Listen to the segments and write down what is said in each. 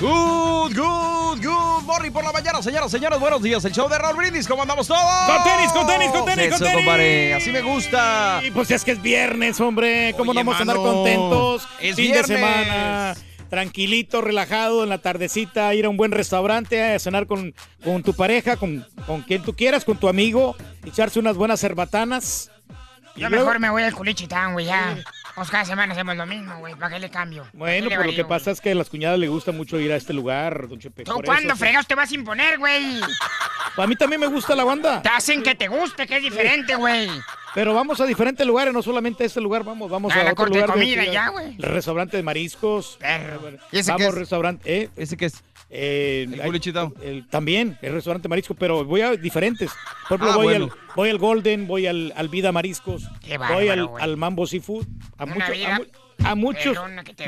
Good, good, good morning por la mañana, señoras, señores. Buenos días. El show de Raúl Brindis. ¿Cómo andamos todos? Con tenis, con tenis, con tenis, Eso, con tenis. compadre. Así me gusta. Y pues es que es viernes, hombre. ¿Cómo Oye, no vamos a andar contentos? es fin viernes. de semana. Tranquilito, relajado, en la tardecita, ir a un buen restaurante, a cenar con, con tu pareja, con, con quien tú quieras, con tu amigo, echarse unas buenas cerbatanas. Yo luego- mejor me voy al culichitán, güey, ya. Pues cada semana hacemos lo mismo, güey. ¿Para qué le cambio? ¿Para Bueno, pero lo que pasa es que a las cuñadas le gusta mucho ir a este lugar, don Chepe. ¿Tú cuándo eso, fregados te vas a imponer, güey? A mí también me gusta la banda. Te hacen que te guste, que es diferente, güey. Pero vamos a diferentes lugares, no solamente a este lugar, vamos, vamos A a, la otro corte de comida ya, güey. El restaurante de mariscos. Perro. ¿Y ese qué vamos, es? restaurante, ¿eh? ¿Ese qué es? Eh, ¿El hay- culichitao? el- también, el restaurante marisco, pero voy a diferentes. Por ejemplo, Ah, voy, bueno. al, voy al Golden, voy al, al Vida Mariscos, voy al, al Mambo Seafood. A, mucho- a muchos.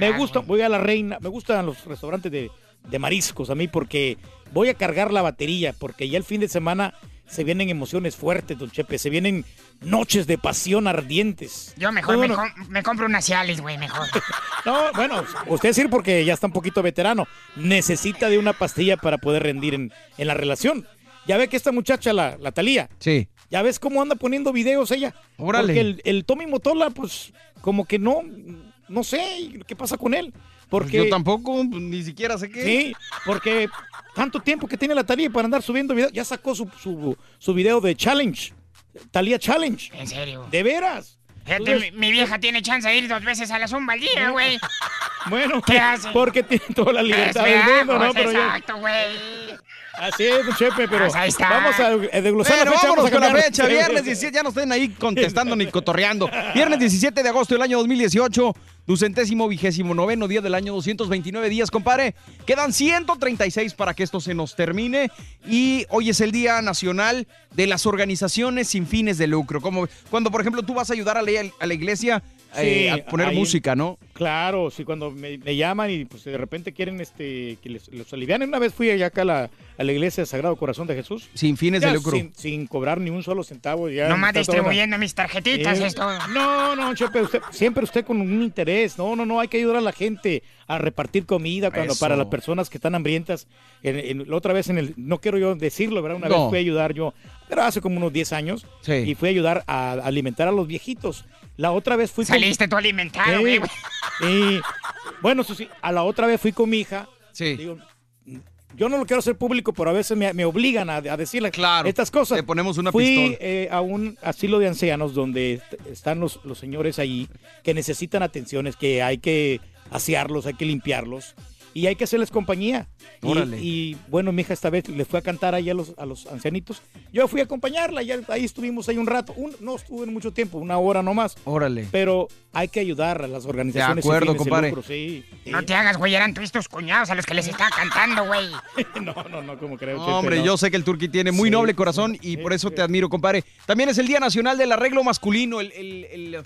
Me das, gusta, voy a la Reina, me gustan los restaurantes de, de mariscos a mí porque voy a cargar la batería, porque ya el fin de semana se vienen emociones fuertes, don Chepe, se vienen noches de pasión ardientes. Yo mejor No, me, no, com- me compro una Cialis, güey, mejor. no, bueno, usted decir porque ya está un poquito veterano. Necesita de una pastilla para poder rendir en, en la relación. Ya ve que esta muchacha, la, la Talía, Sí. ya ves cómo anda poniendo videos ella. Órale. Porque el, el Tommy Motola, pues, como que no, no sé qué pasa con él. Porque, Yo tampoco, ni siquiera sé qué. sí, porque tanto tiempo que tiene la Talía para andar subiendo videos, ya sacó su, su, su video de challenge. Talía Challenge. En serio. De veras. Fíjate, mi, mi vieja tiene chance de ir dos veces a la zumba al día, güey. Bueno, ¿Qué hace? porque tiene toda la libertad del mundo, ¿no? Pero ya- exacto, güey. Así es, Chepe, pero Pues ahí está. vamos a desglosar Bueno, la fecha. vámonos vamos a con la fecha. Viernes 17, ya no estén ahí contestando ni cotorreando. Viernes 17 de agosto del año 2018, ducentésimo vigésimo noveno día del año 229 días, compadre. Quedan 136 para que esto se nos termine. Y hoy es el Día Nacional de las Organizaciones Sin Fines de Lucro. Como cuando, por ejemplo, tú vas a ayudar a a la iglesia eh, Sí, a poner ahí- música, ¿no? Claro, sí, cuando me, me llaman y pues de repente quieren este que les, los alivianen. Una vez fui allá acá a la, a la iglesia Sagrado Corazón de Jesús. Sin fines Ya de lucro. Sin, sin cobrar ni un solo centavo. Ya Nomás distribuyendo mis tarjetitas, Eh, es todo. No, no, Chepe, usted, siempre usted con un interés. No, no, no, hay que ayudar a la gente a repartir comida cuando Eso. para las personas que están hambrientas. En- en- la otra vez en el, no quiero yo decirlo, ¿verdad? Una No. vez fui a ayudar yo, pero hace como unos 10 años, Sí. y fui a ayudar a alimentar a los viejitos. La otra vez fui con- Saliste tú alimentado, güey. y, bueno, sí, a la otra vez fui con mi hija. Sí. Digo, yo no lo quiero hacer público, pero a veces me, me obligan a, a decirle Claro, estas cosas. te ponemos una Fui pistola. eh, a un asilo de ancianos donde est- están los, los señores allí que necesitan atenciones, que hay que asearlos, hay que limpiarlos. Y hay que hacerles compañía. Y- Órale. Y, bueno, mi hija esta vez le fue a cantar ahí a los, a los ancianitos. Yo fui a acompañarla, ya ahí estuvimos ahí un rato. Un- no estuve mucho tiempo, una hora nomás. Órale. Pero hay que ayudar a las organizaciones. sin acuerdo, de compadre. lucro, sí, sí. No te hagas, güey, eran tus tus cuñados a los que les estaba cantando, güey. no, no, no, como creo. No, Chepe, hombre, no. yo sé que el Turqui tiene muy Sí, noble corazón y sí, por eso sí. te admiro, compadre. También es el Día Nacional del Arreglo Masculino, el... el- el-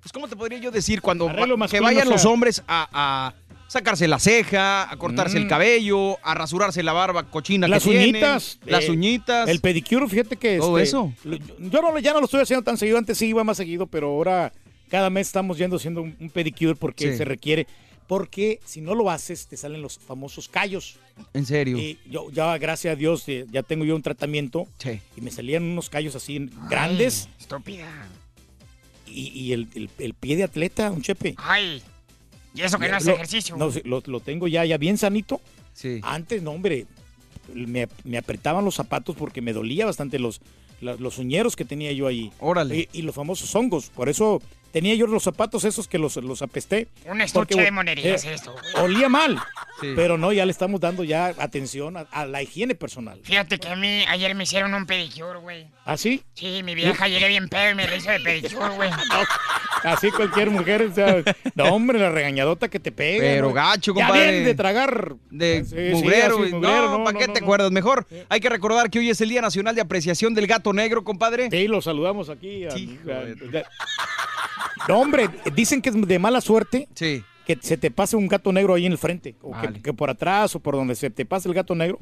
pues, ¿cómo te podría yo decir? Cuando que vayan o sea- los hombres a, a sacarse la ceja, a cortarse el Mm. cabello, a rasurarse la barba cochina Las que tienen, uñitas. las eh, uñitas. El pedicure, fíjate que. Todo este, eso. Yo no, ya no lo estoy haciendo tan seguido. Antes sí iba más seguido, pero ahora cada mes estamos yendo haciendo un, un pedicure porque Sí. se requiere. Porque si no lo haces, te salen los famosos callos. En serio. Y yo, ya, gracias a Dios, eh, ya tengo yo un tratamiento. Sí. Y me salían unos callos así grandes. Estúpida. Y, y el, el- el pie de atleta, un chepe. Ay. Y eso que no hace Lo- ejercicio. no, lo, lo tengo ya, ya bien sanito. Sí. Antes, no, hombre, me, me apretaban los zapatos porque me dolía bastante los, la- los uñeros que tenía yo ahí. Órale. Y, y los famosos hongos. Por eso tenía yo los zapatos esos que los, los apesté. Un estuche Porque, de monerías eh, esto, güey. Olía mal. Sí. Pero no, ya le estamos dando ya atención a, a la higiene personal. Fíjate que a mí ayer me hicieron un pedicure, güey. ¿Ah, sí? Sí, mi vieja llegué bien pedo y me hizo de pedicure, güey. Así cualquier mujer, o sea, no, hombre, la regañadota que te pega. Pero ¿no? gacho, Ya compadre. bien de tragar. de Sí, sí, mugrero. así, y- mugrero, no, ¿para qué no, te no. acuerdas? Mejor hay que recordar que hoy es el Día Nacional de Apreciación del Gato Negro, compadre. Sí, lo saludamos aquí. a- no, hombre, dicen que es de mala suerte Sí. que se te pase un gato negro ahí en el frente, o que, Vale. que por atrás, o por donde se te pase el gato negro,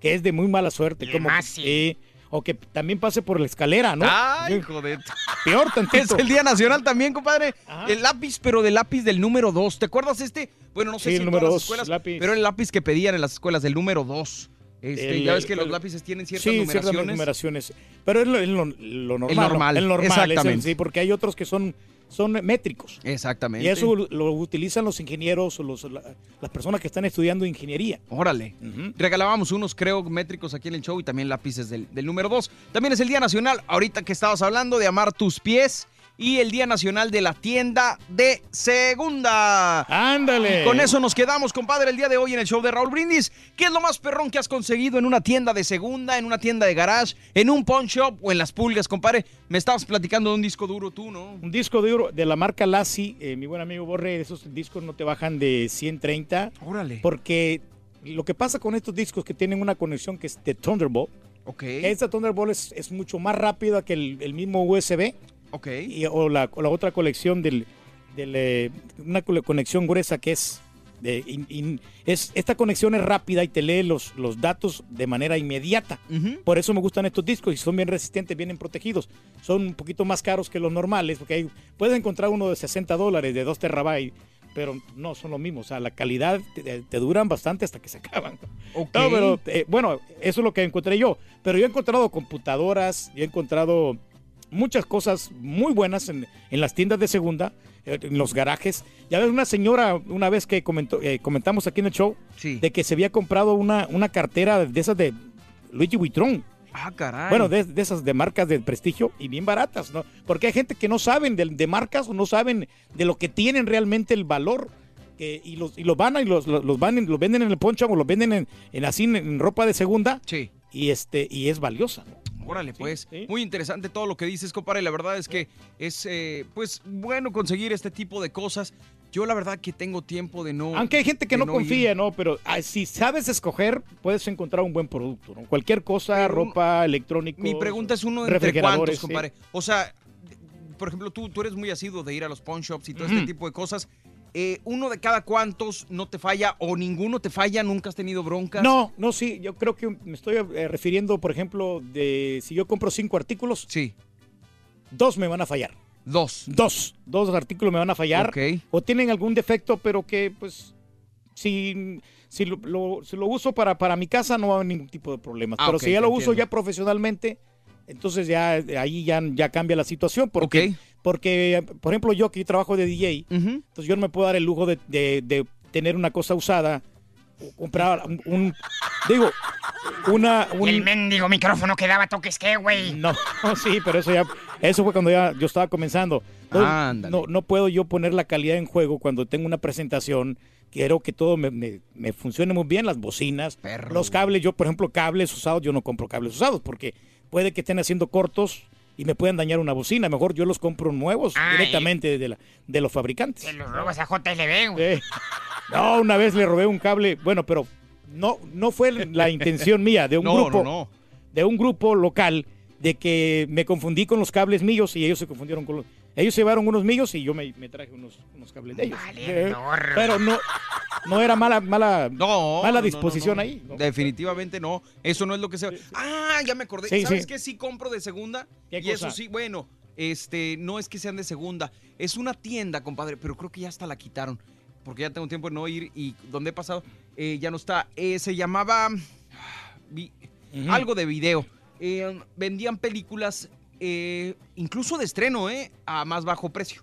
que es de muy mala suerte. Como, sí, o que también pase por la escalera, ¿no? Ay, joder. Peor Es tantito. el Día Nacional también, compadre. Ajá. El lápiz, pero del lápiz del número 2. ¿Te acuerdas este? Bueno, no sé Sí, si el en número todas las dos, escuelas, lápiz. pero el lápiz que pedían en las escuelas del número 2. Este, El- ya ves que el- los lápices tienen ciertas sí, numeraciones. ciertas numeraciones. Pero es lo, es lo- lo normal. normal, ¿no? El normal, es el- exactamente. sí, porque hay otros que son, son métricos. Exactamente. Y eso lo utilizan los ingenieros o los, la- las personas que están estudiando ingeniería. Órale. Regalábamos unos, creo, métricos aquí en el show y también lápices del, del número 2. También es el Día Nacional, ahorita que estabas hablando, de amar tus pies. Y el Día Nacional de la Tienda de Segunda. Ándale. Y con eso nos quedamos, compadre, el día de hoy en el show de Raúl Brindis. ¿Qué es lo más perrón que has conseguido en una tienda de segunda, en una tienda de garage, en un pawn shop o en las pulgas, compadre? Me estabas platicando de un disco duro tú, ¿no? Un disco de oro de la marca Lassi, eh, mi buen amigo Borre, esos discos no te bajan de 130 Órale. porque lo que pasa con estos discos que tienen una conexión que es de Thunderbolt, Ok. esta Thunderbolt es, es mucho más rápida que el, el mismo USB Ok. y- o, la, o la otra colección del, del, eh, una conexión gruesa que es, de, in- in- es esta conexión es rápida y te lee los, los datos de manera inmediata. Por eso me gustan estos discos y son bien resistentes, vienen protegidos. Son un poquito más caros que los normales, porque hay, puedes encontrar uno de 60 dólares, de 2 terabytes, pero no son lo mismo. O sea, la calidad te, te duran bastante hasta que se acaban. Ok. No, pero eh, bueno, eso es lo que encontré yo. Pero yo he encontrado computadoras, yo he encontrado muchas cosas muy buenas en, en las tiendas de segunda, eh, en los garajes. Ya ves, una señora, una vez que comentó, eh, comentamos aquí en el show, Sí. de que se había comprado una, una cartera de esas de Luigi Vuitton. Ah, caray. Bueno, de, de esas de marcas de prestigio y bien baratas, ¿no? Porque hay gente que no saben de, de marcas o no saben de lo que tienen realmente el valor. Que, y, los, y los van y los, los, los van, los venden en el poncho o los venden en, en así en, en ropa de segunda Sí. y este y es valiosa. ¿no? Órale, Sí, pues. sí. Muy interesante todo lo que dices, compadre. La verdad es que es, eh, pues, bueno conseguir este tipo de cosas. Yo, la verdad, que tengo tiempo de no. Aunque hay gente que de no, ir. confía, ¿no? Pero ah, si sabes escoger, puedes encontrar un buen producto, ¿no? Cualquier cosa, Pero ropa, electrónico. Mi pregunta es uno entre refrigeradores, cuántos, compadre. O sea, por ejemplo, tú, tú eres muy asiduo de ir a los pawn shops y todo este tipo de cosas. Eh, ¿Uno de cada cuántos no te falla o ninguno te falla? ¿Nunca has tenido broncas? No, no, sí, yo creo que me estoy eh, refiriendo, por ejemplo, de si yo compro cinco artículos, Sí, dos me van a fallar. dos. Dos, dos artículos me van a fallar. Ok. O tienen algún defecto, pero que pues si, si, lo, lo- si lo uso para, para mi casa no va a haber ningún tipo de problemas. Ah, pero si ya lo uso ya profesionalmente, entonces ya ahí ya, ya cambia la situación. Porque, Ok. Porque, por ejemplo, yo que trabajo de DJ, Ujú. entonces yo no me puedo dar el lujo de, de- de tener una cosa usada, o comprar un, un- digo, una... Un- el mendigo micrófono que daba toques, ¿qué, güey? no, sí, pero eso ya, eso fue cuando ya yo estaba comenzando. Entonces, no, no puedo yo poner la calidad en juego cuando tengo una presentación quiero que todo me, me- me funcione muy bien, las bocinas, Perro, los cables. Yo, por ejemplo, cables usados, yo no compro cables usados porque puede que estén haciendo cortos y me puedan dañar una bocina. Mejor yo los compro nuevos Ay. directamente de, la, de los fabricantes. Te los robas a JLB, güey. Eh, No, una vez le robé un cable, bueno, pero no, no fue la intención mía, de un No, grupo, no, no. de un grupo local, de que me confundí con los cables míos y ellos se confundieron con los. Ellos llevaron unos míos y yo me, me traje unos, unos cables de ellos. Vale, Eh, pero no, no era mala, mala, No, mala disposición no, no. ahí. ¿no? Definitivamente no. Eso no es lo que se. Ah, ya me acordé. Sí, ¿Sabes sí. qué sí compro de segunda? ¿Qué y eso sí, bueno, este, no es que sean de segunda. Es una tienda, compadre, pero creo que ya hasta la quitaron. Porque ya tengo tiempo de no ir y donde he pasado eh, ya no está. Eh, se llamaba vi- Ujú. algo de video. Eh, vendían películas, eh, incluso de estreno, ¿eh? A más bajo precio.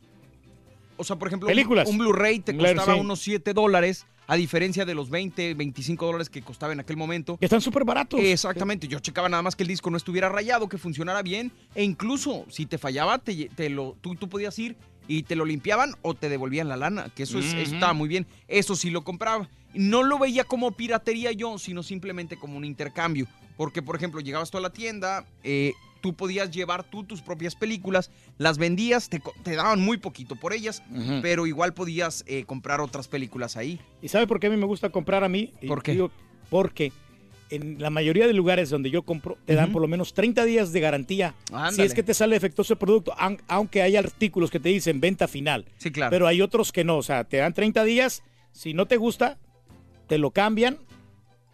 O sea, por ejemplo, un- Películas. un Blu-ray te costaba sí. unos 7 dólares, a diferencia de los 20, 25 dólares que costaba en aquel momento. Que están súper baratos. Exactamente, yo checaba nada más que el disco no estuviera rayado, que funcionara bien, e incluso si te fallaba, te, lo, tú, tú podías ir y te lo limpiaban o te devolvían la lana, que eso, es, muy bien. Eso sí lo compraba. No lo veía como piratería yo, sino simplemente como un intercambio. Porque, por ejemplo, llegabas tú a la tienda, eh, tú podías llevar tú tus propias películas, las vendías, te, daban muy poquito por ellas, pero igual podías eh, comprar otras películas ahí. ¿Y sabe por qué a mí me gusta comprar a mí? Y ¿Por qué? digo, porque en la mayoría de lugares donde yo compro, te dan por lo menos 30 días de garantía. Si Ándale. es que te sale defectuoso el producto, aun- aunque hay artículos que te dicen venta final. Sí, claro. Pero hay otros que no, o sea, te dan 30 días, si no te gusta, te lo cambian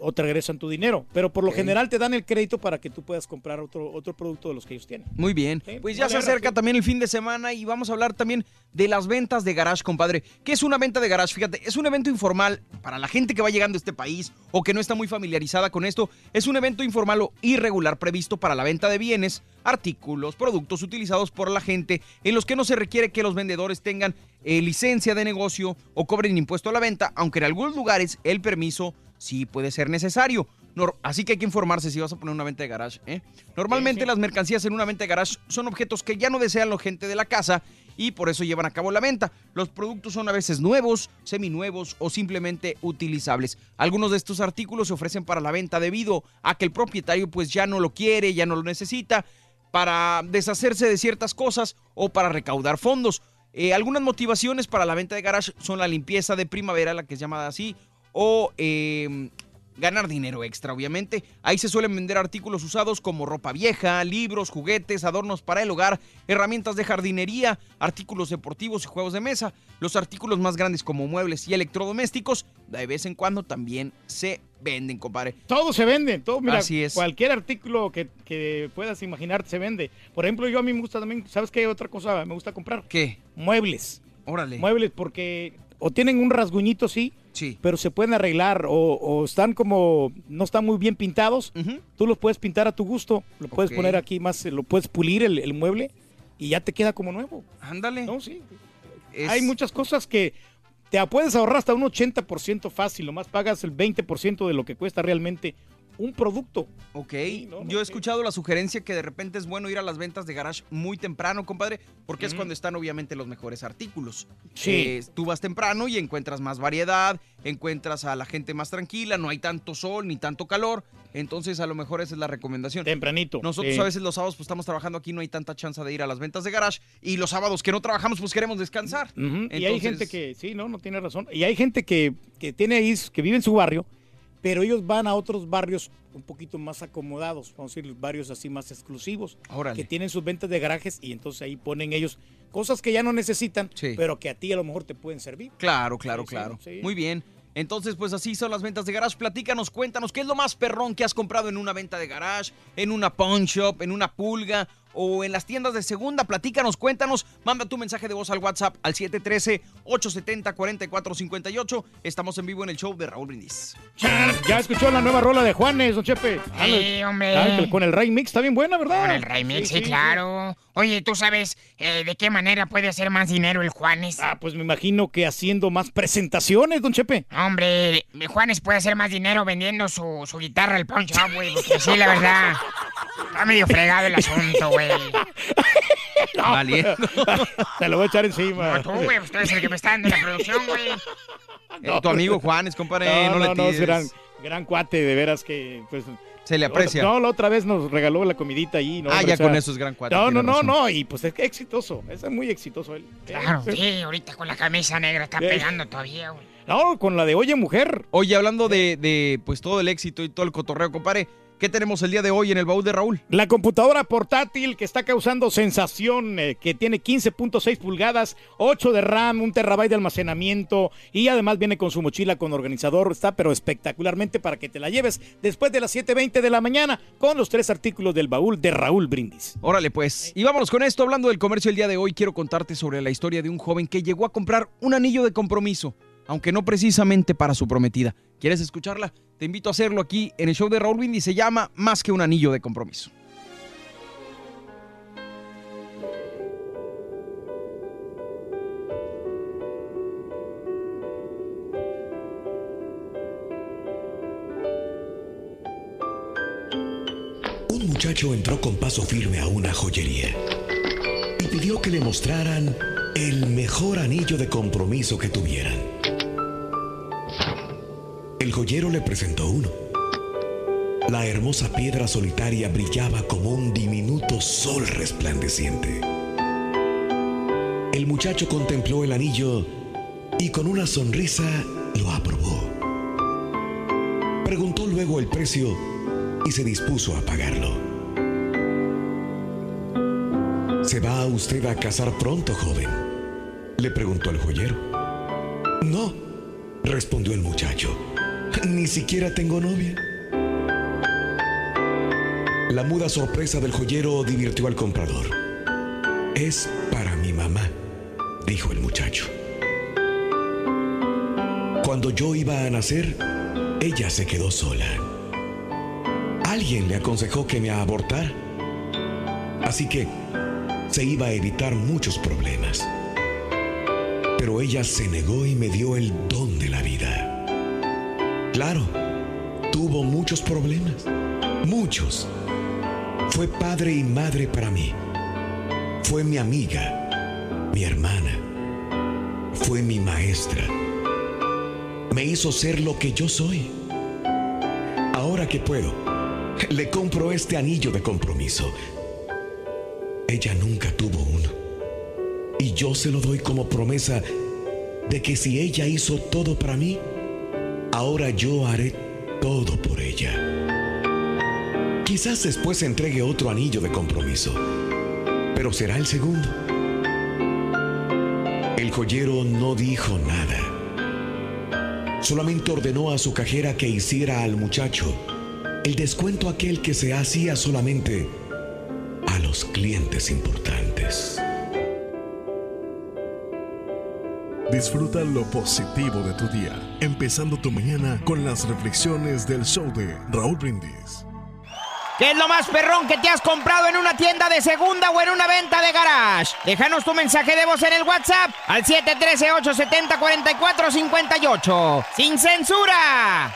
o te regresan tu dinero. Pero por lo general te dan el crédito para que tú puedas comprar otro, otro producto de los que ellos tienen. Muy bien. Sí, Pues ya se acerca también el fin de semana y vamos a hablar también de las ventas de garage, compadre. ¿Qué es una venta de garage? Fíjate, es un evento informal para la gente que va llegando a este país o que no está muy familiarizada con esto. Es un evento informal o irregular previsto para la venta de bienes, artículos, productos utilizados por la gente en los que no se requiere que los vendedores tengan eh, licencia de negocio o cobren impuesto a la venta, aunque en algunos lugares el permiso sí puede ser necesario. Así que hay que informarse si vas a poner una venta de garage. ¿eh? Normalmente Sí, sí. las mercancías en una venta de garage son objetos que ya no desean la gente de la casa y por eso llevan a cabo la venta. Los productos son a veces nuevos, seminuevos o simplemente utilizables. Algunos de estos artículos se ofrecen para la venta debido a que el propietario pues ya no lo quiere, ya no lo necesita, para deshacerse de ciertas cosas o para recaudar fondos. Eh, algunas motivaciones para la venta de garage son la limpieza de primavera, la que es llamada así, o eh, ganar dinero extra, obviamente. Ahí se suelen vender artículos usados como ropa vieja, libros, juguetes, adornos para el hogar, herramientas de jardinería, artículos deportivos y juegos de mesa. Los artículos más grandes como muebles y electrodomésticos de vez en cuando también se venden, compadre. Todo se vende, todo, mira, Así es. cualquier artículo que, que puedas imaginar se vende. Por ejemplo, yo a mí me gusta también, ¿sabes qué otra cosa me gusta comprar? ¿Qué? Muebles. Órale. Muebles porque o tienen un rasguñito, sí, Sí. pero se pueden arreglar o, o están como, no están muy bien pintados. Tú los puedes pintar a tu gusto, lo puedes poner aquí más, lo puedes pulir el, el mueble y ya te queda como nuevo. Ándale. No, sí. Es- Hay muchas cosas que te puedes ahorrar hasta un 80% fácil, nomás pagas el 20% de lo que cuesta realmente un producto. Ok, no, no, yo he escuchado la sugerencia que de repente es bueno ir a las ventas de garage muy temprano, compadre, porque es cuando están obviamente los mejores artículos. Sí. Eh, tú vas temprano y encuentras más variedad, encuentras a la gente más tranquila, no hay tanto sol ni tanto calor, entonces a lo mejor esa es la recomendación. Tempranito. Nosotros Sí. a veces los sábados pues estamos trabajando aquí, no hay tanta chance de ir a las ventas de garage y los sábados que no trabajamos pues queremos descansar. Y hay gente que, sí, no, no tiene razón. Y hay gente que, que tiene ahí, que vive en su barrio, pero ellos van a otros barrios un poquito más acomodados, vamos a decir, barrios así más exclusivos, Órale. que tienen sus ventas de garajes y entonces ahí ponen ellos cosas que ya no necesitan, Sí. pero que a ti a lo mejor te pueden servir. Claro, claro, Sí, claro. sí. Muy bien. Entonces, pues así son las ventas de garage. Platícanos, cuéntanos, ¿qué es lo más perrón que has comprado en una venta de garage, en una pawn shop, en una pulga o en las tiendas de segunda? Platícanos, cuéntanos. Manda tu mensaje de voz al WhatsApp al 713-870-4458. Estamos en vivo en el show de Raúl Brindis. Ya escuchó la nueva rola de Juanes, don Chepe. Sí, hombre. ah, con el Ray Mix está bien buena, ¿verdad? Con el remix, sí, claro. Oye, ¿tú sabes eh, de qué manera puede hacer más dinero el Juanes? Ah, pues me imagino que haciendo más presentaciones, don Chepe. Hombre, Juanes puede hacer más dinero vendiendo su, su guitarra al Punch Up, güey, porque sí, la verdad, está medio fregado el asunto, güey. Valiendo. Se lo voy a echar encima. No, tú, güey, pues tú eres el que me está dando la producción, güey. Eh, tu amigo Juanes, compadre, no, no, le no, es tires. gran, gran cuate, de veras que pues Se le aprecia. No, la otra vez nos regaló la comidita ahí. ¿no? Ah, ya o sea, con eso es gran cuate. No, no, no, razón. no, y pues es que exitoso, es muy exitoso él. Claro, sí, ahorita con la camisa negra está Eh. pegando todavía, güey. No, con la de Oye Mujer. Oye, hablando de, de, pues todo el éxito y todo el cotorreo, compadre, ¿qué tenemos el día de hoy en el baúl de Raúl? La computadora portátil que está causando sensación, eh, que tiene 15.6 pulgadas, 8 de RAM, un terabyte de almacenamiento y además viene con su mochila con organizador. Está pero espectacularmente para que te la lleves después de las 7.20 de la mañana con los tres artículos del baúl de Raúl Brindis. Órale, pues. Y vámonos con esto. Hablando del comercio el día de hoy, quiero contarte sobre la historia de un joven que llegó a comprar un anillo de compromiso, aunque no precisamente para su prometida. ¿Quieres escucharla? Te invito a hacerlo aquí en el show de Raúl Windy. Se llama Más que un anillo de compromiso. Un muchacho entró con paso firme a una joyería y pidió que le mostraran el mejor anillo de compromiso que tuvieran. El joyero le presentó uno. La hermosa piedra solitaria brillaba como un diminuto sol resplandeciente. El muchacho contempló el anillo y con una sonrisa lo aprobó. Preguntó luego el precio y se dispuso a pagarlo. ¿Se va usted a casar pronto, joven? Le preguntó el joyero. No, respondió el muchacho. Ni siquiera tengo novia. La muda sorpresa del joyero divirtió al comprador. Es para mi mamá, dijo el muchacho. Cuando yo iba a nacer, ella se quedó sola. Alguien le aconsejó que me abortara. Así que se iba a evitar muchos problemas. Pero ella se negó y me dio el don de la vida. Claro, tuvo muchos problemas. Muchos. Fue padre y madre para mí. Fue mi amiga, mi hermana. Fue mi maestra. Me hizo ser lo que yo soy. Ahora que puedo, le compro este anillo de compromiso. Ella nunca tuvo uno. Y yo se lo doy como promesa de que si ella hizo todo para mí, ahora yo haré todo por ella. Quizás después entregue otro anillo de compromiso, pero será el segundo. El joyero no dijo nada. Solamente ordenó a su cajera que hiciera al muchacho el descuento aquel que se hacía solamente a los clientes importantes. Disfruta lo positivo de tu día, empezando tu mañana con las reflexiones del show de Raúl Brindis. ¿Qué es lo más perrón que te has comprado en una tienda de segunda o en una venta de garage? Déjanos tu mensaje de voz en el WhatsApp al 713-870-4458. ¡Sin censura!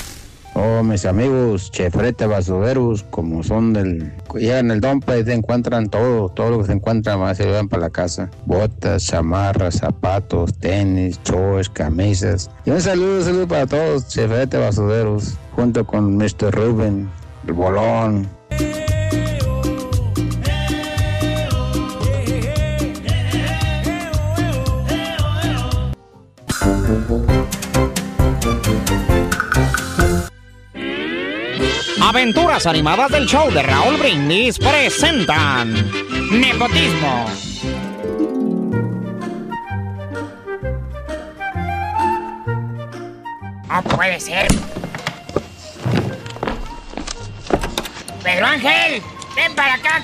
Oh, mis amigos, chefrete basureros, como son del... Llegan el dompa y se encuentran todo, todo lo que se encuentra más se llevan para la casa. Botas, chamarras, zapatos, tenis, shorts, camisas. Y un saludo, un saludo para todos, chefrete basureros, junto con Mr. Ruben, el bolón. Aventuras animadas del show de Raúl Brindis presentan Nepotismo. No puede ser. Pedro Ángel, ven para acá.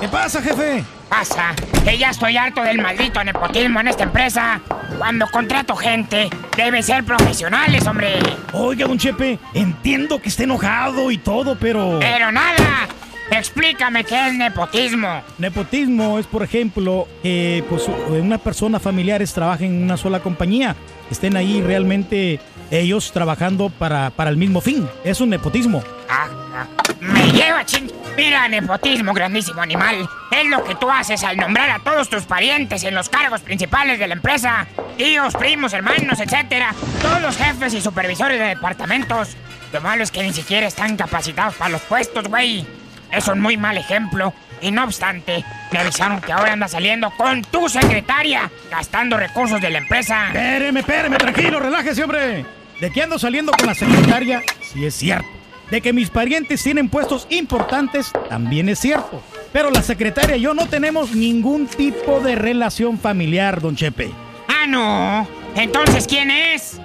¿Qué pasa, jefe? Pasa, que ya estoy harto del maldito nepotismo en esta empresa. Cuando contrato gente, deben ser profesionales, hombre. Oiga, don Chepe, entiendo que esté enojado y todo, pero... Pero nada, Explícame qué es nepotismo. Nepotismo es, por ejemplo, que pues, una persona familiares trabajen en una sola compañía, estén ahí realmente ellos trabajando para, para el mismo fin. Es un nepotismo. Ah, ah, me lleva ching. Mira, nepotismo, grandísimo animal. Es lo que tú haces al nombrar a todos tus parientes en los cargos principales de la empresa. Tíos, primos, hermanos, etcétera. Todos los jefes y supervisores de departamentos. Lo malo es que ni siquiera están capacitados para los puestos, güey. Es un muy mal ejemplo. Y no obstante, me avisaron que ahora anda saliendo con tu secretaria, gastando recursos de la empresa. Espéreme, espéreme, tranquilo, relájese, hombre. De que ando saliendo con la secretaria, sí es cierto. De que mis parientes tienen puestos importantes, también es cierto. Pero la secretaria y yo no tenemos ningún tipo de relación familiar, don Chepe. Ah, no. Entonces, ¿quién es?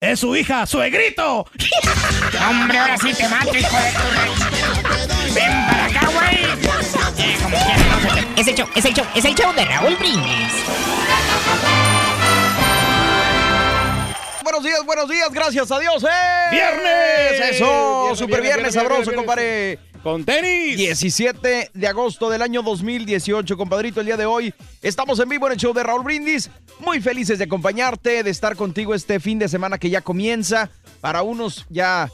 Es su hija, suegrito. Hombre, ahora sí te mato, hijo de tu Ven para acá, güey. Eh, como quieras, no se te... Es el show, es el show, es el show de Raúl Brindis. Buenos días, buenos días, gracias a Dios, ¡eh! ¡Viernes! Eso, Viernes, super viernes, viernes, sabroso, compadre. Con tenis. 17 de agosto del año 2018, compadrito, el día de hoy. Estamos en vivo en el show de Raúl Brindis. Muy felices de acompañarte, de estar contigo este fin de semana que ya comienza. Para unos ya,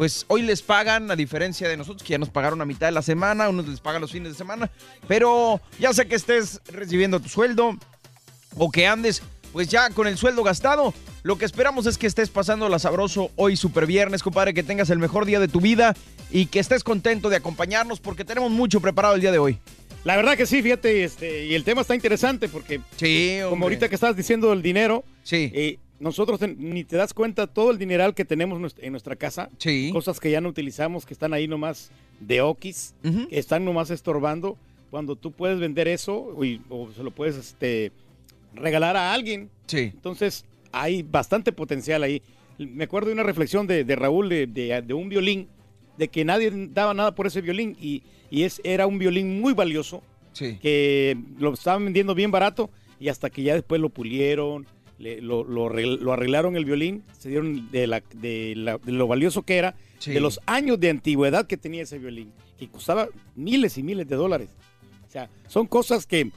pues hoy les pagan, a diferencia de nosotros, que ya nos pagaron a mitad de la semana, unos les pagan los fines de semana. Pero ya sé que estés recibiendo tu sueldo o que andes, pues ya con el sueldo gastado. Lo que esperamos es que estés pasando la sabroso hoy super viernes, compadre, que tengas el mejor día de tu vida y que estés contento de acompañarnos porque tenemos mucho preparado el día de hoy. La verdad que sí, fíjate, este, y el tema está interesante porque Sí, como ahorita que estabas diciendo el dinero, Sí. eh, nosotros ten- ni te das cuenta todo el dineral que tenemos en nuestra casa, Sí. cosas que ya no utilizamos, que están ahí nomás de okis, que están nomás estorbando, cuando tú puedes vender eso y- o se lo puedes este, regalar a alguien. Sí. Entonces hay bastante potencial ahí. Me acuerdo de una reflexión de, de Raúl de, de- de un violín, de que nadie daba nada por ese violín y, y es, era un violín muy valioso Sí. que lo estaban vendiendo bien barato y hasta que ya después lo pulieron, le- lo, lo arregl- lo arreglaron el violín, se dieron de, la, de, la- de lo valioso que era, Sí. de los años de antigüedad que tenía ese violín, que costaba miles y miles de dólares. O sea, son cosas que,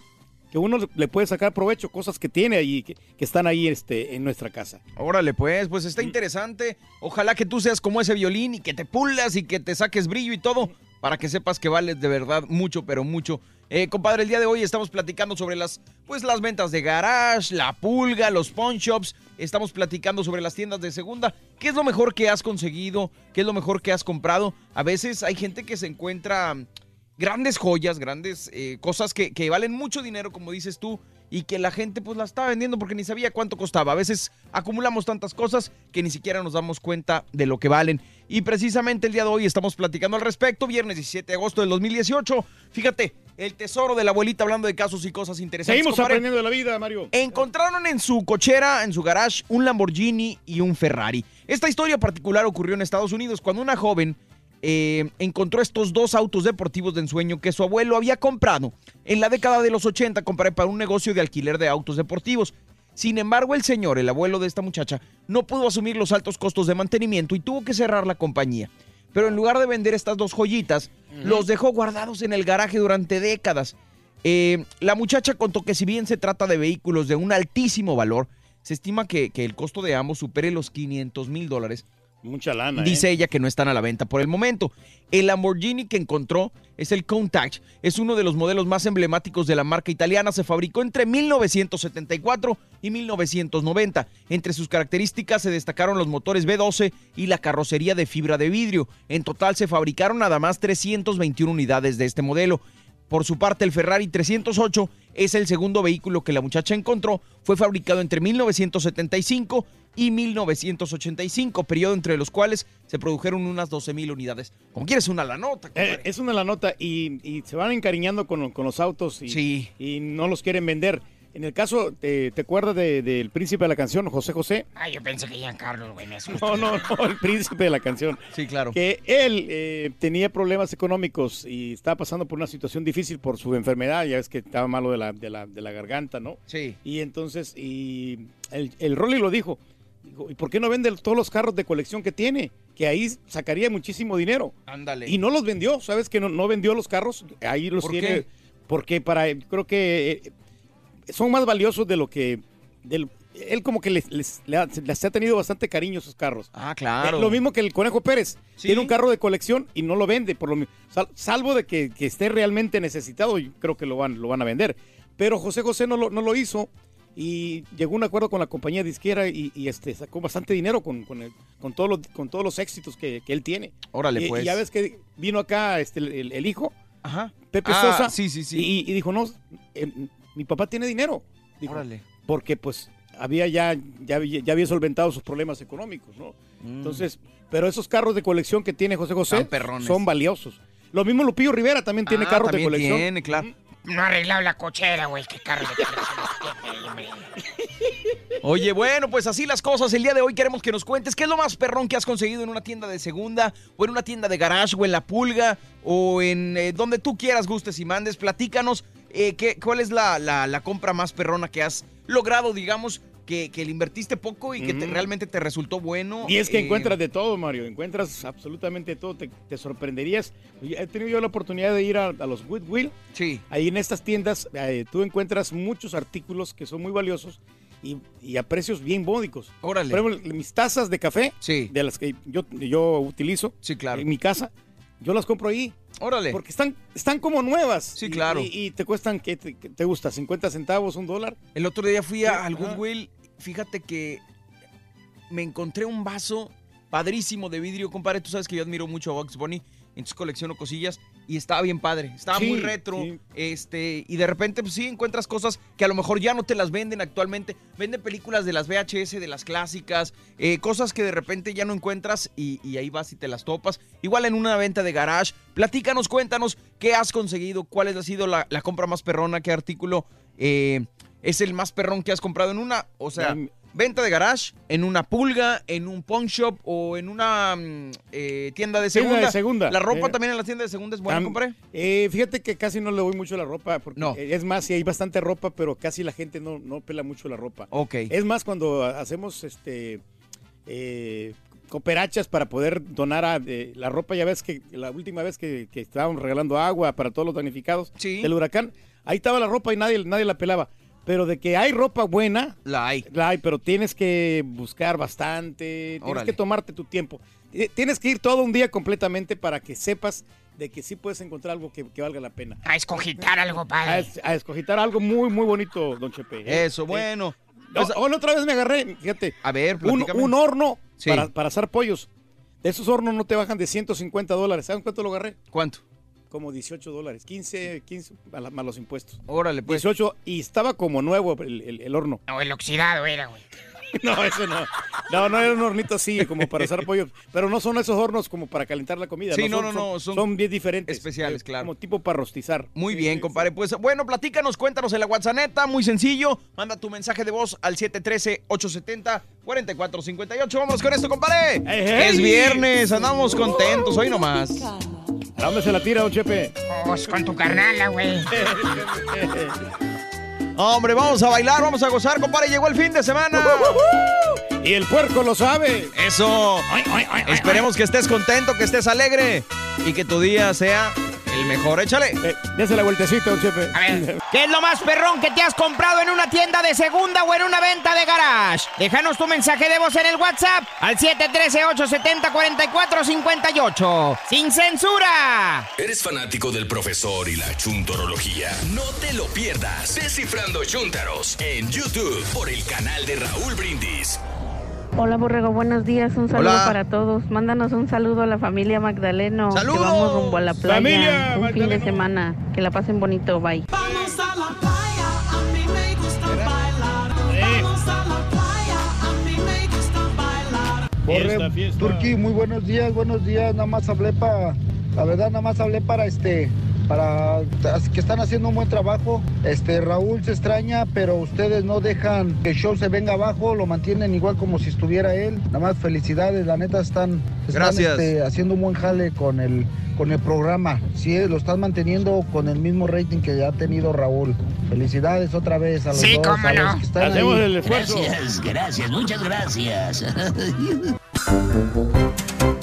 que uno le puede sacar provecho, cosas que tiene ahí, que, que están ahí este, en nuestra casa. Órale, pues, pues Mm. está interesante. Ojalá que tú seas como ese violín y que te pulas y que te saques brillo y todo para que sepas que vales de verdad mucho, pero mucho. Eh, compadre, el día de hoy estamos platicando sobre las, pues, las ventas de garage, la pulga, los pawn shops. Estamos platicando sobre las tiendas de segunda. ¿Qué es lo mejor que has conseguido? ¿Qué es lo mejor que has comprado? A veces hay gente que se encuentra grandes joyas, grandes eh, cosas que, que valen mucho dinero, como dices tú, y que la gente pues la estaba vendiendo porque ni sabía cuánto costaba. A veces acumulamos tantas cosas que ni siquiera nos damos cuenta de lo que valen. Y precisamente el día de hoy estamos platicando al respecto, viernes 17 de agosto del 2018. Fíjate, el tesoro de la abuelita hablando de casos y cosas interesantes. Seguimos aprendiendo de la vida, Mario. Encontraron en su cochera, en su garage, un Lamborghini y un Ferrari. Esta historia particular ocurrió en Estados Unidos cuando una joven eh, encontró estos dos autos deportivos de ensueño que su abuelo había comprado en la década de los 80 compré para un negocio de alquiler de autos deportivos. Sin embargo, el señor, el abuelo de esta muchacha, no pudo asumir los altos costos de mantenimiento y tuvo que cerrar la compañía. Pero en lugar de vender estas dos joyitas, los dejó guardados en el garaje durante décadas. Eh, la muchacha contó que si bien se trata de vehículos de un altísimo valor, se estima que, que el costo de ambos supere los 500 mil dólares. Mucha lana. Dice ¿eh? ella que no están a la venta por el momento. El Lamborghini que encontró es el Countach. Es uno de los modelos más emblemáticos de la marca italiana. Se fabricó entre 1974 y 1990. Entre sus características se destacaron los motores V12 y la carrocería de fibra de vidrio. En total se fabricaron nada más 321 unidades de este modelo. Por su parte, el Ferrari 308 es el segundo vehículo que la muchacha encontró. Fue fabricado entre 1975 y 1985, periodo entre los cuales se produjeron unas 12 mil unidades. Como quieres una la nota. Eh, es una la nota y, y se van encariñando con, con los autos y, Sí. y no los quieren vender. En el caso, ¿te, te acuerdas de- del príncipe de la canción, José José? Ay, yo pensé que Giancarlo, güey, me asustó. No, no, no, el príncipe de la canción. Sí, claro. Que él eh, tenía problemas económicos y estaba pasando por una situación difícil por su enfermedad, ya ves que estaba malo de la, de la, de la garganta, ¿no? Sí. Y entonces, y el, el Rolly lo dijo, ¿y por qué no vende todos los carros de colección que tiene? que ahí sacaría muchísimo dinero. Ándale. Y no los vendió, ¿sabes que no, no vendió los carros? Ahí los ¿Por tiene. qué? Porque para, creo que eh, son más valiosos de lo que... del- él como que les, les- le ha, les ha tenido bastante cariño a esos carros. Ah, claro. Eh, Lo mismo que el Conejo Pérez. Sí. Tiene un carro de colección y no lo vende, por lo sal- salvo de que, que esté realmente necesitado, y creo que lo van, lo van a vender. Pero José José no lo, no lo hizo y llegó a un acuerdo con la compañía disquera y, y, este, sacó bastante dinero con, con, el- con, todos, los, con todos los éxitos que, que él tiene. Órale, y, pues. y ya ves que vino acá este, el, hijo, Ajá. Pepe Ah, Sosa, sí, sí, sí. Y, y dijo, no, eh, mi papá tiene dinero. Dijo, Órale. porque pues había ya, ya, había- ya había solventado sus problemas económicos, ¿no? Mm. Entonces, pero esos carros de colección que tiene José José son valiosos. Lo mismo Lupillo Rivera también tiene Ah, carros también de colección. tiene, claro. No ha arreglado la cochera, güey. Qué carro. Oye, bueno, pues así las cosas. El día de hoy queremos que nos cuentes qué es lo más perrón que has conseguido en una tienda de segunda, o en una tienda de garage, o en la pulga, o en eh, donde tú quieras, gustes y mandes. Platícanos eh, qué, cuál es la- la compra más perrona que has logrado, digamos, que, que le invertiste poco y que te- realmente te resultó bueno. Y es que Eh, encuentras de todo, Mario. Encuentras absolutamente todo. Te, te sorprenderías. He tenido yo la oportunidad de ir a, a los Goodwill. Sí. Ahí en estas tiendas eh, tú encuentras muchos artículos que son muy valiosos y, y a precios bien módicos. Órale. Por ejemplo, mis tazas de café, Sí. de las que yo, yo utilizo Sí, claro. en mi casa, yo las compro ahí. Órale. Porque están, están como nuevas. Sí, Y- claro. Y, y te cuestan, ¿qué te, qué te gusta? ¿50 centavos, un dólar? El otro día fui a- al. Goodwill. Fíjate que me encontré un vaso padrísimo de vidrio, compadre. Tú sabes que yo admiro mucho a Box Bunny. Entonces colecciono cosillas y estaba bien padre. Estaba Sí, muy retro. sí. Este, y de repente, pues sí, encuentras cosas que a lo mejor ya no te las venden actualmente. Venden películas de las VHS, de las clásicas, eh, cosas que de repente ya no encuentras y, y ahí vas y te las topas. Igual en una venta de garage. Platícanos, cuéntanos qué has conseguido, cuál ha sido la, la compra más perrona, qué artículo eh, es el más perrón que has comprado en una, o sea, Ya, venta de garage, en una pulga, en un pawn shop o en una mm, eh, tienda de Tienda segunda. de segunda. La ropa Eh, también en la tienda de segunda es buena, Tam- compadre. Eh, fíjate que casi no le doy mucho a la ropa. Porque, No. eh, Es más, sí hay bastante ropa, pero casi la gente no, no pela mucho la ropa. Ok. Es más, cuando hacemos este cooperachas para poder donar a, eh, la ropa, ya ves que la última vez que, que estábamos regalando agua para todos los damnificados Sí. del huracán, ahí estaba la ropa y nadie, nadie la pelaba. Pero de que hay ropa buena, La hay. la hay, pero tienes que buscar bastante, tienes Órale. que tomarte tu tiempo. Eh, Tienes que ir todo un día completamente para que sepas de que sí puedes encontrar algo que, que valga la pena. A escogitar algo, A, padre. es- a escogitar algo muy, muy bonito, don Chepe. ¿eh? Eso, Eh, bueno. no, Pues, la otra vez me agarré, fíjate, a ver, un, un horno Sí. para, para asar pollos. De esos hornos no te bajan de 150 dólares. ¿Saben cuánto lo agarré? ¿Cuánto? Como 18 dólares. 15, 15 a la- más los impuestos. Órale, pues. 18 y estaba como nuevo el, el- el horno. No, el oxidado era, güey. No, eso no. No, no era un hornito así, como para asar pollo. Pero no son esos hornos como para calentar la comida. Sí, no, son, no, no, Son, son bien diferentes. especiales, Eh, claro. Como tipo para rostizar. Muy Sí, bien, sí, compadre. Pues bueno, platícanos, cuéntanos en la WhatsApp, muy sencillo. Manda tu mensaje de voz al 713-870-4458. Vámonos con esto, compadre. Hey, hey. Es viernes, andamos contentos, hoy nomás. ¿A dónde se la tira, don Chepe? Pues con tu carnala, güey. Hombre, vamos a bailar, vamos a gozar, compadre. Llegó el fin de semana. Y el puerco lo sabe. Eso. Ay, ay, ay, ay, Esperemos que estés contento, que estés alegre y que tu día sea el mejor. Échale. Eh, dése la vueltecita, don Chepe. A ver, ¿qué es lo más perrón que te has comprado en una tienda de segunda o en una venta de garage? Déjanos tu mensaje de voz en el WhatsApp al 713-870-4458. ¡Sin censura! ¿Eres fanático del profesor y la chuntorología? No te lo pierdas. Descifrando Chuntaros en YouTube por el canal de Raúl Brindis. Hola Borrego, buenos días, un saludo Hola. para todos. Mándanos un saludo a la familia Magdaleno. ¡Saludos! Que vamos rumbo a la playa. ¡Familia un fin de semana. Que la pasen bonito, bye. Vamos a la playa, a mí me gusta bailar. Vamos a la playa, a mí me gusta bailar. Fiesta, fiesta. Turki, muy buenos días, buenos días. Nada más hablé para, la verdad, nada más hablé para este, para que están haciendo un buen trabajo. Este, Raúl se extraña, pero ustedes no dejan que el show se venga abajo, lo mantienen igual como si estuviera él. Nada más felicidades, la neta están, están, Gracias. este, haciendo un buen jale con el, con el programa. Sí, lo están manteniendo con el mismo rating que ya ha tenido Raúl. Felicidades otra vez a los Sí, dos, cómo a los no. que están Hacemos ahí. el esfuerzo. Gracias, gracias, muchas gracias.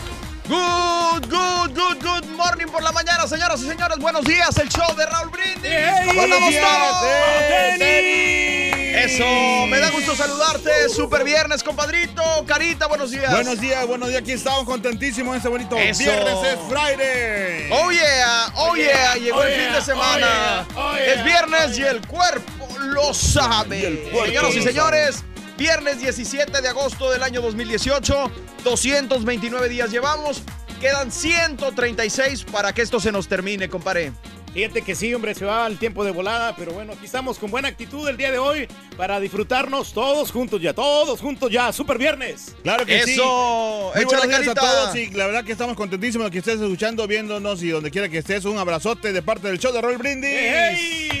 Good, good, good, good morning por la mañana, señoras y señores. Buenos días, el show de Raúl Brindis. Tenis. Eso, me da gusto saludarte. Super viernes, compadrito. Carita, buenos días. Buenos días, buenos días. Aquí estamos contentísimos en este bonito Eso. viernes. Es Friday. Oh yeah, oh, Oh, yeah, yeah, llegó oh, el yeah, fin de semana. oh, yeah, es viernes y el cuerpo lo sabe. cuerpo Señoras y señores, viernes 17 de agosto del año 2018, 229 días llevamos. Quedan 136 para que esto se nos termine, compadre. Fíjate que sí, hombre, se va el tiempo de volada, pero bueno, aquí estamos con buena actitud el día de hoy para disfrutarnos todos juntos ya, todos juntos ya, super viernes. Claro que sí. Eso, Muy buenos días a todos y la verdad que estamos contentísimos de que estés escuchando, viéndonos y donde quiera que estés. Un abrazote de parte del show de Roll Brindis.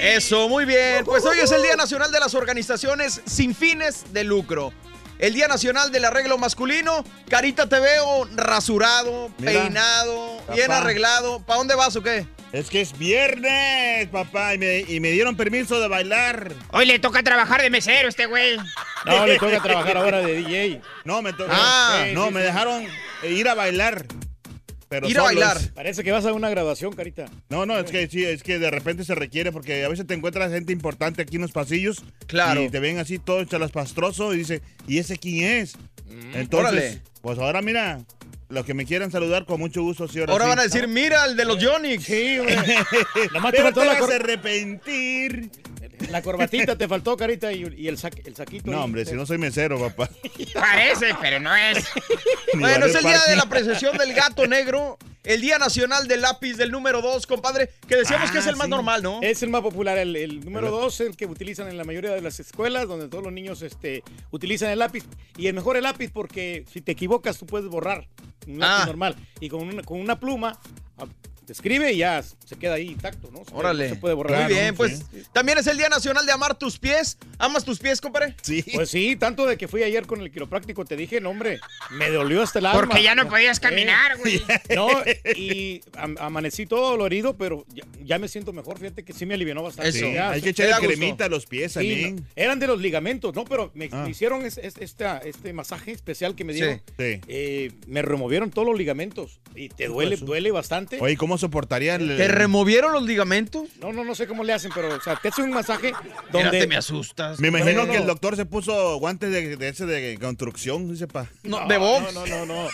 Eso, muy bien. Pues hoy es el Día Nacional de las Organizaciones sin fines de lucro. El Día Nacional del Arreglo Masculino. Carita, te veo rasurado, Mira, peinado, bien arreglado. ¿Para dónde vas o qué? Es que es viernes, papá, y me, y me dieron permiso de bailar. Hoy le toca trabajar de mesero este güey. No, le toca trabajar ahora de DJ. No, me toca. Ah, no, sí, me sí. dejaron ir a bailar. Pero Ir a bailar. Parece que vas a una graduación, Carita. No, no, es que sí, es que de repente se requiere porque a veces te encuentras gente importante aquí en los pasillos. Claro. Y te ven así todo chalas-pastroso y dice, ¿y ese quién es? Entonces, Mm, órale. pues ahora mira, los que me quieran saludar con mucho gusto, sí, Ahora sí. van a decir, mira, el de los Yonix. Sí, hombre. Nomás te te la, vas a arrepentir. La corbatita, te faltó, Carita, y, y el, sa- el saquito. No, ahí. hombre, si no soy mesero, papá. Parece, pero no es. Bueno, es el día de la apreciación del gato negro. El Día Nacional del Lápiz del número 2, compadre. Que decíamos que es el más normal, ¿no? Es el más popular. El, el número dos, el que utilizan en la mayoría de las escuelas, donde todos los niños este, utilizan el lápiz. Y el mejor el lápiz porque si te equivocas, tú puedes borrar un lápiz Ah. normal. Y con una, con una pluma, ah, te escribe y ya se queda ahí intacto, ¿no? Se puede- Órale. Se puede borrar. Muy bien, pues también es el Día Nacional de Amar tus pies. ¿Amas tus pies, compadre? Sí. Pues sí, tanto de que fui ayer con el quiropráctico, te dije, no, hombre, me dolió hasta el alma. Porque ya no podías caminar, güey. No, y am- amanecí todo dolorido, pero ya, ya me siento mejor. Fíjate que sí me alivió bastante. Eso. Ya, Hay que echarle cremita a los pies Sí, también. no, eran de los ligamentos, ¿no? Pero me, Ah. me hicieron es- es- esta- este masaje especial que me dieron. Sí. Sí. Eh, me removieron todos los ligamentos. Y te duele, duele bastante. Oye, ¿cómo soportaría el... ¿Te removieron los ligamentos? No, no, no sé cómo le hacen, pero, o sea, te hacen un masaje Mira, donde... te me asustas. Me imagino No, no, que el doctor se puso guantes de, de ese de construcción, dice pa. No, de box. No, no, no, no.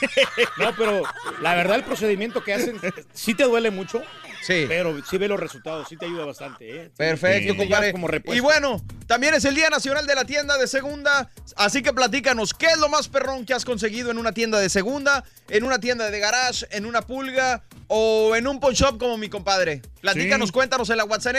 No, pero la verdad el procedimiento que hacen sí te duele mucho, Sí. pero sí ve los resultados, sí te ayuda bastante, ¿eh? Sí, Perfecto, sí compadre. Y bueno, también es el Día Nacional de la Tienda de Segunda. Así que platícanos, ¿qué es lo más perrón que has conseguido en una tienda de segunda, en una tienda de garage, en una pulga o en un pawn shop como mi compadre? Platícanos, Sí. cuéntanos en la WhatsApp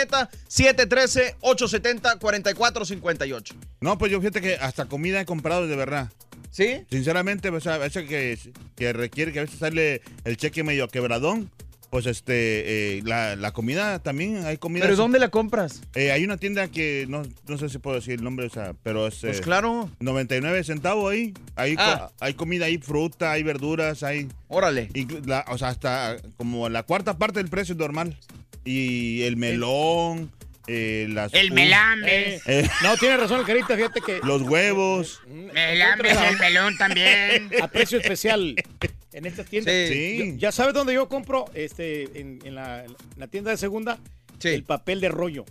713-870-4458. No, pues yo fíjate que hasta comida he comprado de verdad. ¿Sí? Sinceramente, pues, a veces que, que requiere que a veces sale el cheque medio quebradón, pues este, eh, la, la comida también, hay comida. ¿Pero dónde la compras? Eh, hay una tienda que no, no sé si puedo decir el nombre, o sea, pero es Pues eh, claro. 99 centavos ahí. Hay, co- Ah. hay comida, hay fruta, hay verduras, hay. Órale. la- o sea, hasta como la cuarta parte del precio normal. Y el melón, eh, las. El melambe. eh, No, tiene razón el carita, fíjate que los huevos. Melambe, el melón también. a precio especial en estas tiendas. Sí. Yo- ya sabes dónde yo compro este en, en la, en la tienda de segunda Sí. el papel de rollo.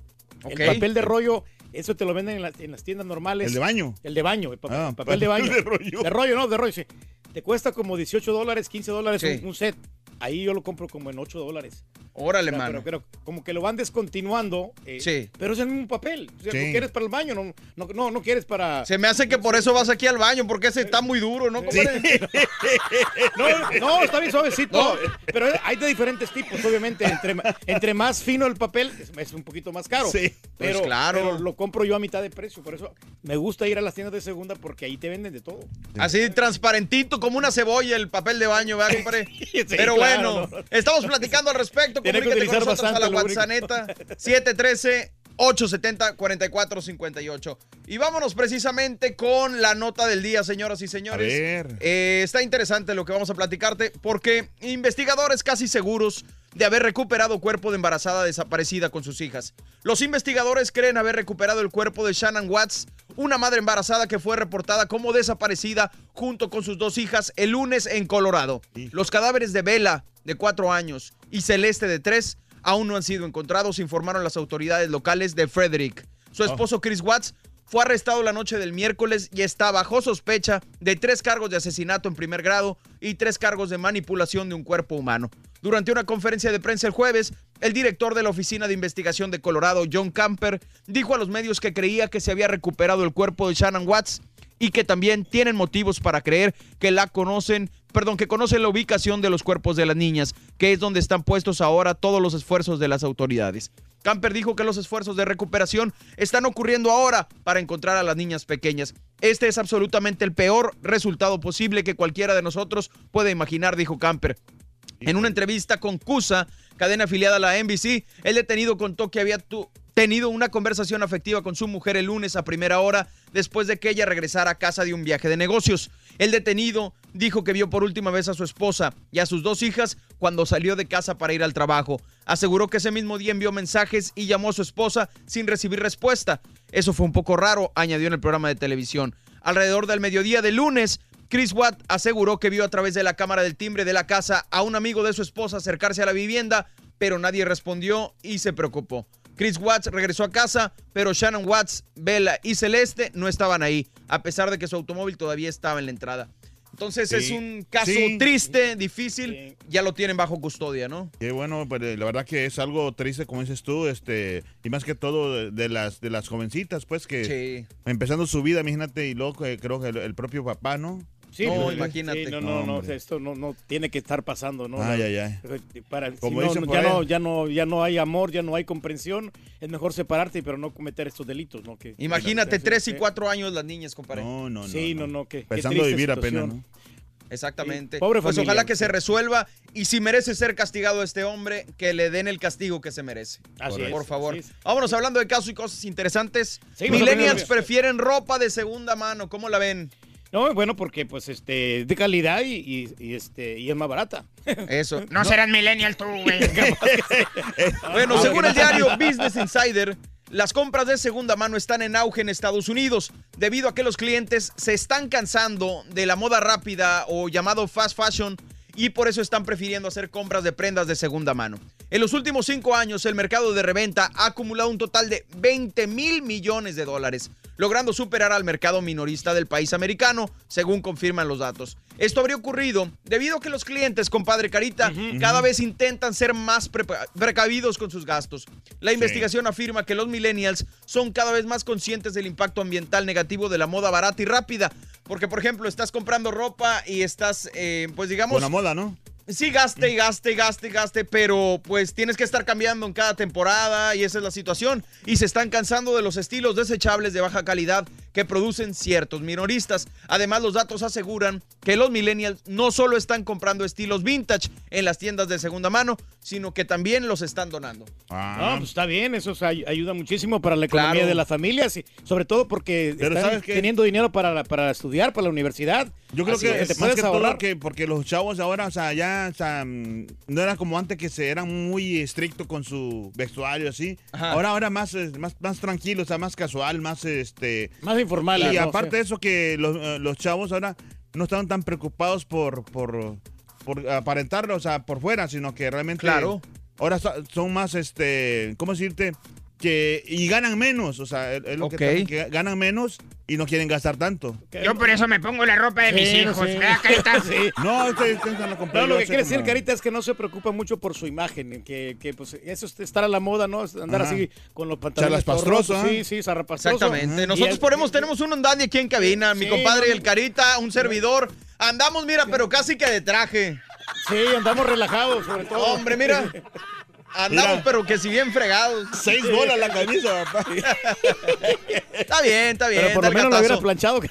El papel de rollo, eso te lo venden en, las- en las tiendas normales. El de baño. El de baño, el, pa- Ah, papel de baño. de rollo. De rollo, no, de rollo, sí. Te cuesta como 18 dólares, 15 dólares Sí. un, un set. Ahí yo lo compro como en 8 dólares. Órale, Pero, mano. pero, pero como que lo van descontinuando. eh, Sí. Pero es el mismo papel. O sea, Sí. Lo quieres para el baño, no, no, no, no quieres para. Se me hace que por eso vas aquí al baño, porque ese está muy duro, ¿no? No, no, está bien suavecito. No. Pero hay de diferentes tipos, obviamente. Entre, entre más fino el papel, es, es un poquito más caro. Sí. pero, Pues claro. pero lo compro yo a mitad de precio. Por eso me gusta ir a las tiendas de segunda porque ahí te venden de todo. Así transparentito como una cebolla el papel de baño, ¿verdad, compadre? Sí, Pero claro, bueno, no. estamos platicando al respecto. Tiene que Comunícate con nosotros a la. WhatsApp neta 713 870-4458. Y vámonos precisamente con la nota del día, señoras y señores. A ver. Eh, está interesante lo que vamos a platicarte porque investigadores casi seguros de haber recuperado cuerpo de embarazada desaparecida con sus hijas. Los investigadores creen haber recuperado el cuerpo de Shannon Watts, una madre embarazada que fue reportada como desaparecida junto con sus dos hijas el lunes en Colorado. Los cadáveres de Bella, de cuatro años, y Celeste, de tres, aún no han sido encontrados, informaron las autoridades locales de Frederick. Su esposo Chris Watts fue arrestado la noche del miércoles y está bajo sospecha de tres cargos de asesinato en primer grado y tres cargos de manipulación de un cuerpo humano. Durante una conferencia de prensa el jueves, el director de la Oficina de Investigación de Colorado, John Camper, dijo a los medios que creía que se había recuperado el cuerpo de Shannon Watts y que también tienen motivos para creer que la conocen, perdón, que conocen la ubicación de los cuerpos de las niñas, que es donde están puestos ahora todos los esfuerzos de las autoridades. Camper dijo que los esfuerzos de recuperación están ocurriendo ahora para encontrar a las niñas pequeñas. Este es absolutamente el peor resultado posible que cualquiera de nosotros puede imaginar, dijo Camper. En una entrevista con CUSA, cadena afiliada a la NBC, el detenido contó que había tenido una conversación afectiva con su mujer el lunes a primera hora después de que ella regresara a casa de un viaje de negocios. El detenido dijo que vio por última vez a su esposa y a sus dos hijas cuando salió de casa para ir al trabajo. Aseguró que ese mismo día envió mensajes y llamó a su esposa sin recibir respuesta. Eso fue un poco raro, añadió en el programa de televisión. Alrededor del mediodía del lunes, Chris Watt aseguró que vio a través de la cámara del timbre de la casa a un amigo de su esposa acercarse a la vivienda, pero nadie respondió y se preocupó. Chris Watts regresó a casa, pero Shannon Watts, Bella y Celeste no estaban ahí, a pesar de que su automóvil todavía estaba en la entrada. Entonces Sí. es un caso Sí. triste, difícil, ya lo tienen bajo custodia, ¿no? Qué bueno, pues la verdad que es algo triste, como dices tú, este, y más que todo de, de las de las jovencitas, pues que Sí. empezando su vida, imagínate, y luego eh, creo que el, el propio papá, ¿no? Sí, No, no, imagínate. sí, no, no, no, esto no, no tiene que estar pasando, ¿no? Ay, ay, ay. Para, si Como dicen por ya, ahí. no, ya, no, ya no hay amor, ya no hay comprensión, es mejor separarte, pero no cometer estos delitos, ¿no? Que, Imagínate, tres y cuatro años las niñas, compadre. No, no, no. Sí, no, no, que- qué a triste vivir situación. apenas, ¿no? Exactamente. Sí, pobre pues familia. ojalá que se resuelva y si merece ser castigado este hombre, que le den el castigo que se merece. Así es, Por favor. así es. Vámonos hablando de casos y cosas interesantes. Seguimos Millennials prefieren ropa de segunda mano. ¿Cómo la ven? No, bueno, porque pues este de calidad y, y- y, este y es más barata. Eso. No, serás millennial tú, güey. Bueno, Ah, según el diario Business Insider, las compras de segunda mano están en auge en Estados Unidos debido a que los clientes se están cansando de la moda rápida o llamado fast fashion y por eso están prefiriendo hacer compras de prendas de segunda mano. En los últimos cinco años, el mercado de reventa ha acumulado un total de 20 mil millones de dólares, logrando superar al mercado minorista del país americano, según confirman los datos. Esto habría ocurrido debido a que los clientes, compadre Carita, cada vez intentan ser más precavidos con sus gastos. La investigación afirma que los millennials son cada vez más conscientes del impacto ambiental negativo de la moda barata y rápida. Porque, por ejemplo, estás comprando ropa y estás, eh, pues digamos... Con la moda, ¿no? Sí, gaste, gaste, gaste, gaste, pero pues tienes que estar cambiando en cada temporada y esa es la situación. Y se están cansando de los estilos desechables de baja calidad que producen ciertos minoristas. Además, los datos aseguran que los millennials no solo están comprando estilos vintage en las tiendas de segunda mano, sino que también los están donando. Ah. No, pues está bien, eso ayuda muchísimo para la economía Claro. de las familias, y sobre todo porque Pero están teniendo dinero para, para estudiar, para la universidad. Yo creo Así que, te más que ahorrar. todo que porque los chavos ahora, o sea, ya, o sea, mm, no era como antes que se eran muy estrictos con su vestuario así. Ajá. Ahora, ahora más, más, más tranquilo, o sea, más casual, más este. Más informal. Y aparte de eso que los, eh, los chavos ahora no están tan preocupados por, por, por aparentarlo, o sea, por fuera, sino que realmente. Claro. Ahora so- son más, este, ¿cómo decirte? Que, y ganan menos, o sea, es lo Ok. que, que ganan menos y no quieren gastar tanto. Yo por eso me pongo la ropa de mis hijos. sí. ¿verdad, Carita? Sí. No, compré No, lo que quiere decir, Carita, es que no se preocupa mucho por su imagen, que, que pues eso es estar a la moda, ¿no? Andar Ajá. así con los pantalones rotos, ¿eh? Sí, sí, zarrapastroso. Exactamente. Nosotros el- ponemos, tenemos un Ondani aquí en cabina, mi compadre, no, el Carita, un servidor. Andamos, mira, pero casi que de traje. Sí, andamos relajados, sobre todo. Hombre, mira. Andamos, Mira. pero que si bien fregados. Seis bolas la camisa, papá. Está bien, está bien. Pero por lo menos lo hubiera gatazo. planchado.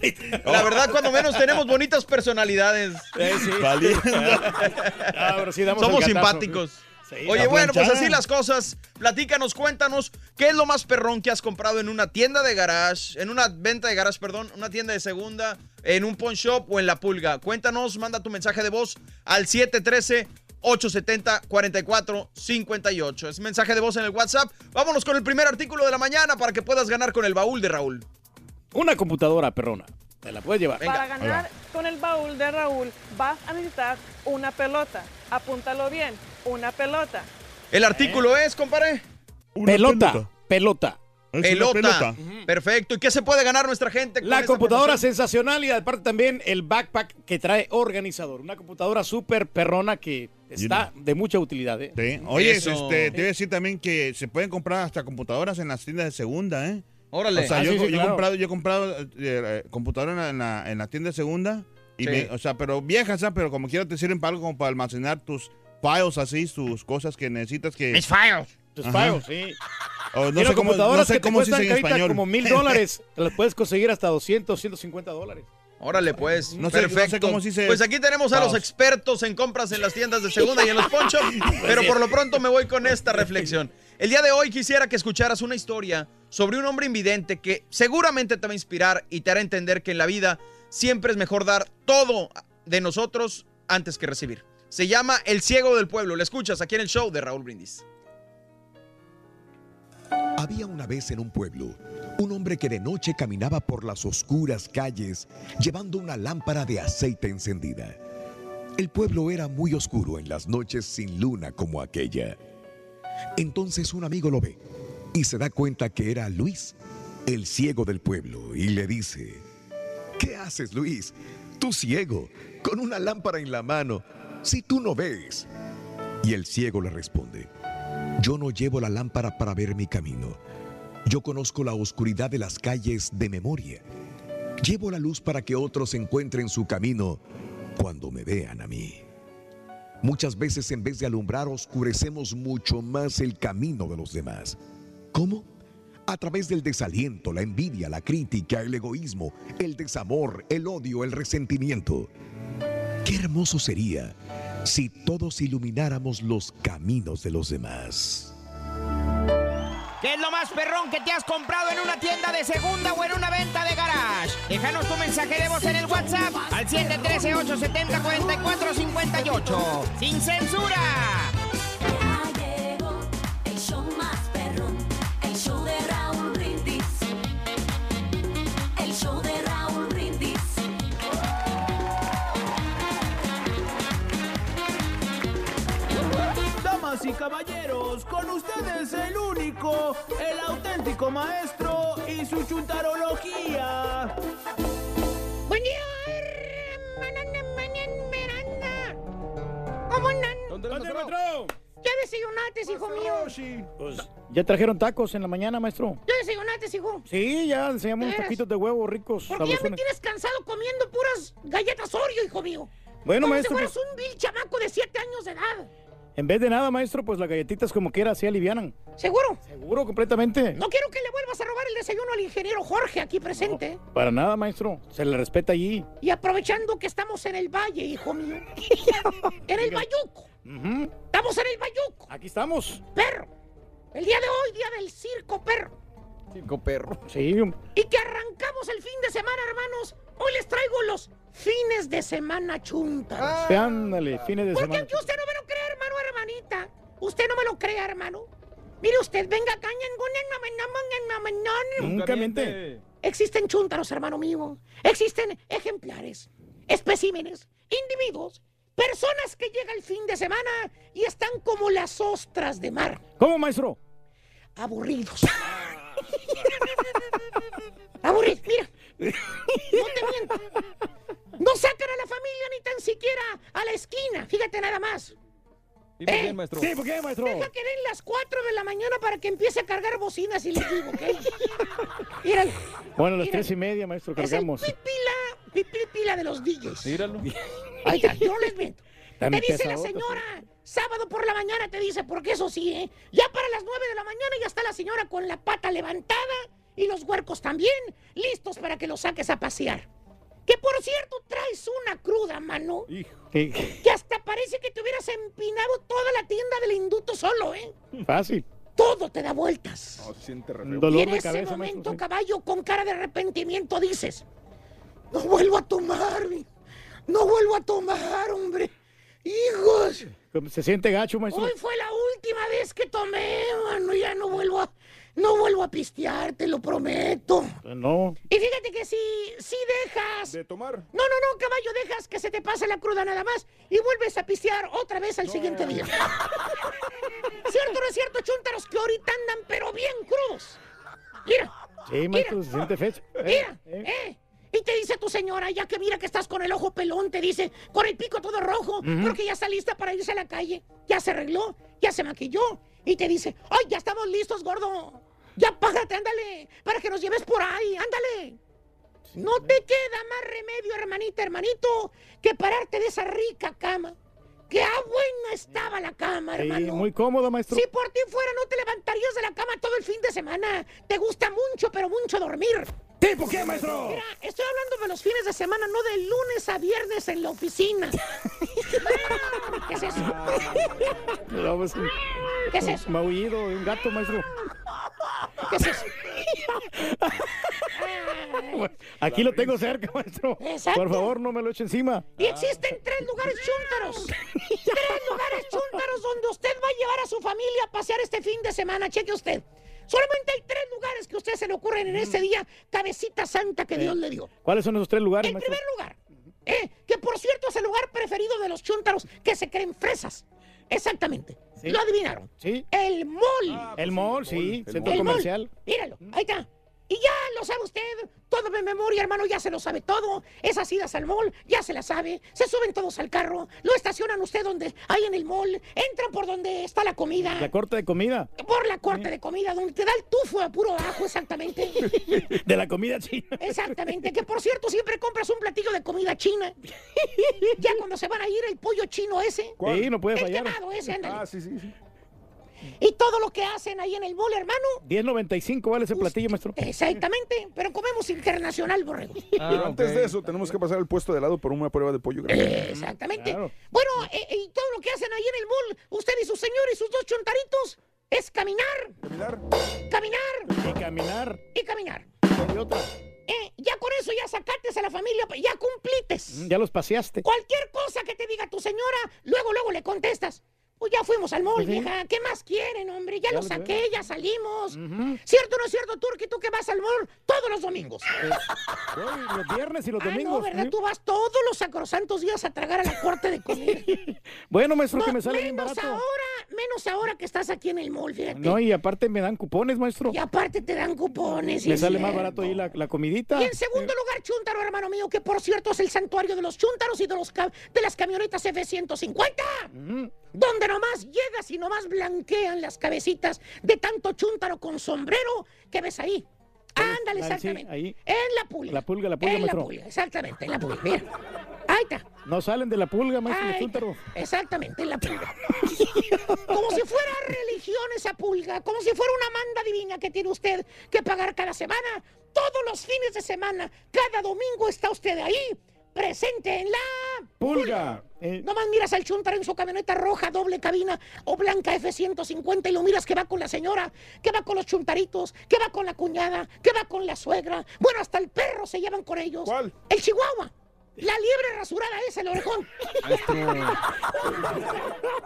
La verdad, cuando menos tenemos bonitas personalidades. Eh, sí. Valiendo. Ah, pero sí, damos Somos simpáticos. Oye, bueno, pues así las cosas. Platícanos, cuéntanos, ¿qué es lo más perrón que has comprado en una tienda de garage, en una venta de garage, perdón, una tienda de segunda, en un pawn shop o en la pulga? Cuéntanos, manda tu mensaje de voz al 713 870 4458. Es mensaje de voz en el WhatsApp. Vámonos con el primer artículo de la mañana para que puedas ganar con el baúl de Raúl. Una computadora perrona. Te la puedes llevar. Para ganar con el baúl de Raúl vas a necesitar una pelota. Apúntalo bien, una pelota. El artículo es, compadre. pelota. Pelota. Pelota. Perfecto. ¿Y qué se puede ganar nuestra gente? con La computadora promoción? sensacional y aparte también el backpack que trae organizador. Una computadora súper perrona que está de mucha utilidad. ¿eh? Sí. Oye, este, te voy a decir también que se pueden comprar hasta computadoras en las tiendas de segunda, ¿eh? Órale. O sea, Ah, yo, sí, sí, yo he comprado, yo he comprado eh, eh, computadora en la, en la- en la tienda de segunda. Y Sí. me- o sea, pero viejas, ¿sabes? pero como quiera te sirven para algo como para almacenar tus files así, tus cosas que necesitas que... Mis files. Tus Ajá. files, sí. O no sé cómo, no computadoras sé que cómo se cuestan dice en español. como mil dólares. Las puedes conseguir hasta 200, 150 dólares. Órale, pues. No sé- no sé Perfecto. cómo se dice Pues aquí tenemos a los expertos en compras en las tiendas de segunda y en los ponchos. pero por lo pronto me voy con esta reflexión. El día de hoy quisiera que escucharas una historia sobre un hombre invidente que seguramente te va a inspirar y te hará entender que en la vida siempre es mejor dar todo de nosotros antes que recibir. Se llama El Ciego del Pueblo. Le escuchas aquí en el show de Raúl Brindis. Había una vez en un pueblo un hombre que de noche caminaba por las oscuras calles llevando una lámpara de aceite encendida. El pueblo era muy oscuro en las noches sin luna como aquella. Entonces un amigo lo ve y se da cuenta que era Luis, el ciego del pueblo, y le dice, ¿qué haces Luis? Tú ciego, con una lámpara en la mano, si tú no ves. Y el ciego le responde, yo no llevo la lámpara para ver mi camino. Yo conozco la oscuridad de las calles de memoria. Llevo la luz para que otros encuentren su camino cuando me vean a mí. Muchas veces en vez de alumbrar oscurecemos mucho más el camino de los demás. ¿Cómo? A través del desaliento, la envidia, la crítica, el egoísmo, el desamor, el odio, el resentimiento. Qué hermoso sería si todos ilumináramos los caminos de los demás. ¿Qué es lo más perrón que te has comprado en una tienda de segunda o en una venta de garage? Déjanos tu mensaje de en el WhatsApp al 713-870-4458. ¡Sin censura! Y caballeros, con ustedes el único, el auténtico maestro y su chuntarología. Buen día, mañana, mañana, Miranda. ¿Cómo andan? ¿Dónde maestro? ¿Ya desayunaste, hijo mío? Pues, ¿Ya trajeron tacos en la mañana, maestro? ¿Ya desayunaste, hijo? Sí, ya enseñamos unos ¿Qué taquitos de huevo ricos. Porque ya me tienes cansado comiendo puras galletas Oreo, hijo mío. Bueno, Como maestro, si fueras pues- un vil chamaco de 7 años de edad. En vez de nada, maestro, pues las galletitas como quiera se alivianan. ¿Seguro? Seguro, completamente. No quiero que le vuelvas a robar el desayuno al ingeniero Jorge aquí presente. Para nada, maestro. Se le respeta allí. Y aprovechando que estamos en el valle, hijo mío. en el Bayuco. Estamos en el Bayuco. Aquí estamos. Perro. El día de hoy, día del circo perro. Cinco perro. Sí. Y que arrancamos el fin de semana, hermanos. Hoy les traigo los fines de semana chuntas. Sí, Ándale, fines de Porque semana. aunque usted no me lo crea, hermano, hermanita. Usted no me lo crea, hermano. Mire usted, venga acá. Nunca miente. Existen chúntaros, hermano mío. Existen ejemplares, especímenes, individuos, personas que llega el fin de semana y están como las ostras de mar, ¿Cómo, maestro? aburridos. aburridos, mira. No te miento. No sacan a la familia ni tan siquiera a la esquina. Fíjate nada más. ¿Y por qué, Eh, maestro? Sí, ¿por qué, maestro? Deja que den las 4 de la mañana para que empiece a cargar bocinas y les digo, ¿ok? Mira, Bueno, a las Mira, tres y media, maestro, es el cargamos. pipila, pipila de los DJs. Míralo. Oiga, yo no les. Tan Te dice la señora, sábado por la mañana te dice, porque eso sí, ¿eh? Ya para las 9 de la mañana ya está la señora con la pata levantada y los huercos también, listos para que los saques a pasear. Que por cierto, traes una cruda, mano. ¿Qué? Que hasta parece que te hubieras empinado toda la tienda del induto solo, ¿eh? Fácil. Todo te da vueltas. No, se siente re Un feo. dolor y en de ese cabeza, momento, maestro, caballo, con cara de arrepentimiento, dices: No vuelvo a tomar, no vuelvo a tomar, hombre. Hijos, Se siente gacho, maestro. hoy fue la última vez que tomé, mano. Ya no vuelvo a, no vuelvo a pistear, te lo prometo. No. Y fíjate que si, si dejas. ¿De tomar? No, no, no, caballo, dejas que se te pase la cruda nada más y vuelves a pistear otra vez al siguiente día. ¿Cierto o no es cierto, chúntaros, que ahorita andan pero bien crudos? Mira, Sí, maestro, se siente fecho. mira, eh. Y te dice tu señora, ya que mira que estás con el ojo pelón, te dice, con el pico todo rojo, Ujú. porque ya está lista para irse a la calle. Ya se arregló, ya se maquilló. Y te dice, ay, ya estamos listos, gordo. Ya págate, ándale, para que nos lleves por ahí, ándale. No te queda más remedio, hermanita, hermanito, que pararte de esa rica cama. Que ah, buena estaba la cama, Sí, hermano. muy cómodo, maestro. Si por ti fuera, no te levantarías de la cama todo el fin de semana. Te gusta mucho, pero mucho dormir. ¿Tipo qué, maestro? Mira, estoy hablando de los fines de semana, no de lunes a viernes en la oficina. ¿Qué es eso? ¿Qué es eso? Maullido de un gato, maestro. ¿Qué es eso? Aquí lo tengo cerca, maestro. Exacto. Por favor, no me lo eche encima. Y existen tres lugares chúntaros. tres lugares chúntaros donde usted va a llevar a su familia a pasear este fin de semana. Cheque usted. Solamente hay tres lugares que a usted se le ocurren en ese día, cabecita santa que Dios le dio. ¿Cuáles son esos tres lugares, En maestro? primer lugar, eh, que por cierto es el lugar preferido de los chúntaros que se creen fresas. Exactamente. Sí. Lo adivinaron. Sí. El mall. El mall, sí, el centro El mall. comercial. Míralo, ahí está. Y ya lo sabe usted, todo de memoria, hermano, ya se lo sabe todo. Esas idas al mall, ya se la sabe. Se suben todos al carro, lo estacionan usted donde, ahí en el mall, entran por donde está la comida. La corte de comida. Por la corte de comida, donde te da el tufo a puro ajo, exactamente. De la comida china. Exactamente, que por cierto siempre compras un platillo de comida china. Ya cuando se van a ir el pollo chino ese. Sí, no puede el fallar. quemado ese, ándale. Ah, sí, sí, sí. Y todo lo que hacen ahí en el mall, hermano. 10.95 vale ese platillo, maestro. Exactamente, pero comemos internacional, borrego. Pero antes de eso, tenemos que pasar el puesto de lado por una prueba de pollo grande. Exactamente. Claro. Bueno, eh, y todo lo que hacen ahí en el mall, usted y su señor y sus dos chontaritos, es caminar, Caminar. caminar Y caminar. y caminar. Y otra. Eh, ya con eso ya sacates a la familia, ya cumplites. Mm, Ya los paseaste. Cualquier cosa que te diga tu señora, luego, luego le contestas. Pues ya fuimos al mall, Pues vieja. ¿Qué más quieren, hombre? Ya, Ya lo saqué, veo. ya salimos. ¿Cierto o no es cierto, Turki? Tú que vas al mall todos los domingos. Uy, los viernes y los Ah, no, domingos. ¿verdad? ¿sí? Tú vas todos los sacrosantos días a tragar a la corte de comida. Bueno, maestro, que No, me sale bien menos barato. ahora, menos ahora que estás aquí en el mall, fíjate. No, y aparte me dan cupones, maestro. Y aparte te dan cupones. Me sale más barato ahí la, la comidita. Y en segundo lugar, Chuntaro, hermano mío, que por cierto es el santuario de los Chuntaros y de, los de las camionetas F-150. Mm, Donde nomás llegas y nomás blanquean las cabecitas de tanto Chuntaro con sombrero que ves ahí. Ándale, sí, exactamente. ahí. En la pulga. La pulga, la pulga, En la pulga, exactamente, en la pulga. Mira. Ahí está. No salen de la pulga, maestro, está. chúntaros. Exactamente, en la pulga. Como si fuera religión esa pulga, como si fuera una manda divina que tiene usted que pagar cada semana. Todos los fines de semana, cada domingo está usted ahí, presente en la Pulga. Eh, Nomás miras al chuntaro en su camioneta roja, doble cabina o blanca F-150 y lo miras que va con la señora, que va con los chuntaritos, que va con la cuñada, que va con la suegra. Bueno, hasta el perro se llevan con ellos. ¿Cuál? El chihuahua. La liebre rasurada esa, el orejón.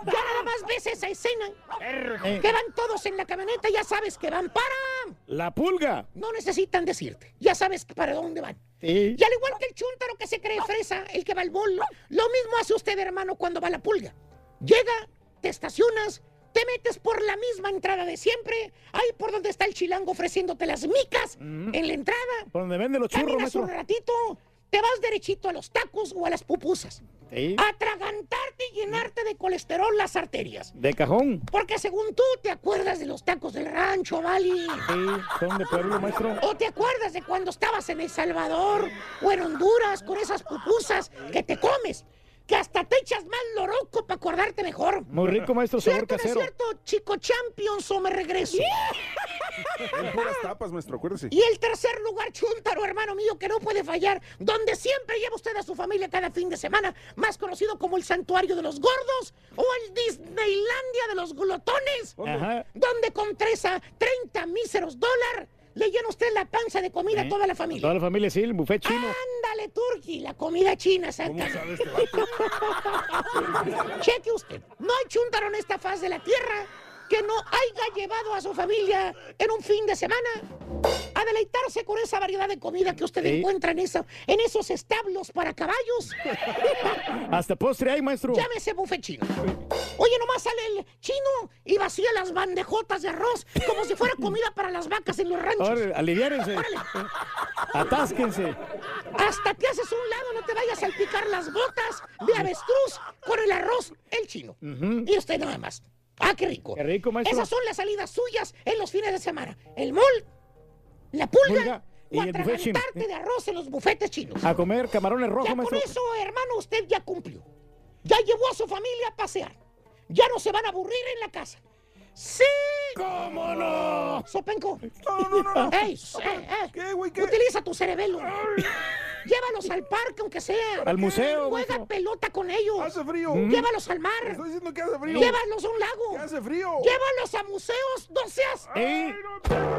Ya nada más ves esa escena. Eh. Que van todos en la camioneta, ya sabes que van para... la pulga. No necesitan decirte, ya sabes para dónde van. Sí. Y al igual que el chúntaro que se cree fresa, el que va al bolo, lo mismo hace usted, hermano, cuando va a la pulga. Llega, te estacionas, te metes por la misma entrada de siempre, ahí por donde está el chilango ofreciéndote las micas Mm. en la entrada. Por donde venden los churros, Caminas un ratito, te vas derechito a los tacos o a las pupusas. Sí. Atragantarte y llenarte de colesterol las arterias. De cajón. Porque según tú te acuerdas de los tacos del rancho, Vali. Sí, son de pueblo, maestro. ¿O te acuerdas de cuando estabas en El Salvador o en Honduras con esas pupusas que te comes? Que hasta te echas más loroco para acordarte mejor. Muy rico, maestro, sabor ¿Cierto o no es casero. cierto? Chico Champions o me regreso. En puras tapas, maestro, acuérdese. Y el tercer lugar, Chuntaro, hermano mío, que no puede fallar, donde siempre lleva usted a su familia cada fin de semana, más conocido como el Santuario de los Gordos o el Disneylandia de los Glotones, Ajá. donde con 3 a 30 míseros dólares le llena usted la panza de comida a toda la familia. Toda la familia, sí, el buffet chino. Ándale, Turki, la comida china, saca. Cheque usted, no hay chuntaro en esta faz de la tierra que no haya llevado a su familia en un fin de semana a deleitarse con esa variedad de comida que usted Sí. encuentra en, esa- en esos establos para caballos. Hasta postre hay, maestro. Llámese buffet chino. Oye, nomás sale el chino y vacía las bandejotas de arroz como si fuera comida para las vacas en los ranchos. Órale, aliviárense. Atásquense. Hasta te haces un lado, no te vayas a salpicar las botas de avestruz con el arroz, el chino. Y usted nada más. Ah, qué rico. Qué rico, maestro. Esas son las salidas suyas en los fines de semana. El mall, la pulga, Pulga y o chino. atragantarte de arroz en los bufetes chinos. A comer camarones rojos, Ya con eso, hermano, usted ya cumplió. Ya llevó a su familia a pasear. Ya no se van a aburrir en la casa. ¡Sí! ¿Cómo no? Sopenco. No, no, no. ¡Ey! eh, eh. ¿Qué, güey? ¿Qué? Utiliza tu cerebelo. Llévalos al parque, aunque sea. Al museo, Juega pelota con ellos. Hace frío. Mm. Llévalos al mar. Estoy diciendo que hace frío. Llévalos a un lago. Que hace frío. Llévalos a museos, no seas. ¡Ey!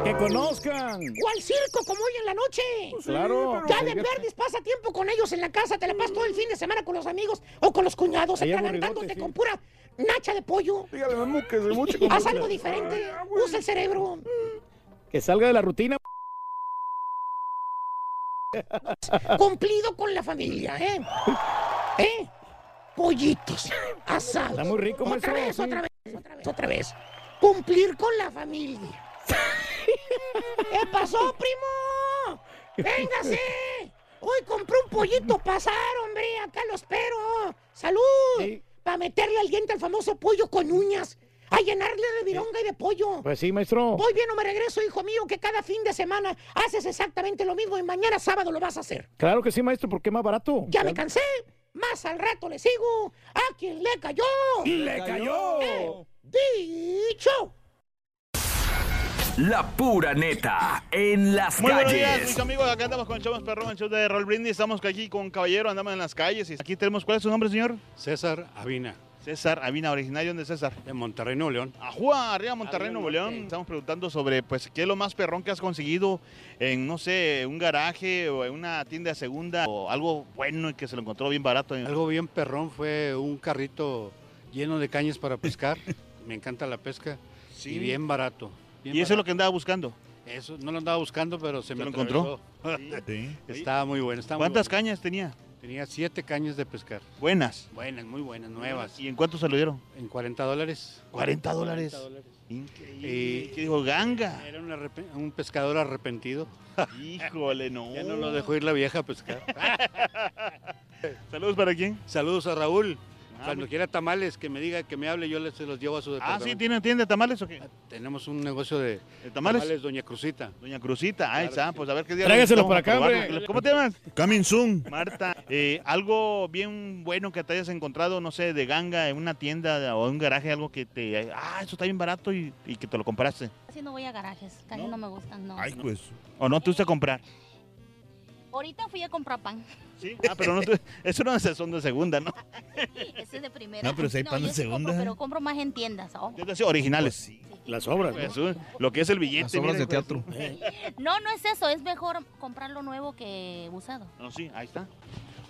¡Que conozcan! O al circo, como hoy en la noche. Claro. Ya de perdis pasa tiempo con ellos en la casa, te la pasas todo el fin de semana con los amigos o con los cuñados, aburridote, sí. con pura nacha de pollo. Dígale que se muche con Haz algo diferente, usa el cerebro. Que salga de la rutina. Cumplido con la familia, ¿eh? ¿Eh? Pollitos, asados. Está muy rico, otra vez, sí. otra vez, otra vez, otra vez. Cumplir con la familia. ¿Qué pasó, primo? ¡Véngase! Hoy compré un pollito pasar, hombre. Acá lo espero. ¡Salud! Sí. Para meterle al diente al famoso pollo con uñas. A llenarle de vironga y de pollo. Pues sí, maestro. Voy bien o me regreso, hijo mío, que cada fin de semana haces exactamente lo mismo y mañana sábado lo vas a hacer. Claro que sí, maestro, porque es más barato. Ya me cansé. Más al rato le sigo. A quien le cayó. ¡Le cayó! Eh, dicho. La pura neta en las Muy buenos días, calles. mis amigos. Acá andamos con más perrón, el show de Roll Brindis. Estamos aquí con Caballero, andamos en las calles. Y aquí tenemos, ¿cuál es su nombre, señor? César Avina, César Avina, originario de César. de Monterrey, Nuevo León. Ajúa, arriba Monterrey, Nuevo León. Estamos preguntando sobre, pues, qué es lo más perrón que has conseguido en, no sé, un garaje o en una tienda de segunda o algo bueno y que se lo encontró bien barato. en- Algo bien perrón fue un carrito lleno de cañas para pescar. Me encanta la pesca. Sí. Y bien barato. Bien Y eso es lo que andaba buscando. Eso no lo andaba buscando, pero se, ¿Se me lo encontró? Sí. Estaba muy bueno. estaba muy ¿Cuántas bueno. cañas tenía? Tenía siete cañas de pescar. Buenas. Buenas, muy buenas, nuevas. ¿Y en cuánto se lo dieron? En 40 dólares. 40 dólares. 40 dólares. Increíble. Y- ¿Qué dijo? Ganga. Era un, un pescador arrepentido. Híjole, no. Ya no lo dejó ir la vieja a pescar. Saludos para quién. Saludos a Raúl. Ah, Cuando quiera tamales, que me diga, que me hable, yo les, se los llevo a su Ah, departamento. sí, ¿tiene tienda de tamales o qué? Tenemos un negocio de ¿De tamales? Doña Cruzita. Doña Cruzita, ahí está, pues a ver qué día. Tráigaselo para acá, hombre. ¿Cómo te llamas? Coming soon. Marta, eh, algo bien bueno que te hayas encontrado, no sé, de ganga en una tienda o en un garaje, algo que te. Ah, eso está bien barato y, y que te lo compraste. Casi no voy a garajes, casi no, me gustan, no. pues. O no te gusta comprar. Ahorita fui a comprar pan. Sí. Ah, pero no te- eso no es son de segunda, ¿no? Ese es de primera. No, pero si hay pan de sí compro, segunda. pero compro más en tiendas. oh. Tiendas así originales. Las obras. Pues, uh, lo que es el billete. Las obras mira, de hijo teatro. No, no es eso, es mejor comprarlo nuevo que usado. No, sí, ahí está.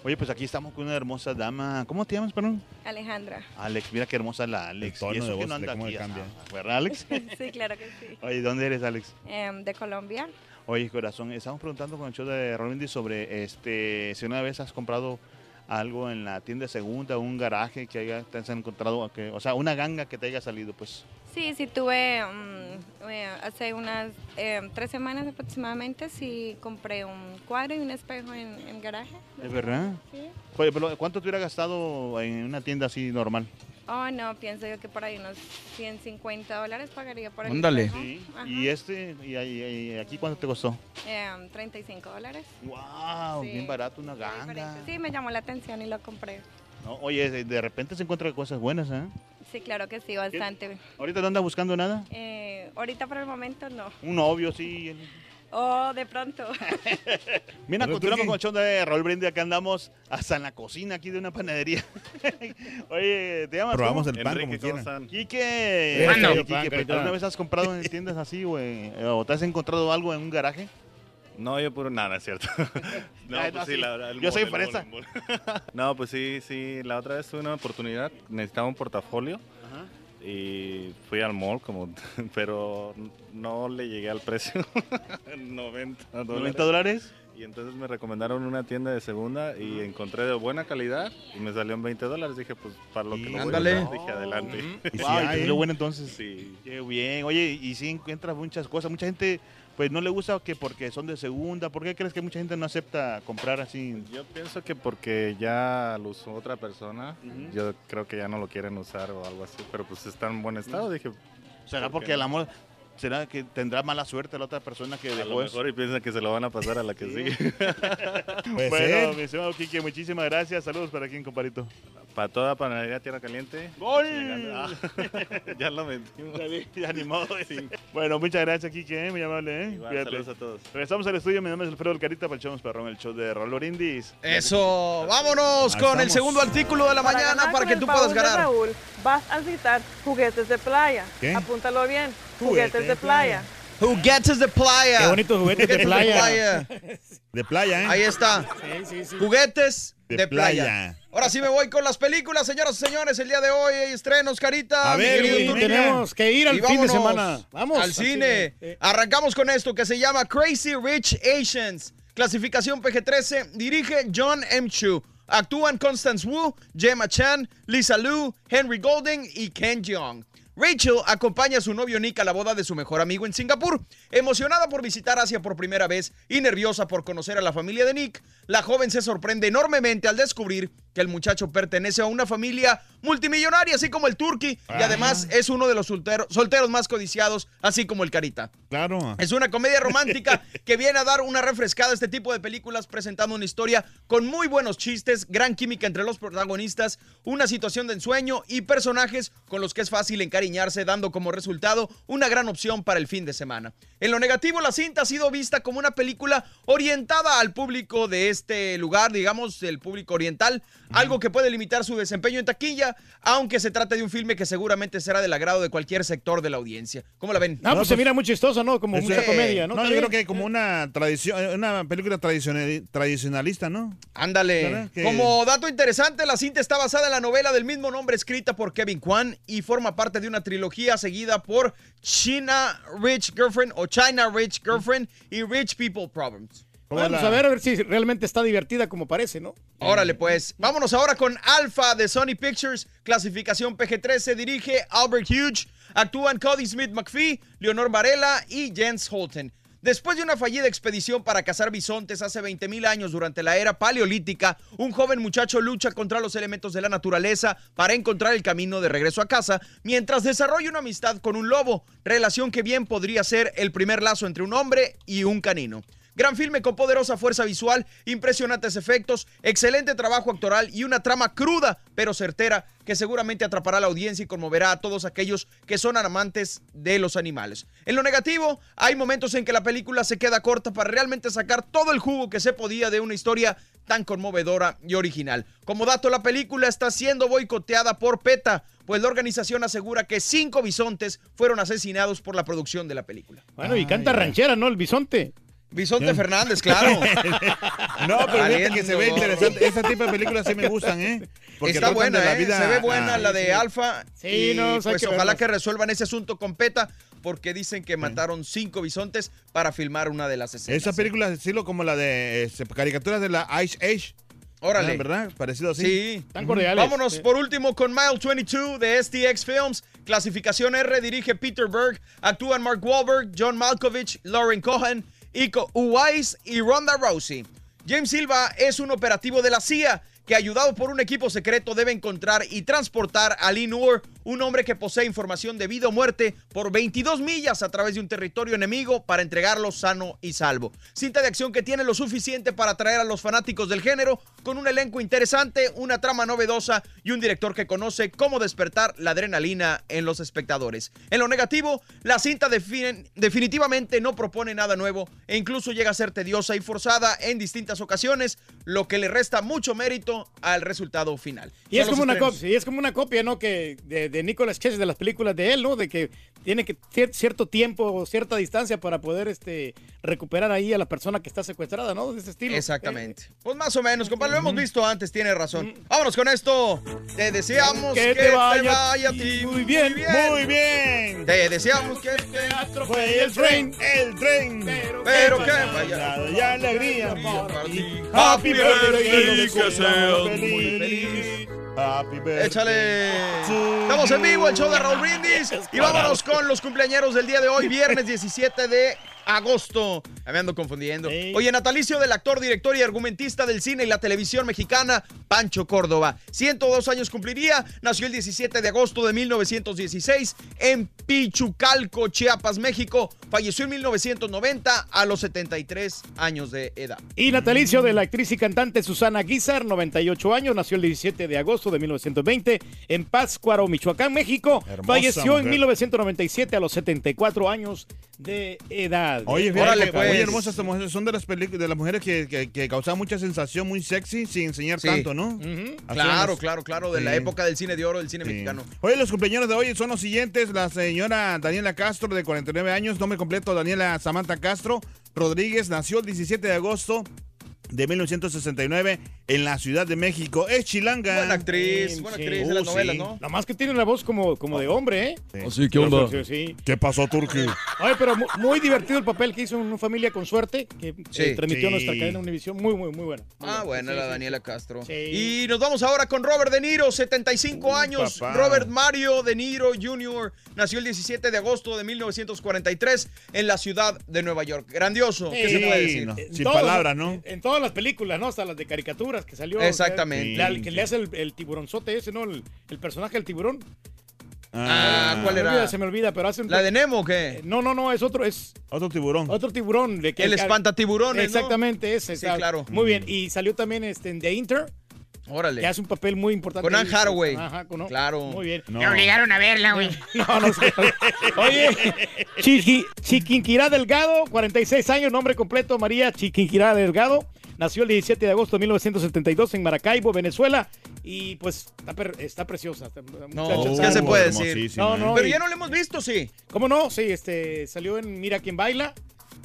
Oye, pues aquí estamos con una hermosa dama. ¿Cómo te llamas, perdón? Alejandra. Alex, mira qué hermosa la Alex. El tono y eso de que voz no de anda cómo aquí, le cambia. ah, ¿verdad, Alex? sí, claro que sí. Oye, ¿dónde eres, Alex? Em, de Colombia. Oye, corazón, estamos preguntando con el show de Rolindi sobre este, si una vez has comprado algo en la tienda segunda, un garaje que haya, te has encontrado, que, o sea, una ganga que te haya salido, pues. Sí, sí tuve mm, eh, hace unas em, tres semanas aproximadamente, sí compré un cuadro y un espejo en el garaje. ¿De verdad? Sí. Oye, pero ¿cuánto te hubiera gastado en una tienda así normal? Oh, no, pienso yo que por ahí unos 150 dólares pagaría por el Ándale. Sí. ¿Y este, y, y- y aquí cuánto te costó? Em, 35 dólares. ¡Wow! Sí. Bien barato, una ganga. Sí, me llamó la atención y lo compré. ¿no? Oye, de, de repente se encuentran cosas buenas, ¿eh? Sí, claro que sí, bastante. ¿Ahorita no andas buscando nada? Eh, ahorita por el momento no. Un novio, sí. Oh, de pronto. Mira, continuamos con el show de Raúl Brindis. Acá andamos hasta en la cocina aquí de una panadería. Oye, ¿te llamas Probamos cómo? el pan como quieran. Pan, Quique. ¿alguna vez has comprado en tiendas así, güey? ¿O te has encontrado algo en un garaje? No, yo puro nada, es cierto. no, Ah, pues sí, sí. la verdad. el Yo soy fresa. no, pues sí, sí. La otra vez tuve una oportunidad, necesitaba un portafolio. Y fui al mall, como, pero no le llegué al precio. 90 dólares. 90 dólares. Y entonces me recomendaron una tienda de segunda y encontré de buena calidad y me salió en 20 dólares. Dije, pues para lo que lo voy a ándale. usar, dije adelante. Y sí lo bueno entonces. Sí. Qué bien. Oye, y sí encuentras muchas cosas. Mucha gente, pues no le gusta que porque son de segunda. ¿Por qué crees que mucha gente no acepta comprar así? Yo pienso que porque ya lo usó otra persona, yo creo que ya no lo quieren usar o algo así, pero pues está en buen estado, dije. ¿Será ¿por porque qué el amor, será que tendrá mala suerte la otra persona que A dejó lo eso? mejor y piensan que se lo van a pasar a la que sigue. bueno, mi estimado Quique, muchísimas gracias. Saludos para quien, comparito. Para toda panadería Tierra Caliente. ¡Gol! Ah, ya lo metimos. Ya ni modo. Bueno, muchas gracias, Kike, ¿eh? muy amable. ¿eh? Igual, saludos a todos. Regresamos al estudio. Mi nombre es Alfredo El Carita para el show Perrón, el show de Rolo Brindis. Eso, vámonos Ahí con el segundo artículo de la Para mañana para que el tú puedas de ganar. Raúl, vas a necesitar juguetes de playa. ¿Qué? Apúntalo bien. Juguetes de playa. Juguetes de playa. Qué bonito juguetes de playa. De playa, ¿eh? Ahí está. Juguetes de, De playa. playa. Ahora sí me voy con las películas, señoras y señores. El día de hoy hay estrenos, Carita. A ver, y tenemos que ir al Y fin de semana. Vamos al cine. Arrancamos con esto que se llama Crazy Rich Asians. Clasificación PG-13. Dirige John M. Chu. Actúan Constance Wu, Gemma Chan, Lisa Liu, Henry Golding y Ken Jeong. Rachel acompaña a su novio Nick a la boda de su mejor amigo en Singapur. Emocionada por visitar Asia por primera vez y nerviosa por conocer a la familia de Nick, la joven se sorprende enormemente al descubrir que el muchacho pertenece a una familia multimillonaria, así como el Turkey, y además es uno de los soltero- solteros más codiciados, así como el Carita. Claro. Es una comedia romántica que viene a dar una refrescada a este tipo de películas, presentando una historia con muy buenos chistes, gran química entre los protagonistas, una situación de ensueño y personajes con los que es fácil encariñarse, dando como resultado una gran opción para el fin de semana. En lo negativo, la cinta ha sido vista como una película orientada al público de este lugar, digamos, el público oriental, algo que puede limitar su desempeño en taquilla, aunque se trate de un filme que seguramente será del agrado de cualquier sector de la audiencia. ¿Cómo la ven? Ah, pues, se mira muy chistoso, ¿no? Como Eso mucha comedia, ¿no? No, yo creo que como una tradición, una película tradicional, tradicionalista, ¿no? Ándale. Como dato interesante, la cinta está basada en la novela del mismo nombre escrita por Kevin Kwan y forma parte de una trilogía seguida por China Rich Girlfriend o China Rich Girlfriend y Rich People Problems. Vamos a ver a ver si realmente está divertida como parece, ¿no? Órale, pues. Vámonos ahora con Alpha de Sony Pictures, clasificación PG-13, dirige Albert Hughes, actúan Cody Smith McPhee, Leonor Varela y Jens Holten. Después de una fallida expedición para cazar bisontes hace 20.000 años durante la era paleolítica, un joven muchacho lucha contra los elementos de la naturaleza para encontrar el camino de regreso a casa, mientras desarrolla una amistad con un lobo, relación que bien podría ser el primer lazo entre un hombre y un canino. Gran filme con poderosa fuerza visual, impresionantes efectos, excelente trabajo actoral y una trama cruda pero certera que seguramente atrapará a la audiencia y conmoverá a todos aquellos que son amantes de los animales. En lo negativo, hay momentos en que la película se queda corta para realmente sacar todo el jugo que se podía de una historia tan conmovedora y original. Como dato, la película está siendo boicoteada por PETA, pues la organización asegura que cinco bisontes fueron asesinados por la producción de la película. Bueno, y canta ranchera, ¿no? El bisonte. Bisonte Fernández, claro. No, pero fíjate que se ve interesante. Ese tipo de películas sí me gustan, ¿eh? Porque Está buena, la ¿eh? vida, se ve buena ah, la de sí. Alfa. Sí, y no, pues que ojalá verlas. que resuelvan ese asunto con PETA, porque dicen que mataron cinco bisontes para filmar una de las escenas. Esa película es estilo como la de este, caricaturas de la Ice Age. Órale. Ah, ¿Verdad? Parecido así. Sí. Tan cordiales. Vámonos por último con Mile 22 de STX Films. Clasificación R, dirige Peter Berg. Actúan Mark Wahlberg, John Malkovich, Lauren Cohen, Iko Uwais y Ronda Rousey. James Silva es un operativo de la CIA que ayudado por un equipo secreto debe encontrar y transportar a Lee Noor, un hombre que posee información de vida o muerte por 22 millas a través de un territorio enemigo para entregarlo sano y salvo. Cinta de acción que tiene lo suficiente para atraer a los fanáticos del género con un elenco interesante, una trama novedosa y un director que conoce cómo despertar la adrenalina en los espectadores. En lo negativo, la cinta definitivamente no propone nada nuevo e incluso llega a ser tediosa y forzada en distintas ocasiones, lo que le resta mucho mérito al resultado final. Y Son es como, una copia, y es como una copia, ¿no? Que de, de Nicolas Cage, de las películas de él, ¿no? De que tiene que cier- cierto tiempo, cierta distancia para poder este, recuperar ahí a la persona que está secuestrada, ¿no? De ese estilo. Exactamente. Pues más o menos, compadre, lo hemos visto antes, tiene razón. Vámonos con esto. Te deseamos Que que, te te vaya a ti muy bien. Muy bien. Te deseamos que Fue el tren, el tren. Pero que vaya. Ya alegría. Happy birthday, que muy feliz. Happy birthday. Échale. Estamos en vivo, el show de Raúl Brindis. Y vámonos con los cumpleañeros del día de hoy, viernes 17 de agosto. Ya Me ando confundiendo. Oye, natalicio del actor, director y argumentista del cine y la televisión mexicana, Pancho Córdoba. 102 años cumpliría. Nació el 17 de agosto de 1916 en Pichucalco, Chiapas, México. Falleció en 1990 a los 73 años de edad. Y natalicio de la actriz y cantante Susana Guizar, 98 años, nació el 17 de agosto de 1920 en Pátzcuaro, Michoacán, México. Hermosa Falleció en mujer. 1997 a los 74 años de edad. Oye, Órale, fíjate, pues. muy hermosas estas mujeres. Son de las, pelic- de las mujeres que, que, que causaban mucha sensación, muy sexy, sin enseñar Sí. tanto, ¿no? Claro, claro, claro, de la época del cine de oro, del cine Sí. mexicano. Oye, los cumpleaños de hoy son los siguientes. La señora Daniela Castro, de 49 años, nombre completo Daniela Samantha Castro Rodríguez, nació el 17 de agosto de 1969 en la Ciudad de México. Es chilanga. Buena actriz, buena actriz de las Uh, novelas, sí. ¿no? Nada más que tiene una voz como, como de hombre, ¿eh? Sí. ¿qué onda? Sí, sí. ¿Qué pasó, Turki? Oye, pero mu- muy divertido el papel que hizo en Una Familia con Suerte, que Sí. eh, transmitió Sí. nuestra cadena Univisión. Muy, muy, muy buena. Muy Ah, buena. Sí, la sí. Daniela Castro. Sí. Y nos vamos ahora con Robert De Niro, 75 años. papá. Robert Mario De Niro Jr. nació el 17 de agosto de 1943 en la ciudad de Nueva York. Grandioso, ¿qué Sí, se puede decir? no. Sin palabras, ¿no? En todas las películas, ¿no? Hasta las de caricaturas que salió. Exactamente. que le- que le hace el, el tiburonzote ese, ¿no? El, el personaje del tiburón. Ah, ¿cuál Se me era? olvida, se me olvida, pero hace un... ¿La de Nemo o qué? No, no, no, es otro, es Otro tiburón. otro tiburón. De que El espantatiburones, ¿no? Exactamente, ese. Sí, claro. Muy bien. Y salió también este, en The Inter, Órale. que hace un papel muy importante. Con Anne ahí. Hathaway. Ajá, con- Claro. Muy bien. Me obligaron a verla, güey. No, no sé. Oye, Chiqui, Chiquinquirá Delgado, 46 años, nombre completo, María Chiquinquirá Delgado. Nació el 17 de agosto de 1972 en Maracaibo, Venezuela. Y pues está, está preciosa. No, muchacha ¿qué está se puede decir? No, no, Pero y- ya no lo hemos visto, sí. ¿Cómo no? Sí, este, salió en Mira quién baila.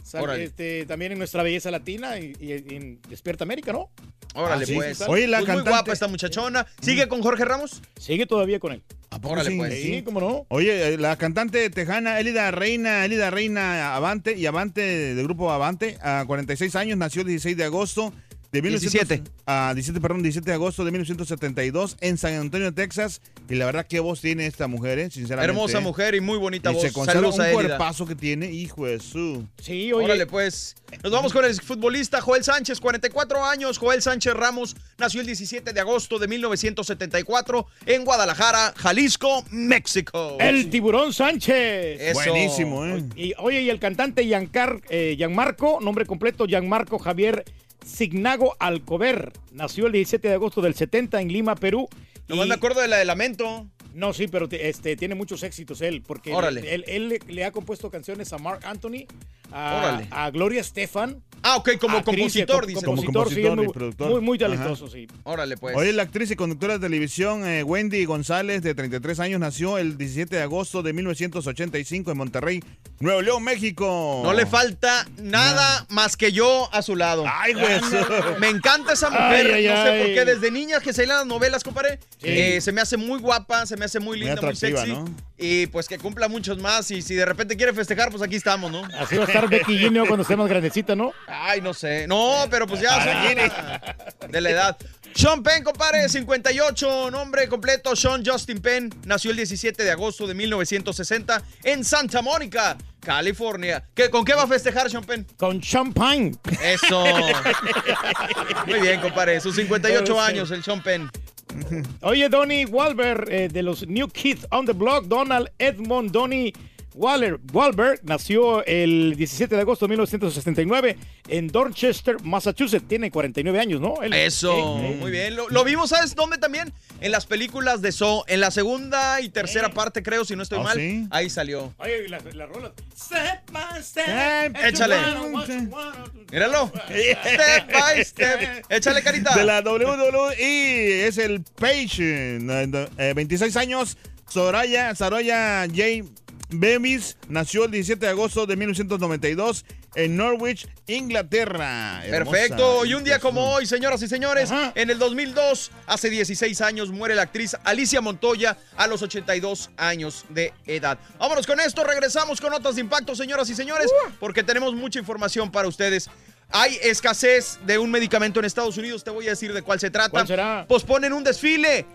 Sal- este, también en Nuestra Belleza Latina y, y en Despierta América, ¿no? Órale, Ah, sí, pues. Oye, la Pues muy cantante- guapa esta muchachona. ¿Sigue con Jorge Ramos? Sigue todavía con él. ¿A poco Órale, sí? pues. Sí, ¿cómo no? Oye, eh, la cantante tejana Elida Reina, Elida Reina Avante y Avante del grupo Avante, a 46 años, nació el 16 de agosto de 1900 17. ah, 17, perdón, 17 de agosto de 1972 en San Antonio, Texas. Y la verdad, qué voz tiene esta mujer, eh, sinceramente. Hermosa eh. mujer y muy bonita Y voz. se conserva Saludos un cuerpazo que tiene, hijo de su. Sí, oye. Órale, pues. Nos vamos con el futbolista Joel Sánchez, 44 años. Joel Sánchez Ramos nació el 17 de agosto de 1974 en Guadalajara, Jalisco, México. El tiburón Sánchez. Eso. Buenísimo, ¿eh? Y, oye, y el cantante Giancar, eh, Gianmarco, nombre completo Gianmarco Javier Signago Alcover, nació el 17 de agosto del 70 en Lima, Perú. Nomás Y- me acuerdo de la de Lamento. No, sí, pero te- este, tiene muchos éxitos él, porque Órale. él, él le, le ha compuesto canciones a Mark Anthony, a, Gloria Estefan. Ah, ok, como compositor, como- dice. como compositor, sí, y muy, productor. muy, muy Ajá. talentoso, sí. Órale, pues. Oye, la actriz y conductora de televisión eh, Wendy González, de 33 años, nació el 17 de agosto de 1985 en Monterrey, Nuevo León, México. No le falta nada más que yo a su lado. Ay, güey. Me encanta esa mujer. Ay, ay, no sé ay. por qué. Desde niña que se en las novelas, compadre. Sí. eh, se me hace muy guapa, se me hace muy linda, muy, sexy. ¿no? Y pues que cumpla muchos más. Y si de repente quiere festejar, pues aquí estamos, ¿no? Así va a estar Becky ¿no? cuando esté más grandecita, ¿no? Ay, no sé. No, pero pues ya son de la edad. Sean Penn, compadre, 58, nombre completo, Sean Justin Penn, nació el 17 de agosto de 1960 en Santa Mónica, California. ¿Qué, ¿Con qué va a festejar, Sean Penn? Con champagne. Eso. Muy bien, compadre. Sus 58 Pero sí. años, el Sean Penn. Oye, Donnie Wahlberg, eh, de los New Kids on the Block, Donald Edmond Donnie Waller, Wahlberg, nació el 17 de agosto de 1969 en Dorchester, Massachusetts. Tiene 49 años, ¿no? Él- Eso, eh, eh. muy bien. Lo, lo vimos, ¿sabes dónde también? En las películas de So. En la segunda y tercera parte, creo, si no estoy ¿Ah, mal. sí? Ahí salió. Oye, la, la rola. Step by step. Échale. Míralo. Step by step. Échale, carita. De la WWE es el Page, eh, eh, 26 años. Soraya, Saroya J. Bemis nació el 17 de agosto de 1992 en Norwich, Inglaterra. Hermosa. Perfecto. Y un día como hoy, señoras y señores, en el 2002, hace 16 años, muere la actriz Alicia Montoya a los 82 años de edad. Vámonos con esto, regresamos con notas de impacto, señoras y señores, porque tenemos mucha información para ustedes. Hay escasez de un medicamento en Estados Unidos, te voy a decir de cuál se trata. ¿Cuál será? Posponen un desfile.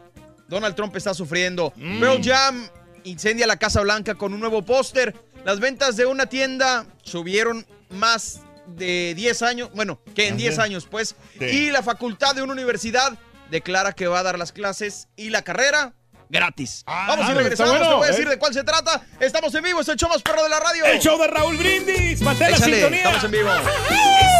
Donald Trump está sufriendo. Pearl Jam incendia la Casa Blanca con un nuevo póster. Las ventas de una tienda subieron más de 10 años, bueno, que en Ajá. 10 años, pues. Sí. Y la facultad de una universidad declara que va a dar las clases y la carrera gratis. Vamos y ah, regresamos, bueno, te voy a decir ¿eh? de cuál se trata. Estamos en vivo, es el show más perro de la radio. El show de Raúl Brindis. Mantén la sintonía. estamos en vivo.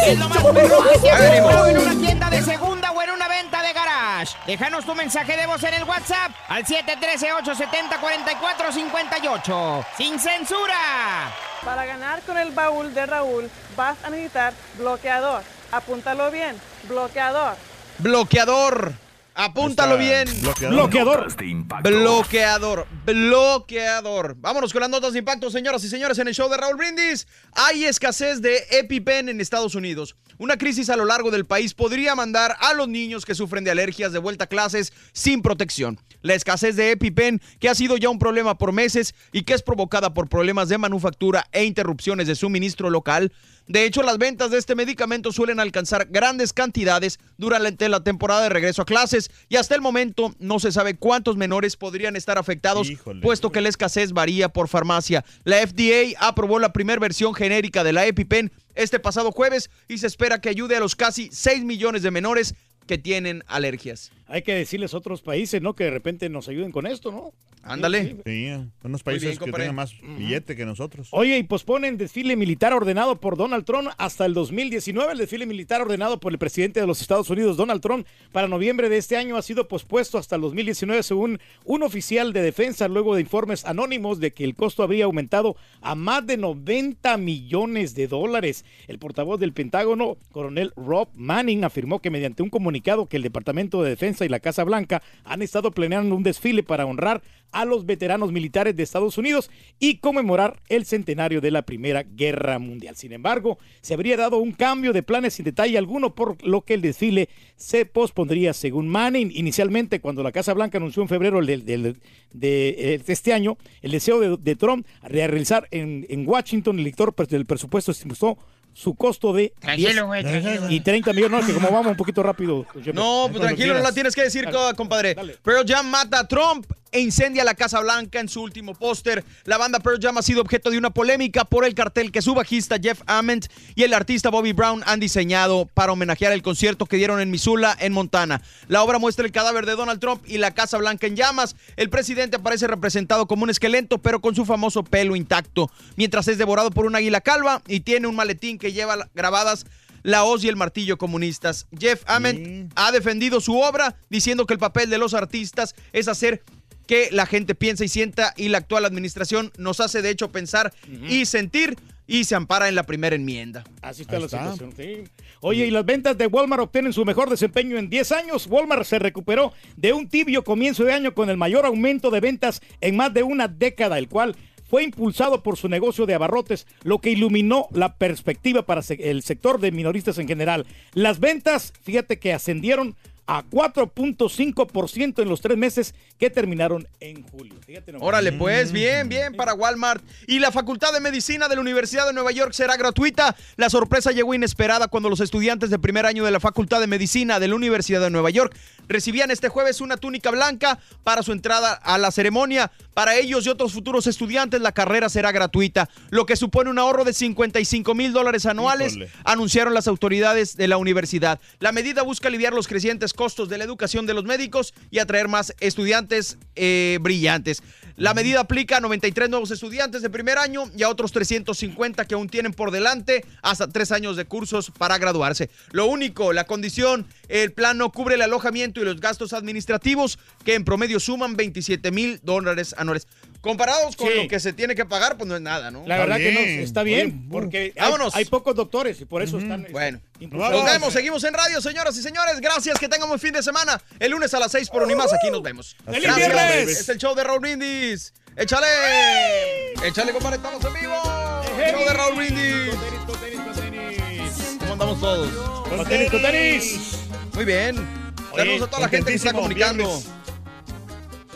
Es lo más perro que comprado en una tienda de segunda o en una venta de garage. Déjanos tu mensaje de voz en el WhatsApp al 713-870-4458. ¡Sin censura! Para ganar con el baúl de Raúl vas a necesitar bloqueador. Apúntalo bien, bloqueador. Bloqueador. Apúntalo bien. bloqueador. Bloqueador. Notas de impacto. Bloqueador, bloqueador. Vámonos con las notas de impacto, señoras y señores, en el show de Raúl Brindis. Hay escasez de EpiPen en Estados Unidos. Una crisis a lo largo del país podría mandar a los niños que sufren de alergias de vuelta a clases sin protección. La escasez de EpiPen, que ha sido ya un problema por meses y que es provocada por problemas de manufactura e interrupciones de suministro local. De hecho, las ventas de este medicamento suelen alcanzar grandes cantidades durante la temporada de regreso a clases y hasta el momento no se sabe cuántos menores podrían estar afectados, Híjole. puesto que la escasez varía por farmacia. La FDA aprobó la primera versión genérica de la EpiPen este pasado jueves y se espera que ayude a los casi 6 millones de menores que tienen alergias. Hay que decirles a otros países, ¿no? Que de repente nos ayuden con esto, ¿no? Ándale. Sí, unos países bien, que compadre. tengan más billete que nosotros. Oye, y posponen desfile militar ordenado por Donald Trump hasta el 2019. El desfile militar ordenado por el presidente de los Estados Unidos, Donald Trump, para noviembre de este año ha sido pospuesto hasta el 2019, según un oficial de defensa, luego de informes anónimos de que el costo habría aumentado a más de 90 millones de dólares. El portavoz del Pentágono, coronel Rob Manning, afirmó que mediante un comunicado que el Departamento de Defensa y la Casa Blanca han estado planeando un desfile para honrar a los veteranos militares de Estados Unidos y conmemorar el centenario de la Primera Guerra Mundial. Sin embargo, se habría dado un cambio de planes sin detalle alguno, por lo que el desfile se pospondría, según Manning. Inicialmente, cuando la Casa Blanca anunció en febrero del- de, eh, este año el deseo de, Trump de realizar en, en Washington el lector del presupuesto estimó su costo de Tranquilo, 10 güey, tranquilo. y 30 millones, no, que como vamos un poquito rápido. No, pues tranquilo, no la tienes que decir, Dale. compadre. Dale. Pearl Jam mata a Trump e incendia la Casa Blanca en su último póster. La banda Pearl Jam ha sido objeto de una polémica por el cartel que su bajista Jeff Ament y el artista Bobby Brown han diseñado para homenajear el concierto que dieron en Missoula, en Montana. La obra muestra el cadáver de Donald Trump y la Casa Blanca en llamas. El presidente aparece representado como un esqueleto, pero con su famoso pelo intacto, mientras es devorado por un águila calva y tiene un maletín que lleva grabadas la hoz y el martillo comunistas. Jeff Ament ha defendido su obra diciendo que el papel de los artistas es hacer que la gente piense y sienta y la actual administración nos hace de hecho pensar y sentir y se ampara en la primera enmienda. Así está Ahí la está. situación. sí. Oye, y las ventas de Walmart obtienen su mejor desempeño en 10 años. Walmart se recuperó de un tibio comienzo de año con el mayor aumento de ventas en más de una década, el cual fue impulsado por su negocio de abarrotes, lo que iluminó la perspectiva para el sector de minoristas en general. Las ventas, fíjate que ascendieron a 4.5% en los tres meses que terminaron en julio. Fíjate nomás. Órale, pues, bien, bien para Walmart. Y la Facultad de Medicina de la Universidad de Nueva York será gratuita. La sorpresa llegó inesperada cuando los estudiantes de primer año de la Facultad de Medicina de la Universidad de Nueva York recibían este jueves una túnica blanca para su entrada a la ceremonia. Para ellos y otros futuros estudiantes, la carrera será gratuita, lo que supone un ahorro de 55 mil dólares anuales, Híjole. anunciaron las autoridades de la universidad. La medida busca aliviar los crecientes costos de la educación de los médicos y atraer más estudiantes eh, brillantes. La medida aplica a 93 nuevos estudiantes de primer año y a otros 350 que aún tienen por delante hasta tres años de cursos para graduarse. Lo único, la condición, el plan no cubre el alojamiento y los gastos administrativos que en promedio suman 27 mil dólares anuales. Comparados con Sí. lo que se tiene que pagar, pues no es nada, ¿no? La verdad que no, está bien, porque hay, Vámonos. hay pocos doctores y por eso están... Bueno, impulsados. nos vemos, seguimos en radio, señoras y señores. Gracias, que tengan un fin de semana. El lunes a las 6 por Unimás, aquí nos vemos. ¡Feliz Gracias. viernes! Es el show de Raúl Brindis. ¡Échale! ¡Échale, compadre! ¡Estamos en vivo! ¡Show de Raúl Brindis! ¿Cómo andamos todos? Con tenis, con tenis. Muy bien. Saludos a toda la gente que está comunicando.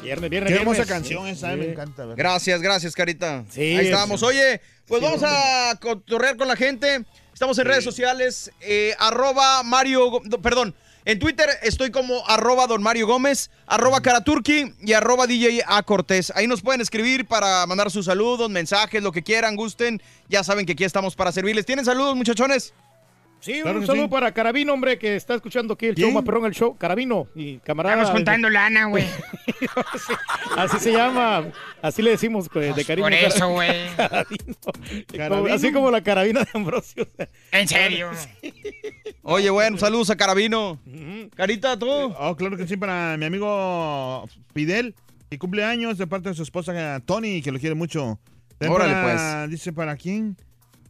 Viernes, viernes, Qué hermosa viernes. canción esa, me encanta. ¿verdad? Gracias, gracias, Carita. Sí, Ahí estábamos. sí. Oye, pues Sí, vamos a cotorrear con la gente. Estamos en redes sociales, eh, arroba Mario, perdón, en Twitter estoy como arroba Don Mario Gómez, arroba Karaturki y arroba DJ A Cortés. Ahí nos pueden escribir para mandar sus saludos, mensajes, lo que quieran, gusten. Ya saben que aquí estamos para servirles. ¿Tienen saludos, muchachones? Sí, Claro un saludo sí. para Carabino, hombre, que está escuchando aquí el ¿Quién? show, más perrón el show. Carabino y camarada. Estamos juntando lana, güey. Así se llama, así le decimos pues, de cariño. Por eso, güey. Así como la carabina de Ambrosio. En serio. Oye, bueno, saludos a Carabino. Carita, ¿tú? Oh, claro que sí, para mi amigo Fidel, que cumple años de parte de su esposa Tony, que lo quiere mucho. Órale, para- Dice, ¿para quién?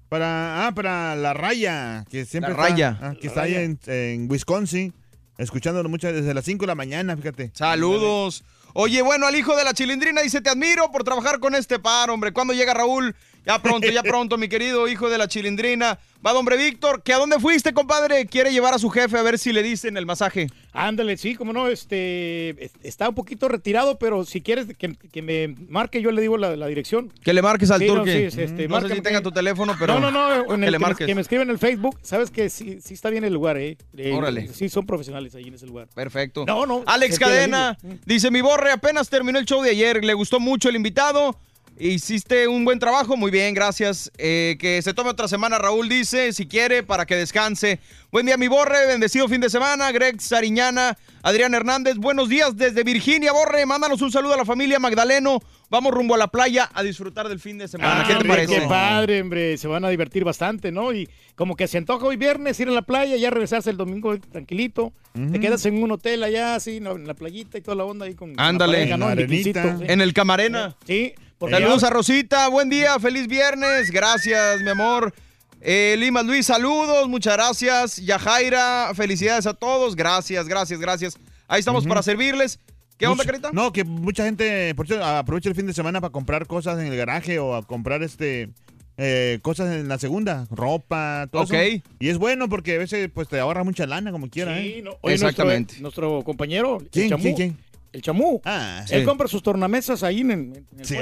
Para, ah, para La Raya, que siempre La está, Raya. ah, que La está ahí en, en Wisconsin, escuchándolo mucho desde las 5 de la mañana, fíjate. Saludos. Oye, bueno, al hijo de la chilindrina dice, te admiro por trabajar con este par, hombre. ¿Cuándo llega Raúl? Ya pronto, ya pronto, mi querido hijo de la chilindrina. Va, hombre Víctor, ¿que a dónde fuiste, compadre? Quiere llevar a su jefe a ver si le dicen el masaje. Ándale, sí, como no, este, es- está un poquito retirado, pero si quieres que, que me marque, yo le digo la, la dirección. Que le marques al Sí, no, turque. sí, este, no sé si tenga tu teléfono, pero no, no, no, en que el, le marques. que me escriben en el Facebook, sabes que sí, sí está bien el lugar, ¿eh? Eh, Órale. Sí, son profesionales ahí en ese lugar. Perfecto. No, no. Alex Cadena dice, mi borre apenas terminó el show de ayer, le gustó mucho el invitado. Hiciste un buen trabajo, muy bien, gracias. Eh, que se tome otra semana, Raúl dice, si quiere, para que descanse. Buen día, mi Borre, bendecido fin de semana. Greg Sariñana, Adrián Hernández, buenos días desde Virginia, Borre. Mándanos un saludo a la familia Magdaleno. Vamos rumbo a la playa a disfrutar del fin de semana. Ah, ¿Qué te hombre, parece? Qué padre, hombre. Se van a divertir bastante, ¿no? Y como que se antoja hoy viernes ir a la playa, ya regresarse el domingo tranquilito. Te quedas en un hotel allá, así, en la playita y toda la onda ahí con Ándale. pareja, ¿no? El. En el Camarena. Sí. Saludos a Rosita, buen día, feliz viernes, gracias, mi amor. Eh, Limas Luis, saludos, muchas gracias. Yajaira, felicidades a todos, gracias, gracias, gracias. Ahí estamos para servirles. ¿Qué onda, Carita? No, que mucha gente, por cierto, aprovecha el fin de semana para comprar cosas en el garaje o a comprar este eh, cosas en la segunda, ropa, todo Ok. eso. Y es bueno porque a veces pues te ahorra mucha lana como quiera, Sí, ¿eh? no. Oye, Exactamente. Nuestro, nuestro compañero, el ¿Quién, chamú. quién, quién? El chamú. Ah, Él compra sus tornamesas ahí en, en el Sí.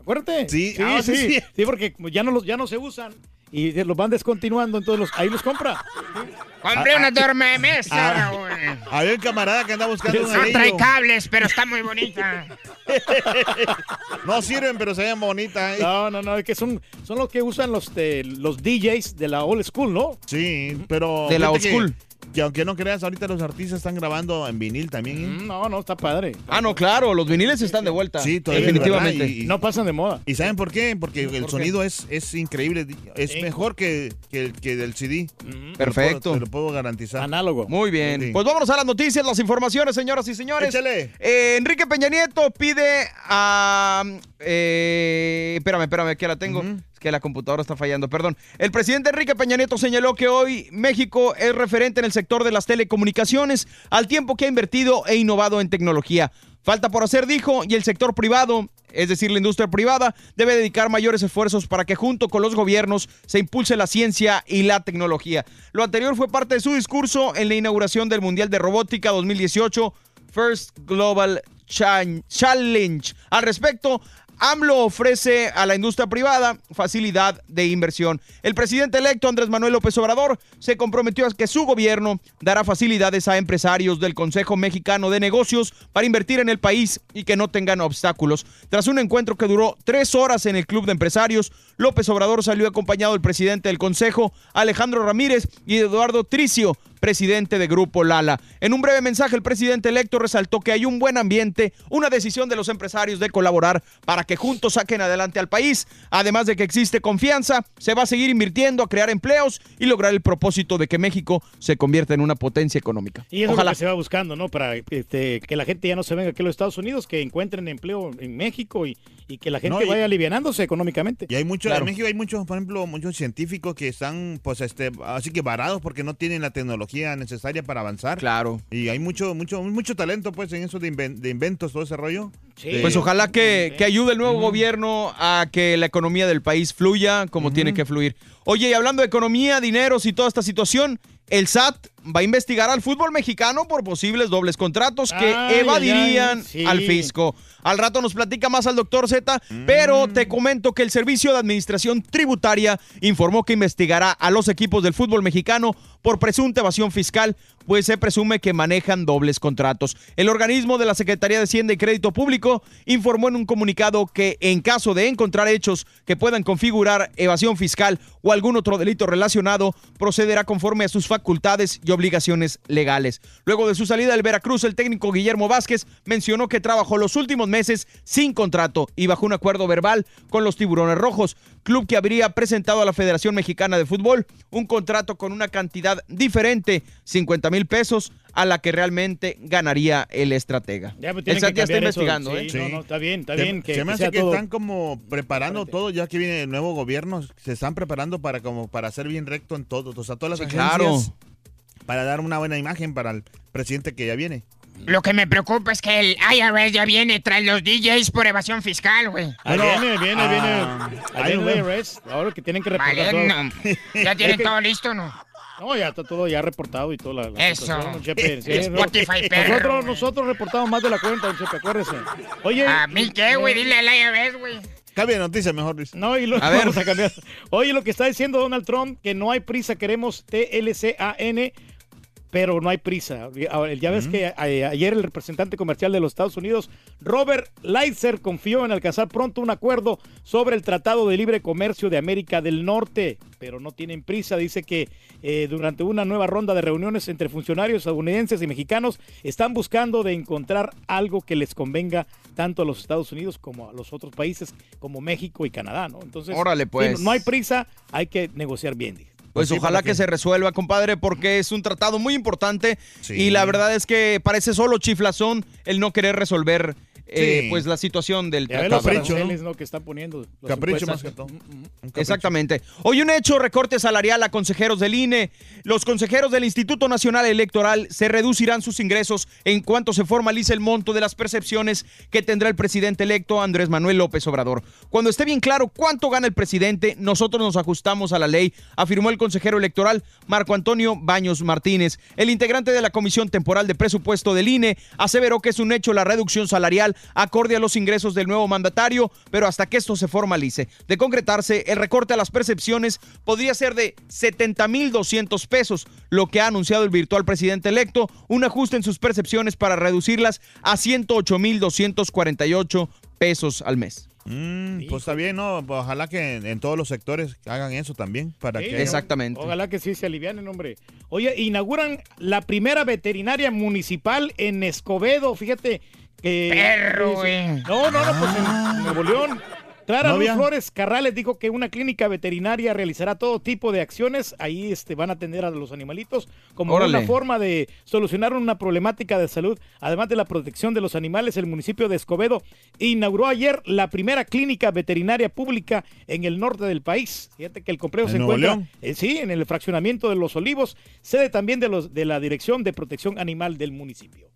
acuérdate. Sí, sí, ah, sí, sí, sí. Porque ya no, los, ya no se usan y los van descontinuando, entonces los, ahí los compra. Compré una tornamesa, Ah. Raúl. Había un camarada que anda buscando un No trae cables, pero está muy bonita. No sirven, pero se ven bonitas. ¿eh? No, no, no, es que son, son los que usan los, de, los DJs de la old school, ¿no? Sí, pero. De la old school. Que, que aunque no creas, ahorita los artistas están grabando en vinil también. ¿eh? Mm, No, no, está padre. Ah, no, claro, los viniles están de vuelta. Sí, todavía, definitivamente. No pasan de moda. ¿Y saben por qué? Porque el sonido es, es increíble. Es mejor que, que, el- que del CD. Mm, Te lo Perfecto. puedo- Te lo puedo garantizar. Análogo. Muy bien. Sí. Pues vámonos a las noticias, las informaciones, señoras y señores. Échale. Eh, Enrique Peña Nieto pide a. eh, espérame, espérame, que la tengo. Que la computadora está fallando, perdón. El presidente Enrique Peña Nieto señaló que hoy México es referente en el sector de las telecomunicaciones, al tiempo que ha invertido e innovado en tecnología. Falta por hacer, dijo, y el sector privado es decir, la industria privada, debe dedicar mayores esfuerzos para que junto con los gobiernos se impulse la ciencia y la tecnología. Lo anterior fue parte de su discurso en la inauguración del Mundial de Robótica 2018, First Global Challenge. Al respecto, AMLO ofrece a la industria privada facilidad de inversión. El presidente electo Andrés Manuel López Obrador se comprometió a que su gobierno dará facilidades a empresarios del Consejo Mexicano de Negocios para invertir en el país y que no tengan obstáculos. Tras un encuentro que duró tres horas en el Club de Empresarios, López Obrador salió acompañado del presidente del Consejo, Alejandro Ramírez, y Eduardo Tricio, presidente de Grupo Lala. En un breve mensaje, el presidente electo resaltó que hay un buen ambiente, una decisión de los empresarios de colaborar para que juntos saquen adelante al país. Además de que existe confianza, se va a seguir invirtiendo a crear empleos y lograr el propósito de que México se convierta en una potencia económica. Y eso es Ojalá. lo que se va buscando, ¿no? Para este, que la gente ya no se venga aquí a los Estados Unidos, que encuentren empleo en México y, y que la gente No, y- vaya alivianándose económicamente. Y hay muchos, Claro. en México hay muchos, por ejemplo, muchos científicos que están, pues, este, así que varados porque no tienen la tecnología necesaria para avanzar. Claro. Y hay mucho, mucho, mucho talento, pues, en eso de, inven- de inventos, todo ese rollo. De- Pues ojalá que, que ayude el nuevo gobierno a que la economía del país fluya como tiene que fluir. Oye, y hablando de economía, dineros y toda esta situación, el SAT va a investigar al fútbol mexicano por posibles dobles contratos que Ay, evadirían ay, sí. al fisco. Al rato nos platica más al doctor Z, pero te comento que el Servicio de Administración Tributaria informó que investigará a los equipos del fútbol mexicano por presunta evasión fiscal, pues se presume que manejan dobles contratos. El organismo de la Secretaría de Hacienda y Crédito Público informó en un comunicado que en caso de encontrar hechos que puedan configurar evasión fiscal o algún otro delito relacionado, procederá conforme a sus facultades y obligaciones legales. Luego de su salida del Veracruz, el técnico Guillermo Vázquez mencionó que trabajó los últimos meses sin contrato y bajo un acuerdo verbal con los Tiburones Rojos, club que habría presentado a la Federación Mexicana de Fútbol un contrato con una cantidad diferente, 50 mil pesos, a la que realmente ganaría el estratega. Ya, pues, el SAT que ya está investigando, Sí, ¿eh? no, no, está bien, está Se- bien. Que, se me hace que están como preparando todo, ya que viene el nuevo gobierno, se están preparando para como para ser bien recto en todo, o sea, todas las Sí, agencias claro. para dar una buena imagen para el presidente que ya viene. Lo que me preocupa es que el IRS ya viene tras los DJs por evasión fiscal, güey. Ahí viene, viene, viene. ah, Ahí ahí viene el. IRS. Ahora que tienen que reportar Vale, todo. no. Ya tienen todo listo, ¿no? No, ya está todo ya reportado y todo la, la Eso. Chepe. Sí, Spotify, nosotros, nosotros reportamos más de la cuenta, don Chepe, acuérdese. Oye. ¿A mí qué, güey? Dile al IRS, güey. Cambia de noticia mejor, Luis. No, y lo A ver. vamos a cambiar. Oye, lo que está diciendo Donald Trump, que no hay prisa, queremos TLCAN, pero no hay prisa. Ya ves que a- ayer el representante comercial de los Estados Unidos, Robert Lightser, confió en alcanzar pronto un acuerdo sobre el Tratado de Libre Comercio de América del Norte, pero no tienen prisa. Dice que eh, durante una nueva ronda de reuniones entre funcionarios estadounidenses y mexicanos están buscando de encontrar algo que les convenga tanto a los Estados Unidos como a los otros países como México y Canadá, ¿no? Entonces, Órale, pues. no hay prisa, hay que negociar bien. Pues sí, ojalá que se resuelva, compadre, porque es un tratado muy importante Sí. y la verdad es que parece solo chiflazón el no querer resolver eh, Sí. pues la situación del tratado. aranceles, ¿no? que están poniendo. los Capricho impuestos. más que todo. Exactamente. Hoy un hecho, recorte salarial a consejeros del INE. Los consejeros del Instituto Nacional Electoral se reducirán sus ingresos en cuanto se formalice el monto de las percepciones que tendrá el presidente electo Andrés Manuel López Obrador. Cuando esté bien claro cuánto gana el presidente, nosotros nos ajustamos a la ley, afirmó el consejero electoral Marco Antonio Baños Martínez. El integrante de la Comisión Temporal de Presupuesto del INE aseveró que es un hecho la reducción salarial acorde a los ingresos del nuevo mandatario, pero hasta que esto se formalice. De concretarse, el recorte a las percepciones podría ser de 70.200 pesos, lo que ha anunciado el virtual presidente electo, un ajuste en sus percepciones para reducirlas a 108.248 pesos al mes. Mm, pues está bien, ¿no? Pues Ojalá que en, en todos los sectores hagan eso también. Para Sí, que ¿no? Ojalá que sí se alivianen, hombre. Oye, inauguran la primera veterinaria municipal en Escobedo, fíjate. Perro, güey. No, no, no, pues en Nuevo León. Clara No Luz Flores Carrales dijo que una clínica veterinaria realizará todo tipo de acciones. Ahí este, van a atender a los animalitos como Órale. una forma de solucionar una problemática de salud. Además de la protección de los animales, el municipio de Escobedo inauguró ayer la primera clínica veterinaria pública en el norte del país. Fíjate que el complejo ¿En se encuentra eh, sí, en el fraccionamiento de Los Olivos, sede también de, los, de la Dirección de Protección Animal del municipio.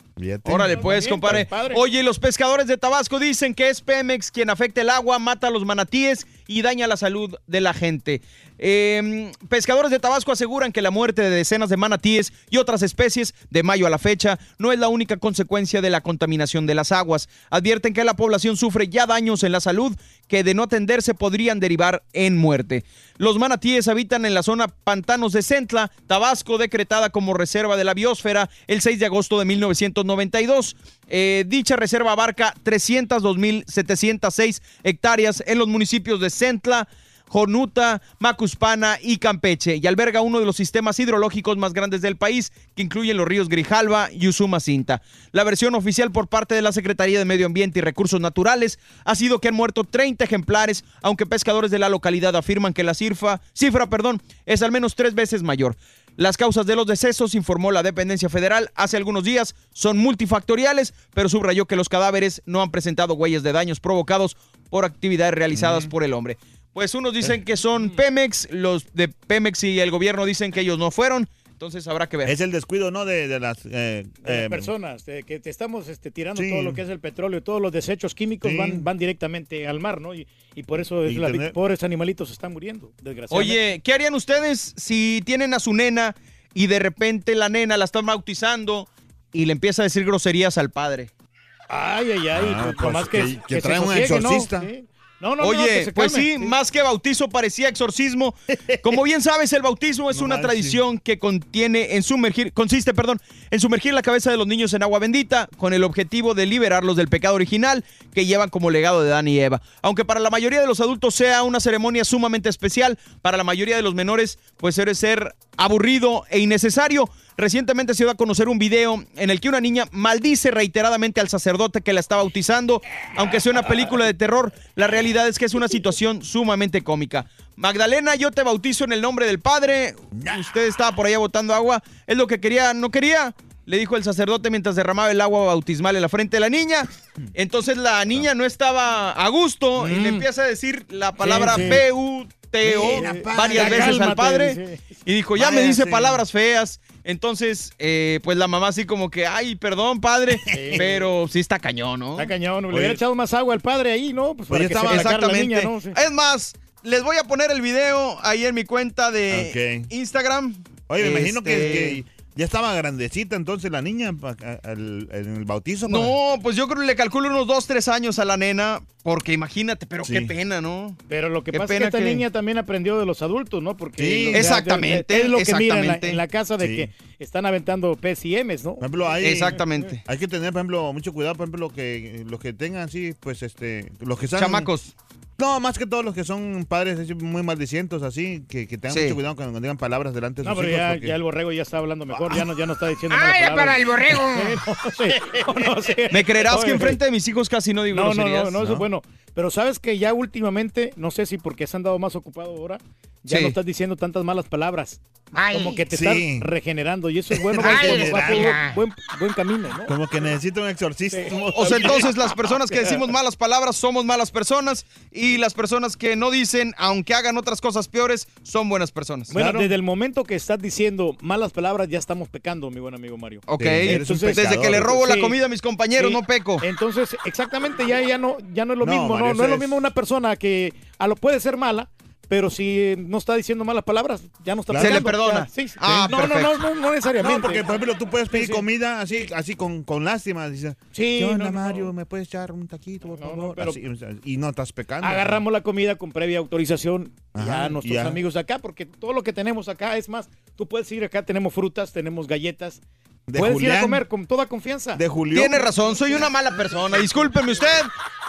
Órale, pues, compadre. Oye, los pescadores de Tabasco dicen que es Pemex quien afecta el agua, mata a los manatíes y daña la salud de la gente. Eh, pescadores de Tabasco aseguran que la muerte de decenas de manatíes y otras especies de mayo a la fecha no es la única consecuencia de la contaminación de las aguas. Advierten que la población sufre ya daños en la salud que de no atenderse podrían derivar en muerte. Los manatíes habitan en la zona Pantanos de Centla, Tabasco, decretada como reserva de la biosfera el 6 de agosto de 1992. Eh, dicha reserva abarca 302.706 hectáreas en los municipios de Centla, Jonuta, Macuspana y Campeche y alberga uno de los sistemas hidrológicos más grandes del país, que incluyen los ríos Grijalva y Usumacinta. La versión oficial por parte de la Secretaría de Medio Ambiente y Recursos Naturales ha sido que han muerto 30 ejemplares, aunque pescadores de la localidad afirman que la cifra, cifra perdón, es al menos tres veces mayor. Las causas de los decesos, informó la dependencia federal hace algunos días, son multifactoriales, pero subrayó que los cadáveres no han presentado huellas de daños provocados por actividades realizadas por el hombre. Pues unos dicen que son Pemex, los de Pemex y el gobierno dicen que ellos no fueron, entonces habrá que ver. Es el descuido, ¿no? De, de las... eh, de las eh, personas, de que te estamos este, tirando Sí. todo lo que es el petróleo, todos los desechos químicos Sí. van, van directamente al mar, ¿no? Y, y por eso es Y la- tener- pobres animalitos están muriendo, desgraciadamente. Oye, ¿qué harían ustedes si tienen a su nena y de repente la nena la están bautizando y le empieza a decir groserías al padre? Ay, ay, ay, Ah, pues, pues, nomás que, que- que se trae un exorcista. No, no, no, Oye, se pues sí, más que bautizo parecía exorcismo. Como bien sabes, el bautismo es No una tradición que contiene en sumergir, consiste, perdón, en sumergir la cabeza de los niños en agua bendita con el objetivo de liberarlos del pecado original que llevan como legado de Adán y Eva. Aunque para la mayoría de los adultos sea una ceremonia sumamente especial, para la mayoría de los menores pues suele ser aburrido e innecesario. Recientemente se dio a conocer un video en el que una niña maldice reiteradamente al sacerdote que la está bautizando. Aunque sea una película de terror, la realidad es que es una situación sumamente cómica. Magdalena, yo te bautizo en el nombre del Padre. Usted estaba por allá botando agua. Es lo que quería, no quería. Le dijo el sacerdote mientras derramaba el agua bautismal en la frente de la niña. Entonces la niña no estaba a gusto y le empieza a decir la palabra Mm. sí. Padre, varias veces al padre. Y dijo, ya me dice palabras feas. Entonces, eh, pues la mamá así como que, ay, perdón, padre, pero sí está cañón, ¿no? Está cañón, le hubiera echado más agua al padre ahí, ¿no? Pues para Oye, que se estaba la exactamente. niña, ¿no? Sí. Es más, les voy a poner el video ahí en mi cuenta de. Instagram. Oye, me imagino que, Este, que ya estaba grandecita entonces la niña en el bautizo. No, pues yo creo que le calculo unos 2, 3 años a la nena, porque imagínate, pero qué Sí. pena, ¿no? Pero lo que Qué pasa es que pena esta que- niña también aprendió de los adultos, ¿no? Porque Sí, lo- de- de- exactamente, es lo que mira en la, exactamente. en la casa de Sí. que están aventando P's y M's, ¿no? Por ejemplo, hay, Exactamente. Hay que tener, por ejemplo, mucho cuidado, por ejemplo, que los que tengan así, pues, este, los que sean... Chamacos. No, más que todos los que son padres muy maldicientos, así, que, que tengan Sí. mucho cuidado cuando digan palabras delante de No, sus pero hijos. ya, porque- ya el borrego ya está hablando mejor, ya no, ya no está diciendo ¡Ah, ya palabras. para el borrego! Sí, no, no, sí. ¿Me creerás que enfrente de mis hijos casi no digo No, no, groserías? no, no, eso es bueno. Pero sabes que ya últimamente, no sé si porque se han dado más ocupado ahora, ya Sí. no estás diciendo tantas malas palabras. Ay, como que te sí. estás regenerando y eso es bueno, Ay, por vaya. buen, buen camino, ¿no? Como que necesita un exorcismo. O sea, entonces las personas que decimos malas palabras somos malas personas y las personas que no dicen, aunque hagan otras cosas peores, son buenas personas. Bueno, Claro. desde el momento que estás diciendo malas palabras ya estamos pecando, mi buen amigo Mario. Ok, entonces, desde que le robo la comida a mis compañeros, Sí. no peco. Entonces, exactamente, ya, ya, no, ya no es lo No, mismo, Mario, ¿no? No es lo es- mismo una persona que a lo puede ser mala, pero si no está diciendo malas palabras, ya no está Claro. Se le perdona. sí, sí. Ah, no, no, no, no, no necesariamente. No, porque por ejemplo tú puedes pedir Sí, sí. comida así, así con, con lástima. Dice, Sí, ¿qué onda, no, no. Mario? ¿Me puedes echar un taquito, por No, no, favor? pero- Así, y no estás pecando. agarramos la comida con previa autorización Ajá, ya a nuestros ya. amigos de acá, porque todo lo que tenemos acá es más, tú puedes ir acá, tenemos frutas, tenemos galletas, De puedes ir a Julián. comer con toda confianza. De Julio. Tiene razón, soy una mala persona. Discúlpeme usted,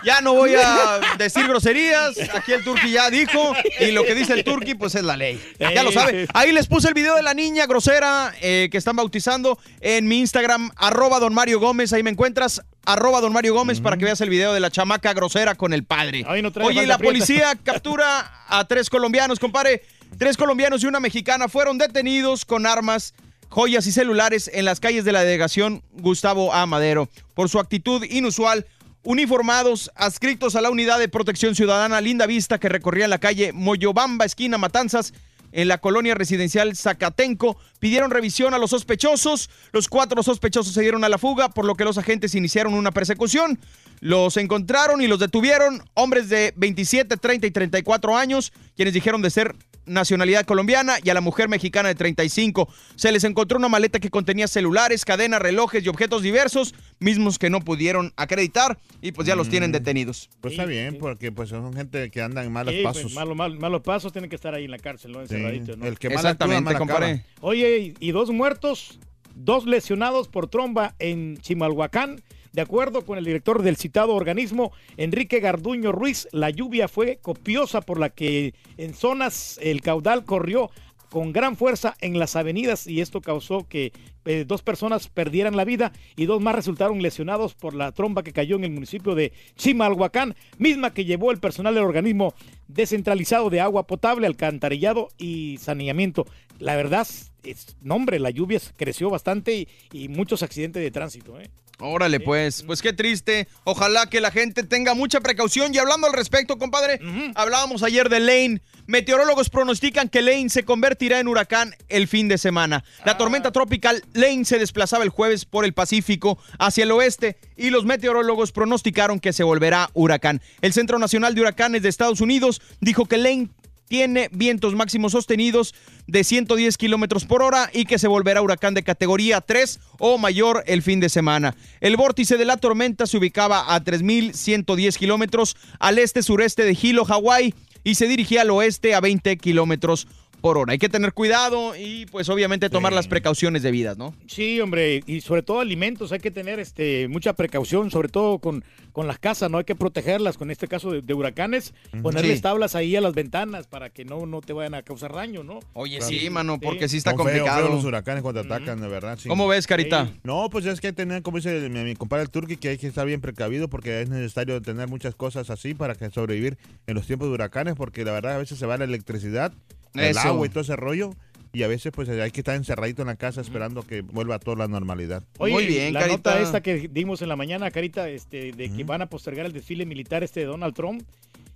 ya no voy a decir groserías. Aquí el Turqui ya dijo, y lo que dice el Turqui, pues es la ley. Ya lo sabe. Ahí les puse el video de la niña grosera eh, que están bautizando en mi Instagram, arroba don Mario Gómez. Ahí me encuentras, arroba don Mario Gómez, para que veas el video de la chamaca grosera con el padre. No trae Oye, la prieta. policía captura a tres colombianos, compadre. Tres colombianos y una mexicana fueron detenidos con armas joyas y celulares en las calles de la delegación Gustavo A. Madero. Por su actitud inusual, uniformados, adscritos a la unidad de protección ciudadana Linda Vista que recorría la calle Moyobamba, esquina Matanzas, en la colonia residencial Zacatenco. Pidieron revisión a los sospechosos. Los cuatro sospechosos se dieron a la fuga, por lo que los agentes iniciaron una persecución. Los encontraron y los detuvieron, hombres de 27, 30 y 34 años, quienes dijeron de ser nacionalidad colombiana y a la mujer mexicana de 35. Se les encontró una maleta que contenía celulares, cadenas, relojes y objetos diversos, mismos que no pudieron acreditar y pues ya los tienen detenidos. Pues está bien, porque pues son gente que anda en malos Sí, pues, pasos. malo- mal- malos pasos tienen que estar ahí en la cárcel, ¿no? Encerraditos, ¿no? el que mal acaba. Oye, y y dos muertos, dos lesionados por tromba en Chimalhuacán. De acuerdo con el director del citado organismo, Enrique Garduño Ruiz, la lluvia fue copiosa por la que en zonas el caudal corrió con gran fuerza en las avenidas y esto causó que eh, dos personas perdieran la vida y dos más resultaron lesionados por la tromba que cayó en el municipio de Chimalhuacán, misma que llevó el personal del organismo descentralizado de agua potable, alcantarillado y saneamiento. La verdad, es, no hombre, la lluvia creció bastante y, y muchos accidentes de tránsito. ¿eh? Órale, pues, pues qué triste. Ojalá que la gente tenga mucha precaución. Y hablando al respecto, compadre, hablábamos ayer de Lane. Meteorólogos pronostican que Lane se convertirá en huracán el fin de semana. La tormenta tropical Lane se desplazaba el jueves por el Pacífico hacia el oeste y los meteorólogos pronosticaron que se volverá huracán. El Centro Nacional de Huracanes de Estados Unidos dijo que Lane tiene vientos máximos sostenidos de 110 kilómetros por hora y que se volverá huracán de categoría 3 o mayor el fin de semana. El vórtice de la tormenta se ubicaba a 3.110 kilómetros al este-sureste de Hilo, Hawái, y se dirigía al oeste a 20 kilómetros por hora. Hay que tener cuidado y, pues, obviamente tomar las precauciones debidas, ¿no? Sí, hombre, y sobre todo alimentos, hay que tener este, mucha precaución, sobre todo con, con las casas, ¿no? Hay que protegerlas, con este caso de, de huracanes, ponerles Sí. tablas ahí a las ventanas para que no, no te vayan a causar daño, ¿no? Oye, sí, mano, porque sí está feos, complicado. feos los huracanes cuando atacan, de verdad. sí. ¿Cómo ves, Carita? No, pues es que hay que tener, como dice mi, mi compadre el Turqui, que hay que estar bien precavido porque es necesario tener muchas cosas así para que sobrevivir en los tiempos de huracanes, porque la verdad a veces se va la electricidad, el agua y todo ese rollo. Y a veces pues hay que estar encerradito en la casa esperando que vuelva a toda la normalidad. Oye, la nota esta que dimos en la mañana, Carita, este, de que van a postergar el desfile militar este de Donald Trump.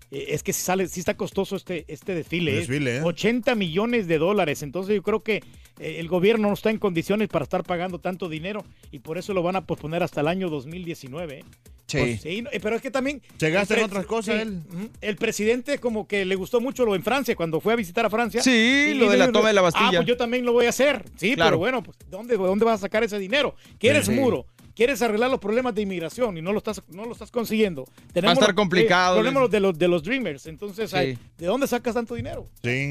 eh, Es que sí sale, sí está costoso este, este desfile. ¿eh? desfile, ¿eh? 80 millones de dólares. Entonces yo creo que eh, el gobierno no está en condiciones para estar pagando tanto dinero y por eso lo van a posponer hasta el año 2019. ¿eh? Sí. Pues sí, eh, pero es que también... Se gasta en el otras cosas, él. El presidente como que le gustó mucho lo en Francia, cuando fue a visitar a Francia. Sí, lo de la toma de la Bastilla. Ah, pues yo también lo voy a hacer. Sí, Claro. pero bueno, pues ¿dónde, ¿dónde vas a sacar ese dinero? ¿Quieres Sí. muro? ¿Quieres arreglar los problemas de inmigración y no lo estás, no lo estás consiguiendo? Va a estar los- complicado. eh, problemas de los, de los Dreamers. Entonces, Sí. ay, ¿de dónde sacas tanto dinero?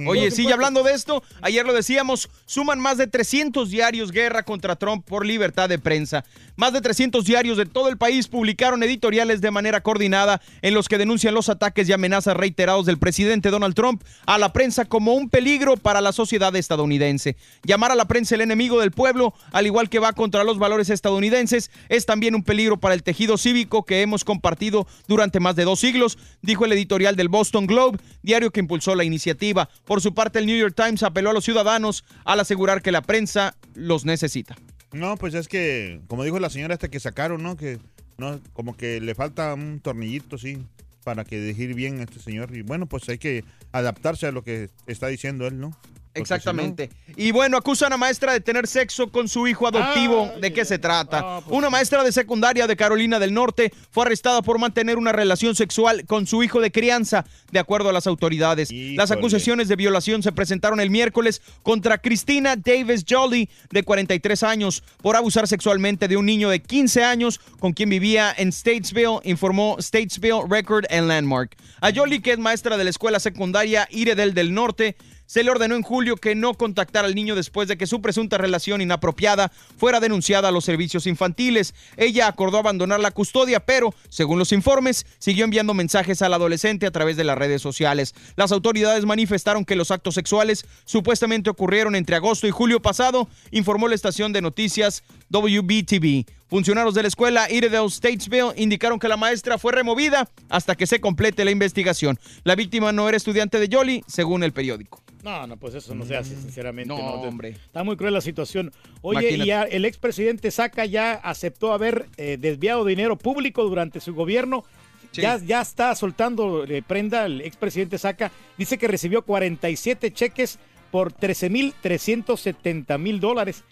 Oye, sí, y hablando de esto, ayer lo decíamos, suman más de 300 diarios guerra contra Trump por libertad de prensa. Más de 300 diarios de todo el país publicaron editoriales de manera coordinada en los que denuncian los ataques y amenazas reiterados del presidente Donald Trump a la prensa como un peligro para la sociedad estadounidense. Llamar a la prensa el enemigo del pueblo, al igual que va contra los valores estadounidenses, es también un peligro para el tejido cívico que hemos compartido durante más de dos siglos, dijo el editorial del Boston Globe, diario que impulsó la iniciativa. Por su parte, el New York Times apeló a los ciudadanos al asegurar que la prensa los necesita. No, pues es que, como dijo la señora esta que sacaron, ¿no? Que no, como que le falta un tornillito, sí, para que dirigir bien a este señor. Y bueno, pues hay que adaptarse a lo que está diciendo él, ¿no? Porque si no- Exactamente. Y bueno, acusan a maestra de tener sexo con su hijo adoptivo. ¿De qué se trata? Una maestra de secundaria de Carolina del Norte fue arrestada por mantener una relación sexual con su hijo de crianza, de acuerdo a las autoridades. Las acusaciones de violación se presentaron el miércoles contra Cristina Davis Jolly, de 43 años, por abusar sexualmente de un niño de 15 años con quien vivía en Statesville, informó Statesville Record and Landmark. A Jolly, que es maestra de la escuela secundaria Iredel del Norte, se le ordenó en julio que no contactara al niño después de que su presunta relación inapropiada fuera denunciada a los servicios infantiles. Ella acordó abandonar la custodia, pero, según los informes, siguió enviando mensajes al adolescente a través de las redes sociales. Las autoridades manifestaron que los actos sexuales supuestamente ocurrieron entre agosto y julio pasado, informó la estación de noticias WBTV. Funcionarios de la escuela Iredell Statesville indicaron que la maestra fue removida hasta que se complete la investigación. La víctima no era estudiante de Yoli, según el periódico. No, no, pues eso no se hace, sinceramente. No, No, hombre. Está muy cruel la situación. Oye, Imagínate. y el expresidente Saca ya aceptó haber eh, desviado dinero público durante su gobierno. Sí. Ya, ya está soltando eh, prenda el expresidente Saca. Dice que recibió 47 cheques por 13.370 mil dólares.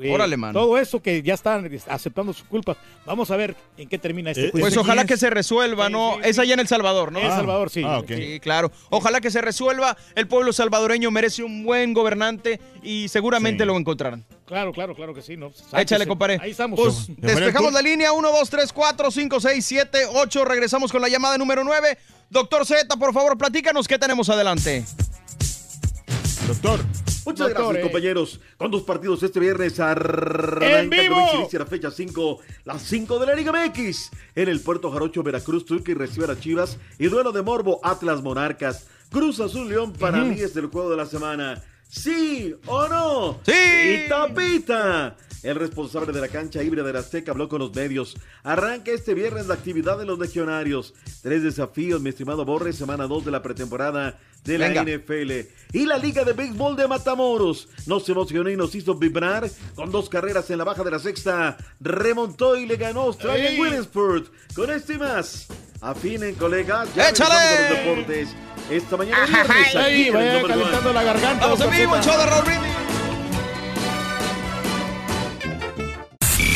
Eh, Órale, mano. Todo eso que ya están aceptando sus culpas. Vamos a ver en qué termina este juicio. Pues ojalá que se resuelva, ¿no? Es allá en El Salvador, ¿no? En El Salvador, sí. Ah, ok. Sí, claro. Ojalá que se resuelva. El pueblo salvadoreño merece un buen gobernante y seguramente lo encontrarán. Claro, claro, claro que sí. ¿no? Échale, compadre. Ahí estamos. Pues despejamos la línea 1, 2, 3, 4, 5, 6, 7, 8. Regresamos con la llamada número 9. Doctor Z, por favor, platícanos qué tenemos adelante. Doctor. Muchas Doctor, gracias, eh. compañeros. Con dos partidos este viernes arranca ¡En vivo! con inicia la fecha 5, las 5 de la Liga MX. En el Puerto Jarocho, Veracruz, Turquía recibe a Chivas. Y duelo de Morbo, Atlas Monarcas. Cruz Azul León para mí es el juego de la semana. ¿Sí o no? ¡Sí! ¡Pita, pita! El responsable de la cancha híbrida de la Azteca habló con los medios. Arranca este viernes la actividad de los legionarios. Tres desafíos, mi estimado Borre, semana 2 de la pretemporada de la Venga. NFL. Y la Liga de Béisbol de Matamoros nos emocionó y nos hizo vibrar con dos carreras en la baja de la sexta. Remontó y le ganó a Australia en. Williamsport. Con este y más. Afinen, colegas. Ya ¡Échale! los deportes. Esta mañana viernes. En vaya calentando uno. la garganta. Vamos en vivo, show de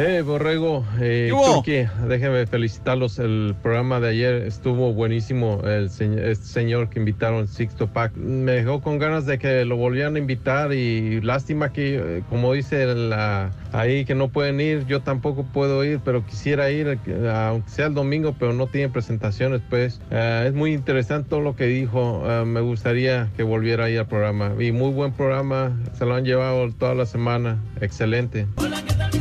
Hey, Borrego, eh, ¿Qué hubo? Turquí, déjenme felicitarlos. El programa de ayer estuvo buenísimo. El señor, este señor que invitaron, Sixto Pack, me dejó con ganas de que lo volvieran a invitar. Y lástima que, eh, como dice la, ahí, que no pueden ir. Yo tampoco puedo ir, pero quisiera ir, eh, aunque sea el domingo, pero no tienen presentaciones. Pues Eh, es muy interesante todo lo que dijo. Eh, me gustaría que volviera ahí al programa. Y muy buen programa, se lo han llevado toda la semana. Excelente. Te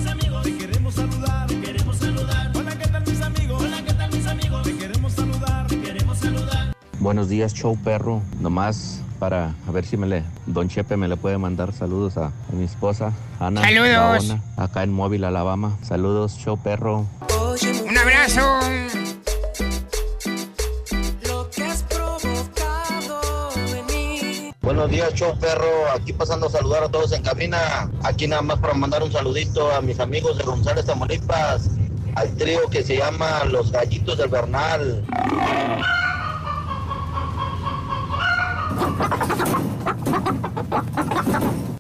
Buenos días, show perro. Nomás para a ver si me le, Don Chepe me le puede mandar saludos a, a mi esposa, Ana. Saludos. Gaona, acá en Móvil, Alabama. Saludos, show perro. Un abrazo. Lo que has provocado en mí. Buenos días, show perro. Aquí pasando a saludar a todos en cabina. Aquí nada más para mandar un saludito a mis amigos de González Tamaulipas. Al trío que se llama Los Gallitos del Bernal.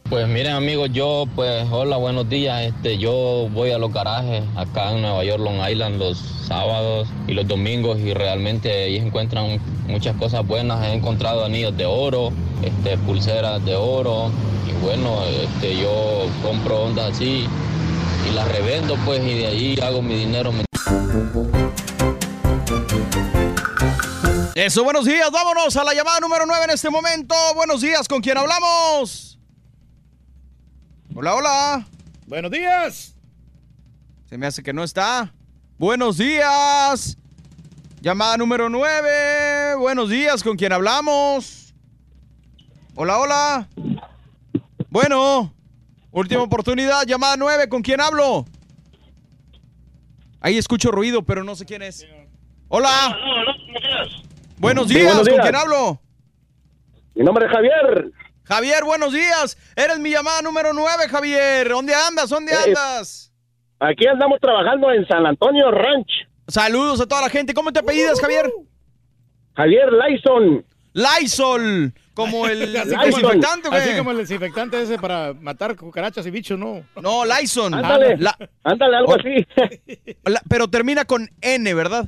Pues miren amigos, yo pues hola, buenos días. Este, yo voy a los garajes acá en Nueva York, Long Island, los sábados y los domingos y realmente ahí encuentran muchas cosas buenas. He encontrado anillos de oro, este, pulseras de oro y bueno, este, yo compro ondas así y las revendo pues y de ahí hago mi dinero. Eso, buenos días. Vámonos a la llamada número 9 en este momento. Buenos días, ¿con quién hablamos? Hola, hola. Buenos días. Se me hace que no está. Buenos días. Llamada número 9. Buenos días, ¿con quién hablamos? Hola, hola. Bueno, última oportunidad, llamada 9, ¿con quién hablo? Ahí escucho ruido, pero no sé quién es. Hola. Buenos Sí, días, buenos ¿con quién hablo? Mi nombre es Javier. Javier, buenos días. Eres mi llamada número 9, Javier. ¿Dónde andas? ¿Dónde Eh, andas? Aquí andamos trabajando en San Antonio Ranch. Saludos a toda la gente. ¿Cómo te apellidas, Javier? Javier Lyson. Lysol, como el Así desinfectante. Así como el desinfectante ese para matar cucarachas y bichos, ¿no? No, Lyson. Ándale, ándale, algo así. pero termina con N, ¿verdad?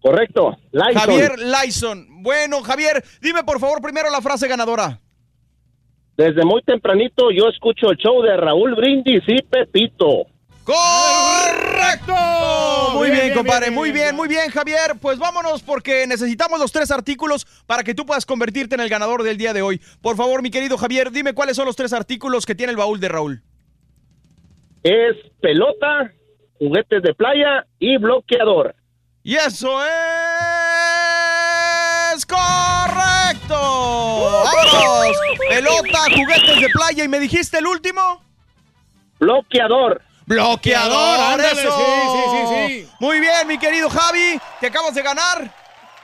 Correcto, Lyson. Javier Lyson. Bueno, Javier, dime por favor primero la frase ganadora. Desde muy tempranito yo escucho el show de Raúl Brindis y Pepito. ¡Correcto! Muy bien, compadre, muy bien, muy bien, Javier. Pues vámonos porque necesitamos los tres artículos para que tú puedas convertirte en el ganador del día de hoy. Por favor, mi querido Javier, dime cuáles son los tres artículos que tiene el baúl de Raúl. Es pelota, juguetes de playa y bloqueador. Y eso es correcto. ¡Vámonos! Pelota, juguetes de playa y me dijiste el último. Bloqueador. Bloqueador, ándale, eso. sí, sí, sí, sí. Muy bien, mi querido Javi, te acabas de ganar.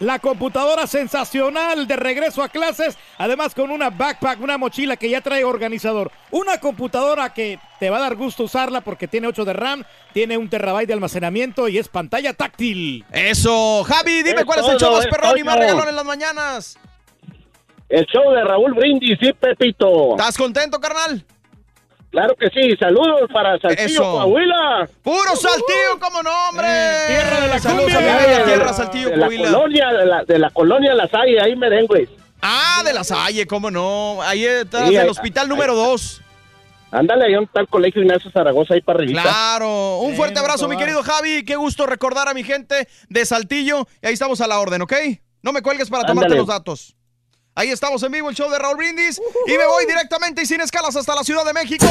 La computadora sensacional de regreso a clases, además con una backpack, una mochila que ya trae organizador. Una computadora que te va a dar gusto usarla porque tiene 8 de RAM, tiene un terabyte de almacenamiento y es pantalla táctil. Eso, Javi, dime Es cuál es el show más perrón y más regalón en las mañanas. El show de Raúl Brindis y Pepito. ¿Estás contento, carnal? Claro que sí. Saludos para Saltillo, Eso. Coahuila. ¡Puro Saltillo, como no, hombre! tierra de la Saludos a mi De bella la- tierra, Saltillo, de la Coahuila. colonia, de la, de la colonia La Salle, ahí merengue. Ah, de la Salle, cómo no. Ahí está Sí, el ahí- hospital número 2. Ándale, ahí está el colegio Ignacio Zaragoza, ahí para arriba. Claro. Un fuerte abrazo, mi querido Javi. Qué gusto recordar a mi gente de Saltillo. Y ahí estamos a la orden, ¿ok? No me cuelgues para tomarte Ándale. los datos. Ahí estamos en vivo, el show de Raúl Brindis. Y me voy directamente y sin escalas hasta la Ciudad de México.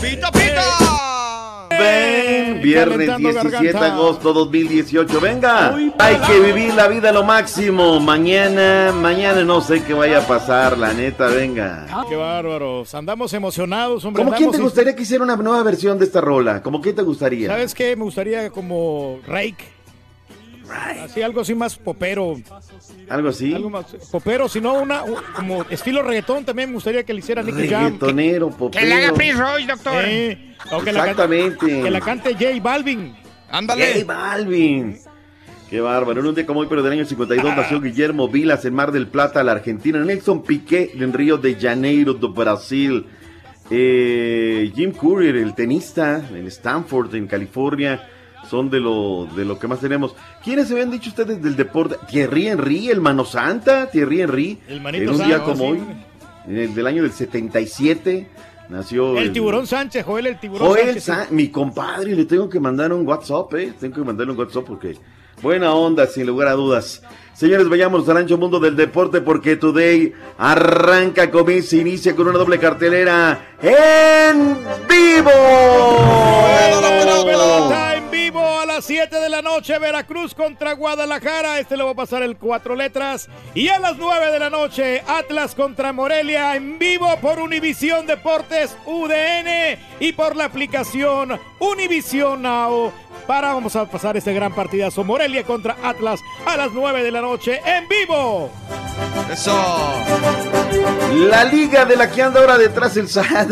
¡Pita, pita! Ven, viernes calentando 17 de agosto 2018, venga. Hay que vivir la vida a lo máximo. Mañana, mañana no sé qué vaya a pasar, la neta, venga. Qué bárbaros. Andamos emocionados, hombre. ¿Cómo quién te gustaría que hiciera una nueva versión de esta rola? ¿Cómo quién te gustaría? ¿Sabes qué? Me gustaría como Rake. Así, algo así más popero. ¿Algo así? Algo más popero, si no una un- como estilo reggaetón también me gustaría que le hiciera Nicky Jam. Reggaetonero, Que le haga popero. Prince Royce, doctor. Eh, o que la, can- Exactamente. que la cante J Balvin. J Balvin. Qué bárbaro. En un día como hoy, pero del año 52, nació Guillermo Vilas en Mar del Plata, la Argentina. Nelson Piqué en Río de Janeiro, do Brasil. Eh, Jim Courier, el tenista en Stanford, en California. Son de lo, de lo que más tenemos. ¿Quiénes se habían dicho ustedes del deporte? Thierry Henry, el Mano Santa. Thierry Henry. El manito en un día como sí. hoy, en el del año del 77, nació El tiburón Sánchez, Joel, el tiburón Joel Sánchez. Mi compadre, le tengo que mandar un WhatsApp, ¿eh? Tengo que mandarle un WhatsApp porque buena onda, sin lugar a dudas. Señores, vayamos al ancho mundo del deporte porque Today arranca, comienza, inicia con una doble cartelera en vivo. La pelota en vivo a las 7 de la noche, Veracruz contra Guadalajara. Este le va a pasar el cuatro letras. Y a las 9 de la noche, Atlas contra Morelia en vivo por Univisión Deportes UDN y por la aplicación Univisión Now. Para vamos a pasar este gran partidazo. Morelia contra Atlas a las 9 de la noche en vivo. Eso. La liga de la que anda ahora detrás el SAT.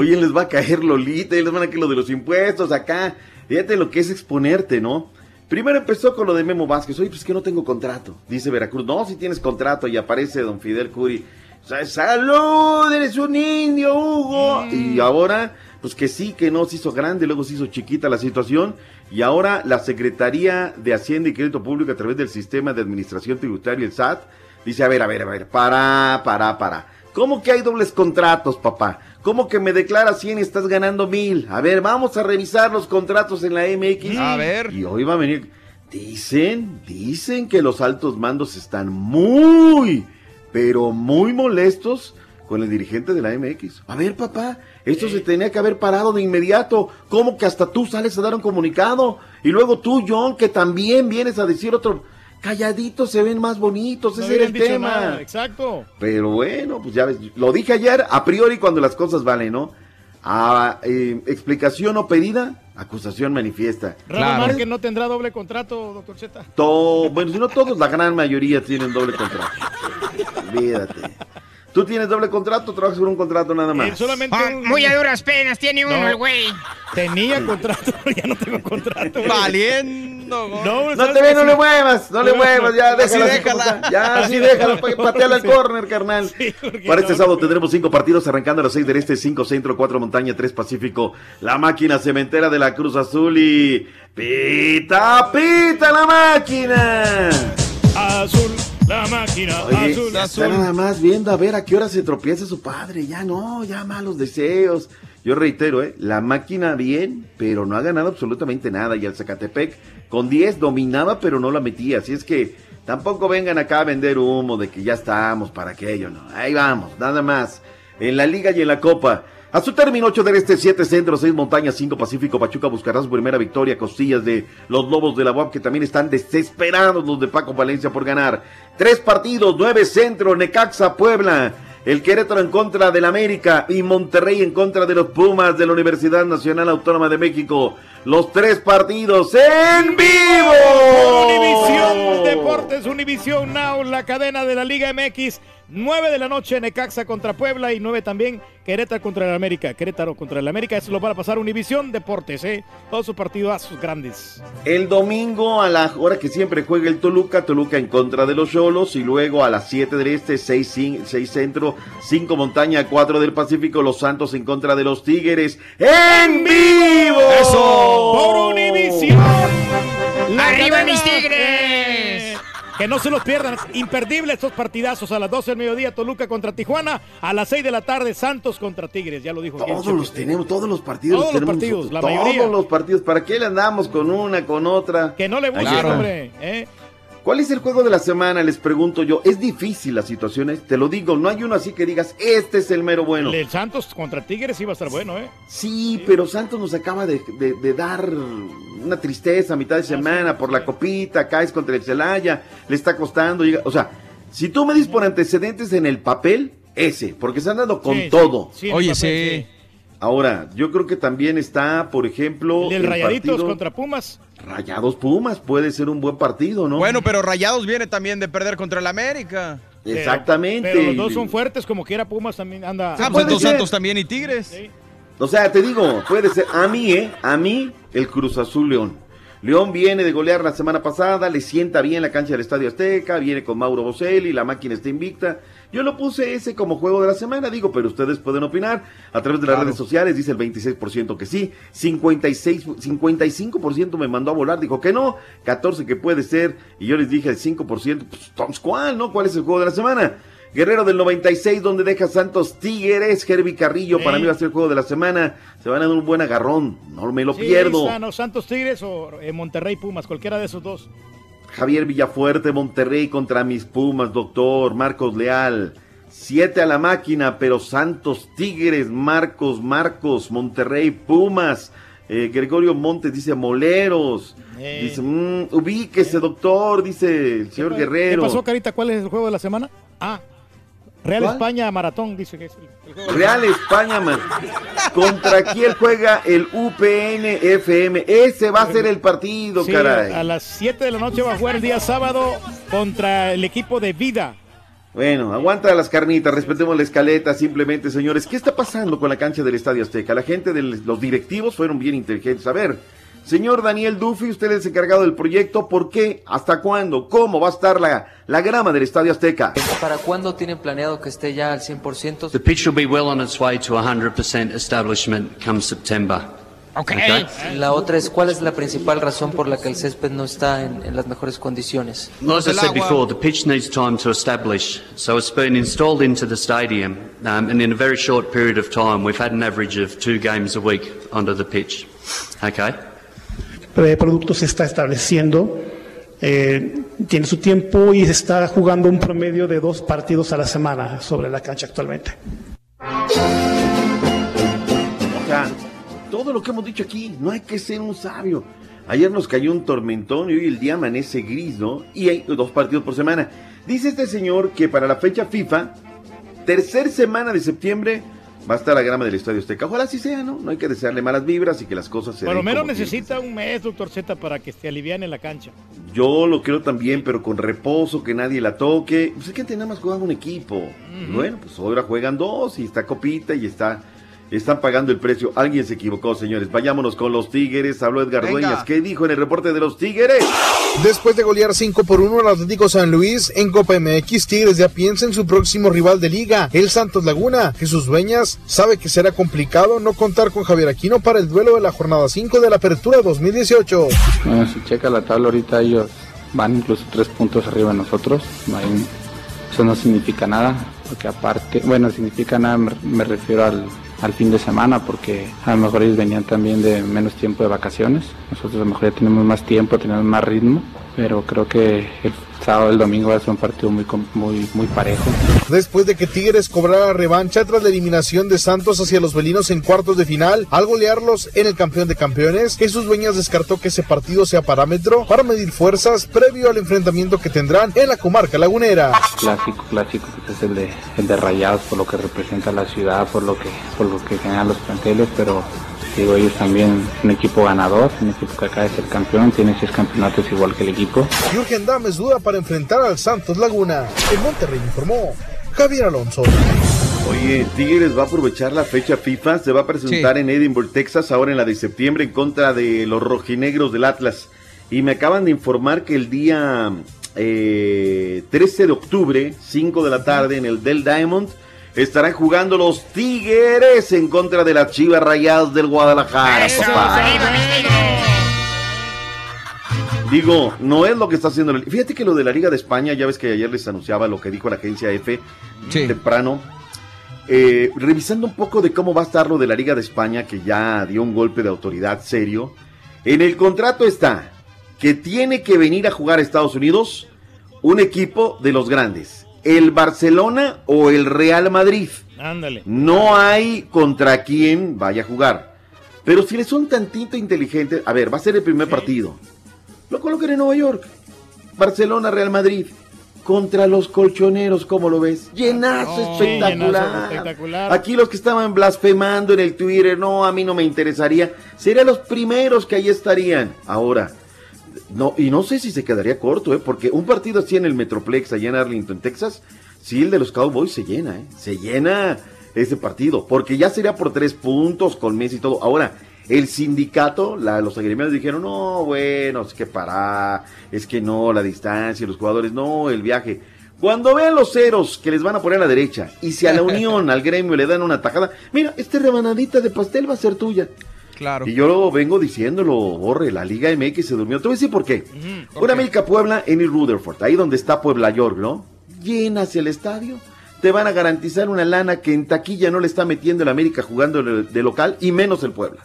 Oye, les va a caer Lolita, y les van a caer lo de los impuestos acá. Fíjate lo que es exponerte, ¿no? Primero empezó con lo de Memo Vázquez. Oye, pues que no tengo contrato. Dice Veracruz. No, si tienes contrato. Y aparece don Fidel Curi. Sa- Salud, eres un indio, Hugo. Y ahora, pues que sí, que no, se hizo grande, luego se hizo chiquita la situación. Y ahora la Secretaría de Hacienda y Crédito Público a través del Sistema de Administración Tributaria, el SAT, dice, a ver, a ver, a ver, para, para, para. ¿Cómo que hay dobles contratos, papá? ¿Cómo que me declaras 100 y estás ganando 1000? A ver, vamos a revisar los contratos en la MX. A ver. Y hoy va a venir. Dicen, dicen que los altos mandos están muy, pero muy molestos con el dirigente de la MX. A ver, papá, esto se tenía que haber parado de inmediato. ¿Cómo que hasta tú sales a dar un comunicado? Y luego tú, John, que también vienes a decir otro. Calladitos se ven más bonitos, No ese era el tema. nada, Exacto. Pero bueno, pues ya ves, lo dije ayer, a priori cuando las cosas valen, ¿no? A, eh, explicación o pedida, acusación manifiesta. Ramos Márquez no tendrá doble contrato, doctor Z. To- bueno, si no todos, la gran mayoría tienen doble contrato. Olvídate. ¿Tú tienes doble contrato o trabajas por un contrato nada más? solamente Ah, muy a duras penas tiene uno No. el güey. Tenía contrato, pero ya no tengo contrato. güey. Valiendo. No, No te ve, no le muevas, no le muevas, ya Así déjala. así. Ya, sí, déjala, pa- pateala al córner, carnal. Para este sábado tendremos cinco partidos arrancando a las seis del este, cinco centro, cuatro montaña, tres pacífico. La máquina cementera de la Cruz Azul y pita, pita la máquina. Azul, la máquina, Oye, azul, ya está azul. nada más viendo a ver a qué hora se tropieza su padre. Ya no, ya malos deseos. Yo reitero, ¿eh? la máquina bien, pero no ha ganado absolutamente nada. Y el Zacatepec con 10 dominaba, pero no la metía. Así es que tampoco vengan acá a vender humo de que ya estamos para aquello, ¿no? Ahí vamos, nada más. En la liga y en la copa. A su término, 8 del este, 7 centro, 6 montañas, 5 pacífico. Pachuca buscará su primera victoria. Costillas de los Lobos de la UAP, que también están desesperados los de Paco Valencia por ganar. Tres partidos, 9 centro, Necaxa, Puebla. El Querétaro en contra del América y Monterrey en contra de los Pumas de la Universidad Nacional Autónoma de México. Los tres partidos en vivo. Univisión Deportes, Univisión Now, la cadena de la Liga MX. 9 de la noche Necaxa contra Puebla y 9 también Querétaro contra el América. Querétaro contra el América, eso lo van a pasar Univisión Deportes, ¿eh? Todos sus partidazos grandes. El domingo a la hora que siempre juega el Toluca, Toluca en contra de los Cholos y luego a las 7 del Este, 6, Centro, 5 Montaña, 4 del Pacífico, Los Santos en contra de los Tigres en vivo. ¡Eso! ¡Por Univisión! ¡Arriba cadena, mis tigres! Que no se los pierdan. Imperdibles estos partidazos a las 12 del mediodía, Toluca contra Tijuana. A las 6 de la tarde, Santos contra Tigres. Ya lo dijo Todos los tenemos, todos los partidos. Todos los partidos, la todos mayoría. los partidos. ¿Para qué le andamos con una, con otra? Que no le Ahí está. hombre. ¿eh? ¿Cuál es el juego de la semana? Les pregunto yo. Es difícil la situación, ¿eh? te lo digo. No hay uno así que digas, este es el mero bueno. El Santos contra Tigres iba a estar bueno, ¿eh? Sí, pero Santos nos acaba de, de- de dar una tristeza a mitad de semana por la copita, caes contra el Celaya, le está costando. llega- o sea, si tú me dices por antecedentes en el papel, ese, porque se han dado con todo. Oye, papel, sí. Ahora, yo creo que también está, por ejemplo, El del el Rayaditos partido contra Pumas. Rayados Pumas, puede ser un buen partido, ¿no? Bueno, pero Rayados viene también de perder contra el América. Pero- Exactamente. Pero los dos son fuertes, como quiera Pumas también anda. Ah, pues entonces Santos también y Tigres. O sea, te digo, puede ser a mí, ¿eh? A mí, el Cruz Azul León. León viene de golear la semana pasada, le sienta bien la cancha del Estadio Azteca, viene con Mauro Boselli, la máquina está invicta. Yo lo puse ese como juego de la semana, digo, pero ustedes pueden opinar a través de las Claro. redes sociales, dice el 26% que sí, 56, 55% me mandó a volar, dijo que no, 14 que puede ser, y yo les dije el 5%, pues, entonces, ¿cuál, no? ¿Cuál es el juego de la semana? Guerrero del 96, donde deja Santos Tigres, Herbie Carrillo, para mí va a ser el juego de la semana. Se van a dar un buen agarrón, no me lo Sí, pierdo. está, ¿no? Santos Tigres o eh, Monterrey Pumas, cualquiera de esos dos. Javier Villafuerte, Monterrey contra mis Pumas, doctor. Marcos Leal. Siete a la máquina, pero Santos, Tigres, Marcos, Marcos, Monterrey, Pumas. Eh, Gregorio Montes dice Moleros. Eh. Dice, mm, ubíquese, doctor, dice el señor Guerrero. ¿Qué pasó, Carita? ¿Cuál es el juego de la semana? Ah, Real ¿Cuál? España Maratón, dice que es el, juego. Real España, man. ¿Contra quién juega el UPN FM? Ese va a ser el partido, Sí, caray. a las 7 de la noche va a jugar el día sábado contra el equipo de Vida. Bueno, aguanta las carnitas, respetemos la escaleta, simplemente, señores. ¿Qué está pasando con la cancha del Estadio Azteca? La gente de los directivos fueron bien inteligentes. A ver, señor Daniel Duffy, usted es encargado del proyecto. ¿Por qué? ¿Hasta cuándo? ¿Cómo va a estar la, la grama del Estadio Azteca? ¿Para cuándo tienen planeado que esté ya al 100%? The pitch will be well on its way to 100% establishment come September. Okay. La otra es, ¿cuál es la principal razón por la que el césped no está en, en las mejores condiciones? Well, as I said before, the pitch needs time to establish. So it's been installed into the stadium, um, and in a very short period of time, we've had an average of two games a week onto the pitch. Okay? El producto se está estableciendo, eh, tiene su tiempo y se está jugando un promedio de dos partidos a la semana sobre la cancha actualmente. O sea, todo lo que hemos dicho aquí, no hay que ser un sabio. Ayer nos cayó un tormentón y hoy el día amanece gris, ¿no? Y hay dos partidos por semana. Dice este señor que para la fecha FIFA, tercer semana de septiembre, va a estar la grama del Estadio Azteca. Ojalá así sea, ¿no? No hay que desearle malas vibras y que las cosas se Por lo menos necesita un mes, doctor Z, para que se aliviane la cancha. Yo lo creo también, pero con reposo, que nadie la toque. Pues es que antes nada más jugaban un equipo. Bueno, pues ahora juegan dos y está Copita y está. Están pagando el precio. Alguien se equivocó, señores. Vayámonos con los Tigres. Habló Edgar Venga. Dueñas. ¿Qué dijo en el reporte de los Tigres? Después de golear 5 por 1 al Atlético San Luis en Copa MX, Tigres ya piensa en su próximo rival de liga, el Santos Laguna. Jesús Dueñas sabe que será complicado no contar con Javier Aquino para el duelo de la jornada 5 de la Apertura 2018. Bueno, si checa la tabla ahorita ellos van incluso tres puntos arriba de nosotros. No hay- eso no significa nada, porque aparte, bueno, significa nada, me, me refiero al, al fin de semana, porque a lo mejor ellos venían también de menos tiempo de vacaciones. Nosotros a lo mejor ya tenemos más tiempo, tenemos más ritmo, pero creo que el sábado y el domingo va a ser un partido muy, muy, muy parejo. Después de que Tigres cobrara revancha tras la eliminación de Santos hacia los felinos en cuartos de final, al golearlos en el campeón de campeones, Jesús Dueñas descartó que ese partido sea parámetro para medir fuerzas previo al enfrentamiento que tendrán en la comarca lagunera. Clásico, clásico, pues es el de, el de Rayados por lo que representa la ciudad, por lo que, por lo que generan los planteles, pero digo, ellos también un equipo ganador, un equipo que acaba de ser campeón, tiene seis campeonatos igual que el equipo. Jürgen Damm es duda para enfrentar al Santos Laguna. En Monterrey informó Javier Alonso. Oye, Tigres va a aprovechar la fecha FIFA, se va a presentar en Edinburgh, Texas, ahora en la de septiembre, en contra de los rojinegros del Atlas. Y me acaban de informar que el día eh, 13 de octubre, 5 de la tarde, en el Del Diamond, estarán jugando los Tigres en contra de las Chivas Rayadas del Guadalajara. papá. Digo, no es lo que está haciendo. la- Fíjate que lo de la Liga de España, ya ves que ayer les anunciaba lo que dijo la agencia F temprano. Eh, revisando un poco de cómo va a estar lo de la Liga de España, que ya dio un golpe de autoridad serio. En el contrato está que tiene que venir a jugar a Estados Unidos un equipo de los grandes, el Barcelona o el Real Madrid. Ándale. No hay contra quién vaya a jugar. Pero si les son tantito inteligentes, a ver, va a ser el primer partido. Lo coloquen en Nueva York. Barcelona, Real Madrid. Contra los colchoneros, ¿cómo lo ves? Llenazo No, espectacular. llenazo espectacular. Aquí los que estaban blasfemando en el Twitter, no, a mí no me interesaría. Serían los primeros que ahí estarían. Ahora, no, y no sé si se quedaría corto, ¿eh? porque un partido así en el Metroplex, allá en Arlington, Texas, sí, el de los Cowboys se llena, ¿eh? se llena ese partido, porque ya sería por tres puntos con Messi y todo. Ahora, el sindicato, la- los agremiados dijeron, no, bueno, es que para, es que no, la distancia, los jugadores, no, el viaje. Cuando vean los ceros que les van a poner a la derecha, y si a la unión, al gremio le dan una tajada, mira, esta rebanadita de pastel va a ser tuya. Claro. Y yo lo vengo diciéndolo, Borre, la Liga MX se durmió. Te voy a decir por qué. Una América Puebla en el Rutherford, ahí donde está Puebla York, ¿no? Llenas el estadio. Te van a garantizar una lana que en taquilla no le está metiendo el América jugando de, local y menos el Puebla.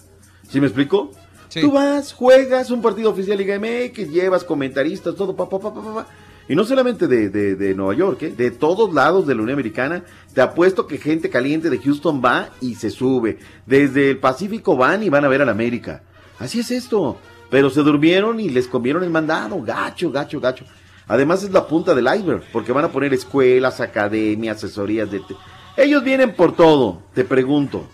¿Sí me explico? Tú vas, juegas un partido oficial Liga MX, llevas comentaristas, todo, pa, pa, pa, pa, pa, pa. Y no solamente de, de- de Nueva York, ¿eh? de todos lados de la Unión Americana. Te apuesto que gente caliente de Houston va y se sube. Desde el Pacífico van y van a ver al América. Así es esto. Pero se durmieron y les comieron el mandado. Gacho, gacho, gacho. Además es la punta del iceberg, porque van a poner escuelas, academias, asesorías de... Ellos vienen por todo. Te pregunto,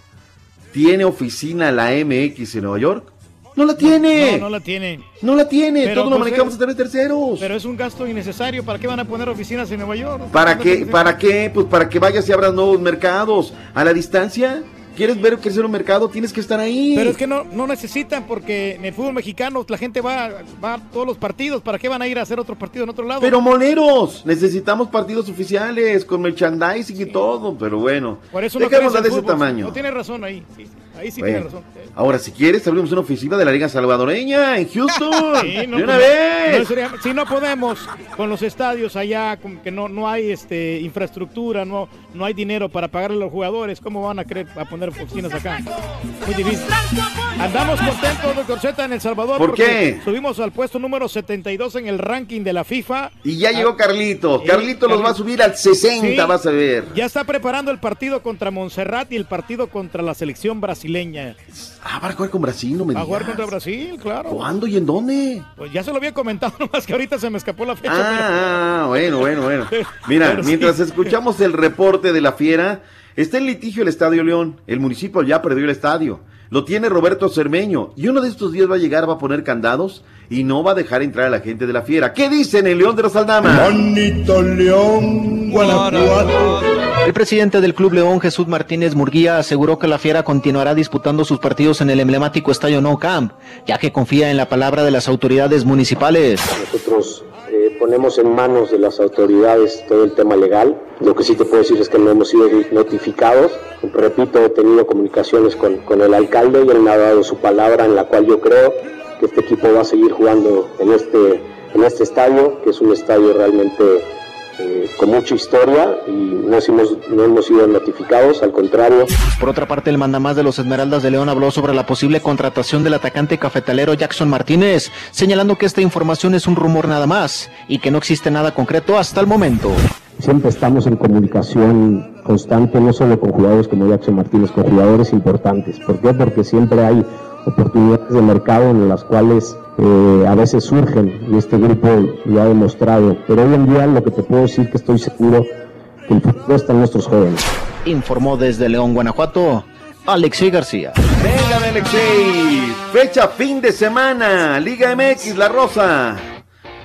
¿tiene oficina la MX en Nueva York? No la tiene. No, no la tiene. No la tiene, Pero, todo lo pues, manejamos es- a través de terceros. Pero es un gasto innecesario. ¿Para qué van a poner oficinas en Nueva York? ¿Para qué? ¿Para qué? Pues para que vayas y abras nuevos mercados. A la distancia, ¿quieres ver crecer un mercado? Tienes que estar ahí. Pero es que no, no necesitan porque en el fútbol mexicano la gente va, va a todos los partidos. ¿Para qué van a ir a hacer otro partido en otro lado? Pero moleros, necesitamos partidos oficiales con merchandising y todo, pero bueno. Por eso dejémosla de ese fútbol. tamaño. No tiene razón ahí. Sí, sí. Ahí sí Bueno, tiene razón. Ahora, si quieres, abrimos una oficina de la Liga Salvadoreña en Houston. Sí, no, de una vez. no sería- si no podemos con los estadios allá, con que no, no hay este infraestructura, no, no hay dinero para pagarle a los jugadores, ¿cómo van a querer a poner oficinas acá? Muy difícil. Andamos contentos, doctor Z, en El Salvador. ¿Por porque qué? Subimos al puesto número 72 en el ranking de la FIFA. Y ya llegó Carlito. Eh, Carlito los va a subir al 60, Sí. vas a ver. Ya está preparando el partido contra Montserrat y el partido contra la selección brasileña. Ah, va a jugar con Brasil, no me Va a jugar digas. contra Brasil, claro. ¿Cuándo y en dónde? Pues ya se lo había comentado, nomás que ahorita se me escapó la fecha. Ah, bueno, bueno, bueno. Mira, Pero sí. mientras escuchamos el reporte de la fiera, está en litigio el Estadio León. El municipio ya perdió el estadio. Lo tiene Roberto Cermeño. Y uno de estos días va a llegar, va a poner candados y no va a dejar entrar a la gente de la fiera. ¿Qué dicen el León de los Aldamas? Bonito León, Guanajuato. El presidente del Club León, Jesús Martínez Murguía, aseguró que la Fiera continuará disputando sus partidos en el emblemático estadio No Camp, ya que confía en la palabra de las autoridades municipales. Nosotros eh, ponemos en manos de las autoridades todo el tema legal. Lo que sí te puedo decir es que no hemos sido notificados. Repito, he tenido comunicaciones con, el alcalde y él me ha dado su palabra en la cual yo creo que este equipo va a seguir jugando en este, en este estadio, que es un estadio realmente eh, con mucha historia y no hemos, no hemos sido notificados, al contrario. Por otra parte, el mandamás de los Esmeraldas de León habló sobre la posible contratación del atacante cafetalero Jackson Martínez, señalando que esta información es un rumor nada más y que no existe nada concreto hasta el momento. Siempre estamos en comunicación constante, no solo con jugadores como Jackson Martínez, con jugadores importantes. ¿Por qué? Porque siempre hay oportunidades de mercado en las cuales eh, a veces surgen y este grupo lo ha demostrado. Pero hoy en día lo que te puedo decir que estoy seguro que el futuro está en nuestros jóvenes. Informó desde León, Guanajuato, Alexei García. Venga, Alexei. Fecha fin de semana. Liga MX, La Rosa.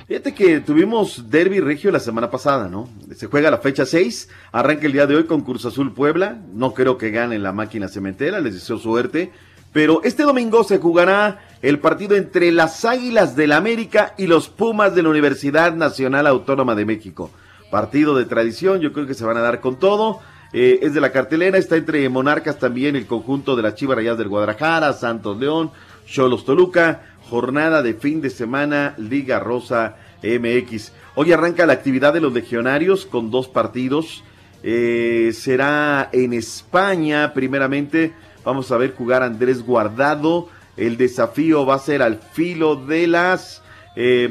Fíjate que tuvimos Derby Regio la semana pasada, ¿no? Se juega la fecha 6, arranca el día de hoy con Cruz Azul Puebla. No creo que gane la máquina cementera, les deseo suerte. Pero este domingo se jugará el partido entre las Águilas del América y los Pumas de la Universidad Nacional Autónoma de México. Partido de tradición, yo creo que se van a dar con todo. Eh, es de la cartelera, está entre Monarcas también el conjunto de las Chivas Rayas del Guadalajara, Santos León, Cholos Toluca, jornada de fin de semana, Liga Rosa MX. Hoy arranca la actividad de los legionarios con dos partidos. Eh, será en España, primeramente. Vamos a ver jugar Andrés Guardado. El desafío va a ser al filo de las eh,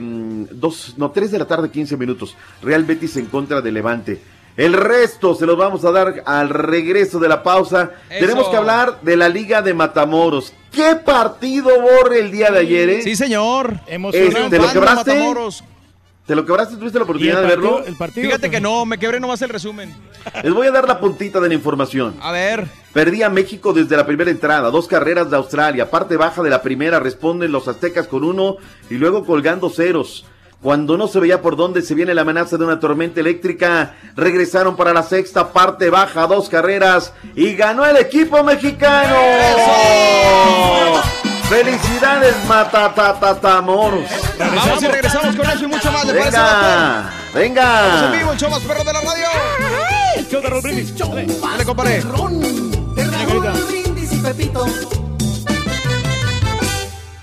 dos, no, tres de la tarde, 15 minutos. Real Betis en contra de Levante. El resto se los vamos a dar al regreso de la pausa. Eso. Tenemos que hablar de la Liga de Matamoros. ¿Qué partido borre el día de ayer, eh? Sí, señor. Este, ¿Te lo quebraste? Matamoros. ¿Te lo quebraste? ¿Tuviste la ¿Y oportunidad el de partido- verlo? el partido? Fíjate que no, me quebré nomás el resumen. Les voy a dar la puntita de la información. A ver. Perdía México desde la primera entrada, dos carreras de Australia, parte baja de la primera, responden los aztecas con uno y luego colgando ceros. Cuando no se veía por dónde se viene la amenaza de una tormenta eléctrica, regresaron para la sexta parte baja, dos carreras y ganó el equipo mexicano. ¡Felicidades, Matatatamoros! Vamos y regresamos con eso y mucho más. ¿Le parece, Venga, doctor? venga. Estamos en vivo, el show más perro de la radio. El show de Raúl Brindis. Dale, compadre. Brindis y Pepito.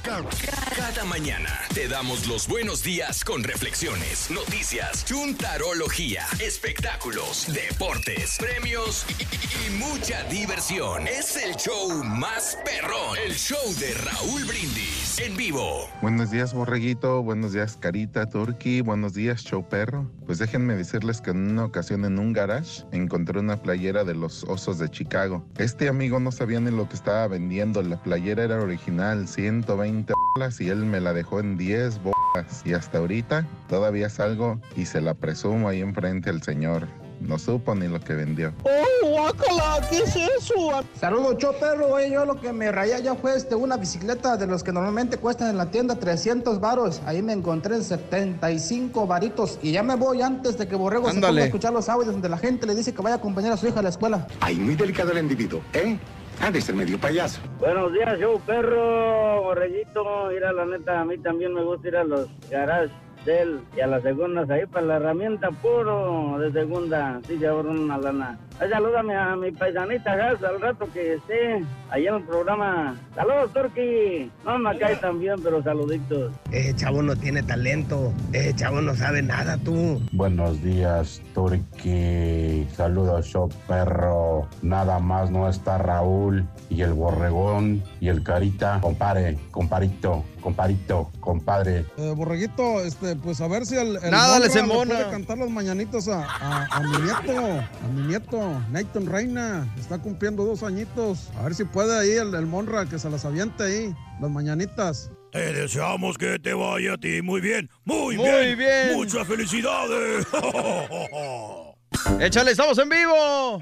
Cada mañana te damos los buenos días con reflexiones, noticias, chuntarología, espectáculos, deportes, premios y, mucha diversión. Es el show más perrón, el show de Raúl Brindis en vivo. Buenos días, borreguito. Buenos días, carita, turkey. Buenos días, show perro. Pues déjenme decirles que en una ocasión en un garage encontré una playera de los osos de Chicago. Este amigo no sabía ni lo que estaba vendiendo. La playera era original, 120 bolas y él me la dejó en 10 bolas. Y hasta ahorita todavía salgo y se la presumo ahí enfrente al señor. No supo ni lo que vendió. ¡Oh, guácala! ¿Qué es eso? Saludos, yo perro, güey. Yo lo que me rayé ya fue este, una bicicleta de los que normalmente cuestan en la tienda 300 varos. Ahí me encontré en 75 varitos. Y ya me voy antes de que Borrego se ponga Ándale. a escuchar los audios donde la gente le dice que vaya a acompañar a su hija a la escuela. Ay, muy delicado el individuo, ¿eh? De medio payaso. Buenos días, show perro, borreguito. Mira, la neta, a mí también me gusta ir a los garage del y a las segundas ahí para la herramienta puro de segunda. Sí, se ahorran una lana. Ay, salúdame a mi paisanita Gas al rato que esté ahí en el programa. Saludos, Turki. No me cae tan bien, pero saluditos. Ese chavo no tiene talento. Ese chavo no sabe nada, tú. Buenos días, Turki. Saludos, show perro. Nada más no está Raúl y el borregón y el carita. Compare, comparito, comparito, compadre. Eh, borreguito, este, pues a ver si el, el Nada, les embona. puede cantar las mañanitas a, a- a mi nieto, a mi nieto, Nathan Reina, está cumpliendo dos añitos. A ver si puede ahí el, el Monra que se las aviente ahí, las mañanitas. Te deseamos que te vaya a ti muy bien, muy, Muy bien, bien. Muchas felicidades. Échale, estamos en vivo.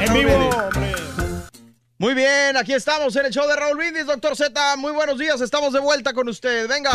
En vivo, Muy bien, aquí estamos en el show de Raúl Brindis, doctor Z. Muy buenos días, estamos de vuelta con usted. Venga.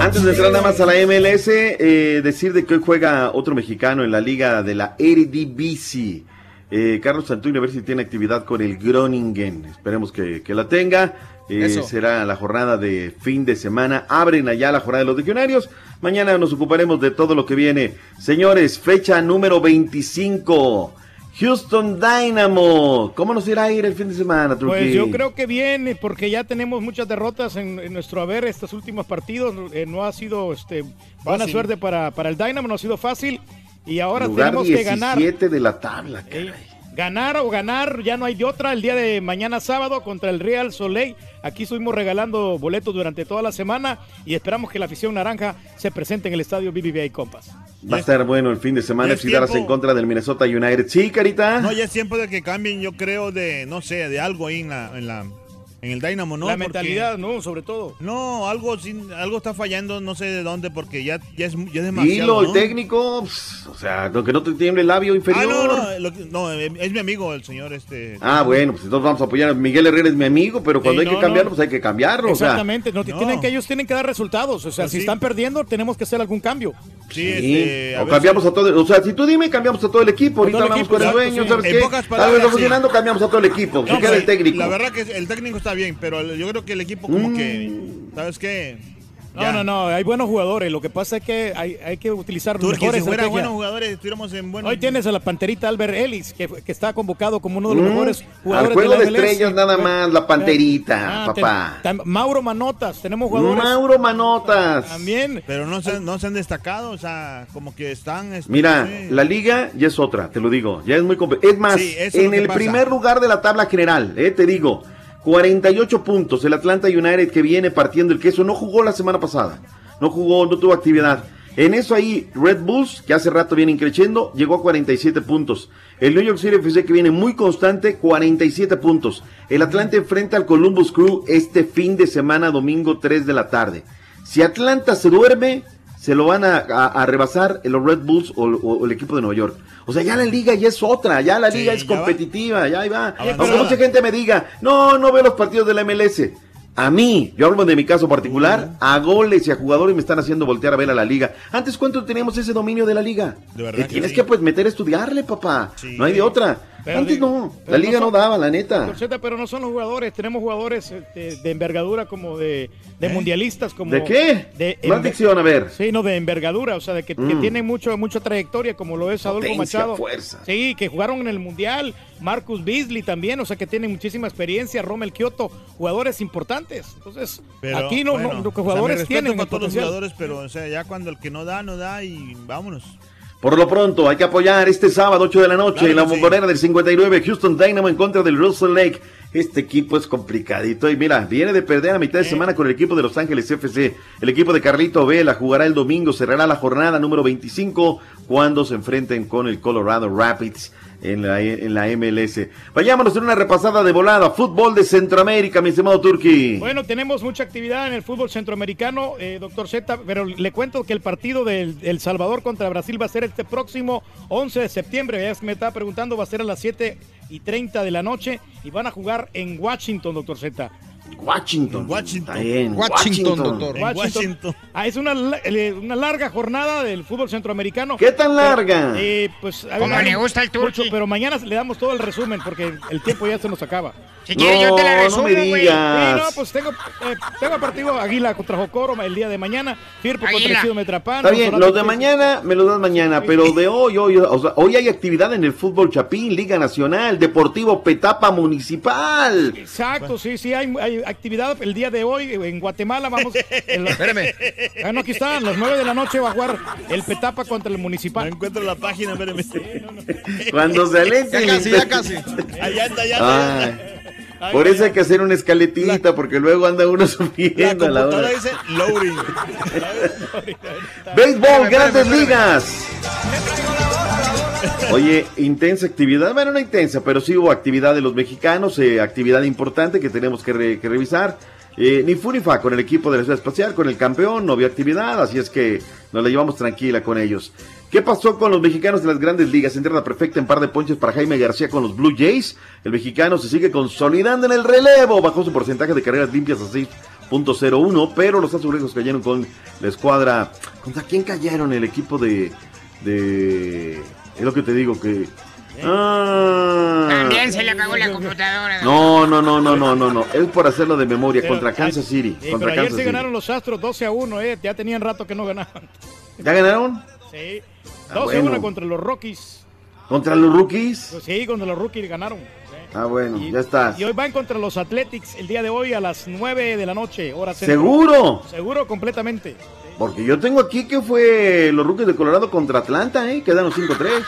Antes de entrar nada más a la MLS, eh, decir de que hoy juega otro mexicano en la liga de la Eredivisie. Eh, Carlos ver si tiene actividad con el Groningen. Esperemos que, que la tenga. Eh, Eso. será la jornada de fin de semana. Abren allá la jornada de los legionarios. Mañana nos ocuparemos de todo lo que viene. Señores, fecha número 25. Houston Dynamo. ¿Cómo nos irá a ir el fin de semana, Turquí? Pues yo creo que bien, porque ya tenemos muchas derrotas en, en nuestro haber estos últimos partidos. Eh, no ha sido este, buena Fácil. suerte para, para el Dynamo, no ha sido fácil. Y ahora Lugar tenemos que ganar. 17 de la tabla. Eh, ganar o ganar, ya no hay de otra. El día de mañana sábado contra el Real Soleil. Aquí estuvimos regalando boletos durante toda la semana y esperamos que la afición naranja se presente en el estadio BBVA Compass. Va a estar bueno el fin de semana. Dallas tiempo. en contra del Minnesota United. Sí, Carita. No, ya es tiempo de que cambien, yo creo, de, no sé, de algo ahí en la, en la, en el Dynamo, ¿no? La Porque- mentalidad, ¿no? Sobre todo. No, algo sin, algo está fallando, no sé de dónde, porque ya, ya es, ya es demasiado. Dilo, el ¿no? técnico. pss, o sea, lo que no te tiemble el labio Ah, inferior. no, no, lo que- no, eh, es mi amigo el señor este. Ah, bueno, pues entonces vamos a apoyar. Miguel Herrera es mi amigo, pero cuando Sí, hay que no, cambiarlo, no. pues hay que cambiarlo. o sea. Exactamente, no, Tienen que, ellos tienen que dar resultados. O sea, Pues si sí. están perdiendo, tenemos que hacer algún cambio. Sí, Sí, este, a o cambiamos a todo, o sea, si tú dime, cambiamos a todo el equipo. Ahorita hablamos con el dueño. ¿sabes qué? está sí. funcionando, cambiamos a todo el equipo. Que No, quede pues, el técnico. La verdad que el técnico está bien, pero yo creo que el equipo como Mm. que, ¿sabes qué? No, no, no, hay buenos jugadores. Lo que pasa es que hay, hay que utilizar Turquía, mejores si estrategias. buenos jugadores, estuviéramos en buenos... Hoy tienes a la panterita Albert Ellis, que, que está convocado como uno de los Mm, mejores Al jugadores juego de la MLS. estrellas nada más, la panterita, Ah, papá. tam- Mauro Manotas, tenemos jugadores. Mauro Manotas. También. Pero no se, no se han destacado, o sea, como que están... este, Mira, la liga ya es otra, te lo digo, ya es muy Es más, Sí, en el pasa. primer lugar de la tabla general, eh, te digo, 48 puntos. El Atlanta United que viene partiendo el queso no jugó la semana pasada, no jugó, no tuvo actividad. En eso ahí, Red Bulls, que hace rato viene creciendo, llegó a 47 puntos. El New York City FC que viene muy constante, 47 puntos. El Atlanta enfrenta al Columbus Crew este fin de semana, domingo 3 de la tarde. Si Atlanta se duerme, se lo van a, a- a rebasar los Red Bulls o, o- o el equipo de Nueva York. O sea, ya la liga ya es otra, ya la liga es ya va. competitiva, ya ahí va. Aunque mucha gente me diga, no, no veo los partidos de la MLS. A mí, yo hablo de mi caso particular, a goles y a jugadores me están haciendo voltear a ver a la liga. Antes, ¿cuánto teníamos ese dominio de la liga? De verdad Te que tienes sí. que pues meter a estudiarle, papá. No hay de otra. Pero Antes digo, no, pero la liga no, son- daba, la neta. Pero no son los jugadores, tenemos jugadores este, de envergadura como de, de mundialistas. como ¿De qué? De Más dicción, a ver. Sí, no, de envergadura, o sea, de que, que Mm. tienen mucho, mucha trayectoria, como lo es Adolfo Potencia, Machado. fuerza. Sí, que jugaron en el Mundial. Marcus Beasley también, o sea, que tienen muchísima experiencia. Rommel Kioto, jugadores importantes. Entonces, Pero, aquí no, bueno, no, lo que o sea, mi jugadores tienen. todos los potencial. jugadores, pero, o sea, ya cuando el que no da, no da y vámonos. Por lo pronto, hay que apoyar este sábado, 8 de la noche, Claro en la que sí. bombonera del 59, Houston Dynamo en contra del Russell Lake. Este equipo es complicadito y mira, viene de perder a mitad de semana con el equipo de Los Ángeles FC. El equipo de Carlito Vela jugará el domingo, cerrará la jornada número 25 cuando se enfrenten con el Colorado Rapids en la, en la MLS. Vayámonos en una repasada de volada. Fútbol de Centroamérica, mi estimado Turki. Bueno, tenemos mucha actividad en el fútbol centroamericano, eh, doctor Z, pero le cuento que el partido del El Salvador contra Brasil va a ser este próximo 11 de septiembre. Ya me estaba preguntando, va a ser a las 7 y 30 de la noche y van a jugar en Washington, doctor Z. Washington. Washington. Está bien, Washington, doctor. En Washington. Ah, es una, eh, una larga jornada del fútbol centroamericano. ¿Qué tan larga? Eh, pues, a Como ver, le gusta el turqui. pero mañana le damos todo el resumen porque el tiempo ya se nos acaba. Si quieres, yo te la No, no resumo, me güey. digas. Sí, no, pues tengo, eh, tengo el partido Águila contra Jocoro el día de mañana, Firpo contra. Ejido Metrapán. Está bien, los de mañana me los das mañana, pero de hoy, hoy, o sea, hoy hay actividad en el fútbol Chapín, Liga Nacional, Deportivo Petapa Municipal. Exacto, sí, sí, hay, hay actividad el día de hoy en Guatemala. Vamos. en la- Espérame. Ah, no, aquí están, las 9 de la noche va a jugar el Petapa contra el No Municipal. encuentro la página, espérame. Cuando se alente. Ya casi, ya casi. Allá está, allá está. Ay, por eso hay que hacer una escaletita, porque luego anda uno La subiendo a la computadora hora. dice loading. Béisbol, grandes ligas. Oye, intensa actividad, bueno, no intensa, pero sí hubo actividad de los mexicanos, eh, actividad importante que tenemos que, re- que revisar. Eh, ni fu ni fa con el equipo de la Ciudad Espacial, con el campeón, no había actividad, así es que nos la llevamos tranquila con ellos. ¿Qué pasó con los mexicanos de las grandes ligas? Entrada perfecta en par de ponches para Jaime García con los Blue Jays. El mexicano se sigue consolidando en el relevo, bajó su porcentaje de carreras limpias a 6.01, pero los azulejos cayeron con la escuadra. ¿Contra quién cayeron? El equipo de es lo que te digo que. Ah. También se le acabó la computadora. No, no, no, no, no, no, no. Es por hacerlo de memoria Pero- contra Kansas City. Sí, contra pero ayer Kansas se City. ganaron los Astros 12 a 1, eh, ya tenían rato que no ganaban. ¿Ya ganaron? Sí. Ah, 12 a bueno. 1 contra los Rockies. ¿Contra los rookies? Pues sí, cuando los rookies ganaron. Ah, bueno, ya estás. Y hoy van contra los Athletics el día de hoy a las 9 de la noche, hora centro. ¿Seguro? Seguro, completamente. Porque yo tengo aquí que fue los rookies de Colorado contra Atlanta, ¿eh? Quedaron 5-3.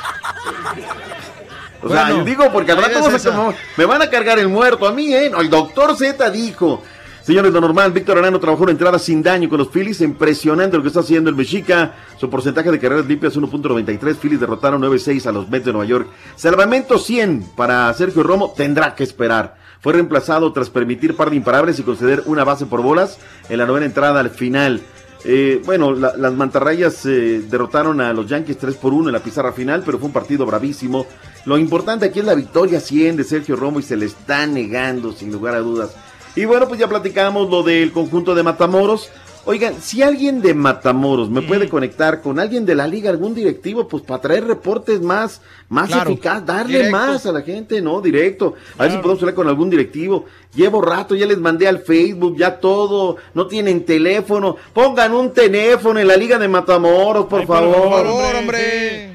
O sea, Bueno, yo digo, porque al ahí rato ves vamos a- esa. me- van a cargar el muerto a mí, ¿eh? No, el doctor Z dijo. Señores, lo normal, Víctor Arano trabajó una entrada sin daño con los Phillies. Impresionante lo que está haciendo el Mexica. Su porcentaje de carreras limpias 1.93. Phillies derrotaron 9-6 a los Mets de Nueva York. Salvamento 100 para Sergio Romo. Tendrá que esperar. Fue reemplazado tras permitir par de imparables y conceder una base por bolas en la novena entrada al final. Eh, bueno, la- las mantarrayas eh, derrotaron a los Yankees 3 por 1 en la pizarra final, pero fue un partido bravísimo. Lo importante aquí es la victoria 100 de Sergio Romo y se le está negando, sin lugar a dudas. Y bueno, pues ya platicamos lo del conjunto de Matamoros. Oigan, si alguien de Matamoros me puede conectar con alguien de la liga, algún directivo, pues para traer reportes más, más Claro, eficaz, darle más a la gente, ¿no? Directo. A ver si podemos hablar con algún directivo. Llevo rato, ya les mandé al Facebook, ya todo. No tienen teléfono. Pongan un teléfono en la liga de Matamoros, por favor. Por favor, hombre.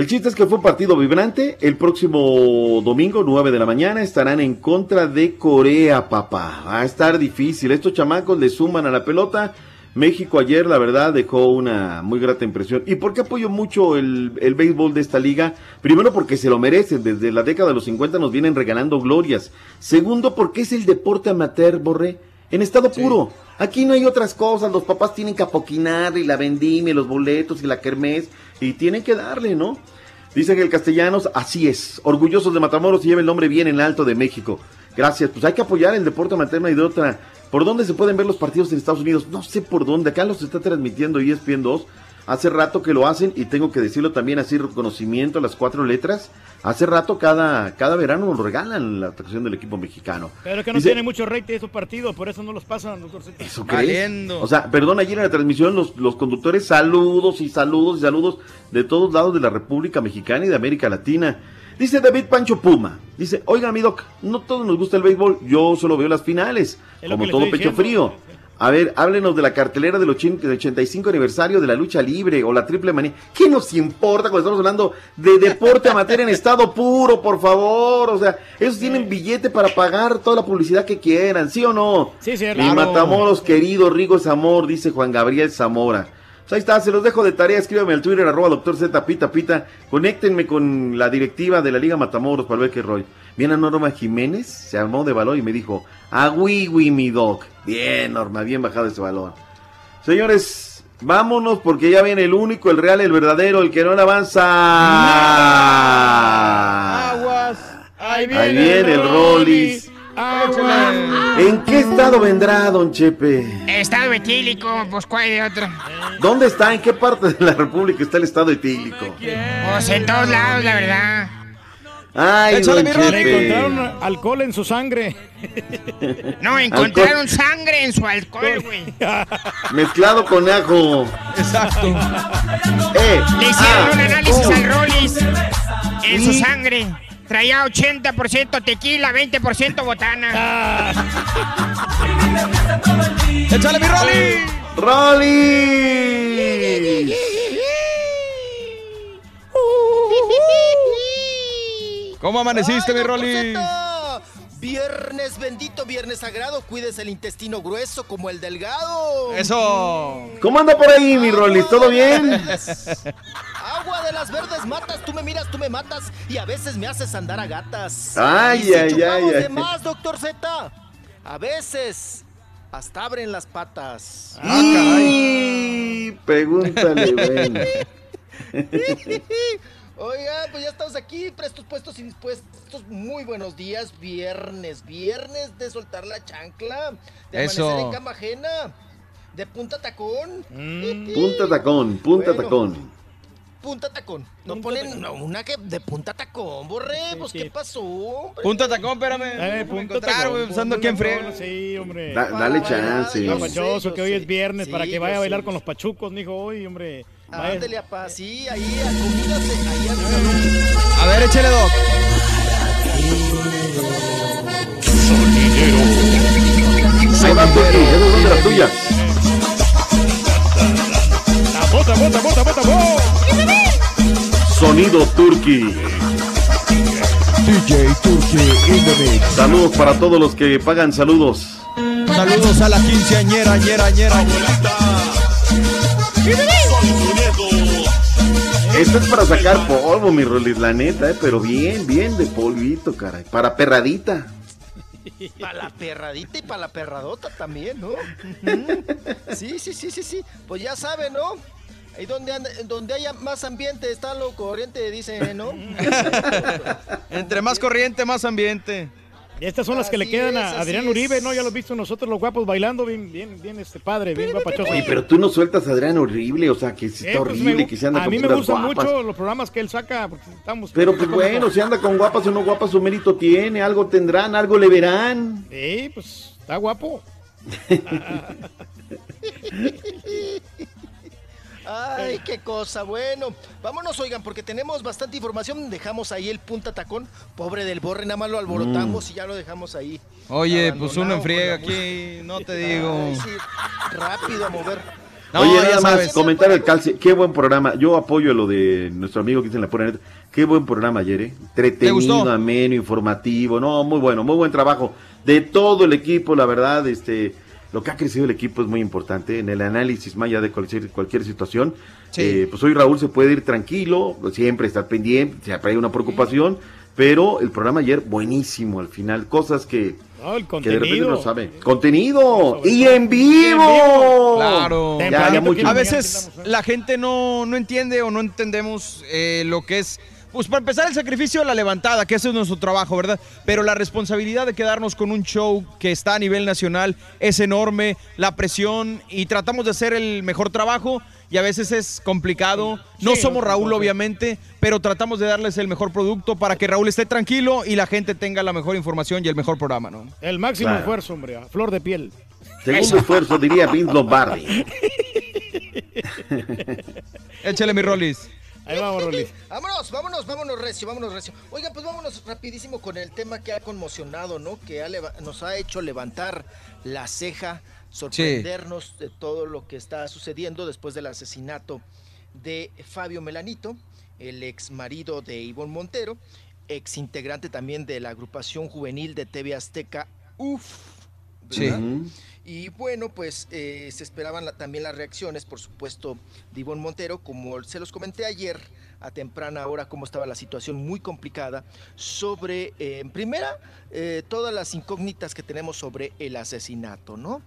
El chiste es que fue un partido vibrante. El próximo domingo, 9 de la mañana, estarán en contra de Corea, papá. Va a estar difícil. Estos chamacos le suman a la pelota. México ayer, la verdad, dejó una muy grata impresión. ¿Y por qué apoyo mucho el, el béisbol de esta liga? Primero, porque se lo merecen. Desde la década de los 50 nos vienen regalando glorias. Segundo, porque es el deporte amateur, Borré. En estado puro. Aquí no hay otras cosas. Los papás tienen que apoquinar y la vendimia, y los boletos y la kermés. Y tienen que darle, ¿no? Dice que el castellanos, así es. Orgullosos de Matamoros y lleva el nombre bien en alto de México. Gracias. Pues hay que apoyar el deporte amateur y de otra. ¿Por dónde se pueden ver los partidos en Estados Unidos? No sé por dónde. Acá los está transmitiendo ESPN 2. Hace rato que lo hacen y tengo que decirlo también así, reconocimiento a las cuatro letras. Hace rato cada, cada verano nos regalan la atracción del equipo mexicano. Pero es que no Dice- tiene mucho rate esos partidos, por eso no los pasan, doctor Z. ¿Eso crees? O sea, perdón, ayer en la transmisión los, los conductores saludos y saludos y saludos de todos lados de la República Mexicana y de América Latina. Dice David Pancho Puma, dice, oiga mi doc, no todos nos gusta el béisbol, yo solo veo las finales, como todo pecho diciendo. frío. A ver, háblenos de la cartelera del 80 del 85 aniversario de la lucha libre o la triple manía. ¿Qué nos importa cuando estamos hablando de deporte amateur en estado puro, por favor? O sea, ellos tienen billete para pagar toda la publicidad que quieran, ¿sí o no? Sí, sí, Y claro. Matamoros, querido, Rigo es amor, dice Juan Gabriel Zamora. Pues ahí está, se los dejo de tarea, escríbame al Twitter, arroba doctor Z, pita, pita. Conéctenme con la directiva de la Liga Matamoros para ver qué rollo. Viene a Norma Jiménez, se armó de valor y me dijo, oui, mi doc. Bien, Norma, bien bajado ese balón. Señores, vámonos porque ya viene el único, el real, el verdadero, el que no avanza. Aguas. Ahí viene, Ahí viene el Rollis. Aguas. ¿En qué estado vendrá, don Chepe? Estado etílico, pues cuál de otro. ¿Dónde está? ¿En qué parte de la República está el estado etílico? Pues en todos lados, la verdad. Ay, Échale, mi Rolly. Chepe. Le encontraron alcohol en su sangre. No, encontraron sangre en su alcohol, güey. Mezclado con ajo. Exacto. Eh, Le hicieron ah, un análisis oh. al Rollis en su sangre. Traía 80% tequila, 20% botana. ¡Échale mi Rolly! ¡Rolly! ¿Cómo amaneciste, mi Rolly? Viernes bendito, viernes sagrado, cuídese el intestino grueso como el delgado. Eso. ¿Cómo anda por ahí, mi Rolly? ¿Todo bien? Agua de las verdes matas, tú me miras, tú me matas y a veces me haces andar a gatas. Ay, Y si ay, chupamos ay, de ay. más, doctor Z. A veces hasta abren las patas. Y pregúntale, ven. Oiga, pues ya estamos aquí, prestos, puestos y dispuestos. Muy buenos días, viernes, viernes de soltar la chancla, de Eso. amanecer en cama ajena, de punta tacón. Punta tacón, punta Bueno. tacón. Punta tacón. No ponen no, una que de punta tacón, borre. Pues, ¿qué pasó? hombre? Punta tacón, espérame. Eh, punta tacón, güey, pensando quién tacón, friega. Sí, hombre. Da- dale chance. Capachoso, que hoy es viernes Sí, para que vaya a bailar sé. con los pachucos, mijo, hoy, hombre. Ándele, apá, sí, ahí, acomídase, ahí al A ver, échale, Doc. Ahí va, Tuki, esas son de las tuyas. ¡Bota, bota, bota, bota, bota! Sonido Turkey. DJ Turkey in the mix. Saludos para todos los que pagan saludos. Saludos a la quinceañera, ñera, ñera. Esto es para sacar polvo, mi Rolis, la neta, eh, pero bien, bien de polvito, caray. Para perradita. Para la perradita y para la perradota también, ¿no? Sí, sí, sí, sí, sí. Pues ya saben, ¿no? Ahí donde, anda- donde haya más ambiente está lo corriente, dice, ¿no? Entre más corriente, más ambiente. Y estas son las que le quedan es, a Adrián es. Uribe, ¿no? Ya lo hemos visto nosotros los guapos bailando, bien, bien, bien este padre, bien guapachoso. Oye, pero tú no sueltas a Adrián horrible, o sea, que sí Eh, está pues, horrible, que se anda a con mí me gustan guapas. mucho los programas que él saca, porque estamos... Pero pues bueno, si anda con guapas o no guapas, su mérito tiene, algo tendrán, algo le verán. Sí, pues está guapo. Ay, qué cosa. Bueno, vámonos, oigan, porque tenemos bastante información. Dejamos ahí el punta tacón. Pobre del borre, nada más lo alborotamos y ya lo dejamos ahí. Oye, pues uno en abandonado friega con la aquí, no te digo. Ay, sí, rápido a mover. No, Oye, nada más, sabes. comentar el calce. Qué buen programa. Yo apoyo lo de nuestro amigo que dice en la pura neta. Qué buen programa ayer, ¿eh? Entretenido, ameno, informativo. No, muy bueno, muy buen trabajo. De todo el equipo, la verdad, este. Lo que ha crecido el equipo es muy importante en el análisis más allá de cualquier, cualquier situación. Sí. Eh, pues hoy Raúl se puede ir tranquilo, siempre estar pendiente, siempre hay una preocupación, pero el programa ayer buenísimo al final, cosas que, No, el que de repente no sabe. Contenido y en vivo. Claro. Ya, ya mucho- A veces la gente no, no entiende o no entendemos eh, lo que es. Pues para empezar el sacrificio de la levantada, que ese es nuestro trabajo, ¿verdad? Pero la responsabilidad de quedarnos con un show que está a nivel nacional es enorme, la presión y tratamos de hacer el mejor trabajo y a veces es complicado. No Sí, somos Raúl, obviamente, pero tratamos de darles el mejor producto para que Raúl esté tranquilo y la gente tenga la mejor información y el mejor programa, ¿no? El máximo Claro. esfuerzo, hombre, a flor de piel. Segundo esfuerzo, diría Vince Lombardi. Échale mi Rolis. Ahí vamos, Rolis. Vámonos, vámonos, vámonos recio, vámonos recio. Oigan, pues vámonos rapidísimo con el tema que ha conmocionado, ¿no? Que ha nos ha hecho levantar la ceja, sorprendernos de todo lo que está sucediendo después del asesinato de Fabio Melanito, el ex marido de Ivonne Montero, ex integrante también de la agrupación juvenil de TV Azteca, UF. Sí. ¿verdad? Ujú. Y bueno, pues eh, se esperaban la- también las reacciones, por supuesto, de Ivonne Montero, como se los comenté ayer a temprana hora, cómo estaba la situación muy complicada sobre, eh, en primera, eh, todas las incógnitas que tenemos sobre el asesinato, ¿no?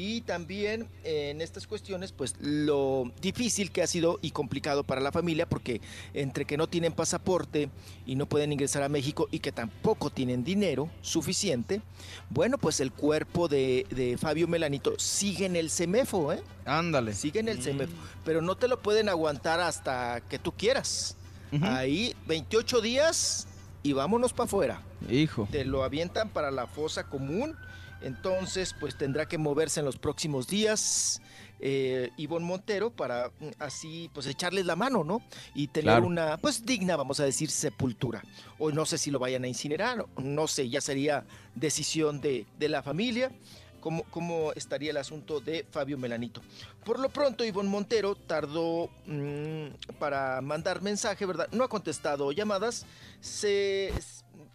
Y también eh, en estas cuestiones, pues lo difícil que ha sido y complicado para la familia, porque entre que no tienen pasaporte y no pueden ingresar a México y que tampoco tienen dinero suficiente, bueno, pues el cuerpo de, de Fabio Melanito sigue en el CEMEFO, ¿eh? Ándale. Sigue en el CEMEFO, pero no te lo pueden aguantar hasta que tú quieras. Ahí 28 días y vámonos para afuera. Hijo. Te lo avientan para la fosa común, entonces pues tendrá que moverse en los próximos días. Eh, Ivonne Montero para mm, así pues echarles la mano, ¿no? Y tener Claro. una pues digna, vamos a decir, sepultura. O no sé si lo vayan a incinerar, no sé, ya sería decisión de, de la familia. Cómo, cómo estaría el asunto de Fabio Melanito. Por lo pronto, Ivonne Montero tardó mm, para mandar mensaje, ¿verdad? No ha contestado llamadas. Se,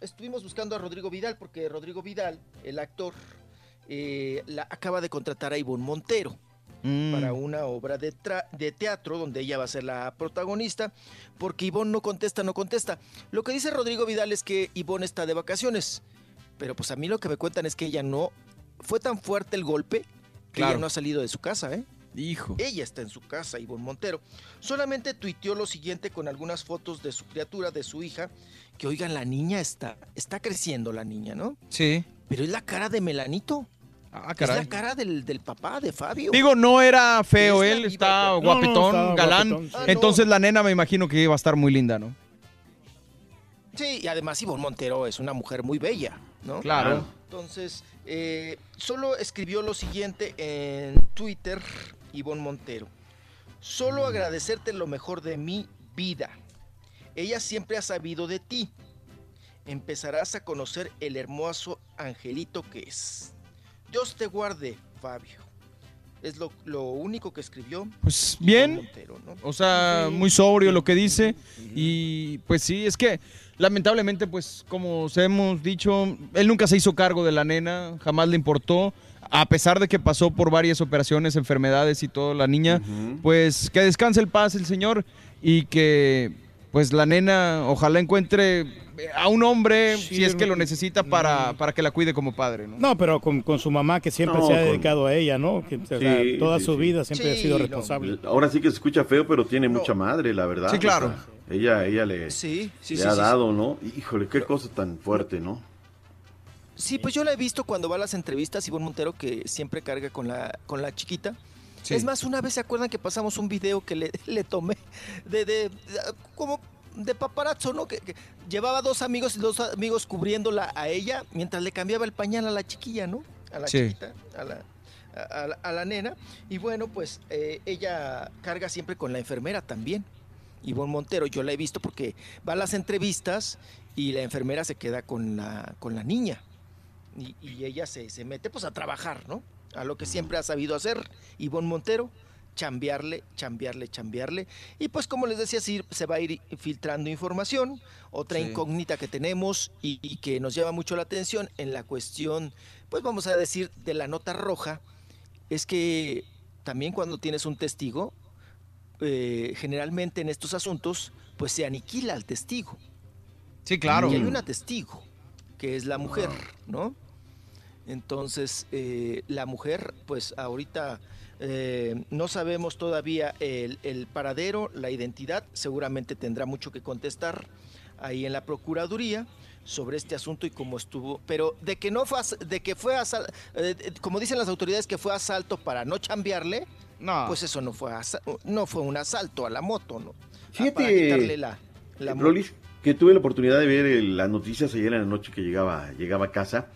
estuvimos buscando a Rodrigo Vidal porque Rodrigo Vidal, el actor, eh, la, acaba de contratar a Ivonne Montero Mm. para una obra de, tra- de teatro donde ella va a ser la protagonista, porque Ivonne no contesta, no contesta. Lo que dice Rodrigo Vidal es que Ivonne está de vacaciones, pero pues a mí lo que me cuentan es que ella no, fue tan fuerte el golpe que Claro. ella no ha salido de su casa, ¿eh? Hijo. Ella está en su casa, Ivonne Montero. Solamente tuiteó lo siguiente con algunas fotos de su criatura, de su hija, que oigan, la niña está, está creciendo la niña, ¿no? Sí. Pero es la cara de Melanito. Ah, Es caray. la cara del, del papá de Fabio. Digo, no era feo Es él, está. No, no, guapetón, galán. guapetón, sí. Ah, no. Entonces la nena me imagino que iba a estar muy linda, ¿no? Sí, y además Ivonne Montero es una mujer muy bella, ¿no? Claro. Entonces, eh, solo escribió lo siguiente en Twitter, Ivonne Montero. Solo agradecerte lo mejor de mi vida. Ella siempre ha sabido de ti. Empezarás a conocer el hermoso angelito que es. Dios te guarde, Fabio. Es lo, lo único que escribió. Pues bien, Montero, ¿no? o sea, muy sobrio lo que dice y pues sí, es que lamentablemente pues como os hemos dicho, él nunca se hizo cargo de la nena, jamás le importó, a pesar de que pasó por varias operaciones, enfermedades y todo la niña, pues que descanse el paz el señor y que pues la nena ojalá encuentre a un hombre si es que lo necesita para, para que la cuide como padre, ¿no? No, pero con, con su mamá que siempre No, se ha con- dedicado a ella, ¿no? Que, o sea, Sí, toda sí, su sí. vida siempre ha sido no. responsable. Ahora sí que se escucha feo, pero tiene mucha madre, la verdad. Sí, claro. O sea, ella, ella le, Sí, sí, le sí, ha sí, dado, ¿no? Híjole, qué cosa tan fuerte, ¿no? Sí, pues yo la he visto cuando va a las entrevistas, Ivonne Montero, que siempre carga con la, con la chiquita. Sí. Es más, una vez se acuerdan que pasamos un video que le, le tomé de, de- de- como de paparazzo, ¿no? Que, que llevaba dos amigos y dos amigos cubriéndola a ella mientras le cambiaba el pañal a la chiquilla, ¿no? A la Sí. chiquita, a la, a, a la- a la nena. Y bueno, pues eh, ella carga siempre con la enfermera también. Ivonne Montero, yo la he visto porque va a las entrevistas y la enfermera se queda con la, con la niña. Y, y ella se, se mete pues a trabajar, ¿no? A lo que siempre ha sabido hacer Ivonne Montero, chambearle, chambearle, chambearle. Y pues como les decía, se va a ir filtrando información. Otra Sí. incógnita que tenemos y, y que nos llama mucho la atención en la cuestión, pues vamos a decir, de la nota roja, es que también cuando tienes un testigo, eh, generalmente en estos asuntos, pues se aniquila al testigo. Sí, claro. Y hay una testigo, que es la mujer, ¿no? Entonces, eh, la mujer, pues ahorita eh, no sabemos todavía el, el paradero, la identidad, seguramente tendrá mucho que contestar ahí en la Procuraduría sobre este asunto y cómo estuvo, pero de que no fue, as- de que fue asal- eh, eh, como dicen las autoridades que fue asalto para no chambearle, No. pues eso no fue no fue un asalto a la moto, ¿no? Fíjate, para quitarle la, la moto. Rolis, que tuve la oportunidad de ver eh, las noticias ayer en la noche que llegaba, llegaba a casa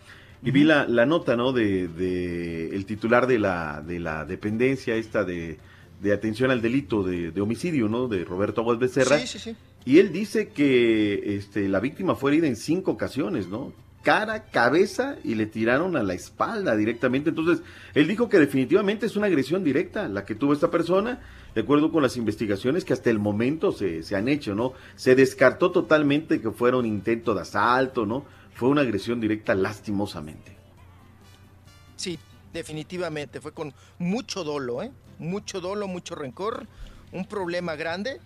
y vi la, la nota, ¿no? De, de el titular de la, de la dependencia esta de, de atención al delito de, de homicidio, ¿no? De Roberto Aguas Becerra. Sí, sí, sí. Y él dice que este, la víctima fue herida en cinco ocasiones, ¿no? Cara, cabeza y le tiraron a la espalda directamente. Entonces, él dijo que definitivamente es una agresión directa la que tuvo esta persona, de acuerdo con las investigaciones que hasta el momento se, se han hecho, ¿no? Se descartó totalmente que fuera un intento de asalto, ¿no? Fue una agresión directa lastimosamente. Sí, definitivamente. Fue con mucho dolo, ¿eh? Mucho dolo, mucho rencor. Un problema grande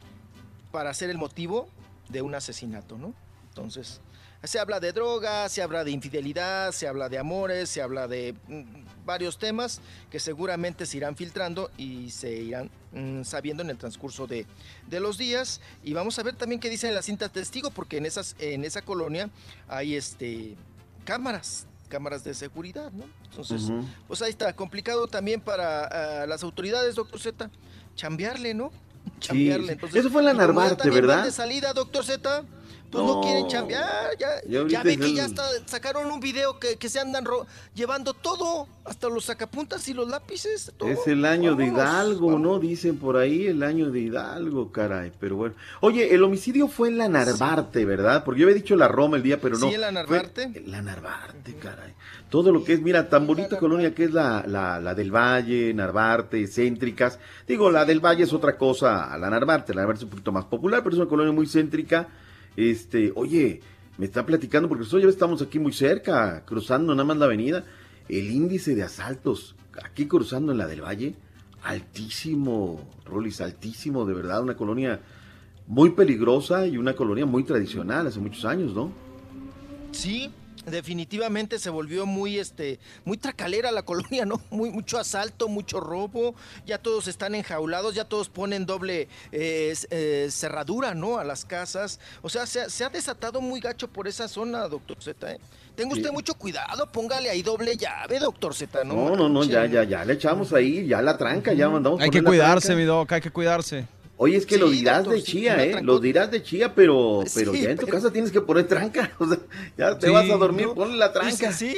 para ser el motivo de un asesinato, ¿no? Entonces, se habla de drogas, se habla de infidelidad, se habla de amores, se habla de mm, varios temas que seguramente se irán filtrando y se irán mm, sabiendo en el transcurso de, de los días. Y vamos a ver también qué dicen las cintas testigo, porque en, esas, en esa colonia hay este, cámaras, cámaras de seguridad, ¿no? Entonces, pues ahí está, complicado también para ah, las autoridades, doctor Z, chambearle, ¿no? Chambearle. sí. Entonces, Eso fue en la Narvarte, ¿verdad? de salida, doctor Z, pues no, No. quieren chambear, ya, Ya ya ve que el- ya está, sacaron un video que, que se andan ro- llevando todo, hasta los sacapuntas y los lápices. todo. Es el año de Vámonos, Hidalgo, ¿no? Dicen por ahí el año de Hidalgo, caray. Pero bueno. Oye, el homicidio fue en la Narvarte, ¿verdad? Porque yo había dicho la Roma el día, pero no. Sí, en la Fue Narvarte. en la Narvarte, caray. Todo lo que es, mira, tan bonita colonia que es la, la, la del Valle, Narvarte, céntricas. Digo, la del Valle es otra cosa a la Narvarte. La Narvarte es un poquito más popular, pero es una colonia muy céntrica. Este, oye, me está platicando, porque nosotros ya estamos aquí muy cerca, cruzando nada más la avenida. El índice de asaltos, aquí cruzando en la del Valle, altísimo, Rolis, altísimo, de verdad, una colonia muy peligrosa y una colonia muy tradicional hace muchos años, ¿no? Sí, definitivamente se volvió muy este muy tracalera la colonia, ¿no? Muy mucho asalto, mucho robo, ya todos están enjaulados, ya todos ponen doble eh, eh, cerradura, ¿no? A las casas. O sea, se, ha- se ha desatado muy gacho por esa zona, doctor Z. ¿eh? Tenga usted Sí. mucho cuidado, póngale ahí doble llave, doctor Z, ¿no? No, no, no, ya, ya, ya le echamos ahí, ya la tranca, ya mandamos. Hay que cuidarse, mi doc, hay que cuidarse. Oye, es que lo dirás doctor, de chía, ¿eh? Lo dirás de chía, pero, pero Sí, ya en tu pero- casa tienes que poner tranca. O sea, ya te vas a dormir, ¿no? ponle la tranca. Sí,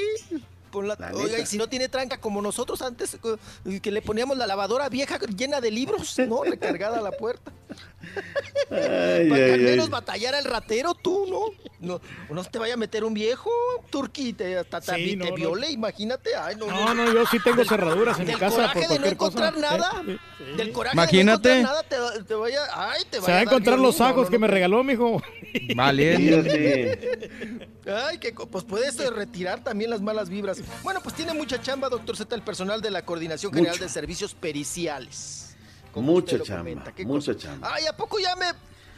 pon la- La oiga, y si no tiene tranca como nosotros antes, que le poníamos la lavadora vieja llena de libros, ¿no? Recargada a la puerta. Ay, Para que al menos ay. batallara el ratero tú, ¿no? No, no te vaya a meter un viejo, Turqui, te, hasta Sí, también no, te no. viole, imagínate. Ay, no, No, no, yo sí tengo cerraduras en mi Del casa coraje por de no cualquier cosa. encontrar nada. Del coraje Imagínate. de no encontrar nada, te, te vaya, ay, te Se va a encontrar los sacos no, que me regaló, mijo. Valiente. Ay, que pues puedes retirar también las malas vibras. Bueno, pues tiene mucha chamba, doctor Z, el personal de la Coordinación General Mucho. de Servicios Periciales. Como Mucha usted lo chamba, comenta, qué mucha cosa. chamba. Ay, ¿a poco ya me...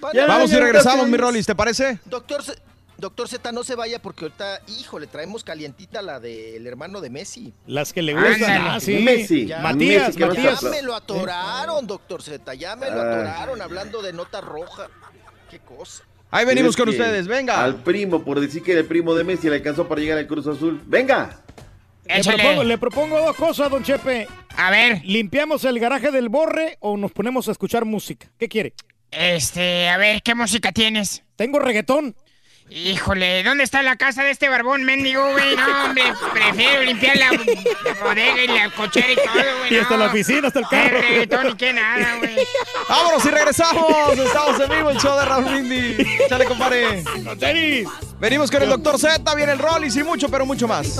van Ya, a- Vamos y regresamos, mi. Rolis, ¿te parece? Doctor, Z- doctor Z, no se vaya porque ahorita, híjole, traemos calientita la del hermano de Messi. Las que le gustan. Ah, sí. Messi. Ya, Matías, Messi, ¿qué Ya Matías. me lo atoraron, doctor Z, ya me lo Ay. atoraron hablando de nota roja. Qué cosa. Ahí venimos ¿Crees con ustedes, venga. Al primo, por decir que era el primo de Messi, le alcanzó para llegar al Cruz Azul. ¡Venga! Le propongo, Échale. le propongo dos cosas, don Chepe. A ver, ¿Limpiamos el garaje del borre o nos ponemos a escuchar música? ¿Qué quiere? este, a ver, ¿qué música tienes? Tengo reggaetón. Híjole, ¿dónde está la casa de este barbón mendigo, güey? No, hombre, prefiero limpiar la, la bodega y la cochera y todo, güey. Y hasta no. la oficina, hasta el Qué carro. reggaetón y qué nada, güey. Vámonos y regresamos. Estamos en vivo, el show de Raúl Brindis. Chale, compadre. Venimos con el doctor Z, viene el Rollis y mucho, pero mucho más.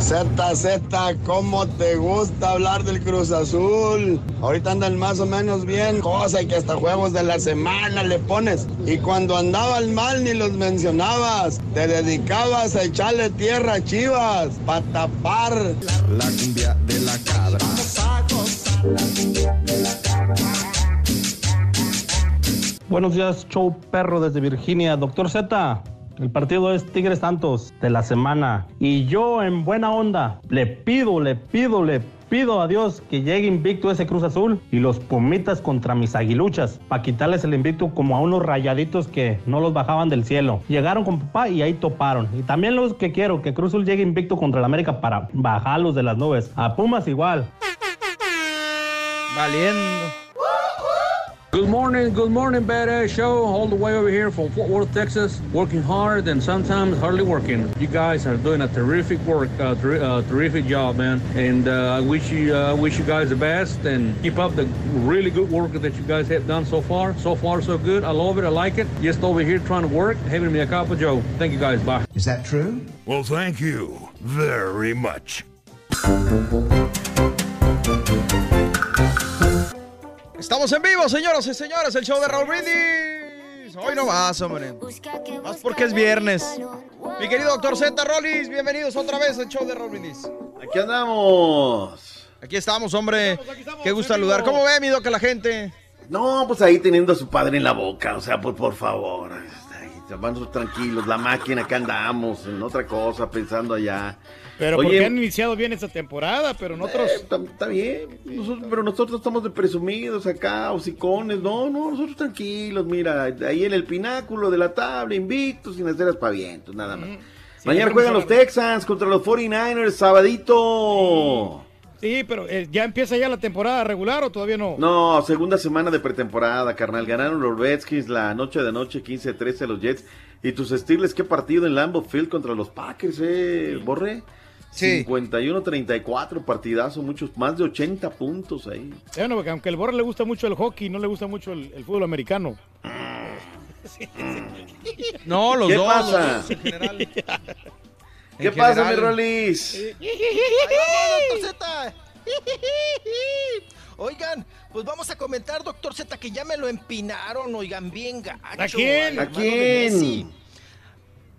Z, Z, ¿cómo te gusta hablar del Cruz Azul? Ahorita andan más o menos bien, cosa que hasta juegos de la semana le pones. Y cuando andaban mal ni los mencionabas, te dedicabas a echarle tierra a Chivas, para tapar. La cumbia de la cabra. Buenos días, show perro desde Virginia. Doctor Z, el partido es Tigres Santos de la semana. Y yo, en buena onda, le pido, le pido, le pido a Dios que llegue invicto ese Cruz Azul y los Pumitas contra mis aguiluchas para quitarles el invicto como a unos rayaditos que no los bajaban del cielo. Llegaron con papá y ahí toparon. Y también los que quiero, que Cruz Azul llegue invicto contra el América para bajarlos de las nubes. A Pumas igual. Valiendo. Good morning, good morning, badass show. All the way over here from Fort Worth, Texas. Working hard and sometimes hardly working. You guys are doing a terrific work, uh, ter- uh, terrific job, man. And uh, I wish you, uh, wish you guys the best and keep up the really good work that you guys have done so far. So far, so good. I love it. I like it. Just over here trying to work, having me a cup of Joe. Thank you guys. Bye. Is that true? Well, thank you very much. Estamos en vivo, señoras y señores, el show de Raúl Brindis. Hoy no vas, hombre. Más porque es viernes. Mi querido doctor Z Rollis, bienvenidos otra vez al show de Raúl Brindis. Aquí andamos. Aquí estamos, hombre. Qué gusto saludar. ¿Cómo ve, mi doc, a la gente? No, pues ahí teniendo a su padre en la boca, o sea, por, por favor. Ahí, Vamos tranquilos, la máquina, acá andamos, en otra cosa, pensando allá. Pero Oye, porque han iniciado bien esta temporada, pero nosotros... Eh, está, bien, nosotros- pero nosotros estamos de presumidos acá, hocicones, no, no, nosotros tranquilos, mira, ahí en el pináculo de la tabla, invictos, sin hacer aspavientos, nada más. Mañana juegan los Texans contra los 49ers, sabadito. Sí, pero eh, ¿ya empieza ya la temporada regular o todavía no? No, segunda semana de pretemporada, carnal. Ganaron los Redskins la noche de anoche, 15-13 los Jets. Y tus Steelers, qué partido en Lambeau Field contra los Packers, eh, Borre. Sí. 51-34, partidazo, muchos, más de 80 puntos ahí. Bueno, porque aunque el Borre le gusta mucho el hockey, no le gusta mucho el, el fútbol americano. No, los ¿Qué dos. pasa? los dos en general. ¿Qué En pasa, mi general. Rolis? Doctor Z. Oigan, pues vamos a comentar, doctor Z, que ya me lo empinaron, oigan, bien gacho. ¿A quién? ¿A quién?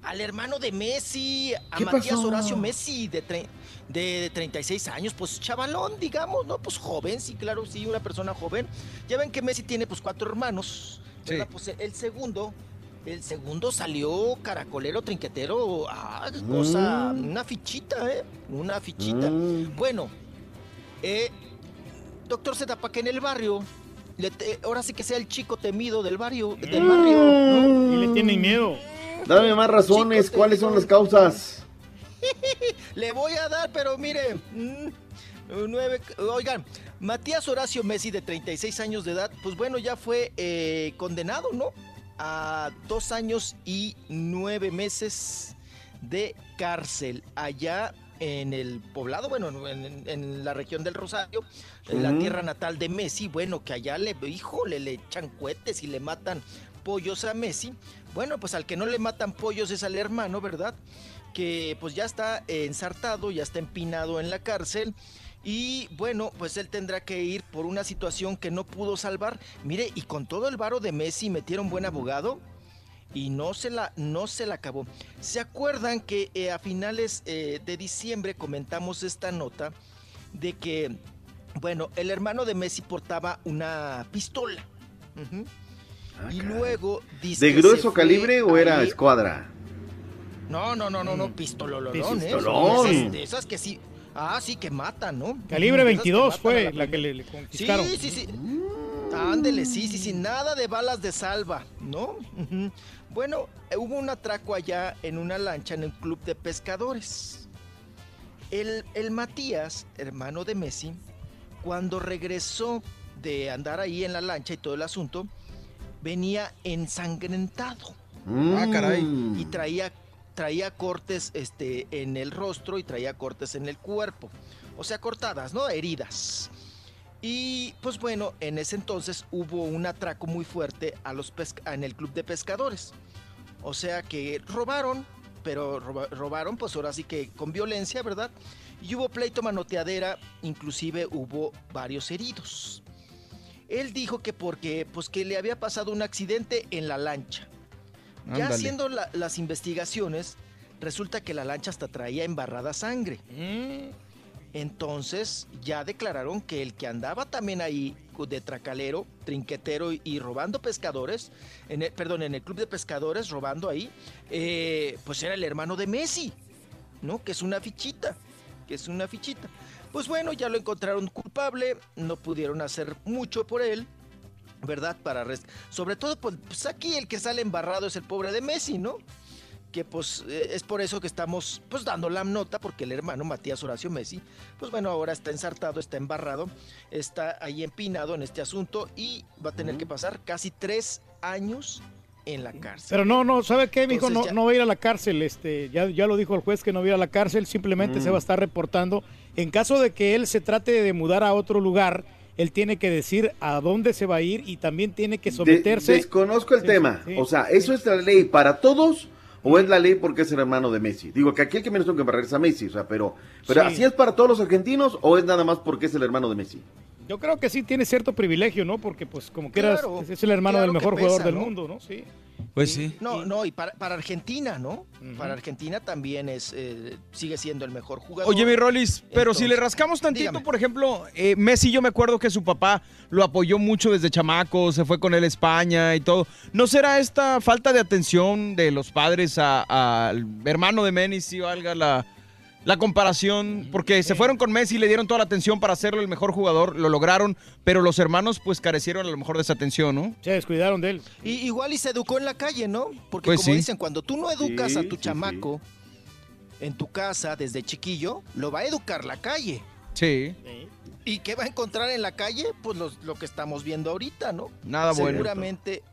Al hermano de Messi, a ¿Qué Matías pasó? Horacio Messi, de, tre- de 36 años, pues chavalón, digamos, ¿no? Pues joven, sí, claro, sí, una persona joven. Ya ven que Messi tiene pues cuatro hermanos, ¿verdad? Pues el segundo, el segundo salió caracolero, trinquetero, ah, cosa, Mm. una fichita, ¿eh? Una fichita. Mm. Bueno, eh, doctor Z, para que en el barrio, le te- ahora sí que sea el chico temido del barrio, del barrio, ¿no? Y le tienen miedo. Dame más razones, ¿cuáles son las causas? Le voy a dar, pero mire, mm, nueve, oigan, Matías Horacio Messi, de 36 años de edad, pues bueno, ya fue eh, condenado, ¿no? A dos años y nueve meses de cárcel allá en el poblado, bueno, en, en la región del Rosario, en la tierra natal de Messi, bueno, que allá le, híjole, le echan cohetes y le matan pollos a Messi. Bueno, pues al que no le matan pollos es al hermano, ¿verdad? Que pues ya está ensartado, ya está empinado en la cárcel. Y bueno, pues él tendrá que ir por una situación que no pudo salvar. Mire, y con todo el varo de Messi metieron buen abogado y no se la, no se la acabó. ¿Se acuerdan que eh, a finales eh, de diciembre comentamos esta nota de que, bueno, el hermano de Messi portaba una pistola? Ujú. y luego dice ¿De grueso calibre o era ahí- escuadra? No, no, no, no, no, pistololón, ¿eh? Pistolón. De esas, de esas que sí. Ah, sí, que matan, ¿no? Calibre De esas que 22 matan a fue la la que le, le conquistaron. Sí, sí, sí. Ándele, sí, sí, sí, nada de balas de salva, ¿no? Bueno, eh, hubo un atraco allá en una lancha en el club de pescadores. El, el Matías, hermano de Messi, cuando regresó de andar ahí en la lancha y todo el asunto, venía ensangrentado. Ah, caray. Y traía, traía cortes este, en el rostro y traía cortes en el cuerpo. O sea, cortadas, ¿no? Heridas. Y pues bueno, en ese entonces hubo un atraco muy fuerte a los pesca- en el club de pescadores. O sea que robaron, pero roba- robaron pues ahora sí que con violencia, ¿verdad? Y hubo pleito manoteadera, inclusive hubo varios heridos. Él dijo que porque pues que le había pasado un accidente en la lancha. Ya haciendo la- las investigaciones, resulta que la lancha hasta traía embarrada sangre. Entonces ya declararon que el que andaba también ahí de tracalero, trinquetero y, y robando pescadores, en el, perdón, en el club de pescadores robando ahí, eh, pues era el hermano de Messi, ¿no? Que es una fichita, que es una fichita. Pues bueno, ya lo encontraron culpable, no pudieron hacer mucho por él, ¿verdad? Para res- sobre todo, pues, pues aquí el que sale embarrado es el pobre de Messi, ¿no? Que pues eh, es por eso que estamos pues dando la nota, porque el hermano Matías Horacio Messi, pues bueno, ahora está ensartado, está embarrado, está ahí empinado en este asunto y va a tener que pasar casi tres años en la cárcel. Pero no, no, ¿sabe qué, mijo? No, Entonces ya- no va a ir a la cárcel. Este, ya, ya lo dijo el juez que no va a ir a la cárcel, simplemente Mm. se va a estar reportando. En caso de que él se trate de mudar a otro lugar, él tiene que decir a dónde se va a ir y también tiene que De- someterse. desconozco el Sí, tema. sí. O sea, ¿eso es la ley para todos o es la ley porque es el hermano de Messi? Digo que aquí el que menos tengo que barrer es a Messi, o sea, pero, pero Sí. ¿así es para todos los argentinos o es nada más porque es el hermano de Messi? Yo creo que sí tiene cierto privilegio, ¿no? Porque pues como que eras- Claro, es el hermano claro del mejor pesa, jugador del ¿no? mundo, ¿no? Sí. Pues sí. No, no, y para, para Argentina, ¿no? Para Argentina también es eh, sigue siendo el mejor jugador. Oye, mi Rolis, pero si le rascamos tantito, dígame. por ejemplo, eh, Messi, yo me acuerdo que su papá lo apoyó mucho desde chamaco, se fue con él a España y todo. ¿No será esta falta de atención de los padres a- al hermano de Messi, si valga la, la comparación? Porque se fueron con Messi y le dieron toda la atención para hacerlo el mejor jugador, lo lograron, pero los hermanos pues carecieron a lo mejor de esa atención, ¿no? Se descuidaron de él. Y, igual y se educó en la calle, ¿no? Porque Pues como sí. dicen, cuando tú no educas Sí, a tu sí, chamaco en tu casa desde chiquillo, lo va a educar la calle. Sí. ¿Y qué va a encontrar en la calle? Pues los- lo que estamos viendo ahorita, ¿no? Nada bueno. Seguramente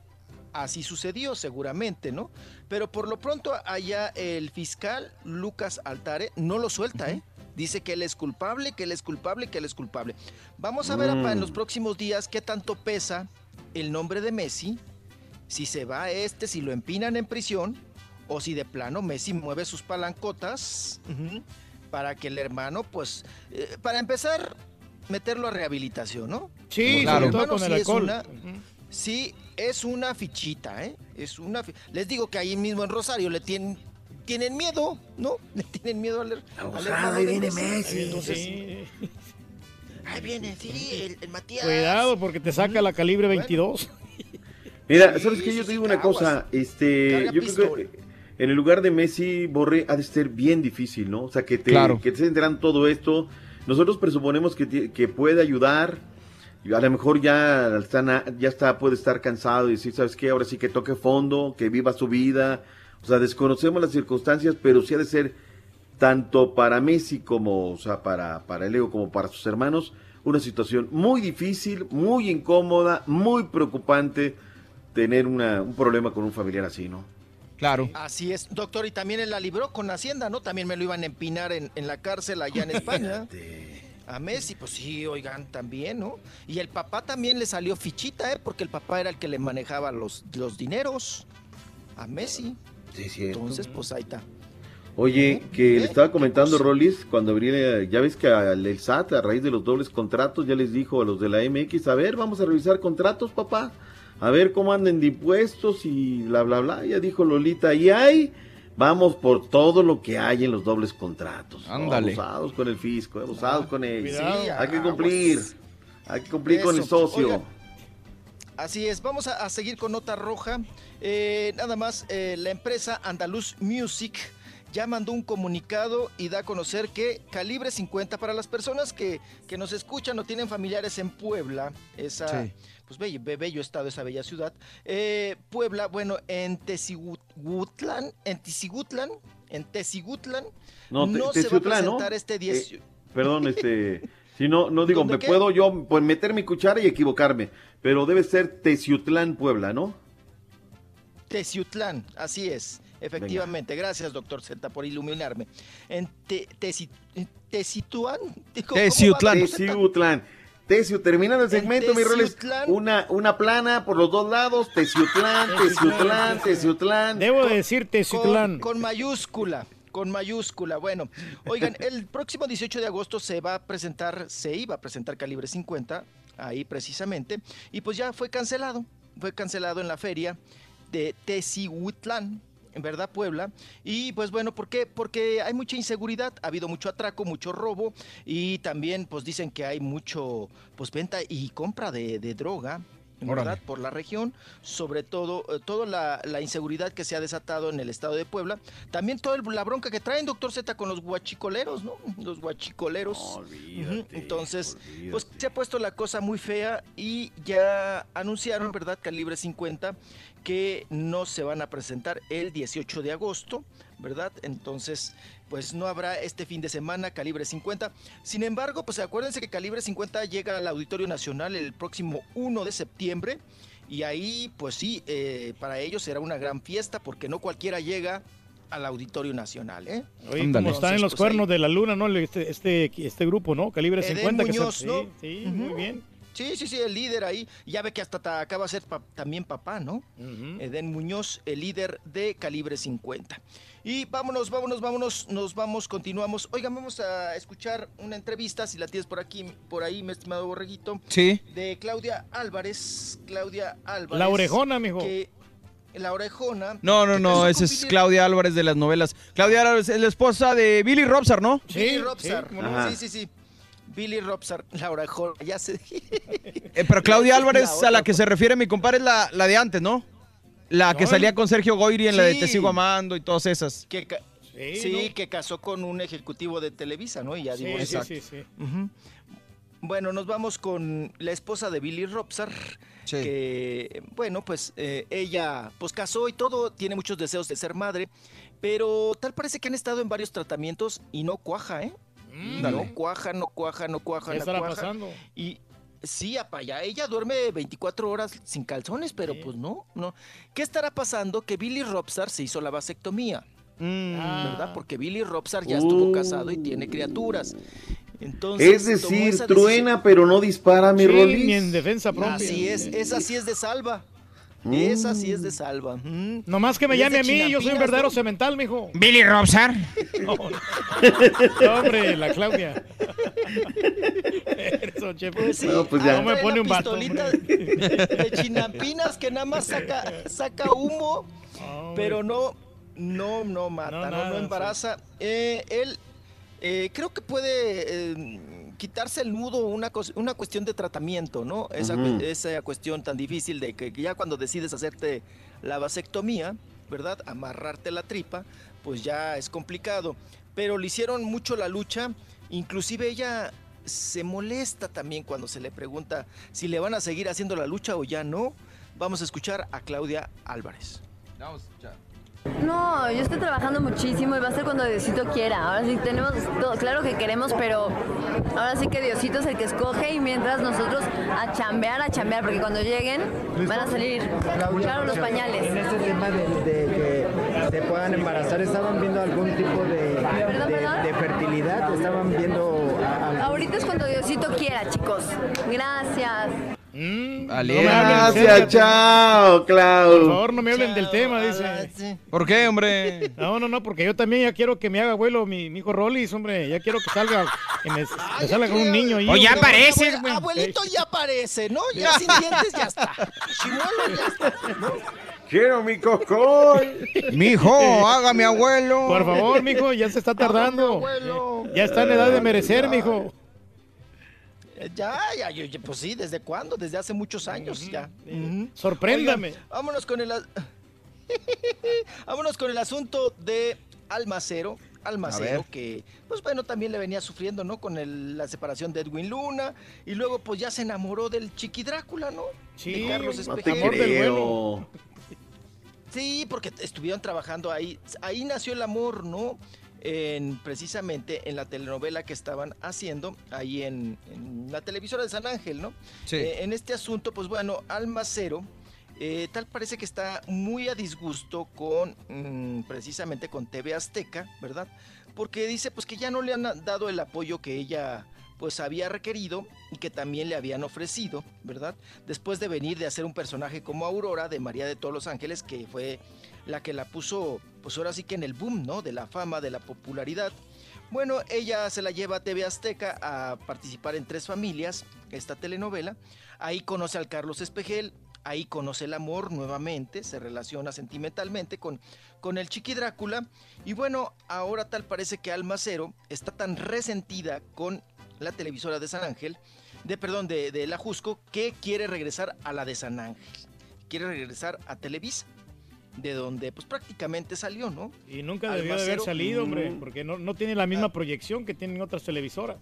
así sucedió, seguramente, ¿no? Pero por lo pronto allá el fiscal Lucas Altare no lo suelta, ¿eh? Dice que él es culpable, que él es culpable, que él es culpable. Vamos a ver apa, en Mm. los próximos días qué tanto pesa el nombre de Messi, si se va a este, si lo empinan en prisión, o si de plano Messi mueve sus palancotas para que el hermano, pues, eh, para empezar, meterlo a rehabilitación, ¿no? Sí, todo hermano con el sí es una- Sí, es una fichita, ¿eh? Es una fi- Les digo que ahí mismo en Rosario le tienen, tienen miedo, ¿no? Le tienen miedo al hermano ahí viene Messi. Entonces, Sí. ahí viene, sí, el, el Matías. Cuidado porque te saca la calibre 22. Mira, Sí, ¿sabes qué? Yo te digo una aguas. cosa, este, Carga yo creo que en el lugar de Messi, Borre, ha de ser bien difícil, ¿no? O sea, que te, Claro. que te estés enterando todo esto. Nosotros presuponemos que, que puede ayudar. Y a lo mejor ya, están a- ya está, puede estar cansado y decir, ¿sabes qué? Ahora sí que toque fondo, que viva su vida. O sea, desconocemos las circunstancias, pero sí ha de ser tanto para Messi como, o sea, para, para el Leo como para sus hermanos, una situación muy difícil, muy incómoda, muy preocupante tener una, un problema con un familiar así, ¿no? Claro. Así es, doctor, y también él la libró con Hacienda, ¿no? También me lo iban a empinar en, en la cárcel allá en España. A Messi, pues sí, oigan, también, ¿no? Y el papá también le salió fichita, ¿eh? Porque el papá era el que le manejaba los, los dineros a Messi. Sí, cierto. Entonces, pues ahí está. Oye, que le estaba comentando Rolis cuando abrí, ya ves que al el SAT a raíz de los dobles contratos ya les dijo a los de la MX, a ver, vamos a revisar contratos, papá, a ver cómo andan de impuestos y bla, bla, bla. Ya dijo Lolita, y hay, vamos por todo lo que hay en los dobles contratos. Ándale. Abusados con el fisco, abusados con él. Cuidado. Sí, hay que aguas. cumplir, hay que cumplir con el socio. Así es, vamos a, a seguir con nota roja. Eh, nada más, eh, la empresa Andaluz Music ya mandó un comunicado y da a conocer que calibre 50 para las personas que, que nos escuchan o tienen familiares en Puebla, esa, Sí. Pues bello, be- bello estado, esa bella ciudad. Eh, Puebla, bueno, en Tezigutlán, en Tezigutlán, en Tezigutlán, No, te- se va a Teciutlán, ¿no? presentar este 10. Eh, perdón, este, si no, no digo, ¿Dónde me qué? puedo yo pues, meter mi cuchara y equivocarme, pero debe ser Teciutlán, Puebla, ¿no? Teciutlán, así es, efectivamente. Gracias, doctor Z, por iluminarme. En Te- Teci- Tecituán. ¿cómo va, Teciutlán. Teciutlán. Teciu, terminando el segmento, mi Roles, una, una plana por los dos lados, Teciutlán, Teciutlán, Teciutlán. Debo de decir Con, Teciutlán. con mayúscula. Con mayúscula. Bueno, oigan, el próximo 18 de agosto se va a presentar, se iba a presentar Calibre 50, ahí precisamente, y pues ya fue cancelado. Fue cancelado en la feria de Tecihuitlán, en verdad, Puebla. Y pues bueno, ¿por qué? Porque hay mucha inseguridad, ha habido mucho atraco, mucho robo, y también pues dicen que hay mucho, pues venta y compra de, de droga. en por la región, sobre todo eh, toda la, la inseguridad que se ha desatado en el estado de Puebla, también toda el- la bronca que traen doctor Z con los guachicoleros, ¿no? Los guachicoleros. Entonces, pues se ha puesto la cosa muy fea y ya anunciaron, ¿verdad? Calibre 50 que no se van a presentar el 18 de agosto, ¿verdad? Entonces, pues no habrá este fin de semana Calibre 50. Sin embargo, pues acuérdense que Calibre 50 llega al Auditorio Nacional el próximo 1 de septiembre y ahí, pues sí, eh, para ellos será una gran fiesta porque no cualquiera llega al Auditorio Nacional, ¿eh? Oye, como están en los pues, cuernos de la luna, ¿no? Este, este, este grupo, ¿no? Calibre Edén 50. que Muñoz, está- ¿no? Sí, sí, muy bien. Sí, sí, sí, el líder ahí. Ya ve que hasta ta- acaba de ser pa- también papá, ¿no? Eden Muñoz, el líder de calibre 50. Y vámonos, vámonos, vámonos, nos vamos, continuamos. Oigan, vamos a escuchar una entrevista, si la tienes por aquí, por ahí, mi estimado Borreguito. Sí. De Claudia Álvarez. Claudia Álvarez. La orejona, mijo. que- la orejona. No, no, no, esa es Claudia Álvarez de las novelas. Claudia Álvarez es la esposa de Billy Robsar, ¿no? Billy Robsar. sí. Sí, sí, sí. Billy Robsar, la orejona, ya se... Eh, pero Claudia Álvarez, La a la que se refiere mi compadre, es la, la de antes, ¿no? La que No, salía con Sergio Goyri en la de. Te Sigo Amando y todas esas. Que ca- Sí, sí, ¿no? que casó con un ejecutivo de Televisa, ¿no? Y ya Sí, divorció. sí, sí, sí. Ujú. Bueno, nos vamos con la esposa de Billy Robsar, que, bueno, pues eh, ella pues casó y todo, tiene muchos deseos de ser madre, pero tal parece que han estado en varios tratamientos y no cuaja, ¿eh? Mm. no cuaja, no cuaja, no cuaja, ¿Qué no estará cuaja. pasando? Y sí, apa, ya ella duerme 24 horas sin calzones, pero pues no, no. ¿Qué estará pasando? Que Billy Robsar se hizo la vasectomía. ¿Verdad? Porque Billy Robsar ya estuvo Uh. casado y tiene criaturas. Entonces, Es decir, truena pero no dispara, mi Sí, ni en defensa propia. Así es, esa sí es de salva. Mm. Esa sí es de salva. Mm. Nomás que me llame a mí, yo soy un verdadero ¿no? cemental, mijo. Billy Robsar. No, no, hombre, la Claudia. Eso, che, Pues sí, no, pues ahí ya. trae No me pone la un vato. de chinampinas que nada más saca, saca humo, pero no, no, no mata, No, no, embaraza. Eh, él eh, creo que puede eh, quitarse el nudo una, una cuestión de tratamiento, ¿no? Esa, esa cuestión tan difícil de que ya cuando decides hacerte la vasectomía, ¿verdad? Amarrarte la tripa, pues ya es complicado. Pero le hicieron mucho la lucha, inclusive ella se molesta también cuando se le pregunta si le van a seguir haciendo la lucha o ya no. Vamos a escuchar a Claudia Álvarez. No, yo estoy trabajando muchísimo y va a ser cuando Diosito quiera. Ahora sí tenemos todo, claro que queremos, pero ahora sí que Diosito es el que escoge y mientras nosotros a chambear, a chambear, porque cuando lleguen van a salir, claro, los pañales. En este tema de, que se puedan embarazar, ¿estaban viendo algún tipo de, de- de fertilidad? ¿Estaban viendo a- Ahorita es cuando Diosito quiera, chicos. Gracias. Vale. No me hablen, Gracias, chao, Clau. Por favor, no me hablen del tema, dice. ¿Por qué, hombre? No, no, no, porque yo también ya quiero que me haga abuelo mi, mi hijo Rollis, hombre. Ya quiero que salga, que me, me salga con un niño ahí. O ya hombre. apareces, güey. Abuelito ya aparece, ¿no? Ya sin dientes ya está. Chimuelo ya está. ¿no? Quiero mi cocón. Mijo, hágame abuelo. Por favor, mijo, ya se está tardando. Ya está en edad de merecer, mijo. Ya, ya, yo, yo- pues sí, ¿desde cuándo? Desde hace muchos años ya. Ujú. Sorpréndame. Oigan, vámonos con el vámonos con el asunto de Almacero. Almacero, que, pues bueno, también le venía sufriendo, ¿no? Con el- la separación de Edwin Luna. Y luego, pues ya se enamoró del Chiqui Drácula, ¿no? Sí, de Carlos No te Espejel. Creo. Sí, porque estuvieron trabajando ahí. Ahí nació el amor, ¿no? En, precisamente en la telenovela que estaban haciendo ahí en, en la televisora de San Ángel, ¿no? Sí. Eh, en este asunto, pues bueno, Almacero, eh, tal parece que está muy a disgusto con, mm, precisamente con TV Azteca, ¿verdad? Porque dice pues que ya no le han dado el apoyo que ella pues había requerido y que también le habían ofrecido, ¿verdad? Después de venir de hacer un personaje como Aurora de María de todos los Ángeles, que fue la que la puso, pues ahora sí que en el boom, ¿no? De la fama, de la popularidad. Bueno, ella se la lleva a TV Azteca a participar en Tres Familias, esta telenovela. Ahí conoce al Carlos Espejel, ahí conoce el amor nuevamente, se relaciona sentimentalmente con, con el Chiqui Drácula. Y bueno, ahora tal parece que Alma Cero está tan resentida con la televisora de San Ángel, de perdón, de, de la Jusco, que quiere regresar a la de San Ángel. Quiere regresar a Televisa, de donde pues prácticamente salió, ¿no? Y nunca debió de haber salido, hombre, mm, porque no, no tiene la misma proyección que tienen otras televisoras.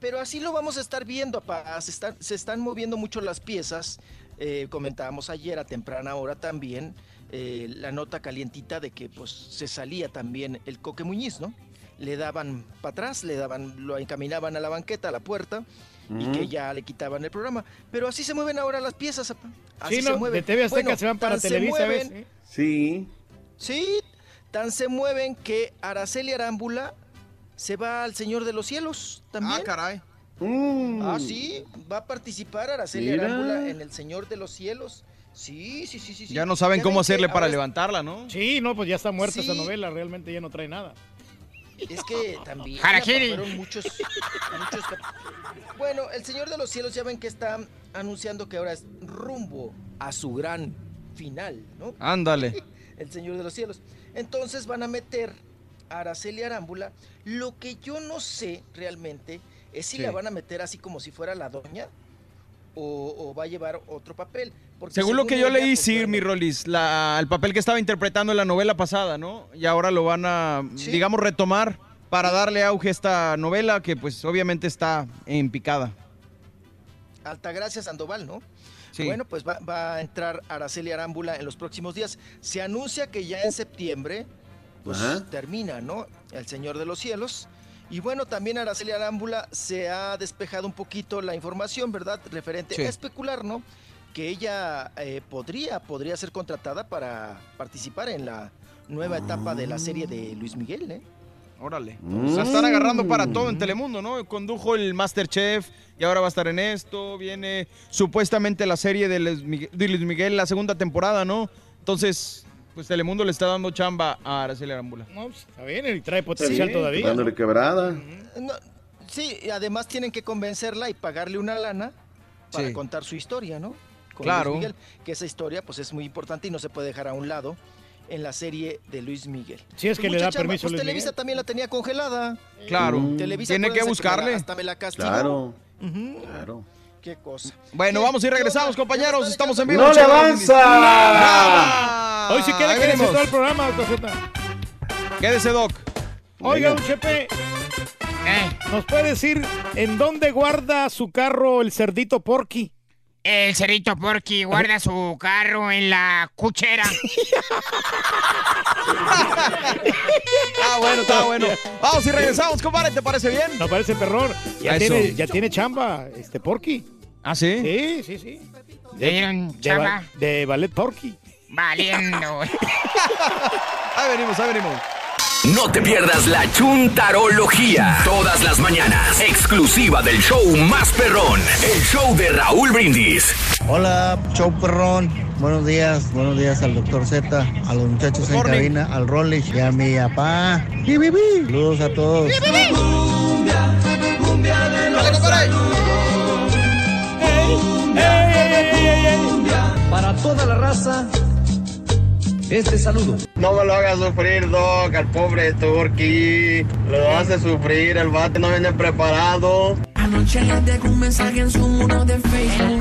Pero así lo vamos a estar viendo, papá. Se están, se están moviendo mucho las piezas. Eh, comentábamos ayer a temprana hora también eh, la nota calientita de que pues se salía también el Coque Muñiz, ¿no? Le daban para atrás, le daban, lo encaminaban a la banqueta, a la puerta, y que ya le quitaban el programa. Pero así se mueven ahora las piezas. Así Sí, se ¿no? mueven. De TV Azteca Bueno, se van para tan se Televisa, ¿ves? mueven- Sí. Sí, tan se mueven que Araceli Arámbula se va al Señor de los Cielos también. Ah, caray. Ah, sí, va a participar Araceli Mira. Arámbula en El Señor de los Cielos. Sí, sí, sí, sí. sí. Ya no saben cómo hacerle para ahora levantarla, ¿no? Sí, no, pues ya está muerta esa novela, realmente ya no trae nada. Es que también fueron muchos, muchos Bueno, el Señor de los Cielos ya ven que está anunciando que ahora es rumbo a su gran final, ¿no? Ándale. El Señor de los Cielos. Entonces van a meter a Araceli Arámbula. Lo que yo no sé realmente es si Sí. la van a meter así como si fuera la doña o, o va a llevar otro papel. Porque Según lo que yo leí, pues, sí, mi Rolis, la- el papel que estaba interpretando en la novela pasada, ¿no? Y ahora lo van a, Sí. digamos, retomar para darle auge a esta novela que pues obviamente está en picada. Altagracia Sandoval, ¿no? Sí. Bueno, pues va, va a entrar Araceli Arámbula en los próximos días. Se anuncia que ya en septiembre, pues Ajá. termina, ¿no? El Señor de los Cielos. Y bueno, también Araceli Arámbula se ha despejado un poquito la información, ¿verdad? Referente Sí. a especular, ¿no? Que ella eh, podría, podría ser contratada para participar en la nueva etapa de la serie de Luis Miguel, ¿eh? Órale. Mm. La están agarrando para todo en Telemundo, ¿no? Condujo el Masterchef y ahora va a estar en esto. Viene supuestamente la serie de Luis Miguel, la segunda temporada, ¿no? Entonces, pues Telemundo le está dando chamba a Araceli Arámbula. No, pues, está bien, y trae potencial Sí, todavía. Dándole quebrada. No, sí, y además tienen que convencerla y pagarle una lana para Sí. contar su historia, ¿no? Con Claro. Luis Miguel, que esa historia pues es muy importante y no se puede dejar a un lado en la serie de Luis Miguel. Si es Pues que le da chamba, permiso pues Luis Televisa Miguel. también la tenía congelada. Claro. Televisa, Tiene que acuérdense me la- buscarle. hasta me la castigó. Claro. Claro. Qué cosa. Bueno, ¿Qué- vamos y regresamos, compañeros. ¿Ya Estamos en vivo. ¡No le avanza! Nada. Hoy sí quiere que todo el programa, Z. Quédese, Doc. Oiga, don Chepe, Eh, ¿nos puede decir en dónde guarda su carro el cerdito Porky? El cerrito Porky guarda su carro en la cuchera. Ah, bueno, está bueno. Vamos y regresamos, compadre, ¿te parece bien? No parece perrón. Ya, Eso. tiene, ya tiene chamba, este Porky. ¿Ah, sí? Sí, sí, sí. ¿Le dieron De, ba- de ballet Porky. Valiendo. Ahí venimos, ahí venimos. No te pierdas la chuntarología. Todas las mañanas. Exclusiva del show más perrón. El show de Raúl Brindis. Hola, show perrón. Buenos días, buenos días al doctor Z, a los muchachos en cabina, al Rollich y a mi papá. Saludos a todos. Para toda la raza, este saludo. No me lo hagas sufrir, Doc, al pobre Turkey. Lo hace sufrir, el bate no viene preparado. Anoche le dejé un mensaje en su muro de Facebook.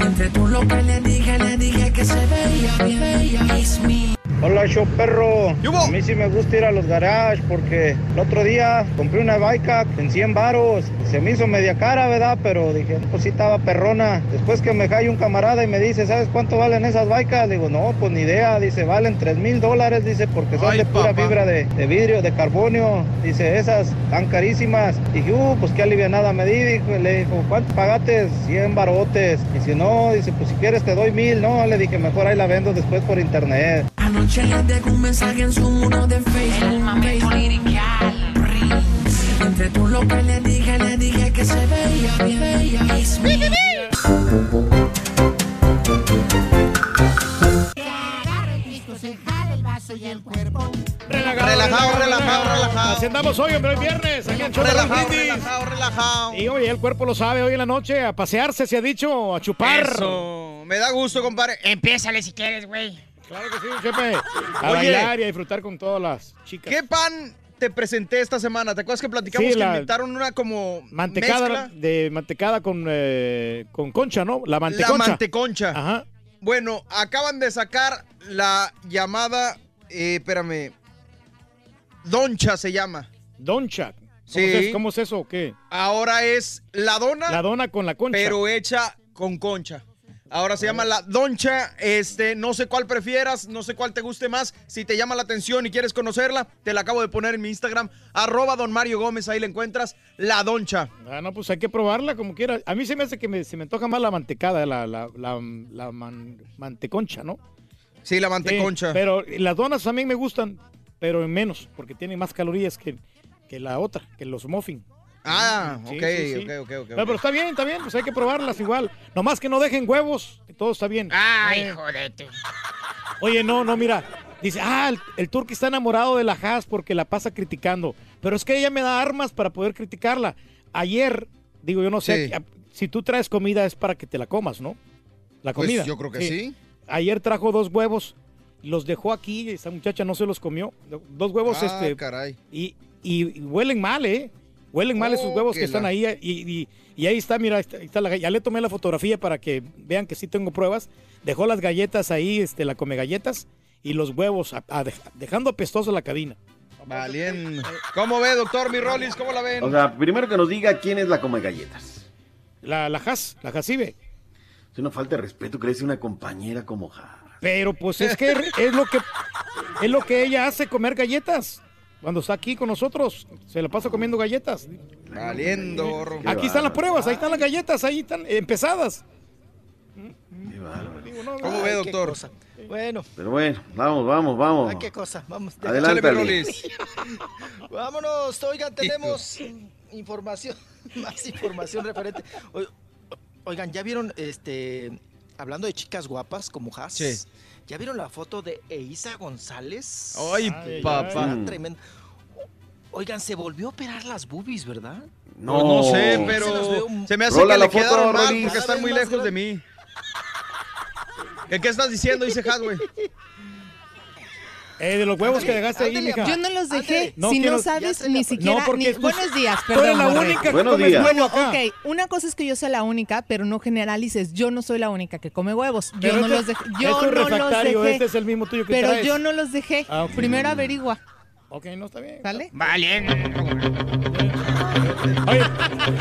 Entre tú lo que le dije, le dije que se veía bien, veía it's me. Hola, show perro. A mí sí me gusta ir a los garages porque el otro día compré una bike en 100 varos. Se me hizo media cara, ¿verdad? Pero dije, pues sí estaba perrona. Después que me cae un camarada y me dice, ¿sabes cuánto valen esas bikes? Digo, no, pues ni idea. Dice, valen 3 mil dólares, dice, porque son de pura fibra de, de vidrio, de carbonio. Dice, esas tan carísimas. Dije, uh, pues qué alivianada me di. Dijo, le dijo, ¿cuánto pagaste? 100 barotes. Dice, no, dice, pues si quieres te doy mil. No, le dije, mejor ahí la vendo después por internet. Anoche le dejé un mensaje en su muro de Facebook. Entre tú lo que le dije, le dije que se veía bien, veía it's me. Relajado, relajado, relajado. Así andamos hoy, hombre, hoy viernes. Aquí en Relajado, relajado, relajado. Y oye, el cuerpo lo sabe hoy en la noche, a pasearse, se ha dicho, a chupar. Eso. Me da gusto, compadre. Empiézale si quieres, güey. Claro que sí, Chepe. A Oye. bailar y a disfrutar con todas las chicas. ¿Qué pan te presenté esta semana? ¿Te acuerdas que platicamos Sí, que la- invitaron una como Mantecada mezcla? de mantecada con, eh, con concha, ¿no? La La manteconcha. manteconcha. Ajá. Bueno, acaban de sacar la llamada, eh, espérame, Doncha se llama. Doncha. ¿Cómo, Sí. es, ¿Cómo es eso o qué? Ahora es la dona, La dona con la concha. pero hecha con concha. Ahora se llama la doncha, este, no sé cuál prefieras, no sé cuál te guste más. Si te llama la atención y quieres conocerla, te la acabo de poner en mi Instagram, arroba don Mario Gómez, ahí la encuentras, la doncha. Ah, no, pues hay que probarla como quiera. A mí se me hace que me, se me antoja más la mantecada, la, la, la, la man- manteconcha, ¿no? Sí, la manteconcha. Sí, pero las donas también me gustan, pero en menos, porque tienen más calorías que, que la otra, que los muffin. Ah, Sí, ok, sí, sí. ok, ok, ok. Pero, pero está bien, está bien, pues hay que probarlas igual. Nomás que no dejen huevos, que todo está bien. Ay, Eh, jodete. Oye, no, no, mira. Dice, ah, el, el turqui está enamorado de la Haas porque la pasa criticando. Pero es que ella me da armas para poder criticarla. Ayer, digo, yo no sé, si tú traes comida es para que te la comas, ¿no? La Pues, comida. yo creo que sí. Ayer trajo dos huevos, los dejó aquí, esa muchacha no se los comió. Dos huevos, Ah, este. caray. Y- y huelen mal, ¿eh? Huelen mal esos huevos que que están la- ahí. Y, y- y ahí está, mira, ahí está, está la, ya le tomé la fotografía para que vean que sí tengo pruebas. Dejó las galletas ahí, este, la come galletas y los huevos, a- a dej- dejando apestosa la cabina. Valien. ¿Cómo ve, doctor Mi Rollis? ¿Cómo la ven? O sea, primero que nos diga quién es la come galletas. La, la Haas, la Jacibe. Es una falta de respeto que le dice una compañera como Haas. Pero pues es que es lo que es lo que ella hace comer galletas. Cuando está aquí con nosotros, se la pasa comiendo galletas. Valiendo, gorro. Aquí están las pruebas, ahí están las galletas, ahí están empezadas. ¿Cómo ve, doctor? Bueno, Pero bueno, vamos, vamos, vamos. ay, qué cosa. Vamos. Adelante. Vámonos, oigan, tenemos información, más información referente. Oigan, ¿ya vieron, este, hablando de chicas guapas como Haas? Sí. ¿Ya vieron la foto de Eiza González? Ay, Ay, papá. tremendo. Oigan, se volvió a operar las boobies, ¿verdad? No, Pues no sé, pero veo- se me hace Rola que la le foto, quedaron mal Rollis. porque están muy lejos de mí. ¿Qué, qué estás diciendo? Dice Has, güey. Eh, de los huevos que Ándale, dejaste ahí, mija. Yo no los dejé. No si no quiero- sabes Ya se ni siquiera. No, porque ni- buenos días, Tú eres perdón. la única que Buenos comes días. huevo Bueno, acá. ok, una cosa es que yo sea la única, pero no generalices. Yo no soy la única que come huevos. Yo Pero no este- los dejé. Yo tu no los dejé. este es el mismo tuyo que pero traes. yo no los dejé. Ah, ok. Primero averigua, Ok, no está bien. ¿sale? Valiendo. Oye,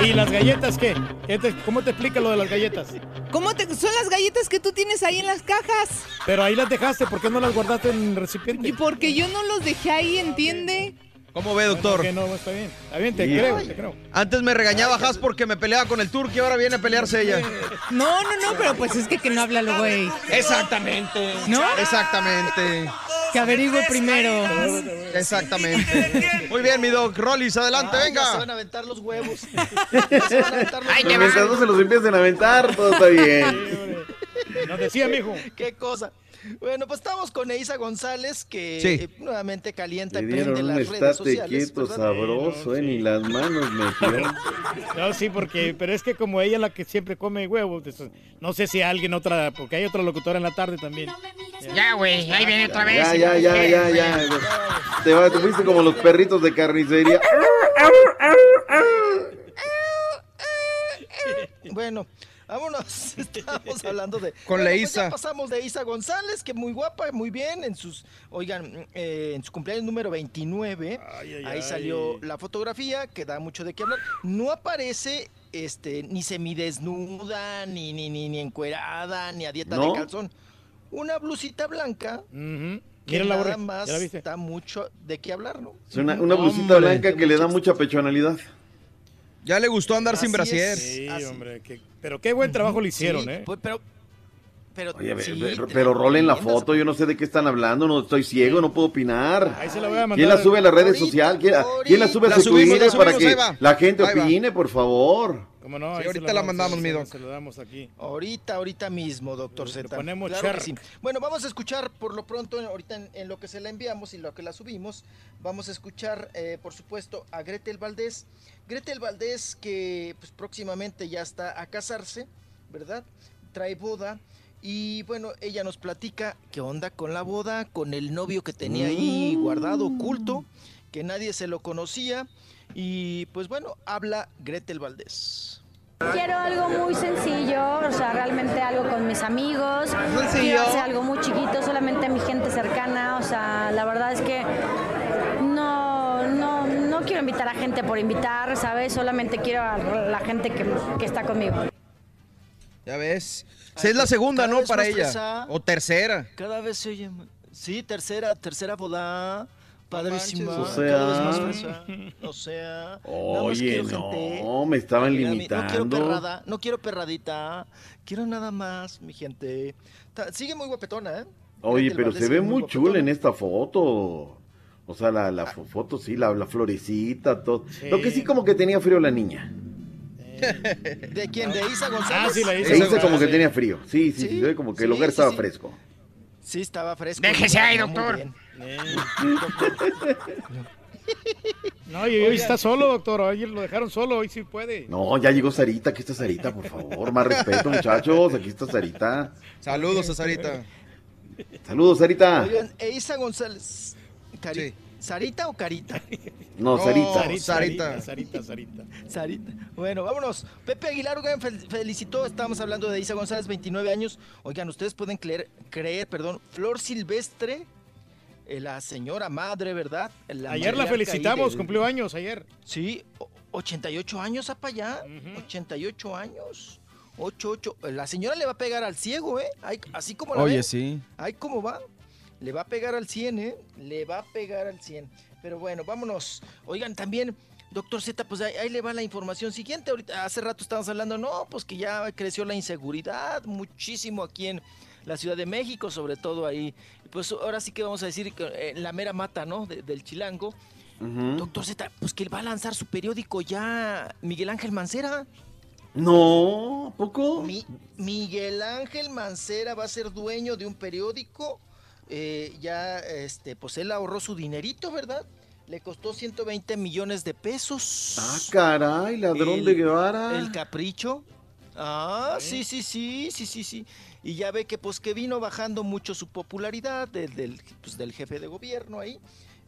¿Y las galletas qué? ¿Qué te- ¿Cómo te explica lo de las galletas? ¿Cómo te, son las galletas que tú tienes ahí en las cajas? Pero ahí las dejaste, ¿por qué no las guardaste en el recipiente? Y porque yo no los dejé ahí, ¿entiende? ¿Cómo ve, doctor? Que no, está bien. Está bien, te creo, te creo. Antes me regañaba Has porque me peleaba con el turco y ahora viene a pelearse ella. No, no, no, pero pues es que que no habla lo güey. Exactamente. ¿No? Exactamente. Que averigüe primero. Exactamente. Muy bien, mi doc. Rollis, adelante, Ay, ya Se venga. van a aventar los huevos. Ya se van a aventar los Pero huevos. mientras no se los empiecen a aventar, todo está bien. Nos decía, mijo. Qué cosa. Bueno, pues estamos con Eisa González, que Sí. eh, nuevamente calienta y prende las redes estate sociales. quieto ¿verdad? sabroso, eh, ni las manos metió. No, sí, porque, pero es que como ella es la que siempre come huevos, eso- no sé si alguien otra, porque hay otra locutora en la tarde también. Ya, güey, ahí viene otra vez. Ya, ya, ya, ya, ya. Te, va- te fuiste como los perritos de carnicería. Bueno, vámonos. Estamos hablando de. Con Bueno, la pues ya pasamos de Isa González, que muy guapa, muy bien. En sus, oigan, eh, en su cumpleaños número 29. ahí ay. salió la fotografía, que da mucho de qué hablar. No aparece este, ni semidesnuda, ni, ni, ni, ni encuerada, ni a dieta ¿No? de calzón. Una blusita blanca. Que Mira la nada más ¿ya la viste? da mucho de qué hablar, ¿no? Es una, una blusita Hombre. blanca que le da mucha pechonalidad. Ya le gustó andar sin brasier. es. Sí, Así. hombre, que- pero qué buen trabajo le hicieron, Sí, ¿eh? pues, pero, pero, Oye, sí, te- pero rolen la foto, yo no sé de qué están hablando, no estoy ciego, no puedo opinar. Ahí se la voy a mandar. ¿Quién la sube a las redes sociales? ¿Quién, quién la sube a La su subimos, Twitter la para que la gente opine, por favor? ¿Cómo no? Sí, Ahí ahorita la mandamos, mi se- doc. Se lo damos aquí. Ahorita, ahorita mismo, doctor Z. ponemos Claro sí. Bueno, vamos a escuchar por lo pronto, ahorita en, en lo que se la enviamos y lo que la subimos, vamos a escuchar, eh, por supuesto, a Gretel Valdés. Gretel Valdés que pues, próximamente ya está a casarse, ¿verdad? Trae boda. Y bueno, ella nos platica qué onda con la boda, con el novio que tenía ahí guardado, oculto, que nadie se lo conocía. Y pues bueno, habla Gretel Valdés. Quiero algo muy sencillo, o sea, realmente algo con mis amigos. Sencillo. Quiero hacer algo muy chiquito, solamente mi gente cercana. O sea, la verdad es que no, no, no quiero invitar a gente por invitar, ¿sabes? Solamente quiero a la gente que, que está conmigo. Ya ves. Es la segunda, Cada ¿no? vez Para más ella. O tercera. Cada vez se oye. Sí, tercera, tercera boda. Padrísima. O sea. más fresa. O sea. Oye, no, gente. me estaban Mira, limitando. No quiero perrada, no quiero perradita. Quiero nada más, mi gente. Ta- Sigue muy guapetona, ¿eh? Oye, pero se ve muy chula en esta foto. O sea, la, la fo- foto sí, la, la florecita, todo. Lo que sí como que tenía frío la niña. ¿De quién? ¿De Isa González? Ah, sí, la Isa González. como que tenía frío. Sí, sí, Sí, sí, se ve como que sí, el lugar sí, estaba sí. fresco. Sí, estaba fresco. Déjese ahí, doctor. Bien. No, y hoy está solo, doctor. Ayer lo dejaron solo, hoy sí puede. No, ya llegó Sarita, aquí está Sarita, por favor. Más respeto, muchachos. Aquí está Sarita. Saludos a Sarita. Saludos, Sarita. Oigan, e Isa González. Cari- Sí. ¿Sarita o Carita? No, Sarita. Sarita, Sarita. Sarita, Sarita. Sarita. Bueno, vámonos. Pepe Aguilar, oigan, fel- felicitó. Estábamos hablando de Isa González, 29 años. Oigan, ustedes pueden creer, creer perdón, Flor Silvestre, eh, la señora madre, ¿verdad? La Ayer la ahí felicitamos, del- cumplió años ayer. Sí, o- 88 años, apa allá. 88 años. 88. La señora le va a pegar al ciego, ¿eh? Ay, así como la Oye, sí. Ay, ¿cómo va? Le va a pegar al 100, ¿eh? Le va a pegar al 100. Pero bueno, vámonos. Oigan, también, doctor Z, pues ahí, ahí le va la información siguiente. Ahorita, hace rato estábamos hablando, no, pues que ya creció la inseguridad muchísimo aquí en la Ciudad de México, sobre todo ahí. Pues ahora sí que vamos a decir que eh, la mera mata, ¿no? De- del chilango. Doctor Z, pues que va a lanzar su periódico ya Miguel Ángel Mancera. No, ¿a poco? Mi- Miguel Ángel Mancera va a ser dueño de un periódico. eh, ya, este, pues él ahorró su dinerito, ¿verdad? Le costó 120 millones de pesos. Ah, caray, ladrón El- de Guevara. El capricho. Ah, sí, sí, sí, sí, sí, sí. Y ya ve que pues que vino bajando mucho su popularidad del, del, pues, del jefe de gobierno ahí.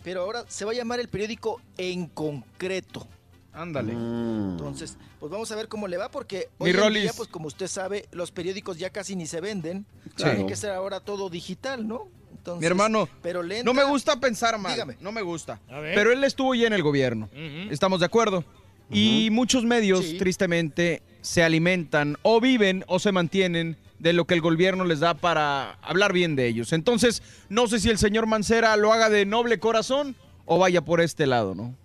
Pero ahora se va a llamar el periódico En Concreto. Ándale. Mm. Entonces, pues vamos a ver cómo le va, porque Mi hoy en día, pues como usted sabe, los periódicos ya casi ni se venden. Claro. Tiene que ser ahora todo digital, ¿no? Entonces, Mi hermano, pero no me gusta pensar mal. Dígame. No me gusta. A ver. Pero él estuvo ya en el gobierno. ¿Estamos de acuerdo? Y muchos medios, tristemente, se alimentan o viven o se mantienen de lo que el gobierno les da para hablar bien de ellos. Entonces, no sé si el señor Mancera lo haga de noble corazón o vaya por este lado, ¿no?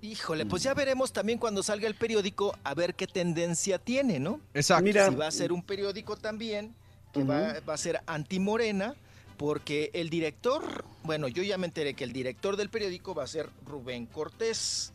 Híjole, pues ya veremos también cuando salga el periódico a ver qué tendencia tiene, ¿no? Exacto. Si va a ser un periódico también que va, va a ser anti-morena, porque el director, bueno, yo ya me enteré que el director del periódico va a ser Rubén Cortés.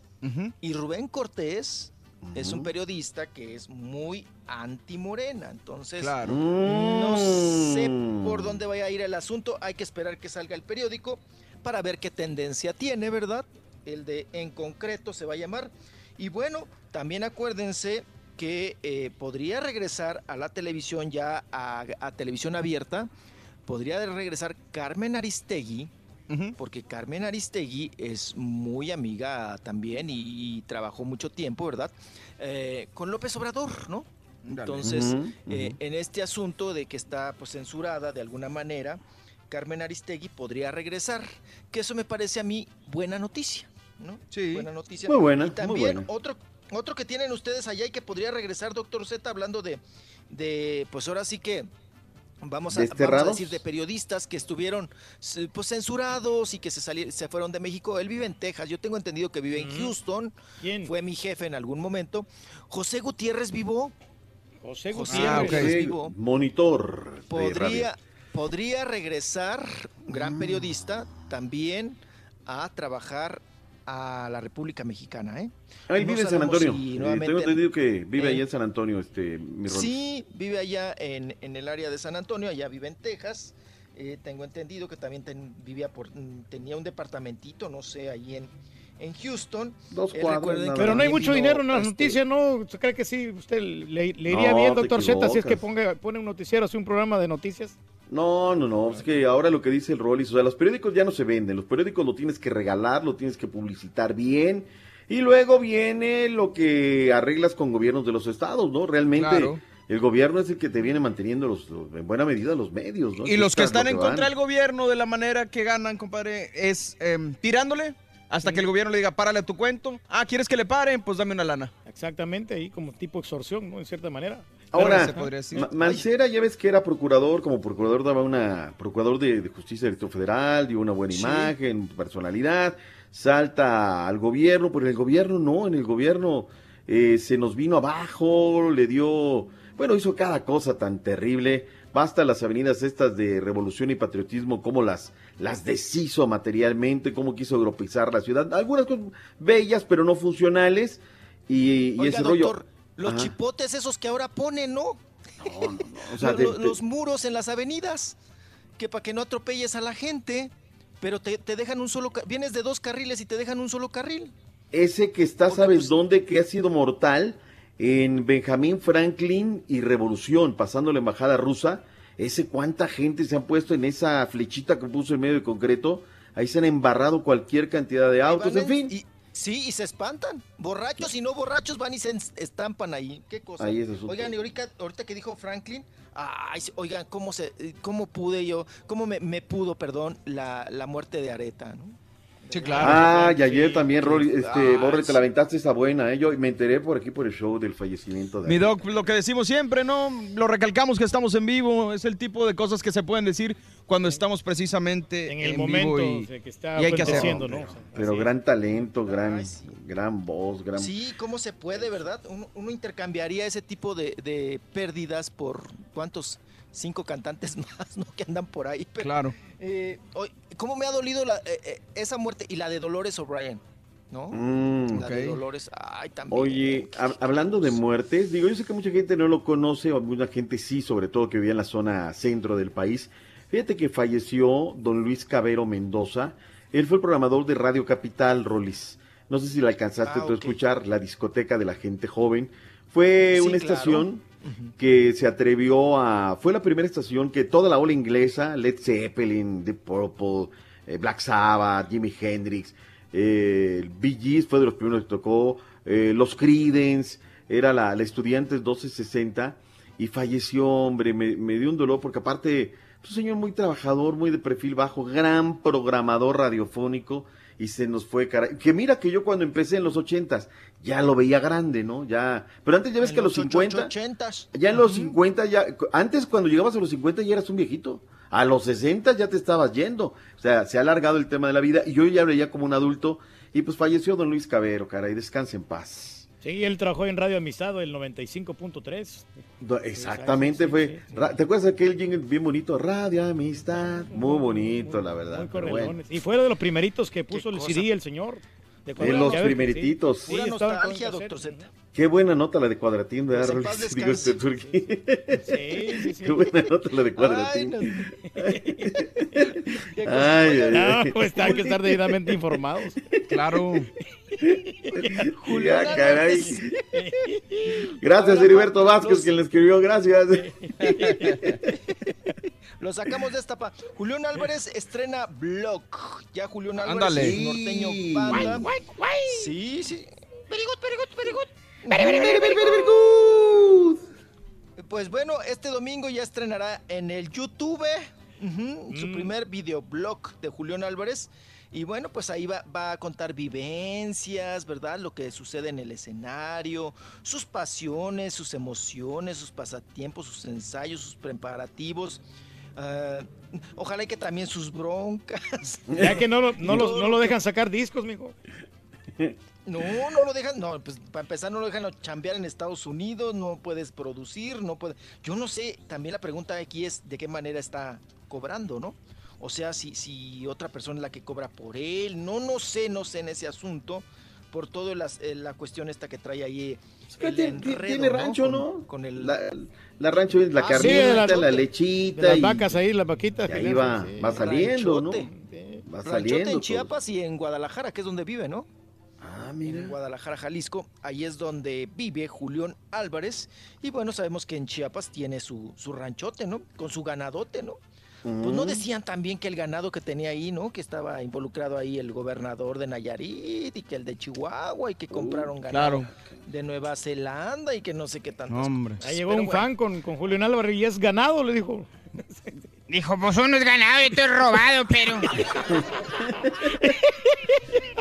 Y Rubén Cortés es un periodista que es muy anti-morena. Entonces, Claro. no sé Mm. por dónde vaya a ir el asunto. Hay que esperar que salga el periódico para ver qué tendencia tiene, ¿verdad? El de en concreto se va a llamar. Y bueno, también acuérdense que eh, podría regresar a la televisión ya a, a televisión abierta. Podría regresar Carmen Aristegui, porque Carmen Aristegui es muy amiga también y, y trabajó mucho tiempo, ¿verdad? Eh, con López Obrador, ¿no? Entonces, eh, en este asunto de que está pues, censurada de alguna manera, Carmen Aristegui podría regresar, que eso me parece a mí buena noticia, ¿no? Sí. Buena noticia. Muy buena, Y muy también buena. otro, otro que tienen ustedes allá y que podría regresar, doctor Z, hablando de, de pues ahora sí que vamos a, vamos a decir de periodistas que estuvieron pues censurados y que se salieron, se fueron de México. Él vive en Texas, yo tengo entendido que vive en Houston. Fue mi jefe en algún momento. José Gutiérrez vivo. José José Ah. Gutiérrez vivo Monitor. podría, podría regresar, gran periodista, también a trabajar a la República Mexicana, ¿eh? Ah, él No vive en San Antonio. si Eh, nuevamente- tengo entendido que vive ¿Eh? ahí en San Antonio, este, mi. Sí, vive allá en, en el área de San Antonio, allá vive en Texas. Eh, tengo entendido que también ten- vivía por, mm, tenía un departamentito, no sé, ahí en, en Houston. Dos Eh, que Pero no hay mucho dinero en las este, noticias, ¿no? ¿Usted cree que sí? ¿Usted le, le iría No, bien, doctor Z, si es que ponga, pone un noticiero, así un programa de noticias? No, no, no, es que ahora lo que dice el Rollis, o sea, los periódicos ya no se venden, los periódicos lo tienes que regalar, lo tienes que publicitar bien, y luego viene lo que arreglas con gobiernos de los estados, ¿no? Realmente Claro. el gobierno es el que te viene manteniendo los, los- en buena medida los medios, ¿no? Y los que lo están en contra del gobierno de la manera que ganan, compadre, es em, tirándole hasta que el gobierno le diga, párale a tu cuento. Ah, ¿quieres que le paren? Pues dame una lana. Exactamente, ahí como tipo extorsión, ¿no? En cierta manera. Ahora, Mancera ya ves que era procurador, como procurador daba una, procurador de, de justicia del Distrito Federal, dio una buena Sí. imagen, personalidad, salta al gobierno, pero en el gobierno no, en el gobierno eh, se nos vino abajo, le dio, bueno, hizo cada cosa tan terrible, basta las avenidas estas de revolución y patriotismo, cómo las, las deshizo materialmente, cómo quiso europeizar la ciudad, algunas cosas bellas pero no funcionales, y, y Oiga, ese rollo... los Ajá. chipotes esos que ahora ponen, ¿no? O sea, los muros en las avenidas, que para que no atropelles a la gente, pero te, te dejan un solo, vienes de dos carriles y te dejan un solo carril. Ese que está, ¿sabes dónde? Que ha sido mortal en Benjamín Franklin y Revolución, pasando la embajada rusa. Ese cuánta gente se han puesto en esa flechita que puso en medio de concreto. Ahí se han embarrado cualquier cantidad de autos, Van en fin. y- sí, y se espantan. Borrachos y no borrachos van y se estampan ahí. ¿Qué cosa? Ahí es. Oigan, y ahorita, ahorita que dijo Franklin, ay, oigan, ¿cómo, se, cómo pude yo, cómo me, me pudo, perdón, la, la muerte de Areta, ¿no? Sí, Ah, y ayer también, Rory, este, Ay, Borre, te sí. la aventaste esa buena, ¿eh? Yo me enteré por aquí por el show del fallecimiento de... Mi doc, lo que decimos siempre, ¿no? Lo recalcamos que estamos en vivo, es el tipo de cosas que se pueden decir cuando estamos precisamente En el vivo momento y, que está y hay que hacerlo. aconteciendo, ¿no? O sea, Pero gran talento, gran, gran voz, gran... Sí, ¿cómo se puede, verdad? Uno, uno intercambiaría ese tipo de, de pérdidas por cuántos cinco cantantes más, ¿no? Que andan por ahí. Pero, Claro. Eh, ¿Cómo me ha dolido la- eh, eh, esa muerte y la de Dolores O'Brien? ¿No? Mm, la de. Dolores, ay, también. Oye, hab- hablando de muertes, digo, yo sé que mucha gente no lo conoce, o mucha gente sí, sobre todo que vivía en la zona centro del país. Fíjate que falleció don Luis Cabero Mendoza. Él fue el programador de Radio Capital, Rolis. No sé si la alcanzaste Ah, tú a escuchar, la discoteca de la gente joven. Fue Sí, una claro. estación que se atrevió a... Fue la primera estación que toda la ola inglesa, Led Zeppelin, The Purple, eh, Black Sabbath, Jimi Hendrix, eh, fue de los primeros que tocó, eh, los Creedence, era la, la Estudiantes 1260 y falleció, hombre, me, me dio un dolor porque aparte, es un señor muy trabajador, muy de perfil bajo, gran programador radiofónico y se nos fue, cara. Que mira que yo cuando empecé en los ochentas, ya lo veía grande, ¿no? Ya, pero antes ya ves En que a los los 50, ochentas. ya en los 50 ya, antes cuando llegabas a los 50 ya eras un viejito. A los 60 ya te estabas yendo. O sea, se ha alargado el tema de la vida y yo ya veía como un adulto y pues falleció don Luis Cabero, cara, y descanse en paz. Sí, él trabajó en Radio Amistad, el 95.3. Do- Exactamente, fue. ¿Te acuerdas de aquel jingle bien bonito? Radio Amistad. Muy bonito, la verdad. Muy bueno. Y fue de los primeritos que puso el. CD el señor. De De los primerititos. Sí, Pura estaba con nostalgia, doctor Z. Qué buena nota la de Cuadratín, ¿verdad? Pues Rolis? Digo, descanse. este, Turquí. Sí, sí, sí. Qué buena nota la de Ay, Cuadratín. no. Qué Ay, ay, No, ay. pues hay que estar debidamente informados. Claro. Ya, caray. Gracias, Heriberto Vázquez, quien le escribió. Gracias. Lo sacamos de esta pa. Julián Álvarez estrena Blog. Ya Julián Álvarez Ándale. es norteño banda. Sí, sí. Very good, very good, very good. Pues bueno, este domingo ya estrenará en el YouTube su primer videoblog de Julián Álvarez. Y bueno, pues ahí va, va a contar vivencias, ¿verdad? Lo que sucede en el escenario, sus pasiones, sus emociones, sus pasatiempos, sus ensayos, sus preparativos. Ah, ojalá y que también sus broncas. Ya que no, lo- no, los- no lo dejan sacar discos, mijo. No, no lo dejan, no, pues para empezar no lo dejan chambear en Estados Unidos, no puedes producir, no puedes. Yo no sé, también la pregunta aquí es de qué manera está cobrando, ¿no? O sea, si, si otra persona es la que cobra por él, no, no sé, no sé en ese asunto, por toda la cuestión esta que trae ahí. el tiene, enredo, tiene rancho, ¿no? Con el... La, la rancho es la Ah, carnita, la- lechita. De las y- vacas ahí, las vaquitas. y ahí que va, sí. va saliendo, ¿no? Ranchote. Va Ranchote saliendo. en todo. Chiapas y en Guadalajara, que es donde vive, ¿no? Ah, en mira. Guadalajara, Jalisco. Ahí es donde vive Julián Álvarez. Y bueno, sabemos que en Chiapas tiene su, su ranchote, ¿no? Con su ganadote, ¿no? Pues no decían también que el ganado que tenía ahí, ¿no? Que estaba involucrado ahí el gobernador de Nayarit y que el de Chihuahua y que compraron ganado claro. de Nueva Zelanda y que no sé qué tanto. Hombre. Ahí llegó Pero un bueno. fan con, con Julián Álvarez y es ganado, le dijo. Dijo, pues uno es ganado y otro es robado, pero.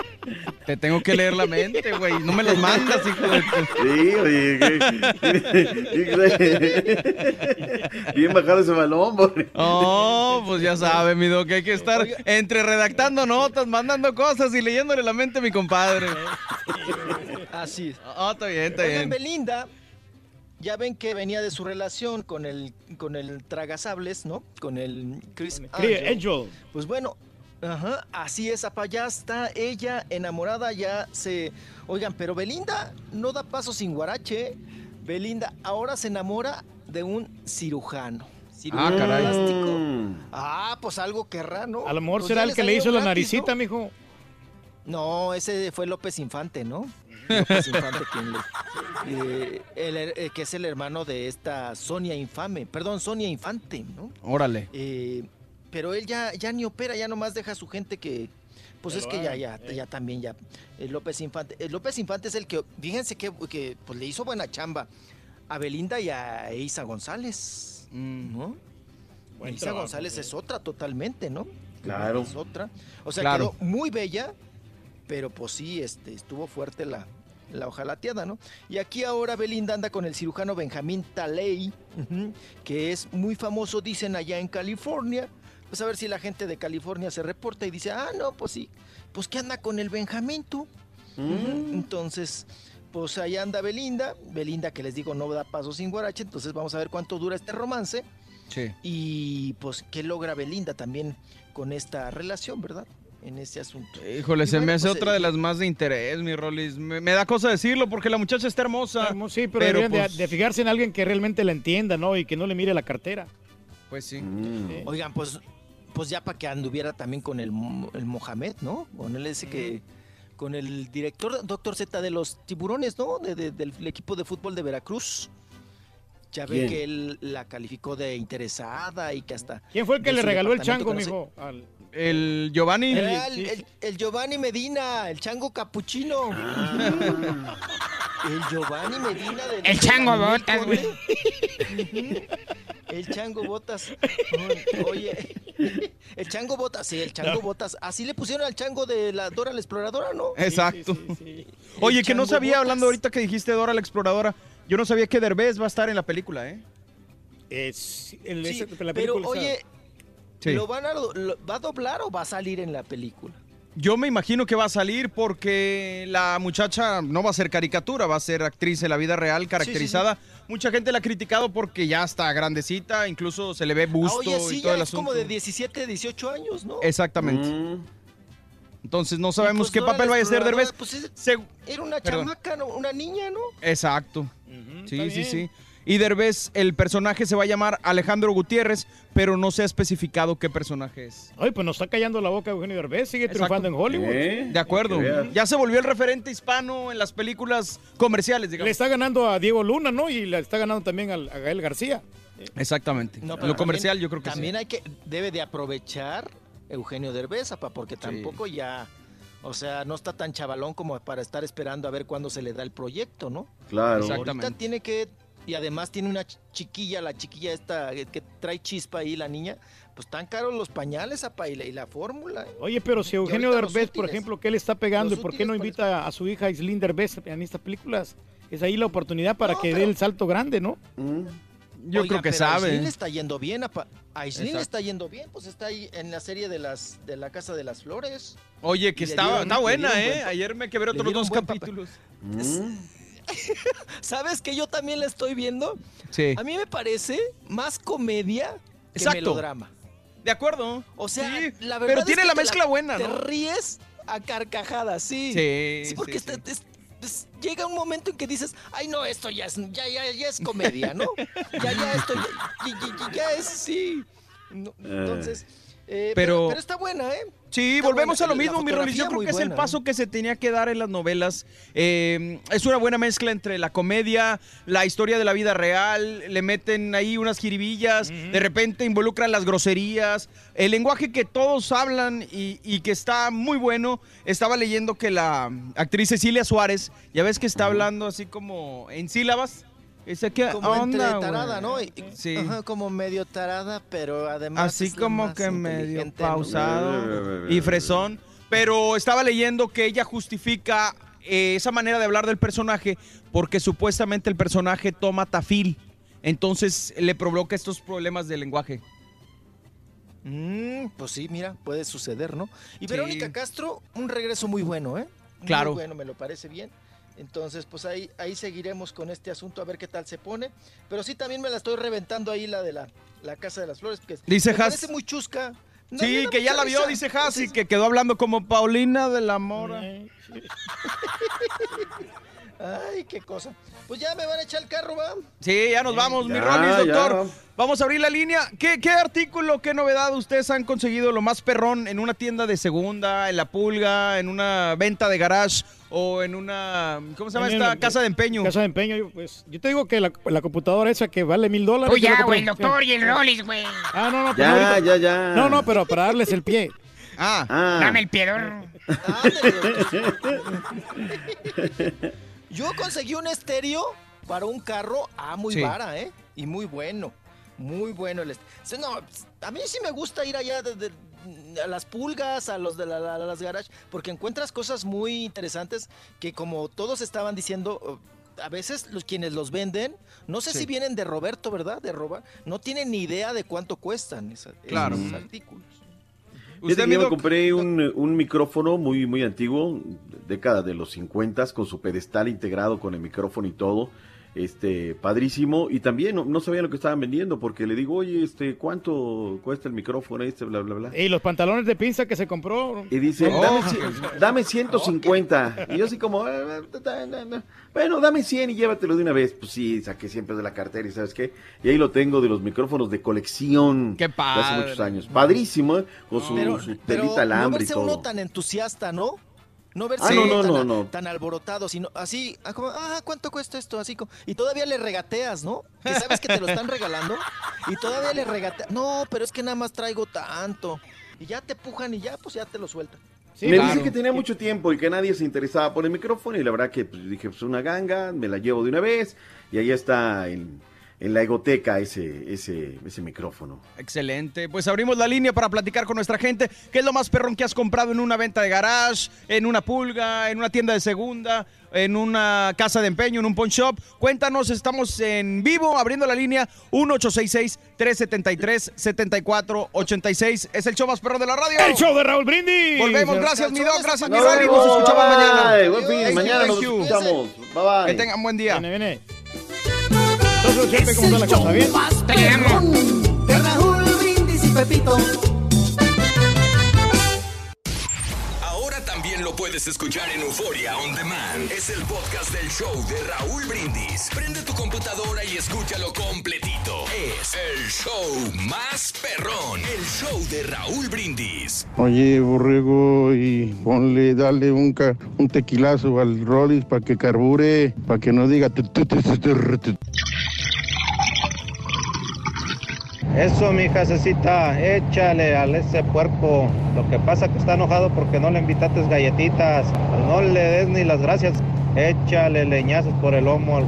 Te tengo que leer la mente, güey. No me los mandas, hijo de... Sí, oye. qué- Bien bajado ese balón, pobre. Oh, pues ya sabe, mi doc, que hay que estar entre redactando notas, mandando cosas y leyéndole la mente a mi compadre. Así es. Ah, está bien, está bien. Belinda, ya ven que venía de su relación con el, con el tragasables, ¿no? Con el Chris Chris Angel. Angel. Pues bueno, ajá, así es, apa, ya está ella enamorada, ya se... Oigan, pero Belinda no da paso sin guarache. Belinda ahora se enamora de un cirujano. Cirujano caray. plástico. Mm. Ah, pues algo querrá, ¿no? A lo mejor Pues será el le que le hizo la naricita, ¿no? mijo. No, ese fue López Infante, ¿no? López Infante, quien le- eh, el eh, que es el hermano de esta Sonia Infame, perdón, Sonia Infante, ¿no? Órale. Eh, pero él ya, ya ni opera, ya nomás deja a su gente que, pues es que ya, ya, eh. ya también ya. eh, López Infante, eh, López Infante es el que, fíjense que, que, pues le hizo buena chamba a Belinda y a Isa González, Mm. ¿no? Buen Isa trabajo, González es otra totalmente, ¿no? Claro. Es otra. O sea, Claro. quedó muy bella, pero pues sí, este, estuvo fuerte la, la hojalateada, ¿no? Y aquí ahora Belinda anda con el cirujano Benjamín Taley, que es muy famoso, dicen allá en California. Pues a ver si la gente de California se reporta y dice, ah, no, pues sí, pues que anda con el Benjamín tú. Ujú, Entonces, pues ahí anda Belinda, Belinda que les digo no da paso sin guarache, entonces vamos a ver cuánto dura este romance Sí. y pues qué logra Belinda también con esta relación, ¿verdad? En ese asunto. Híjole, Y se bueno, me hace pues, otra eh, de las más de interés, mi Rolis. Me, me da cosa decirlo porque la muchacha está hermosa. Sí, pero, Pero, deberían de- pues- de, fijarse en alguien que realmente la entienda, ¿no? Y que no le mire la cartera. Pues sí. Mm. Oigan, pues, pues ya para que anduviera también con el, el Mohamed, ¿no? Con él ese que con el director doctor Z de los tiburones, ¿no? De- de- del equipo de fútbol de Veracruz. Ya ve que él la calificó de interesada y que hasta. ¿Quién fue el que le regaló el chango, mijo? Al- El Giovanni. Era el, el- el Giovanni Medina, el chango capuchino. El Giovanni Medina del El chango botas, güey. Ujú. El chango botas. Oye, El chango botas, sí, el chango botas. Así le pusieron al chango de la Dora la exploradora, ¿no? Exacto. Oye, que no sabía, botas. hablando ahorita que dijiste Dora la exploradora, yo no sabía que Derbez va a estar en la película, ¿eh? Es, el- Sí, ese- la pero película está- oye, Sí. ¿lo van a, lo- ¿va a doblar o va a salir en la película? Yo me imagino que va a salir porque la muchacha no va a ser caricatura, va a ser actriz en la vida real, caracterizada. Mucha gente la ha criticado porque ya está grandecita, incluso se le ve Ah, busto oye, sí, y todo ya el es como de 17, 18 años, ¿no? Exactamente. Mm. Entonces no sabemos pues, qué papel vaya a ser Derbez. pues, es- Se- Era una Perdón. chamaca, ¿no? una niña, ¿no? Exacto. Sí, sí, sí. Y Derbez, el personaje se va a llamar Alejandro Gutiérrez, pero no se ha especificado qué personaje es. Ay, pues nos está callando la boca Eugenio Derbez, sigue Exacto. triunfando en Hollywood. ¿Eh? De acuerdo. Ya se volvió el referente hispano en las películas comerciales, Le digamos. está ganando a Diego Luna, ¿no? Y le está ganando también a Gael García. Exactamente. No, pero Lo comercial también- yo creo que También sí. hay que, debe de aprovechar Eugenio Derbez, apa, porque tampoco ya, o sea, no está tan chavalón como para estar esperando a ver cuándo se le da el proyecto, ¿no? Claro. Ahorita tiene que, y además tiene una ch- chiquilla, la chiquilla esta que trae chispa ahí, la niña, pues tan caros los pañales, apa, y la, y la fórmula. ¿eh? Oye, pero si Eugenio Derbez, por ejemplo, que él está pegando, ¿y por qué no invita a su hija Islín Derbez en estas películas? Es ahí la oportunidad para que dé el salto grande, ¿no? Yo Oiga, creo que pero A sabe. Le está yendo bien, apa. A está yendo bien, pues está ahí en la serie de las de la Casa de las Flores. Oye, que está, dieron- está buena, ¿eh? buen Ayer me quebré otros dos capítulos. ¿Sabes que yo también la estoy viendo? Sí. A mí me parece más comedia que Exacto. melodrama. De acuerdo. O sea, Sí, la verdad pero es tiene que la te mezcla buena, Te ríes a carcajadas, sí. Sí, porque sí, está- sí. es- es- llega un momento en que dices, ay no, esto ya es, ya, ya, ya es comedia, ¿no? ya, ya, esto ya, ya- ya- ya es, sí. No, entonces, eh, pero, Pero- pero está buena, ¿eh? Sí, Está volvemos buena, a lo mismo, mi Rolis. Yo creo que es el paso que se tenía que dar en las novelas. Eh, es una buena mezcla entre la comedia, la historia de la vida real, le meten ahí unas jiribillas, de repente involucran las groserías, el lenguaje que todos hablan y, y que está muy bueno. Estaba leyendo que la actriz Cecilia Suárez, ya ves que está hablando así como en sílabas. Dice, ¿qué Como entre onda, tarada, güey? ¿no? Y- Sí. ajá, como medio tarada, pero además. Así es como que medio pausado y fresón. Pero estaba leyendo que ella justifica eh, esa manera de hablar del personaje porque supuestamente el personaje toma tafil. Entonces le provoca estos problemas de lenguaje. Mm, pues sí, mira, puede suceder, ¿no? Y Sí. Verónica Castro, un regreso muy bueno, ¿eh? Muy Claro. bueno, me lo parece bien. Entonces, pues ahí, ahí seguiremos con este asunto a ver qué tal se pone. Pero sí, también me la estoy reventando ahí la de la, la Casa de las Flores. Que Dice me Has- parece muy chusca. No, sí, que ya la vio, risa. dice Hassi, que quedó hablando como Paulina de la Mora. Ay, qué cosa. Pues ya me van a echar el carro, ¿va? Sí, ya nos vamos, mi Ya, Rolis, doctor. ya. Vamos a abrir la línea. ¿Qué, ¿Qué artículo, qué novedad ustedes han conseguido lo más perrón en una tienda de segunda, en la pulga, en una venta de garage o en una, ¿cómo se llama En esta? casa de empeño. Casa de empeño, yo, pues, yo te digo que la, la computadora esa que vale mil dólares. Pues ya, güey, el doctor y el Rollis, güey. Ah, no, no, pero Ya, ahorita- ya, ya. No, no, pero para darles el pie. Ah, Ah. Dame el piedor. Yo conseguí un estéreo para un carro, ah, muy Sí. vara, ¿eh? Y muy bueno, muy bueno el estéreo. No, a mí sí me gusta ir allá de, de- a las pulgas, a los de la- la- las garage, porque encuentras cosas muy interesantes que como todos estaban diciendo, eh, a veces los quienes los venden, no sé Sí. si vienen de Roberto, ¿verdad? De robar, no tienen ni idea de cuánto cuestan esa- Claro. esos artículos. Fíjate ¿Usted, que mi yo me doc? compré un, un micrófono muy, muy antiguo, década de los 50, con su pedestal integrado con el micrófono y todo. Este, padrísimo. Y también no, no sabía lo que estaban vendiendo, porque le digo, oye, este, ¿cuánto cuesta el micrófono este, bla, bla, bla? Y los pantalones de pinza que se compró. Y dice, Oh. dame, dame 150. Y yo así como, "Ah, ta". bueno, dame 100 y llévatelo de una vez. Pues sí, saqué siempre de la cartera y ¿sabes qué? Y ahí lo tengo de los micrófonos de colección. Qué de hace padre. muchos años. Padrísimo, ¿eh? Con su, Pero, su pero telita no alambre y todo. uno tan entusiasta, ¿no? No verse Ah, no, no, tan, no, no. tan alborotado, sino así, ah, como, ah, ¿cuánto cuesta esto? Así como, y todavía le regateas, ¿no? Que sabes que te lo están regalando y todavía le regateas. No, pero es que nada más traigo tanto. Y ya te pujan y ya, pues ya te lo sueltan. Sí, me claro. dice que tenía mucho tiempo y que nadie se interesaba por el micrófono y la verdad que pues, dije, pues una ganga, me la llevo de una vez y ahí está en, en la egoteca ese, ese, ese micrófono. Excelente. Pues abrimos la línea para platicar con nuestra gente. ¿Qué es lo más perrón que has comprado en una venta de garage, en una pulga, en una tienda de segunda, en una casa de empeño, en un pawn shop? Cuéntanos, estamos en vivo abriendo la línea 1866-373-7486. Es el show más perrón de la radio. El show de Raúl Brindis. Volvemos. Gracias, mi doc. Gracias, mi Dani. Nos escuchamos mañana. Buen fin. Mañana nos escuchamos. Bye, bye. Que tengan buen día. Viene, viene. Entonces, Chepe, ¿cómo está la cosa? ¿Bien? De Raúl Brindis y Pepito. Ahora también lo puedes escuchar en Euforia On Demand. Es el podcast del show de Raúl Brindis. Prende tu computadora y escúchalo completito. Es el show más perrón. El show de Raúl Brindis. Oye, borrego, y ponle, dale un, ca- un tequilazo al Rollis para que carbure, para que no diga... tu, tu, tu, tu, tu, tu. Eso, mi jasecita, échale al ese puerco. Lo que pasa que está enojado porque no le invitaste galletitas. No le des ni las gracias. Échale leñazos por el lomo.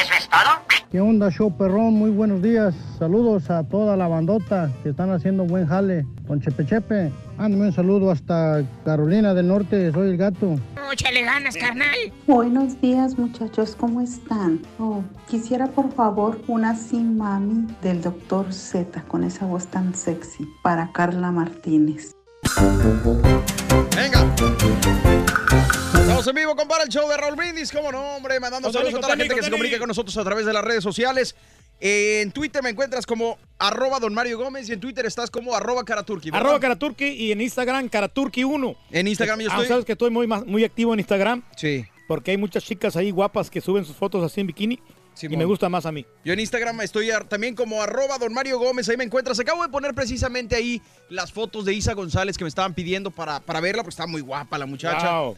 Al- ¿Qué onda, show perrón? Muy buenos días. Saludos a toda la bandota que están haciendo buen jale. Con Chepe Chepe. Mándame un saludo hasta Carolina del Norte. Soy el gato. Échale ganas, carnal. Buenos días muchachos, ¿cómo están? Oh, quisiera por favor una sin mami del doctor Z con esa voz tan sexy para Carla Martínez. Venga. Estamos en vivo, compadre, el show de Raúl Brindis. ¿Cómo no, hombre? Mandando saludos a toda la gente que se comunica con nosotros a través de las redes sociales. En Twitter me encuentras como arroba don Mario Gómez y en Twitter estás como arroba caraturki. ¿verdad? Arroba Karaturki y en Instagram Karaturki1. En Instagram yo Ah, estoy. ¿Sabes que estoy muy, muy activo en Instagram? Sí. Porque hay muchas chicas ahí guapas que suben sus fotos así en bikini. Y me gusta más a mí. Yo en Instagram estoy también como arroba don Mario Gómez, ahí me encuentras. Acabo de poner precisamente ahí las fotos de Isa González que me estaban pidiendo para, para verla, porque está muy guapa la muchacha. Wow.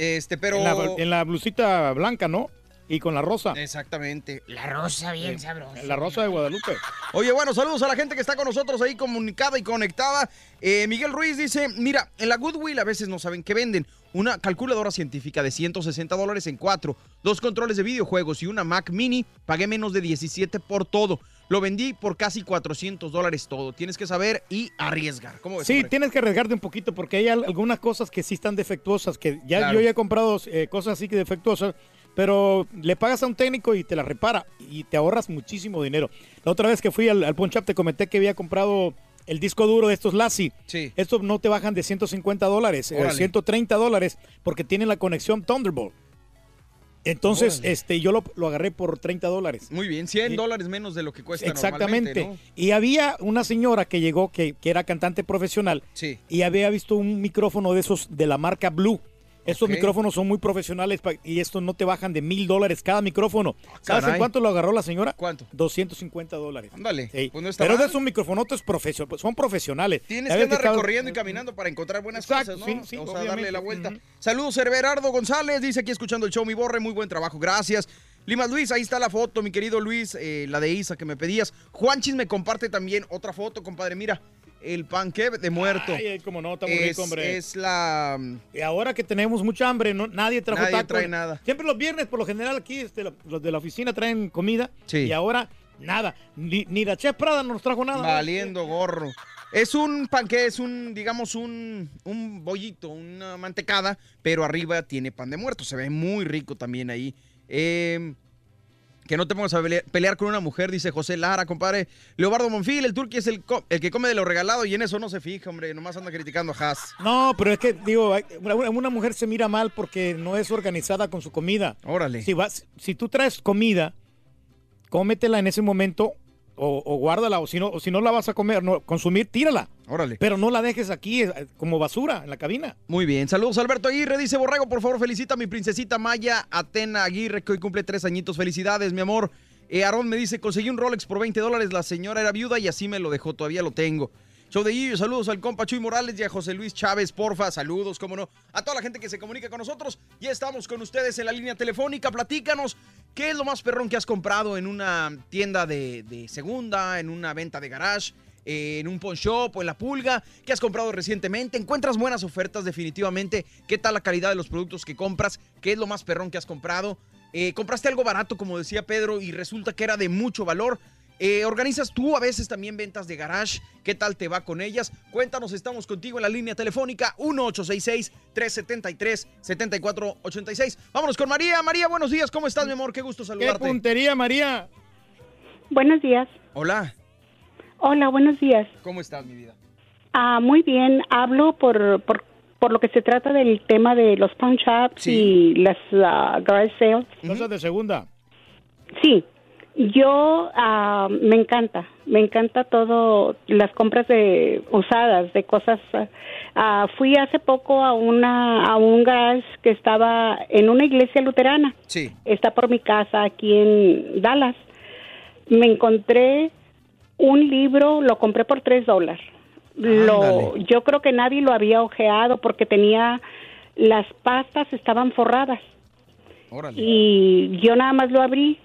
Este, pero... En, la, en la blusita blanca, ¿no? Y con la rosa. Exactamente. La rosa bien sabrosa. La rosa de Guadalupe. Oye, bueno, saludos a la gente que está con nosotros ahí comunicada y conectada. Eh, Miguel Ruiz dice, mira, en la Goodwill a veces no saben qué venden. Una calculadora científica de 160 dólares en cuatro, dos controles de videojuegos y una Mac Mini. Pagué menos de 17 por todo. Lo vendí por casi 400 dólares todo. Tienes que saber y arriesgar. ¿Cómo ves? Sí, hombre? tienes que arriesgarte un poquito porque hay al- algunas cosas que sí están defectuosas, que ya Claro. yo ya he comprado eh, cosas así que defectuosas, pero le pagas a un técnico y te la repara y te ahorras muchísimo dinero. La otra vez que fui al, al Pawn Shop te comenté que había comprado el disco duro de estos Lassi. Sí. Estos no te bajan de 150 dólares, eh, Órale. 130 dólares porque tienen la conexión Thunderbolt. Entonces, Órale. este, yo lo, lo agarré por 30 dólares. Muy bien, 100 dólares menos de lo que cuesta Exactamente. normalmente, ¿no? Y había una señora que llegó que, que era cantante profesional Sí. y había visto un micrófono de esos de la marca Blue. Estos micrófonos son muy profesionales y estos no te bajan de mil dólares cada micrófono. ¿Sabes en cuánto lo agarró la señora? ¿Cuánto? 250 dólares. Ándale, Sí. pues no Pero de mal. esos microfonotes profesio- pues son profesionales. Tienes que andar cada- recorriendo y caminando para encontrar buenas Exacto, cosas, sí, ¿no? sí, o sea, darle obviamente. la vuelta. Saludos, Everardo González, dice aquí escuchando el show, mi borre, muy buen trabajo, gracias. Limas Luis, ahí está la foto, mi querido Luis, eh, la de Isa que me pedías. Juanchis me comparte también otra foto, compadre, mira, el panque de muerto. Ay, cómo no, está muy es, rico, hombre. es la... Y ahora que tenemos mucha hambre, no, nadie trajo Nadie tacos. trae nada. Siempre los viernes, por lo general, aquí este, lo- los de la oficina traen comida. Sí. Y ahora, nada. Ni, ni la Chef Prada nos trajo nada. Valiendo gorro. Es un panque, es un, digamos, un, un bollito, una mantecada, pero arriba tiene pan de muerto. Se ve muy rico también ahí. Eh, que no te pongas a pele- pelear con una mujer, dice José Lara, compadre. Leobardo Monfil, el turqui es el, que come de lo regalado y en eso no se fija, hombre. Nomás anda criticando a Haas. No, pero es que, digo, una, una mujer se mira mal porque no es organizada con su comida. Órale. Si, vas, si tú traes comida, cómetela en ese momento o, o guárdala. O si, no, o si no la vas a comer, no, consumir, tírala. Órale. Pero no la dejes aquí eh, como basura en la cabina. Muy bien, saludos Alberto Aguirre, dice Borrego, por favor felicita a mi princesita Maya Atena Aguirre, que hoy cumple tres añitos, felicidades mi amor. Eh, Aarón me dice, conseguí un Rolex por 20 dólares, la señora era viuda y así me lo dejó, todavía lo tengo. Show de Guillo, saludos al compa Chuy Morales y a José Luis Chávez, porfa, saludos, cómo no, a toda la gente que se comunica con nosotros. Ya estamos con ustedes en la línea telefónica, platícanos, ¿qué es lo más perrón que has comprado en una tienda de, de segunda, en una venta de garage? En un pawn shop o en la pulga, que has comprado recientemente. Encuentras buenas ofertas definitivamente. ¿Qué tal la calidad de los productos que compras? ¿Qué es lo más perrón que has comprado? eh, compraste algo barato, como decía Pedro, y resulta que era de mucho valor. Eh, organizas tú a veces también ventas de garage. ¿Qué tal te va con ellas? Cuéntanos, estamos contigo en la línea telefónica 1866-373-7486. Vámonos con María. María, buenos días. ¿Cómo estás, mi amor? Qué gusto ¿Qué saludarte. puntería, María? Buenos días. Hola, Hola, buenos días. ¿cómo estás, mi vida? Ah, muy bien. Hablo por, por, por lo que se trata del tema de los pawn shops y las ah, garage sales. Cosas de segunda. Sí, yo ah, me encanta, me encanta todo las compras de usadas, de cosas. ah, ah, fui hace poco a una a un garage que estaba en una iglesia luterana. Sí. Está por mi casa aquí en Dallas. Me encontré un libro, lo compré por tres dólares. Lo, yo creo que nadie lo había ojeado porque tenía las pastas estaban forradas y yo nada más lo abrí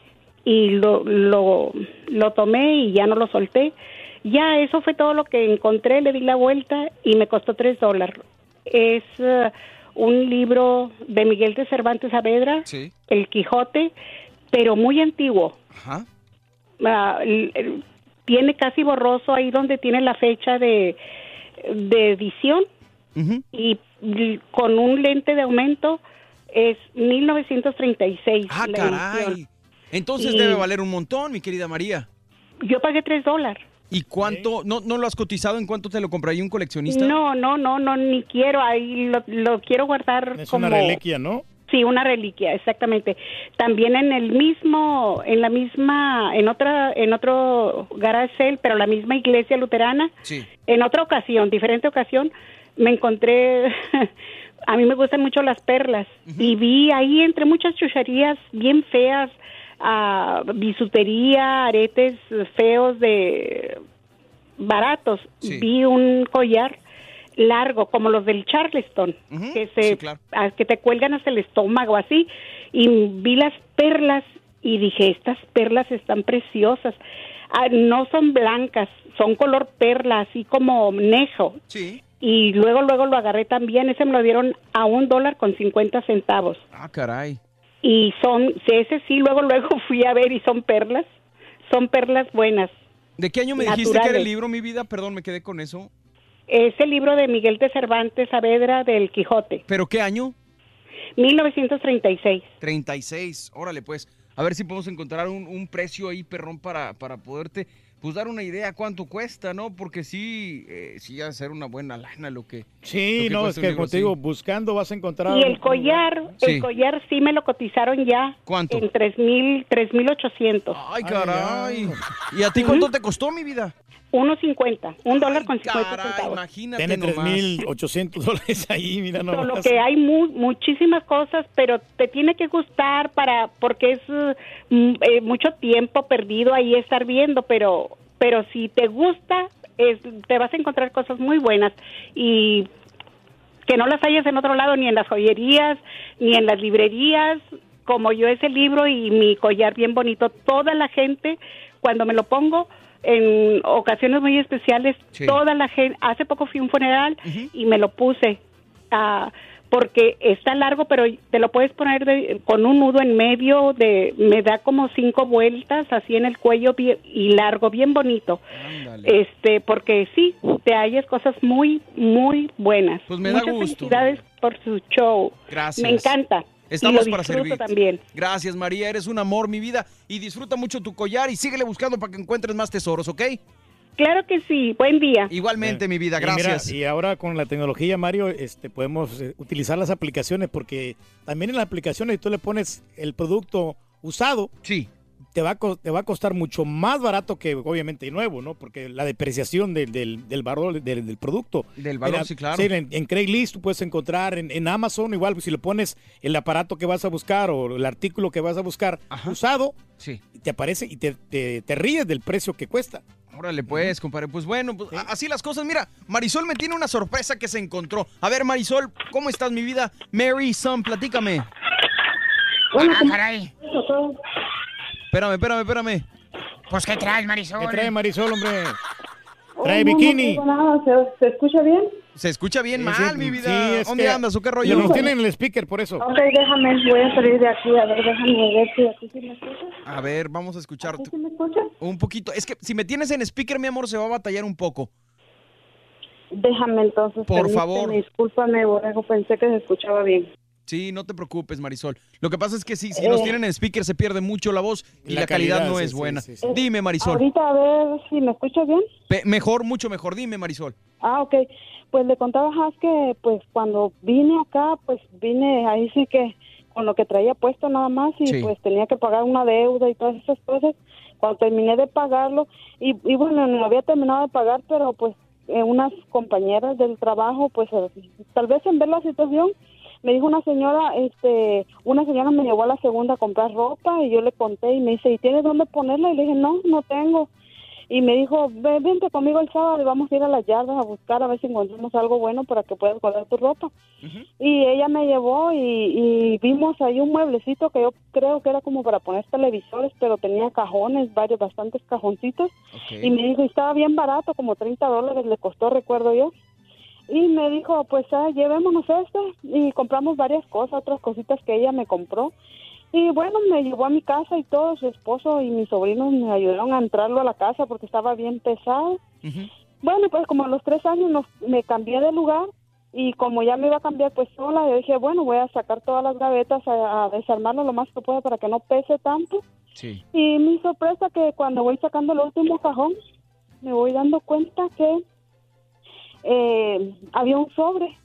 y lo, lo, lo tomé y ya no lo solté. Ya eso fue todo lo que encontré, le di la vuelta y me costó tres dólares. Es eh, un libro de Miguel de Cervantes Saavedra, Sí. El Quijote, pero muy antiguo. Ajá. Ah, tiene casi borroso ahí donde tiene la fecha de, de edición y l- con un lente de aumento es 1936. Ah, caray. edición. Entonces Y- debe valer un montón, mi querida María. Yo pagué tres dólares. ¿Y cuánto? ¿No, ¿No lo has cotizado en cuánto te lo compraría un coleccionista? No, no, no, no, ni quiero. Ahí lo, lo quiero guardar Es como... una reliquia, ¿no? Sí, una reliquia, exactamente. También en el mismo, en la misma, en otra, en otro garage sale, pero la misma iglesia luterana, Sí. en otra ocasión, diferente ocasión, me encontré, a mí me gustan mucho las perlas y vi ahí entre muchas chucherías bien feas, ah, bisutería, aretes feos de baratos. Vi un collar largo como los del Charleston que se a- que te cuelgan hasta el estómago así y vi las perlas y dije estas perlas están preciosas Ah, no son blancas son color perla así como nejo Sí. y luego luego lo agarré también ese me lo dieron a un dólar con 50 centavos Ah, caray. y son ese sí luego luego fui a ver y son perlas son perlas buenas ¿De qué año me dijiste que era el libro, mi vida? Perdón, me quedé con eso. Es el libro de Miguel de Cervantes Saavedra del Quijote ¿Pero qué año? 1936 36. Órale, pues. A ver si podemos encontrar un, un precio ahí, perrón, para, para poderte pues dar una idea cuánto cuesta, ¿no? Porque sí, eh, sí va a ser una buena lana lo que... Sí, lo que no, es que así. digo, buscando vas a encontrar... Y el collar, Sí. el collar sí me lo cotizaron ya. ¿Cuánto? En tres mil, tres mil ochocientos. Ay, caray. ¿Y a ti cuánto te costó, mi vida? Uno cincuenta, un dólar con cincuenta Caray, centavos. imagínate Tiene nomás. 3.800 dólares ahí, mira Solo nomás. que hay mu- muchísimas cosas, pero te tiene que gustar para, porque es eh, mucho tiempo perdido ahí estar viendo, pero, pero si te gusta, es, te vas a encontrar cosas muy buenas y que no las hayas en otro lado, ni en las joyerías, ni en las librerías, como yo ese libro y mi collar bien bonito. Toda la gente, cuando me lo pongo, en ocasiones muy especiales, Sí. toda la gente, hace poco fui a un funeral y me lo puse, ah, porque está largo, pero te lo puedes poner de- con un nudo en medio, de me da como cinco vueltas así en el cuello bien- y largo, bien bonito. Este, porque sí, te hallas cosas muy, muy buenas. Pues me da Muchas gusto. felicidades por su show. Gracias. Me encanta. Estamos y lo para servir. también. Gracias, María. Eres un amor, mi vida. Y disfruta mucho tu collar y síguele buscando para que encuentres más tesoros, ¿ok? Claro que sí. Buen día. Igualmente, mi vida. Y mira, Gracias. Y, ahora con la tecnología, Mario, este, podemos eh, utilizar las aplicaciones porque también en las aplicaciones tú le pones el producto usado. Sí. Te va, a, te va a costar mucho más barato que obviamente nuevo, ¿no? Porque la depreciación del, del, del valor del, del producto. Del valor, sí, claro. en, en Craigslist tú puedes encontrar, en, en Amazon igual, si le pones el aparato que vas a buscar o el artículo que vas a buscar usado, sí. te aparece y te, te, te ríes del precio que cuesta. Órale, pues, compadre. Pues bueno, pues, así las cosas. Mira, Marisol me tiene una sorpresa que se encontró. A ver, Marisol, ¿cómo estás, mi vida? Mary Son, platícame. Ah, caray. Espérame, espérame, espérame. Pues, ¿qué traes, Marisol? ¿Qué trae Marisol, hombre? Oh, Trae no, no bikini. tengo nada. ¿Se, se escucha bien? Se escucha bien Sí, mal, sí, mi sí, vida. es ¿Dónde que andas qué ya rollo? Nos tienen el speaker por eso. Ok, déjame, voy a salir de aquí, a ver, déjame ver si aquí sí me escuchas. A ver, vamos a escuchar ¿Aquí sí me escuchas? un poquito. Es que si me tienes en speaker, mi amor, se va a batallar un poco. Déjame entonces. Por permíteme, favor. Discúlpame, Borrego, pensé que se escuchaba bien. Sí, no te preocupes, Marisol. Lo que pasa es que sí, si nos Eh. tienen en speaker se pierde mucho la voz y la, La calidad, calidad, no sí, es buena. sí, sí. Dime, Marisol. Ahorita a ver si me escuchas bien. Pe- mejor, mucho mejor. Dime, Marisol. Ah, ok. Pues le contaba a que pues cuando vine acá, pues vine ahí sí que con lo que traía puesto nada más y pues tenía que pagar una deuda y todas esas cosas. Cuando terminé de pagarlo y, y bueno, no había terminado de pagar, pero pues eh, unas compañeras del trabajo, pues eh, tal vez en ver la situación, me dijo una señora, este, una señora me llevó a la segunda a comprar ropa y yo le conté y me dice, ¿y tienes dónde ponerla? Y le dije, no, no tengo. Y me dijo, "Ve- vente conmigo el sábado y vamos a ir a las yardas a buscar a ver si encontramos algo bueno para que puedas guardar tu ropa. Y ella me llevó y, y vimos ahí un mueblecito que yo creo que era como para poner televisores, pero tenía cajones, varios, bastantes cajoncitos. Y me dijo, y estaba bien barato, como 30 dólares le costó, recuerdo yo. Y me dijo, pues ah, llevémonos esto. Y compramos varias cosas, otras cositas que ella me compró. Y bueno, me llevó a mi casa y todo, su esposo y mis sobrinos me ayudaron a entrarlo a la casa porque estaba bien pesado. Bueno, pues como a los tres años nos- me cambié de lugar y como ya me iba a cambiar pues sola, yo dije, bueno, voy a sacar todas las gavetas, a, a desarmarlo lo más que pueda para que no pese tanto. Sí. Y mi sorpresa que cuando voy sacando el último cajón, me voy dando cuenta que eh, había un sobre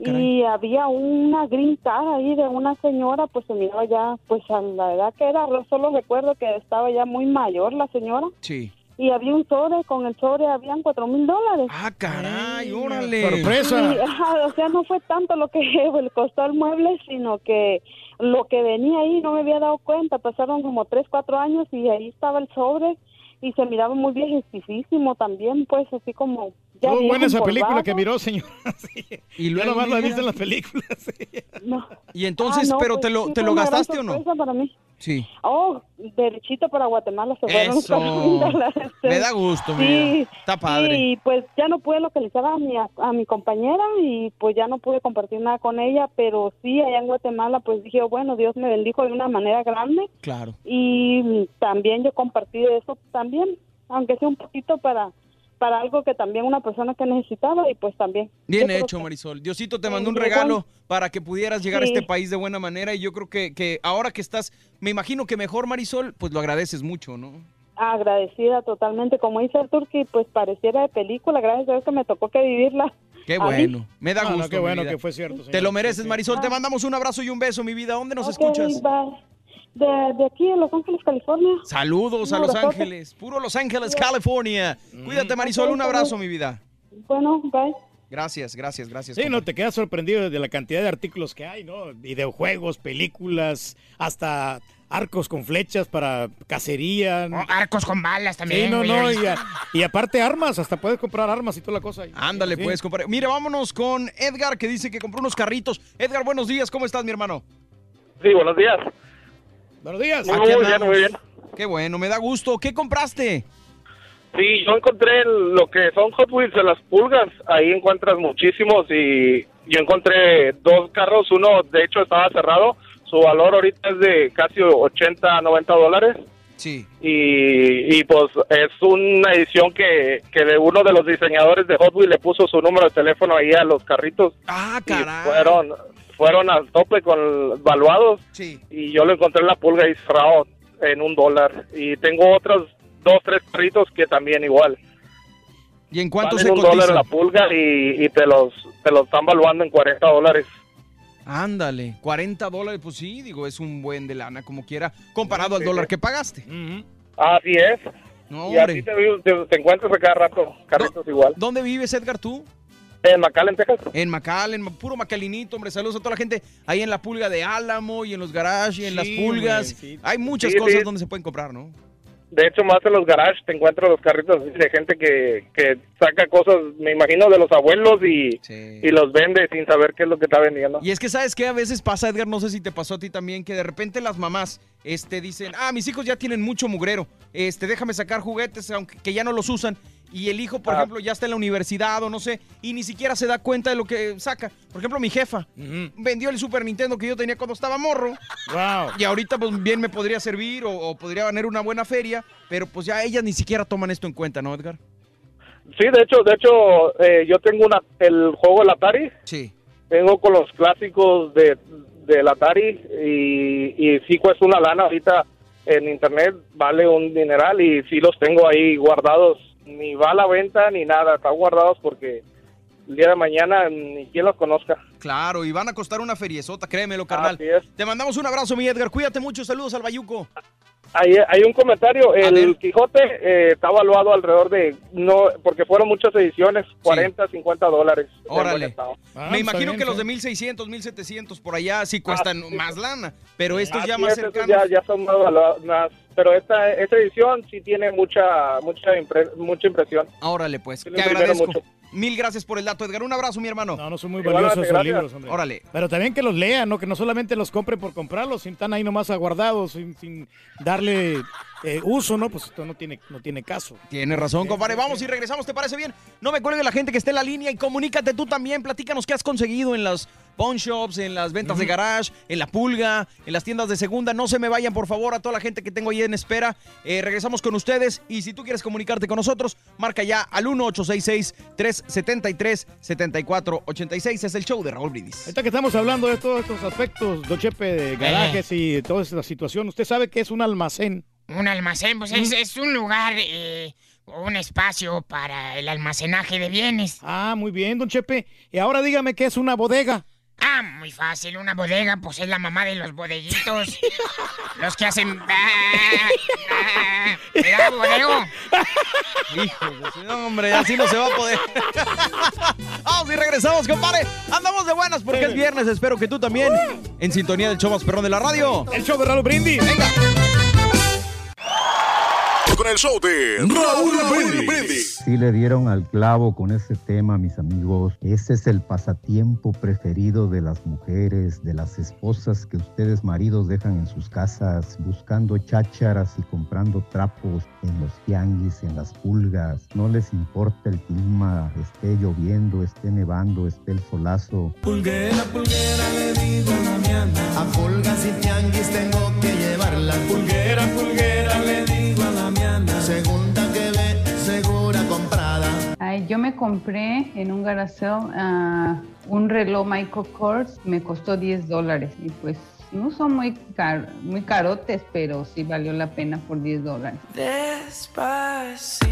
y había una green card ahí de una señora, pues se miraba ya, pues a la edad que era, solo recuerdo que estaba ya muy mayor la señora Sí. y había un sobre, con el sobre habían cuatro mil dólares. Ah, caray, órale. Y, ajá, o sea, no fue tanto lo que le costó el mueble, sino que lo que venía ahí no me había dado cuenta. Pasaron como tres, cuatro años y ahí estaba el sobre y se miraba muy viejísimo también, pues así como... Estuvo buena esa película que miró, señor. Y luego, nomás la mira. visto en las películas. No. Y entonces, Ah, no, pero pues te lo, sí te lo gastaste o no? para mí. Sí. Oh, derechito para Guatemala se Eso. dólares. Me da gusto, mi Sí, vida. Está padre. Y pues ya no pude localizar a mi, a mi compañera y pues ya no pude compartir nada con ella, pero sí, allá en Guatemala pues dije, bueno, Dios me bendijo de una manera grande Claro. y también yo compartí eso también, aunque sea un poquito para para algo que también una persona que necesitaba y pues también. Bien hecho, Marisol. Diosito te mandó un regalo para que pudieras llegar a Sí. este país de buena manera y yo creo que, que ahora que estás, me imagino que mejor, Marisol, pues lo agradeces mucho, ¿no? agradecida totalmente, como dice el Turki, pues pareciera de película, gracias a Dios que me tocó que vivirla. Qué a bueno. Me da No, no, gusto. qué mi bueno vida. que fue cierto, señor. Te lo mereces, Marisol. Te mandamos un abrazo y un beso, mi vida. ¿Dónde nos Ok, escuchas? bye. De, de aquí en Los Ángeles, California. Saludos a Los. Ángeles. Puro Los Ángeles, California. Cuídate, Marisol. Un abrazo, mi vida. Bueno, bye. Gracias, gracias, gracias. Sí, compa. no, te quedas sorprendido de la cantidad de artículos que hay, ¿no? Videojuegos, películas, hasta arcos con flechas para cacería. arcos con balas también. Sí, no, no, y, a- y aparte armas, hasta puedes comprar armas y toda la cosa. Ándale, Sí. pues, compadre. Mira, vámonos con Edgar, que dice que compró unos carritos. Edgar, buenos días. ¿Cómo estás, mi hermano? Sí, buenos días. Buenos días. Muy bien, muy bien. Qué bueno, me da gusto. ¿Qué compraste? Sí, yo encontré lo que son Hot Wheels de las pulgas. Ahí encuentras muchísimos y yo encontré dos carros. Uno, de hecho, estaba cerrado. Su valor ahorita es de casi 80, 90 dólares. Sí. Y, y, pues es una edición que, que de uno de los diseñadores de Hot Wheels le puso su número de teléfono ahí a los carritos. Ah, Y fueron, fueron al tope con valuados. Sí. Y yo lo encontré en la pulga cerrado en un dólar. Y tengo otros dos, tres carritos que también igual. ¿Y en cuánto Valen se un dólar la pulga y, y te los te los están valuando en 40 dólares. Ándale, 40 dólares, pues sí, digo, es un buen de lana, como quiera, comparado al Sí, dólar sí. que pagaste. Así es. No, y hombre. así te, vi- te- te encuentras a cada rato carritos igual. ¿Dónde vives, Edgar, tú? En McAllen, Texas. En McAllen, puro Macalinito, hombre, saludos a toda la gente ahí en la pulga de Álamo y en los garages y en Sí, las pulgas. sí. Hay muchas Sí, cosas sí. donde se pueden comprar, ¿no? De hecho, más en los garages te encuentras los carritos de gente que, que saca cosas, me imagino, de los abuelos y, y los vende sin saber qué es lo que está vendiendo. Y es que sabes que a veces pasa, Edgar, no sé si te pasó a ti también, que de repente las mamás este, dicen, ah, mis hijos ya tienen mucho mugrero, este, déjame sacar juguetes aunque que ya no los usan. Y el hijo, por Ah. ejemplo, ya está en la universidad o no sé, y ni siquiera se da cuenta de lo que saca. Por ejemplo, mi jefa vendió el Super Nintendo que yo tenía cuando estaba morro. Y ahorita, pues bien me podría servir o, o podría ganar una buena feria, pero pues ya ellas ni siquiera toman esto en cuenta, ¿no, Edgar? Sí, de hecho, de hecho, eh, yo tengo una, el juego del Atari. Sí. Tengo con los clásicos de del Atari y, y sí cuesta una lana ahorita en internet, vale un dineral y sí los tengo ahí guardados. Ni va a la venta ni nada, están guardados porque el día de mañana ni quien los conozca. Claro, y van a costar una feriezota, créemelo, carnal. Así es. Te mandamos un abrazo, mi Edgar. Cuídate mucho, saludos al Bayuco. Hay, hay un comentario, el Quijote eh, está evaluado alrededor de, no porque fueron muchas ediciones, 40, 50 dólares. Órale. Me imagino que los de 1600, 1700 por allá sí cuestan más lana, pero estos Así ya más es, cercanos. Ya, ya son más- pero esta, esta edición sí tiene mucha mucha impre- mucha impresión. Órale, pues, Sí, te agradezco. mucho. Mil gracias por el dato, Edgar. Un abrazo, mi hermano. No, no son muy valiosos esos libros, hombre. Órale. Pero también que los lean, ¿no? Que no solamente los compren por comprarlos, sin están ahí nomás aguardados, sin, sin darle eh, uso, ¿no? Pues esto no tiene, no tiene caso. Tienes razón, compadre. Vamos y regresamos, ¿te parece bien? No me cuelgue la gente que esté en la línea y comunícate tú también. Platícanos qué has conseguido en las pawn shops, en las ventas de garage, en la pulga, en las tiendas de segunda. No se me vayan, por favor, a toda la gente que tengo ahí en espera. Eh, regresamos con ustedes y si tú quieres comunicarte con nosotros, marca ya al 1-866-373-7486. Es el show de Raúl Brindis. Ahorita que estamos hablando de todos estos aspectos, Don Chepe, de garajes y de toda esta situación, ¿usted sabe que es un almacén? Un almacén, pues es, es un lugar, eh, un espacio para el almacenaje de bienes. Ah, muy bien, Don Chepe. Y ahora dígame qué es una bodega. Ah, muy fácil, una bodega, pues es la mamá de los bodeguitos. los que hacen... ah, ah, ¿Verdad, bodego? Su- no, hombre, así no se va a poder. Vamos y regresamos, compadre. Andamos de buenas porque es viernes. Espero que tú también. En sintonía del show más perrón de la radio. El show de Raúl Brindis. Venga. Con el show de Raúl Brindis. Sí le dieron al clavo con ese tema, mis amigos. Ese es el pasatiempo preferido de las mujeres, de las esposas que ustedes maridos dejan en sus casas buscando chácharas y comprando trapos en los tianguis, en las pulgas. No les importa el clima, esté lloviendo, esté nevando, esté el solazo. Pulguera, pulguera, le digo a la miana. A pulgas y tianguis tengo que llevarla. Pulguera, pulguera, Yo me compré en un garage ah, un reloj Michael Kors, me costó 10 dólares y pues no son muy, car- muy carotes, pero sí valió la pena por 10 dólares. Despacito,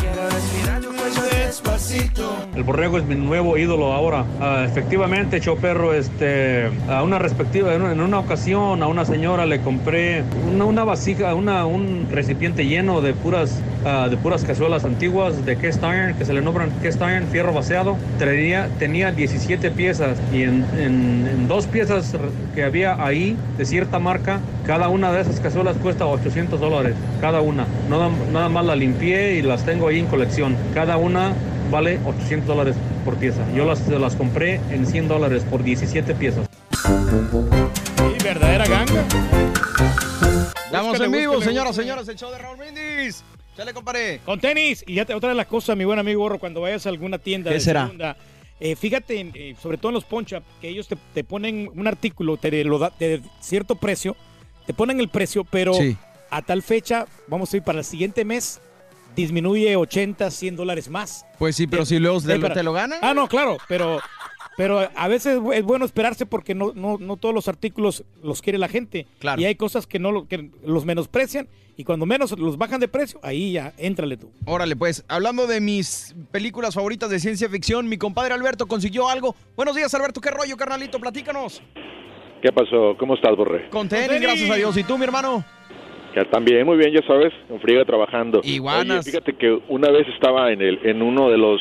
quiero respirar tu cuello despacito. El borrego es mi nuevo ídolo ahora. Ah, efectivamente, Choperro, este, a una respectiva, en una, en una ocasión a una señora le compré una, una vasija, una, un recipiente lleno de puras, ah, de puras cazuelas antiguas de cast iron, que se le nombran cast iron, fierro vaciado. Tenía, tenía 17 piezas y en, en- en dos piezas que había ahí de cierta marca, cada una de esas cazuelas cuesta 800 dólares, cada una. Nada, nada más la limpié y las tengo ahí en colección. Cada una vale 800 dólares por pieza. Yo las, las compré en 100 dólares por 17 piezas. Sí, verdadera ganga. Estamos Búscale, en vivo, búscale, señoras, búscale. señores, el show de Raúl Brindis. Chale, compadre. Con tenis. Y ya te, otra de las cosas, mi buen amigo Borro, cuando vayas a alguna tienda ¿Qué de será? segunda, eh, fíjate, eh, sobre todo en los poncha, que ellos te, te ponen un artículo te lo da, de cierto precio, te ponen el precio, pero Sí. a tal fecha, vamos a ir para el siguiente mes, disminuye 80, 100 dólares más. Pues sí, pero si luego te, lo- para- te lo ganan. Ah, no, claro, pero, pero a veces es bu- es bueno esperarse porque no, no, no todos los artículos los quiere la gente. Claro. Y hay cosas que, no que los menosprecian y cuando menos los bajan de precio, ahí ya, éntrale tú. Órale, pues, hablando de mis películas favoritas de ciencia ficción, mi compadre Alberto consiguió algo. Buenos días, Alberto, ¿qué rollo, carnalito? Platícanos. ¿Qué pasó? ¿Cómo estás, Borre? Con tenis, gracias a Dios. ¿Y tú, mi hermano? Ya también, muy bien, ya sabes, en friega trabajando. Iguanas. Oye, fíjate que una vez estaba en el en uno de los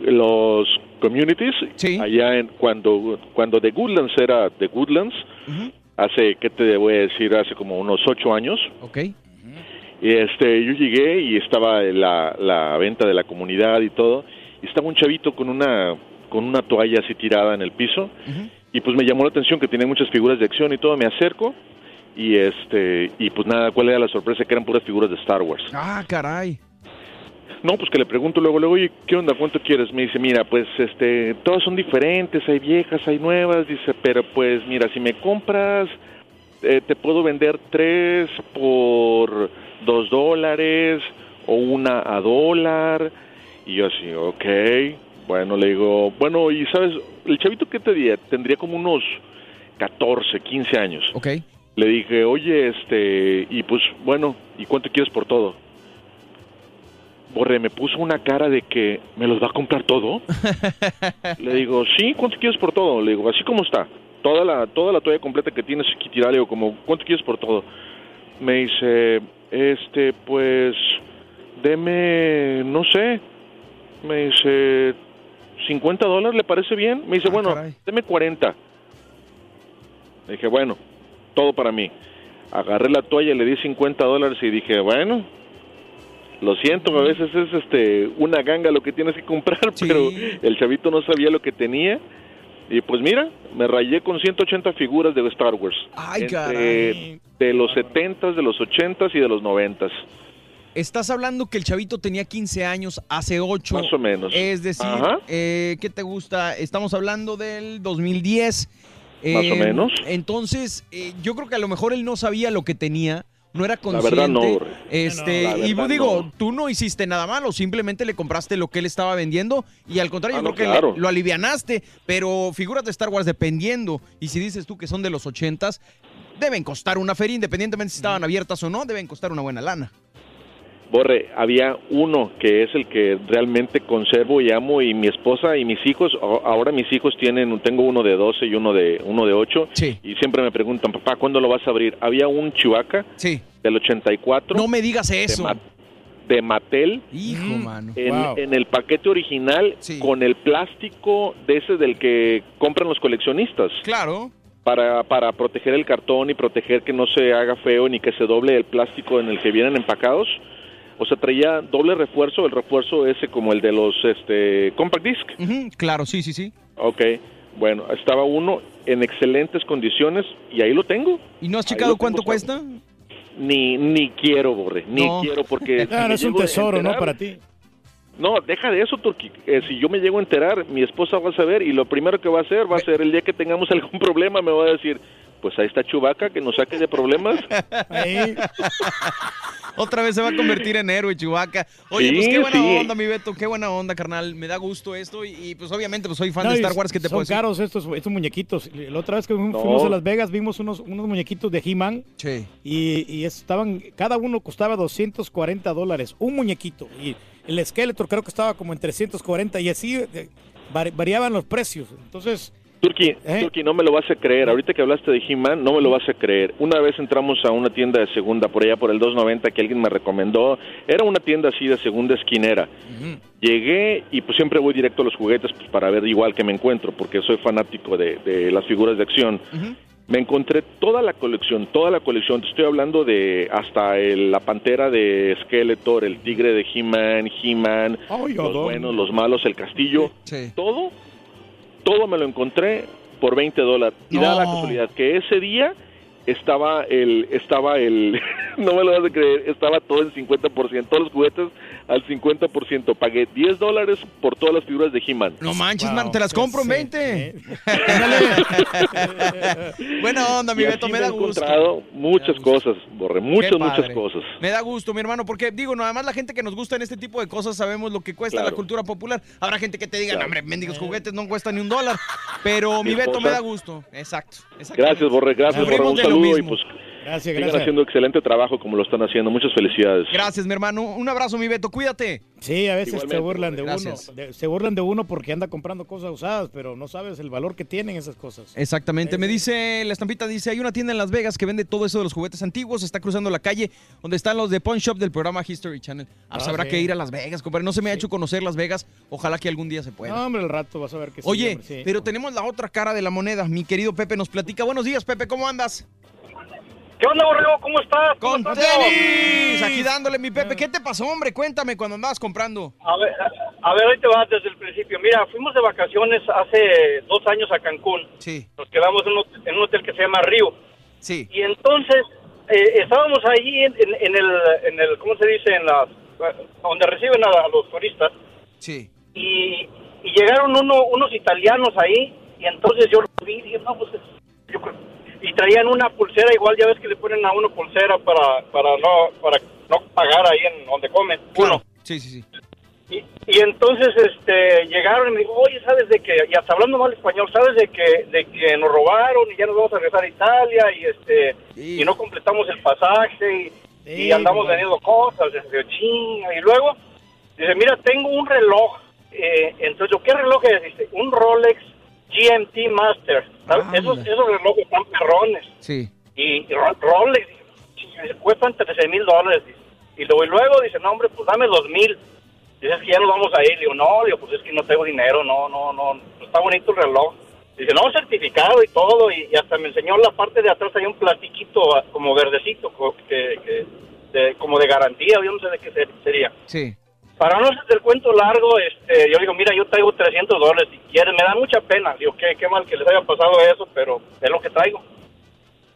los communities allá en cuando cuando The Goodlands era The Goodlands hace qué te voy a decir hace como unos ocho años. Ok. Este, yo llegué y estaba la, la venta de la comunidad y todo, y estaba un chavito con una con una toalla así tirada en el piso, y pues me llamó la atención que tenía muchas figuras de acción y todo, me acerco y este y pues nada, ¿cuál era la sorpresa? Que eran puras figuras de Star Wars. Ah, caray. No, pues que le pregunto luego, luego, oye, ¿qué onda? ¿Cuánto quieres? Me dice, mira, pues, este, todas son diferentes, hay viejas, hay nuevas, dice, pero pues, mira, si me compras, eh, te puedo vender tres por dos dólares o una a dólar. Y yo así, ok, bueno, le digo, bueno, y sabes, el chavito que te diría, tendría como unos 14, 15 años. Ok. Le dije, oye, este, y pues, bueno, ¿y cuánto quieres por todo? Borre, me puso una cara de que me los va a comprar todo. Le digo, sí, ¿cuánto quieres por todo? Le digo, así como está. Toda la, toda la toalla completa que tienes aquí tirada, le digo, como, ¿cuánto quieres por todo? Me dice, este, pues, deme, no sé. Me dice, 50 dólares, ¿le parece bien? Me dice, bueno, deme 40. Le dije, bueno, todo para mí. Agarré la toalla, le di 50 dólares y dije, bueno, lo siento, a veces es este una ganga lo que tienes que comprar, pero el chavito no sabía lo que tenía. Y pues mira, me rayé con 180 figuras de Star Wars. Ay, caray. De los 70s, de los 80s y de los 90s. Estás hablando que el chavito tenía 15 años hace 8. Más o menos. Es decir, eh, ¿qué te gusta? Estamos hablando del 2010. Más o menos. Entonces, eh, yo creo que a lo mejor él no sabía lo que tenía, no era La consciente. verdad no. Este, la y digo, no. tú no hiciste nada malo, simplemente le compraste lo que él estaba vendiendo y al contrario, Ah, yo no, creo que le- lo alivianaste, pero figúrate Star Wars dependiendo, y si dices tú que son de los 80s, deben costar una feria, independientemente si estaban abiertas o no, deben costar una buena lana. Borre, había uno que es el que realmente conservo y amo y mi esposa y mis hijos, ahora mis hijos tienen, tengo uno de 12 y uno de uno de 8 y siempre me preguntan, papá, ¿cuándo lo vas a abrir? Había un Chihuahua del 84. No me digas eso. De, de Mattel. Hijo, mano. En, Wow. en el paquete original con el plástico de ese del que compran los coleccionistas. Claro. Para, para proteger el cartón y proteger que no se haga feo ni que se doble el plástico en el que vienen empacados. O sea, traía doble refuerzo, el refuerzo ese como el de los este compact disc. Claro, sí, sí, sí. Ok, bueno, estaba uno en excelentes condiciones y ahí lo tengo. ¿Y no has Ahí checado cuánto cuesta? Ni ni quiero, Borre, ni No. quiero porque... Claro, me es un tesoro, ¿no? Para ti. No, deja de eso, Turki. Eh, si yo me llego a enterar, mi esposa va a saber y lo primero que va a hacer va a ser el día que tengamos algún problema, me va a decir, pues ahí está Chubaca, que nos saque de problemas. Otra vez se va a convertir en héroe, Chihuahua. Oye, Sí, pues qué buena sí. onda, mi Beto, qué buena onda, carnal. Me da gusto esto y, y, pues obviamente pues soy fan No, de Star Wars, que te son puedo decir? caros estos, estos muñequitos. La otra vez que No. fuimos a Las Vegas vimos unos, unos muñequitos de He-Man. Y, y estaban, cada uno costaba 240 dólares, un muñequito. Y el Skeletor creo que estaba como en 340 y así eh, vari- variaban los precios. Entonces, Turki, ¿Eh? Turki, no me lo vas a creer. Ahorita que hablaste de He-Man, no me lo vas a creer. Una vez entramos a una tienda de segunda, por allá por el 290, que alguien me recomendó. Era una tienda así de segunda esquinera. Llegué y pues siempre voy directo a los juguetes pues, para ver igual que me encuentro, porque soy fanático de, de las figuras de acción. Me encontré toda la colección, toda la colección. Te estoy hablando de hasta el- la pantera de Skeletor, el tigre de He-Man, He-Man, los buenos, los malos, el castillo. Todo, todo me lo encontré por 20 dólares. Y da la casualidad que ese día estaba el, estaba el, no me lo vas a creer, estaba todo en 50%, todos los juguetes al 50%. Pagué 10 dólares por todas las figuras de He-Man. No manches, man, te las compro en 20. Buena onda, mi Y Beto, me he da gusto. encontrado muchas cosas, Borre, muchas, muchas cosas. Me da gusto, mi hermano, porque digo, nada más la gente que nos gusta en este tipo de cosas sabemos lo que cuesta Claro. la cultura popular. Habrá gente que te diga, Claro. no, hombre, mendigos juguetes no cuestan ni un dólar. Pero mi Mi Beto me da gusto. Exacto. Gracias, Borre, gracias, Borre. Un saludo y mismo. pues Gracias, sigan gracias. haciendo excelente trabajo como lo están haciendo. Muchas felicidades. Gracias, mi hermano. Un abrazo, mi Beto. Cuídate. Sí, a veces Igualmente, se burlan de Gracias. uno. de- se burlan de uno porque anda comprando cosas usadas, pero no sabes el valor que tienen esas cosas. Exactamente. Me dice, la estampita dice, hay una tienda en Las Vegas que vende todo eso de los juguetes antiguos, está cruzando la calle donde están los de Pawn Shop del programa History Channel. Ah, pues Ah, habrá sí. que ir a Las Vegas, compadre. No se me ha hecho conocer Las Vegas. Ojalá que algún día se pueda. No, hombre, el rato vas a ver que sí. Oye, hombre, pero tenemos la otra cara de la moneda. Mi querido Pepe nos platica. Buenos días, Pepe, ¿cómo andas? ¿Qué onda, Borrego? ¿Cómo estás? ¿Cómo estás, tenis. Aquí dándole, mi Pepe. ¿Qué te pasó, hombre? Cuéntame cuando andabas comprando. A ver, a ver, ahí te vas desde el principio. Mira, fuimos de vacaciones hace dos años a Cancún. Sí. Nos quedamos en un, hot- en un hotel que se llama Río. Sí. Y entonces eh, estábamos ahí en, en- en el, en el, ¿cómo se dice? En las, donde reciben a, a los turistas. Sí. Y, y llegaron uno, unos italianos ahí y entonces yo los vi y dije, no, pues yo creo- y traían una pulsera igual, ya ves que le ponen a uno pulsera para, para no para no pagar ahí en donde comen. Uno. Sí, sí, sí. Y, y entonces este llegaron y me dijo, oye, ¿sabes de que Y hasta hablando mal español, ¿sabes de que de que nos robaron y ya nos vamos a regresar a Italia y este y no completamos el pasaje y, andamos bueno. vendiendo cosas, este, chinga. Y luego dice, mira, tengo un reloj. Eh, entonces, ¿qué reloj es? Dice, un Rolex GMT Master. ¿sabes? Esos, esos relojes están perrones. Sí. Y, y Ro- Rolex, dice, "Chinga, cuestan 13 mil dólares. Y luego, y luego dice, no, hombre, pues dame dos mil. Dice, es que ya nos vamos a ir. Digo, no, digo, pues es que no tengo dinero, no, no, no, está bonito el reloj. Dice, no, certificado y todo, y, y hasta me enseñó la parte de atrás, hay un platiquito ah, como verdecito, que, que- de- como de garantía, yo no sé de qué ser- sería. Sí. Para no hacer el cuento largo, este, yo digo, mira, yo traigo 300 dólares si quieres, me da mucha pena. Digo, qué, qué mal que les haya pasado eso, pero es lo que traigo.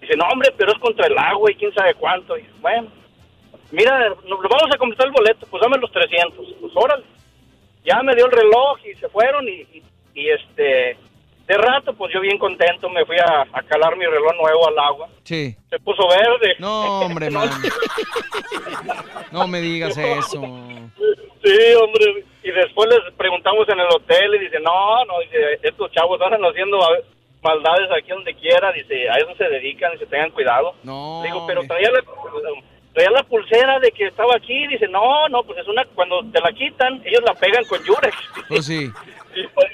Dice, no, hombre, pero es contra el agua y quién sabe cuánto. Y, bueno, mira, nos vamos a completar el boleto, pues dame los 300. Pues órale. Ya me dio el reloj y se fueron y, y, y, este, de rato, pues yo bien contento me fui a, a calar mi reloj nuevo al agua. Sí. Se puso verde. No, hombre, man. No me digas eso. Sí, hombre. Y después les preguntamos en el hotel y dice, no, no, dice, estos chavos andan haciendo maldades aquí donde quiera, dice, a eso se dedican, dice, tengan cuidado. No. Digo, pero traía la, traía la pulsera de que estaba aquí, dice, no, no, pues es una, cuando te la quitan, ellos la pegan con Yurex. Pues sí. Y, pues,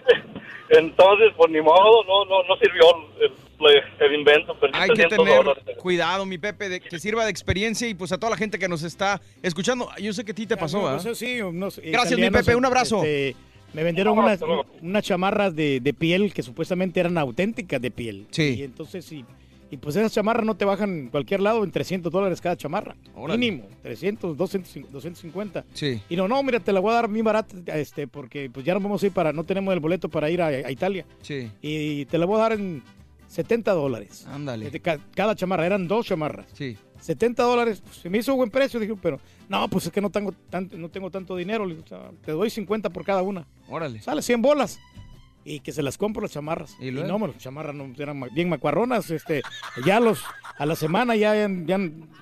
entonces, pues ni modo, no, no, no sirvió el, el- el invento, perdí Hay que 300 tener dólares. cuidado, mi Pepe, de que sirva de experiencia y pues a toda la gente que nos está escuchando. Yo sé que a ti te pasó, No, ¿ah? pues, sí, unos Gracias, mi Pepe, un abrazo. este, me vendieron No, unas, chamarras de, de piel que supuestamente eran auténticas de piel. Sí. Y entonces, sí. Y pues esas chamarras no te bajan en cualquier lado en 300 dólares cada chamarra. Órale. Mínimo, 300, 200, 250. Sí. Y no, no, mira, te la voy a dar bien barata, este, porque pues ya no vamos a ir para, no tenemos el boleto para ir a, a Italia. Sí. Y te la voy a dar en 70 dólares. Ándale. Este, ca- Cada chamarra, eran dos chamarras. Sí. 70 dólares, pues, se me hizo buen precio, dije, pero no, pues es que no tengo tanto, no tengo tanto dinero, le digo, te doy 50 por cada una. Órale. Sale 100 bolas. Y que se las compro las chamarras. ¿Y no, bueno, las chamarras no, eran bien macuarronas, este, ya los, a la semana ya, ya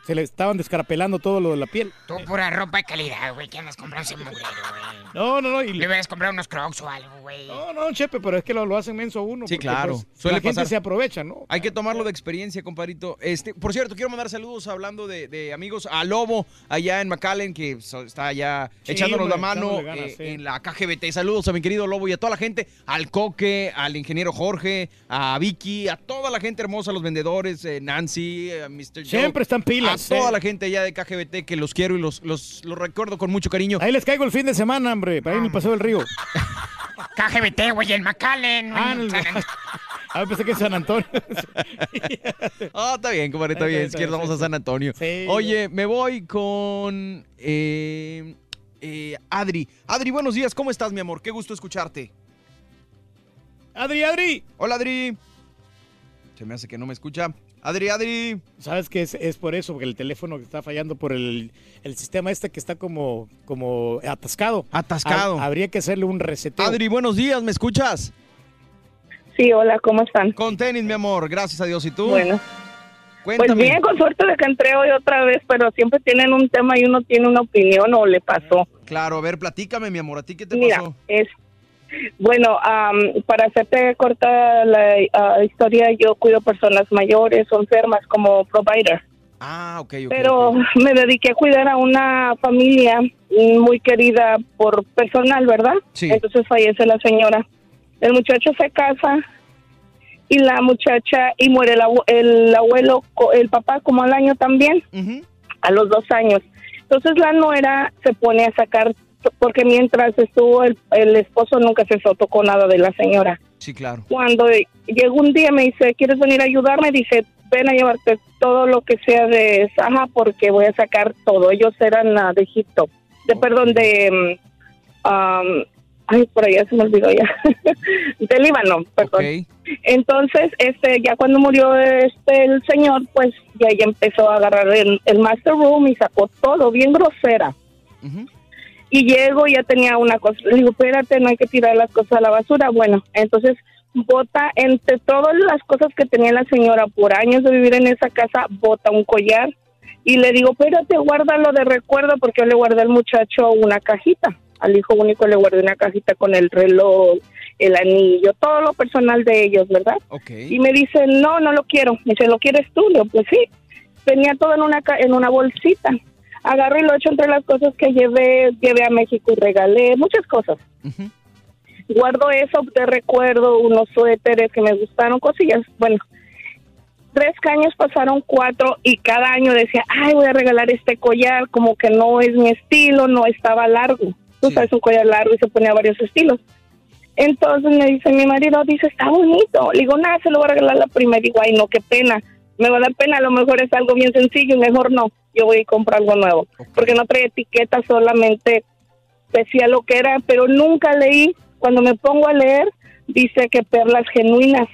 se le estaban descarapelando todo lo de la piel. Tú pura ropa de calidad, güey, que andas comprando ese mugrero, güey. No, no, no. Y Le hubieras comprado unos crocs o algo, güey. No, no, Chepe, pero es que lo, lo hacen menso a uno. Sí, porque, claro. pues, Suele la gente pasar. se aprovecha, ¿no? Hay que tomarlo de experiencia, compadrito. Este, por cierto, quiero mandar saludos hablando de, de amigos a Lobo allá en McAllen, que está allá Sí, echándonos la mano ganas, eh, sí. en la KGBT. Saludos a mi querido Lobo y a toda la gente, al Coque, al ingeniero Jorge, a Vicky, a toda la gente hermosa, los vendedores, eh, Nancy, eh, Mr. Joe. Siempre están pilas, A toda eh. la gente allá de KGBT que los quiero y los, los, los recuerdo con mucho cariño. Ahí les caigo el fin de semana, hombre, para ir en el Paseo del Río. KGBT, güey, el McAllen. Ah, el- Ah, pensé que en San Antonio. Ah, está bien, compadre, está Está bien. está vamos a San Antonio. Sí. Oye, me voy con eh, eh, Adri. Adri, buenos días. ¿Cómo estás, mi amor? Qué gusto escucharte. Adri, Adri. Hola, Adri. Se me hace que no me escucha. Adri, Adri. ¿Sabes que es, es por eso? Porque el teléfono está fallando por el, el sistema este que está como, como atascado. Atascado. Ha- habría que hacerle un reseteo. Adri, buenos días. ¿Me escuchas? Sí, hola, ¿cómo están? Con tenis, mi amor. Gracias a Dios. ¿Y tú? Bueno. Cuéntame. Pues bien, con suerte de que entré hoy otra vez, pero siempre tienen un tema y uno tiene una opinión o le pasó. Claro, a ver, platícame, mi amor. ¿A ti qué te Mira, pasó? es bueno, am, para hacerte corta la ah, historia, yo cuido personas mayores o enfermas como provider. Ah, ok, ok. Pero me dediqué a cuidar a una familia muy querida por personal, ¿verdad? Sí. Entonces fallece la señora. El muchacho se casa y la muchacha y muere el, el abuelo, el papá como al año también, a los dos años. Entonces la nuera se pone a sacar, porque mientras estuvo el, el esposo nunca se tocó nada de la señora. Sí, claro. Cuando llegó un día me dice, ¿quieres venir a ayudarme? Dice, ven a llevarte todo lo que sea de Saja porque voy a sacar todo. Ellos eran ah, de Egipto, de perdón, de... um, ay, por allá se me olvidó ya. de Líbano, perdón. Entonces, este, ya cuando murió este el señor, pues ya ella empezó a agarrar el, el master room y sacó todo, bien grosera. Y llego y ya tenía una cosa. Le digo, espérate, no hay que tirar las cosas a la basura. Bueno, entonces bota entre todas las cosas que tenía la señora por años de vivir en esa casa, bota un collar. Y le digo, espérate, guárdalo de recuerdo porque yo le guardé al muchacho una cajita. Al hijo único le guardé una cajita con el reloj, el anillo, todo lo personal de ellos, ¿verdad? Y me dice, no, no lo quiero. Me dice, ¿lo quieres tú? Le digo, pues sí. Tenía todo en una, en una bolsita. Agarré y lo echo entre las cosas que llevé, llevé a México y regalé, muchas cosas. Guardo eso de recuerdo, unos suéteres que me gustaron, cosillas. Bueno, tres años pasaron cuatro y cada año decía, ay, voy a regalar este collar, como que no es mi estilo, no estaba largo. Tú sabes, un collar largo y se ponía varios estilos. Entonces me dice mi marido, dice, está bonito. Le digo, nada, se lo voy a regalar la primera. Digo, ay, no, qué pena. Me va a dar pena, a lo mejor es algo bien sencillo y mejor no. Yo voy a comprar algo nuevo. Porque no trae etiqueta, solamente decía lo que era, pero nunca leí. Cuando me pongo a leer, dice que perlas genuinas.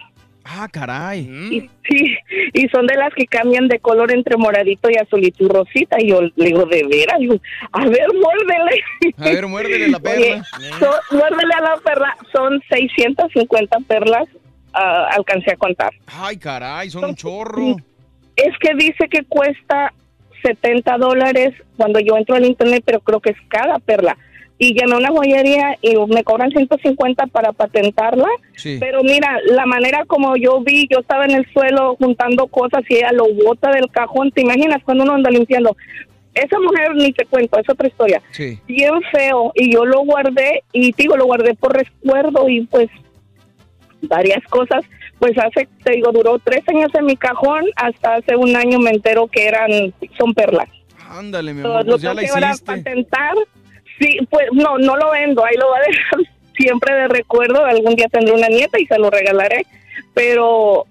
Ah, caray. Y, sí, y son de las que cambian de color entre moradito y azulito y rosita. Y yo le digo, de veras, Digo, a ver, muérdele. A ver, muérdele la perla. Oye, son- muérdele a la perla. Son 650 perlas, ah, alcancé a contar. Ay, caray, son un chorro. Es que dice que cuesta 70 dólares cuando yo entro al internet, pero creo que es cada perla. Y llamé a una joyería y me cobran 150 para patentarla. Sí. Pero mira, la manera como yo vi, yo estaba en el suelo juntando cosas y ella lo bota del cajón. ¿Te imaginas cuando uno anda limpiando? Esa mujer, ni te cuento, es otra historia. Sí. Bien feo. Y yo lo guardé y digo, lo guardé por recuerdo y pues varias cosas. Pues hace, te digo, duró tres años en mi cajón. Hasta hace un año me entero que eran, son perlas. Ándale, mi amor, lo pues ya la que ahora hiciste. patentar. Sí, pues no, no lo vendo, ahí lo voy a dejar siempre de recuerdo. Algún día tendré una nieta y se lo regalaré, pero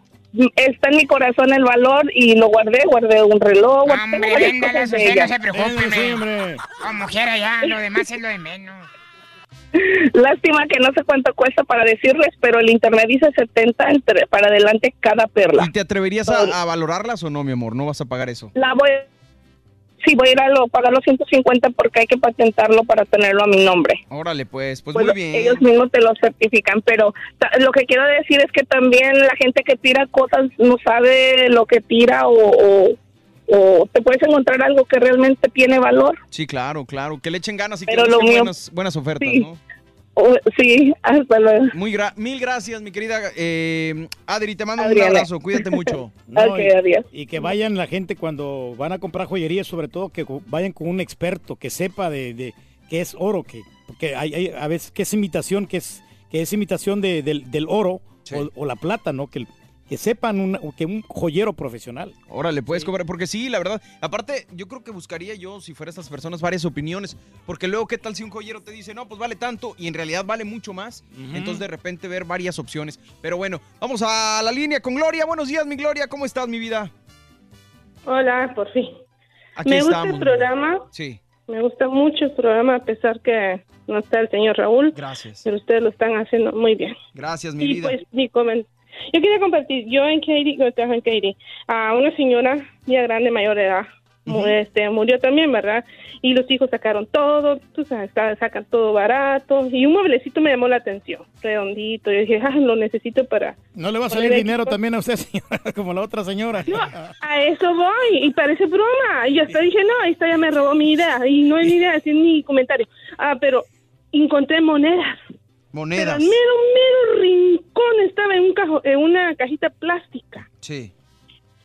está en mi corazón el valor y lo guardé, guardé un reloj, guardé Hombre, de usted no se preocupe, me. Como quiera ya, lo demás es lo de menos. Lástima que no sé cuánto cuesta para decirles, pero el internet dice 70 entre, para adelante cada perla. ¿Y te atreverías a, a valorarlas o no, mi amor? No vas a pagar eso. La voy, sí, voy a ir a lo, pagar los 150 porque hay que patentarlo para tenerlo a mi nombre. Órale, pues, pues Pues muy bien. ellos mismos te lo certifican, pero lo que quiero decir es que también la gente que tira cosas no sabe lo que tira o, o, o te puedes encontrar algo que realmente tiene valor. Sí, claro, claro. Que le echen ganas y que Pero lo mío- buenas, buenas ofertas, Sí. ¿no? O- sí, hasta luego. Muy gra- mil gracias, mi querida eh, Adri. Te mando Adriana. un abrazo. Cuídate mucho. No, y, y que vayan la gente cuando van a comprar joyería, sobre todo que vayan con un experto que sepa de, de qué es oro, que porque hay, hay a veces que es imitación, que es que es imitación de- del, del oro o, o la plata, ¿no? Que, el- que sepan una- que un joyero profesional. Órale, puedes cobrar. Porque sí, la verdad. Aparte, yo creo que buscaría yo, si fuera estas personas, varias opiniones. Porque luego, ¿qué tal si un joyero te dice, no, pues vale tanto y en realidad vale mucho más? Entonces, de repente, ver varias opciones. Pero bueno, vamos a la línea con Gloria. Buenos días, mi Gloria. ¿Cómo estás, mi vida? Hola, por fin. Aquí me gusta el programa, Sí, me gusta mucho el programa a pesar que no está el señor Raúl. Gracias. Pero ustedes lo están haciendo muy bien. gracias, mi y vida. pues mi comen- Yo quería compartir, yo en Katy, yo trabajo en Katy, a una señora ya grande, mayor de edad, mu- este, murió también, ¿verdad? Y los hijos sacaron todo, tú sabes, sa- sacan todo barato. Y un mueblecito me llamó la atención, redondito. Yo dije, ah, lo necesito para... No le va a salir dinero equipo". también a usted, señora, como la otra señora. A eso voy, y parece broma. Y hasta dije, no, esta ya me robó mi idea. Y no es ni idea, es ni comentario. Ah, pero encontré monedas. Pero Monedas. al mero, mero rincón estaba en, un cajo, en una cajita plástica. Sí.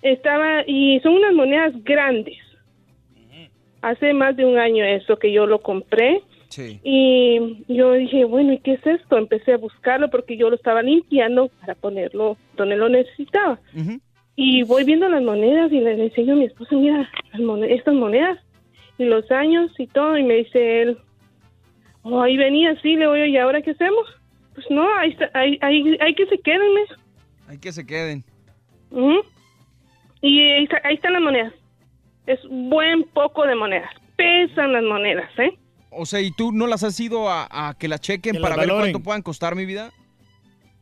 Estaba, y son unas monedas grandes. Hace más de un año eso que yo lo compré. Sí. Y yo dije, bueno, ¿y qué es esto? Empecé a buscarlo porque yo lo estaba limpiando para ponerlo donde lo necesitaba. Y voy viendo las monedas y le enseño a mi esposo, mira, las mone- estas monedas y los años y todo. Y me dice él, oh, ahí venía, sí, le voy, ¿y ahora qué hacemos? Pues no, ahí, está, ahí, ahí, hay que se queden, me. Hay que se queden. Ujú. Y ahí, está- ahí están las monedas. Es buen poco de monedas. Pesan las monedas, ¿eh? O sea, ¿y tú no las has ido a, a que la chequen Que para las ver valoren. cuánto puedan costar, mi vida?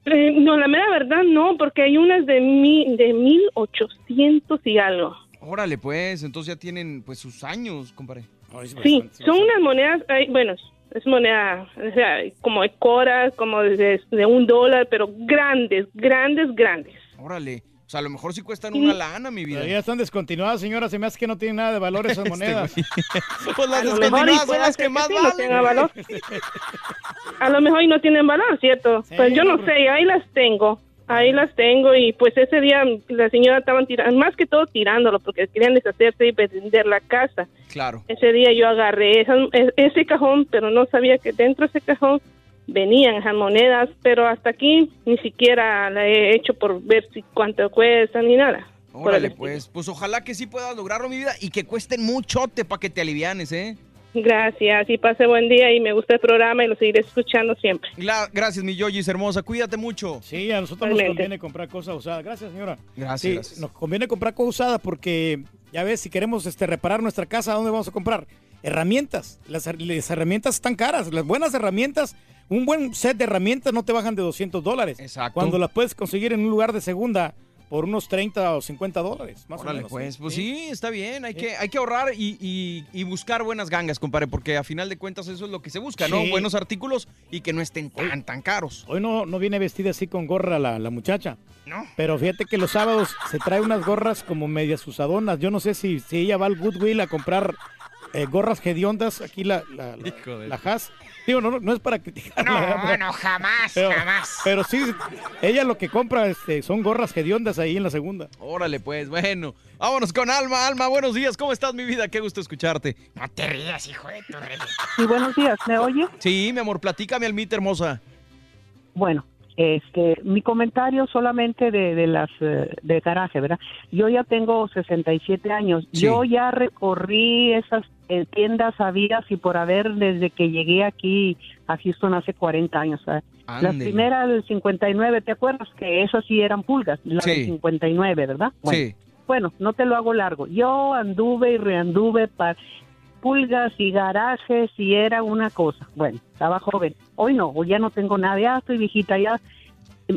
Eh, no, la mera verdad no, porque hay unas de, mi, de 1800 y algo. Órale, pues, entonces ya tienen pues sus años, compadre. Sí, son unas monedas, ay, bueno, es moneda, o sea, como de coras, como de, de un dólar, pero grandes, grandes, grandes. Órale. O sea, a lo mejor sí cuestan una lana, mi vida. Pero ya están descontinuadas, señora. Se me hace que no tienen nada de valor esas Este monedas. pues las descontinuadas son las que más sí no valen. tenga valor. A lo mejor y no tienen valor, ¿cierto? pues yo no sé, ahí las tengo. Ahí las tengo y pues ese día la señora estaban tirando, más que todo tirándolo porque querían deshacerse y vender la casa. Claro. Ese día yo agarré esa- ese cajón, pero no sabía que dentro de ese cajón venían esas monedas, pero hasta aquí ni siquiera la he hecho por ver si cuánto cuestan ni nada. Órale, pues, pues ojalá que sí puedas lograrlo, mi vida, y que cuesten muchote para que te alivianes, ¿eh? Gracias y pase buen día y me gusta el programa y lo seguiré escuchando siempre. Gla- Gracias, mi Yoyis hermosa. Cuídate mucho. Sí, a nosotros nos conviene comprar cosas usadas. Gracias, señora. Gracias, Sí, gracias. nos conviene comprar cosas usadas porque, ya ves, si queremos este, reparar nuestra casa, ¿a dónde vamos a comprar? Herramientas. Las, las herramientas están caras. Las buenas herramientas, un buen set de herramientas no te bajan de 200 dólares. Exacto. Cuando las puedes conseguir en un lugar de segunda por unos 30 o 50 dólares, más Órale, o menos. pues, pues sí, está bien. Hay, que, hay que ahorrar y, y- y buscar buenas gangas, compadre, porque a final de cuentas eso es lo que se busca, ¿no? Sí. Buenos artículos y que no estén tan, tan caros. Hoy no, no viene vestida así con gorra la, la muchacha. No. Pero fíjate que los sábados se trae unas gorras como medias usadonas. Yo no sé si, si ella va al Goodwill a comprar eh, gorras hediondas. Aquí la, la, la, la Haas. Digo, no, no, no es para criticar. No, no, jamás, pero, jamás. Pero sí, ella lo que compra este, son gorras hediondas ahí en la segunda. Órale, pues, bueno. Vámonos con Alma. Alma, buenos días. ¿Cómo estás, mi vida? Qué gusto escucharte. No te rías, hijo de tu rey. Sí, buenos días, ¿me oye? Sí, mi amor, platícame, Almita hermosa. Bueno, este, mi comentario solamente de, de las eh, de garaje, ¿verdad? Yo ya tengo 67 años. Sí. Yo ya recorrí esas eh, tiendas habidas y por haber desde que llegué aquí a Houston hace 40 años. ¿sabes? Las primeras del 59, ¿te acuerdas que esas sí eran pulgas? Las Sí. del 59, ¿verdad? Bueno, Sí. Bueno, no te lo hago largo. Yo anduve y reanduve para pulgas y garajes y era una cosa. Bueno, estaba joven. Hoy no, hoy ya no tengo nada, ya estoy viejita, ya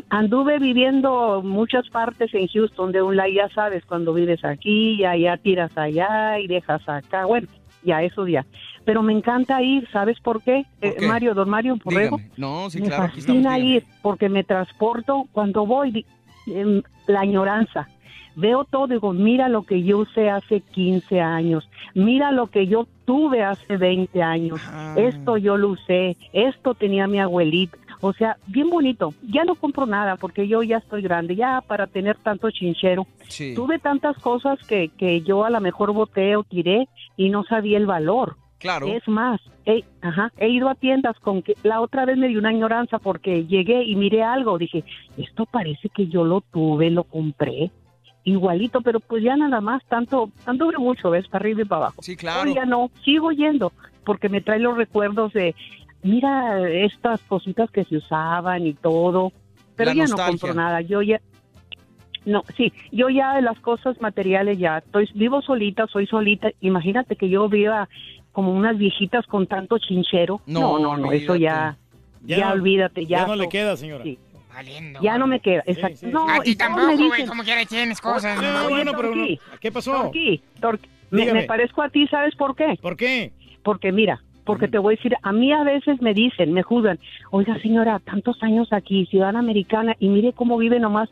anduve viviendo muchas partes en Houston, de un lado ya sabes, cuando vives aquí, ya, ya tiras allá y dejas acá, bueno, ya eso ya. Pero me encanta ir, ¿sabes por qué? Eh, qué? Mario, don Mario. Dígame. No, sí, me claro, aquí estamos. fascina ir porque me transporto cuando voy, em, la añoranza. Veo todo, digo, mira lo que yo usé hace 15 años, mira lo que yo tuve hace 20 años, esto yo lo usé, esto tenía mi abuelita, o sea, bien bonito. Ya no compro nada porque yo ya estoy grande, ya para tener tanto chinchero. Sí. Tuve tantas cosas que, que yo a lo mejor boté o tiré y no sabía el valor. Claro. Es más, he, ajá, he ido a tiendas con que la otra vez me dio una añoranza porque llegué y miré algo, dije, esto parece que yo lo tuve, lo compré, igualito, pero pues ya nada más, tanto, anduve mucho, ves, para arriba y para abajo. Sí, claro. Hoy ya no, sigo yendo, porque me trae los recuerdos de, mira estas cositas que se usaban y todo, pero La ya nostalgia. no compro nada, yo ya, no, sí, yo ya de las cosas materiales ya estoy vivo solita, soy solita. Imagínate que yo viva como unas viejitas con tanto chinchero. No, no, no, eso ya, Ya ya, no- olvídate, ya. ya no le to- queda, señora. sí, Valiendo. ya no me queda, exacto. No, a ti tampoco, me güey, dicen, como quiera tienes cosas. Oye, ¿no? oye, Torqui, Torqui, Torqui, me, Dígame. me parezco a ti, ¿sabes por qué? ¿Por qué? Porque mira, porque te voy a decir, a mí a veces me dicen, me juzgan, oiga señora, tantos años aquí, ciudadana americana, y mire cómo vive nomás,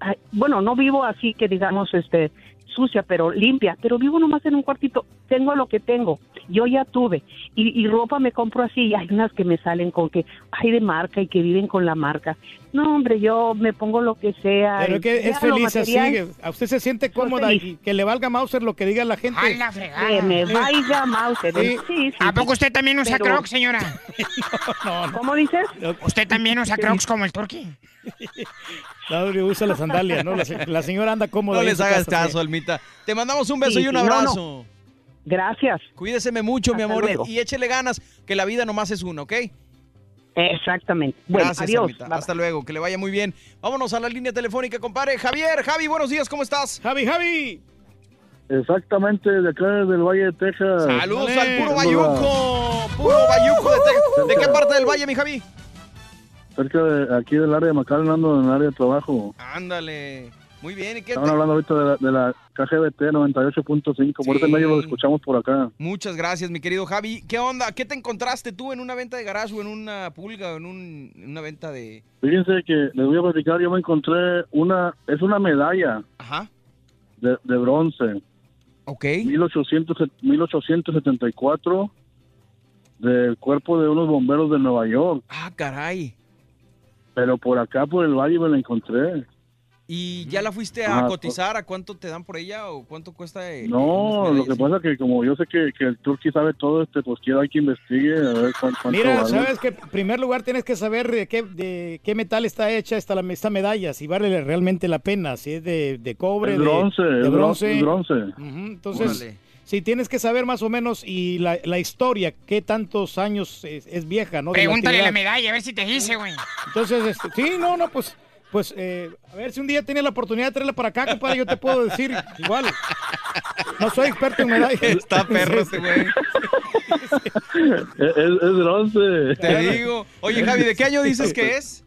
ay, bueno, no vivo así que digamos, este, sucia, pero limpia, pero vivo nomás en un cuartito, tengo lo que tengo, yo ya tuve, y, y ropa me compro así, y hay unas que me salen con que hay de marca y que viven con la marca. No, hombre, yo me pongo lo que sea. Pero que es feliz así. A usted se siente cómoda y que le valga Mauser lo que diga la gente. ¡A la fregada! Que me vaya Mauser. Sí. Sí, sí, ¿A poco usted también usa Pero- crocs, señora? ¿Cómo dices? ¿Usted también usa crocs como el turqui? No, usa la sandalia, ¿no? La, se- la señora anda cómoda. No les hagas casa, caso. Almita. Te mandamos un beso Sí, y un no, no. abrazo. Gracias. Cuídeseme mucho, mi amor, luego. y échele ganas, que la vida nomás es una, ¿ok? Exactamente. Bueno, Gracias, adiós. Bye, Hasta luego, que le vaya muy bien. Vámonos a la línea telefónica, compadre. Javier, Javi, buenos días, ¿cómo estás? Javi, Javi. Exactamente, de acá del Valle de Texas. Saludos al puro bayuco, puro bayuco de Texas. ¿De qué parte del valle, mi Javi? Cerca de aquí del área de ando en el área de trabajo. Ándale. Muy bien, ¿y qué Estaban te- hablando ahorita de la, de la KGBT 98.5, por ese Sí. medio lo escuchamos por acá. Muchas gracias, mi querido Javi. ¿Qué onda? ¿Qué te encontraste tú en una venta de garage o en una pulga o en, un- en una venta de... Fíjense que les voy a platicar, yo me encontré una, es una medalla Ajá. de, de bronce. Ok. 1800, 1874 del cuerpo de unos bomberos de Nueva York. Ah, caray. Pero por acá, por el valle, me la encontré. ¿Y ya la fuiste a Ah, cotizar? ¿A cuánto te dan por ella o cuánto cuesta? No, lo que pasa que como yo sé que, que el Turqui sabe todo, este, pues quiero hay que investigue a ver cuán- cuánto Mira, vale. sabes que en primer lugar tienes que saber de qué, de qué metal está hecha esta, la- esta medalla, si vale realmente la pena, si es de, de cobre, Es de- bronce, de, es bron- bronce. es bronce. Entonces, Órale. sí, tienes que saber más o menos y la, la historia, qué tantos años es, es vieja, ¿no? La Pregúntale la actividad. medalla, a ver si te dice, güey. Entonces, este, sí, no, no, pues, pues, eh, a ver si un día tienes la oportunidad de traerla para acá, compadre, yo te puedo decir igual. No soy experto en medallas. Está perro ese güey. Es, es- bronce. Te digo. Oye, Javi, ¿de qué año dices que es?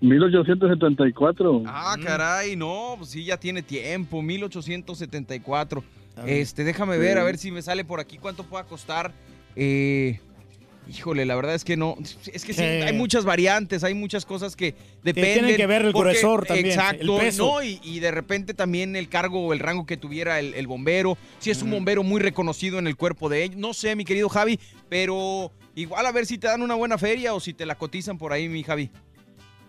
1874. Ah, caray, no, pues sí, ya tiene tiempo, 1874. Este, déjame ver, a ver si me sale por aquí cuánto pueda costar. Eh, híjole, la verdad es que no, es que sí, Sí. hay muchas variantes, hay muchas cosas que dependen. tienen que ver el porque- gruesor también, Exacto, el peso. ¿no? Y, y de repente también el cargo o el rango que tuviera el, el bombero, si es un bombero muy reconocido en el cuerpo de ellos, no sé, mi querido Javi, pero igual a ver si te dan una buena feria o si te la cotizan por ahí, mi Javi.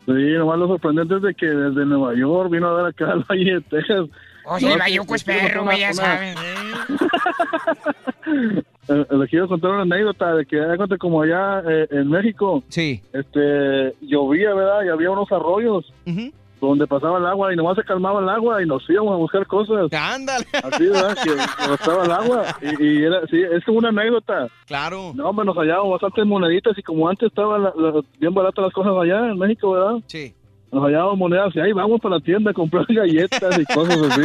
Sí, nomás lo sorprendente es de que desde Nueva York vino a ver acá al Valle de Texas. Oye, No, el bayuco es perro, güey, ya saben. Eh, les quiero contar una anécdota de que como allá eh, en México. Sí. Este, llovía, ¿verdad? Y había unos arroyos donde pasaba el agua y nomás se calmaba el agua y nos íbamos a buscar cosas. Ándale. Así, ¿verdad? Que estaba el agua y, y era, sí, es como una anécdota. Claro. No, hombre, nos hallábamos bastantes moneditas y como antes estaban la- la- bien baratas las cosas allá en México, ¿verdad? Sí. Nos hallábamos monedas y ahí vamos para la tienda a comprar galletas y cosas así.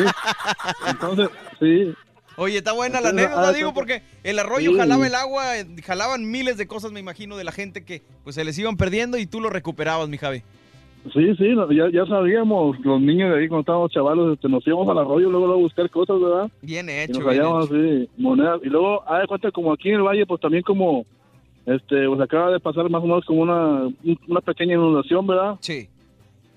Entonces, sí. Oye, está buena la anécdota, ah, digo, porque el arroyo Sí. jalaba el agua, jalaban miles de cosas, me imagino, de la gente que pues se les iban perdiendo y tú lo recuperabas, mi Javi. Sí, sí, ya, ya sabíamos, los niños de ahí cuando estábamos chavalos, este, nos íbamos al arroyo luego, luego a buscar cosas, ¿verdad? Bien Y hecho, nos bien hallábamos así, monedas. Y luego, haz de cuenta, como aquí en el valle, pues también como, este, pues acaba de pasar más o menos como una, una pequeña inundación, ¿verdad? Sí.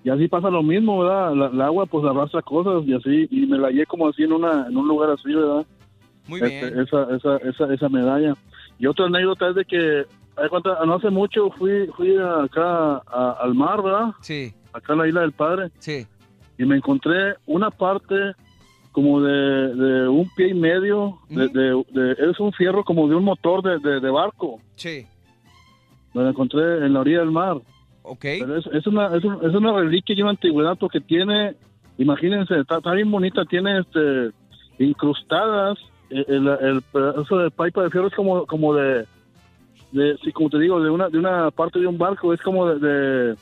Y así pasa lo mismo, ¿verdad? La, el agua pues arrastra cosas y así, y me la hallé como así en una, en un lugar así, ¿verdad? Muy Este, bien. esa, esa, esa, esa medalla. Y otra anécdota es de que, no hace mucho fui, fui acá a- al mar, ¿verdad? Sí. Acá en la isla del Padre. Sí. Y me encontré una parte como de, de un pie y medio, de, de- de- es un fierro como de un motor de, de, de barco. Sí. Me la encontré en la orilla del mar. Ok. Pero es, es una, es, un- es una reliquia y una antigüedad porque tiene, imagínense, está, está bien bonita, tiene este incrustadas, eh, el, el pedazo de pipa de fierro es como, como de, de, sí, como te digo, de una, de una parte de un barco, es como de, de,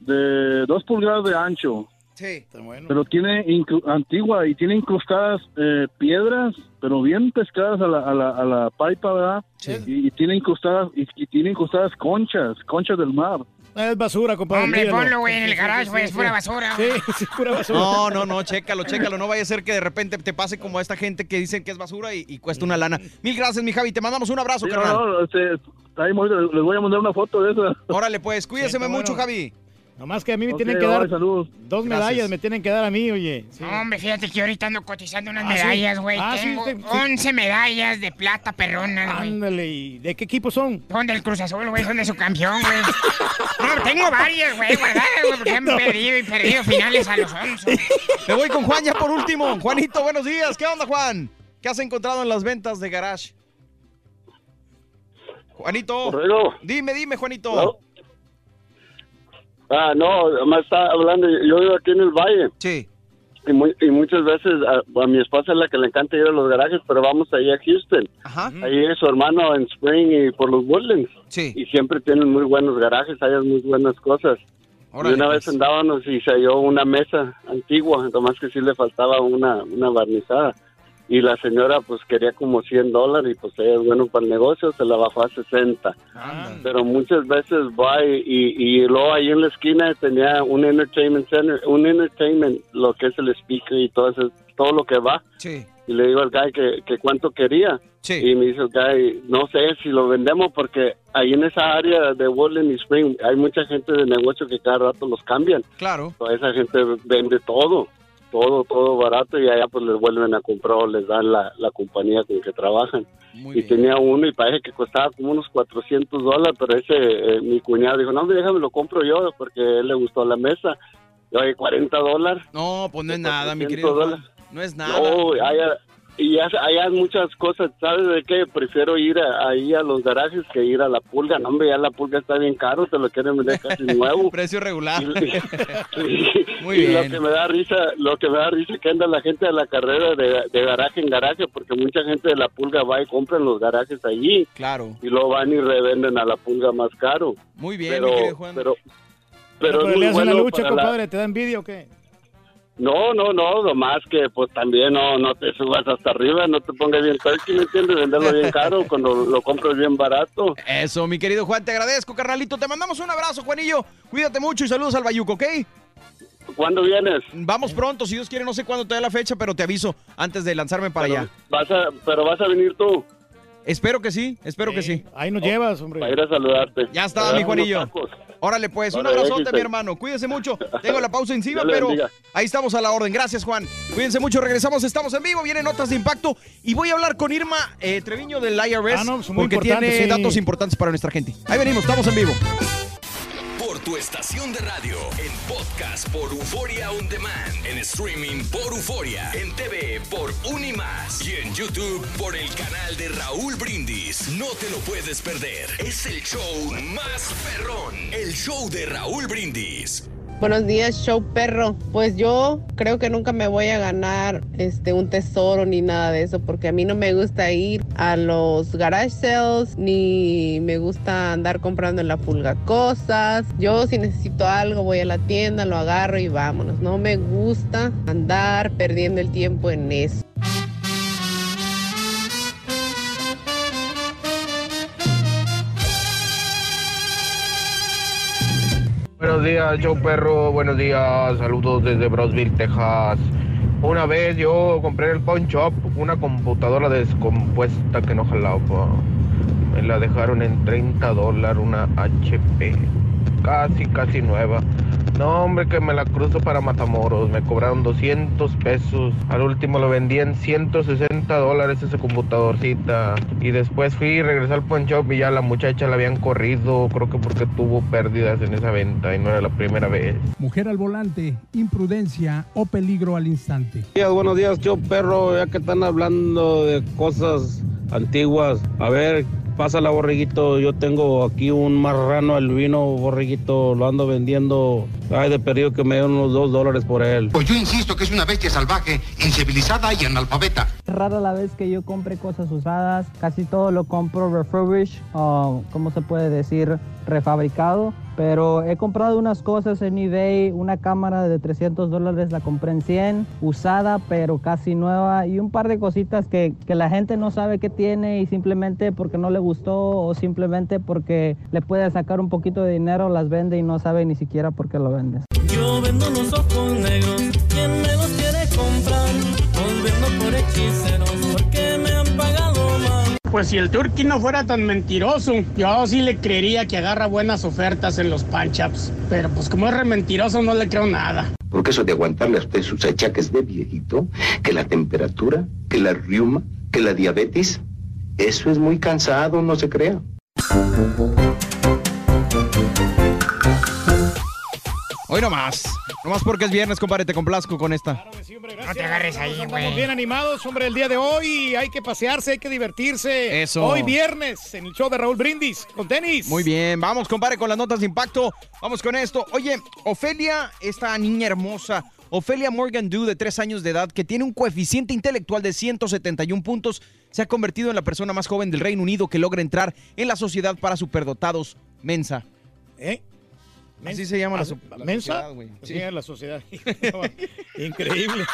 de dos pulgadas de ancho. Sí. Pero tiene incru- antigua y tiene incrustadas eh, piedras, pero bien pescadas a la, a la, a la pipa, ¿verdad? Y, y tiene incrustadas y, y tiene incrustadas conchas, conchas del mar. Es basura, compadre. Hombre, ponlo, güey, en el garage, sí, güey, sí, es pura basura. Sí, sí, pura basura. No, no, no, chécalo, chécalo. No vaya a ser que de repente te pase como a esta gente que dicen que es basura y, y cuesta una lana. Mil gracias, mi Javi. Te mandamos un abrazo, Sí, carnal. no, no, este, ahí les voy a mandar una foto de esa. Órale, pues, cuídeseme Sí, mucho, bueno. Javi. Nomás que a mí me tienen que dar saludos. dos Gracias. medallas, me tienen que dar a mí, oye. Sí. No, hombre, fíjate que ahorita ando cotizando unas Ah, medallas, güey. Ah, sí, Tengo sí, sí. 11 medallas de plata perronas, güey. Ándale, ¿y de qué equipo son? Son del Cruz Azul, güey, son de su campeón, güey. No, tengo varias, güey, guardadas, güey, porque han perdido y perdido finales a los 11. Me voy con Juan ya por último. Juanito, buenos días. ¿Qué onda, Juan? ¿Qué has encontrado en las ventas de Garage? Juanito. Correcto. Dime, dime, Juanito. ¿Aló? Ah, no, más está hablando, yo vivo aquí en el valle. Sí. Y, muy- y muchas veces a, a mi esposa es la que le encanta ir a los garajes, pero vamos ahí a Houston. Ajá. Ahí es su hermano en Spring y por los Woodlands. Sí. Y siempre tienen muy buenos garajes, hay muy buenas cosas. Órale, y una vez pues. andábamos y se halló una mesa antigua, nomás que sí le faltaba una, una barnizada. Y la señora pues quería como 100 dólares y pues ella es bueno para el negocio, se la bajó a 60. Pero muchas veces va y, y, y luego ahí en la esquina tenía un entertainment center, un entertainment, lo que es el speaker y todo eso, todo lo que va. Sí. Y le digo al guy que, que cuánto quería. Y me dice el guy, no sé si lo vendemos porque ahí en esa área de Woodland y Spring hay mucha gente de negocio que cada rato los cambian. Claro. Toda esa gente vende todo, todo, todo barato y allá pues les vuelven a comprar o les dan la, la compañía con que trabajan. y tenía uno y parece que costaba como unos 400 dólares, pero ese, eh, mi cuñado dijo, no, déjame lo compro yo porque a él le gustó la mesa. Y oye, 40 dólares. No, pues no es nada, mi 400 querido. Dólares. No es nada. No, allá, y ya, allá hay muchas cosas, ¿sabes de qué? Prefiero ir a- ahí a los garajes que ir a la pulga. No, hombre, ya la pulga está bien caro, te lo quieren vender casi nuevo. Precio regular. Muy bien. Lo que me da risa, lo que me da risa es que anda la gente de la carrera de, de garaje en garaje, porque mucha gente de la pulga va y compra en los garajes allí. Claro. Y luego van y revenden a la pulga más caro. Muy bien, pero, mi querido Juan. Pero, Pero, pero es le hacen la lucha, la- compadre. ¿Te da envidia o qué? No, no, no, nomás que pues también no, no te subas hasta arriba, no te pongas bien turkey, ¿me entiendes? Venderlo bien caro cuando lo compras bien barato. Eso, mi querido Juan, te agradezco, carnalito. Te mandamos un abrazo, Juanillo. Cuídate mucho y saludos al Bayuco, ¿ok? ¿Cuándo vienes? Vamos pronto, si Dios quiere, no sé cuándo te da la fecha, pero te aviso antes de lanzarme para Pero allá. Vas a, pero vas a venir tú. Espero que sí, espero que sí. Ahí nos llevas, hombre. Para ir a saludarte. Ya está, mi Juanillo. Órale, pues, un abrazote, mi hermano. Cuídese mucho. Tengo la pausa encima, pero bendiga. ahí estamos a la orden. Gracias, Juan. Cuídense mucho, regresamos, estamos en vivo, vienen notas de impacto y voy a hablar con Irma eh, Treviño del IRS Ah, no, muy porque tiene sí. datos importantes para nuestra gente. Ahí venimos, estamos en vivo. Tu estación de radio, en podcast por Euforia On Demand, en streaming por Euforia, en TV por Unimás y en YouTube por el canal de Raúl Brindis. No te lo puedes perder. Es el show más perrón, el show de Raúl Brindis. Buenos días, show perro. Pues yo creo que nunca me voy a ganar este un tesoro ni nada de eso, porque a mí no me gusta ir a los garage sales ni me gusta andar comprando en la pulga cosas. Yo si necesito algo voy a la tienda, lo agarro y vámonos. No me gusta andar perdiendo el tiempo en eso. Buenos días, show perro. Buenos días, saludos desde Brownsville, Texas. Una vez yo compré en el pawn shop una computadora descompuesta que no jalaba. Me la dejaron en 30 dólares, una HP. Casi, casi nueva. No, hombre, que me la cruzo para Matamoros. Me cobraron 200 pesos. Al último lo vendí en 160 dólares esa computadorcita. Y después fui y regresé al pawn shop y ya la muchacha la habían corrido. Creo que porque tuvo pérdidas en esa venta y no era la primera vez. Mujer al volante, imprudencia o peligro al instante. Buenos días, buenos días, yo perro, ya que están hablando de cosas antiguas. A ver, pásala, borreguito. Yo tengo aquí un marrano albino, borreguito. Lo ando vendiendo. Ay, de periodo que me den unos dos dólares por él. Pues yo insisto que es una bestia salvaje, incivilizada y analfabeta. Rara la vez que yo compre cosas usadas, casi todo lo compro refurbished, o ¿cómo se puede decir? Refabricado. Pero he comprado unas cosas en eBay, una cámara de 300 dólares la compré en 100, usada pero casi nueva y un par de cositas que, que la gente no sabe que tiene y simplemente porque no le gustó o simplemente porque le puede sacar un poquito de dinero las vende y no sabe ni siquiera por qué lo vendes. Yo vendo los ojos negros, ¿quién me los quiere comprar? Los por hechiceros, Pues si el turqui no fuera tan mentiroso, yo sí le creería que agarra buenas ofertas en los punch-ups. Pero pues como es re mentiroso, no le creo nada. Porque eso de aguantarle a usted sus achaques de viejito, que la temperatura, que la riuma, que la diabetes, eso es muy cansado, no se crea. Hoy nomás. Nomás porque es viernes, compadre, te complazco con esta. No te agarres ahí, Estamos güey. bien animados, hombre, el día de hoy. Hay que pasearse, hay que divertirse. Eso. Hoy viernes, en el show de Raúl Brindis, con tenis. Muy bien, vamos, compadre, con las notas de impacto. Vamos con esto. Oye, Ofelia, esta niña hermosa, Ofelia Morgan Dew, de tres años de edad, que tiene un coeficiente intelectual de 171 puntos, se ha convertido en la persona más joven del Reino Unido que logra entrar en la sociedad para superdotados. Mensa. ¿Eh? Así se llama la, so- la ¿Mensa? sociedad, güey. Sí, Sí. la sociedad. Increíble.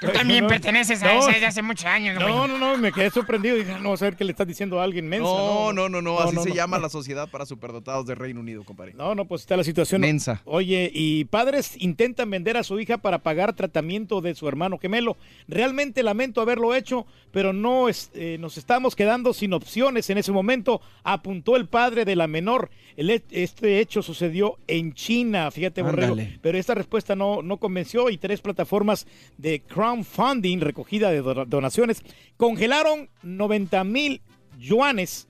Tú también No, perteneces a no. esa desde hace muchos años, güey. No, no, no, me quedé sorprendido. Dije, "Ah, no, a ver qué le estás diciendo a alguien mensa. No, no, no, no, así no, se no. llama la Sociedad para Superdotados de Reino Unido, compadre. No, no, pues está la situación. Mensa. Oye, y padres intentan vender a su hija para pagar tratamiento de su hermano gemelo. Realmente lamento haberlo hecho, pero no es- eh, nos estamos quedando sin opciones en ese momento, apuntó el padre de la menor. El este hecho sucedió en China, fíjate, Borrego. Ándale. Pero esta respuesta no, no convenció y tres plataformas de crowdfunding, recogida de do- donaciones, congelaron 90 mil yuanes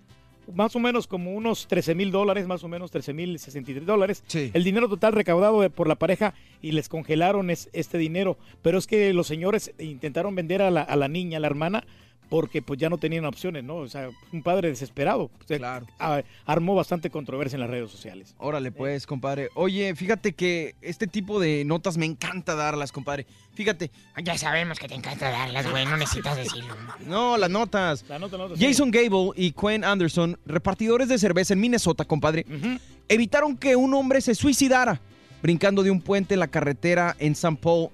más o menos como unos 13 mil dólares, más o menos 13 mil 63 dólares. El dinero total recaudado por la pareja y les congelaron es- este dinero. Pero es que los señores intentaron vender a la, a la niña, a la hermana, porque pues ya no tenían opciones, ¿no? O sea, un padre desesperado. O sea, a- armó bastante controversia en las redes sociales. Órale, pues, compadre. Oye, fíjate que este tipo de notas me encanta darlas, compadre. Fíjate. Ya sabemos que te encanta darlas, güey. No necesitas decirlo. No, las notas. La nota, la nota, sí. Jason Gable y Quinn Anderson, repartidores de cerveza en Minnesota, compadre, evitaron que un hombre se suicidara brincando de un puente en la carretera en San Paul.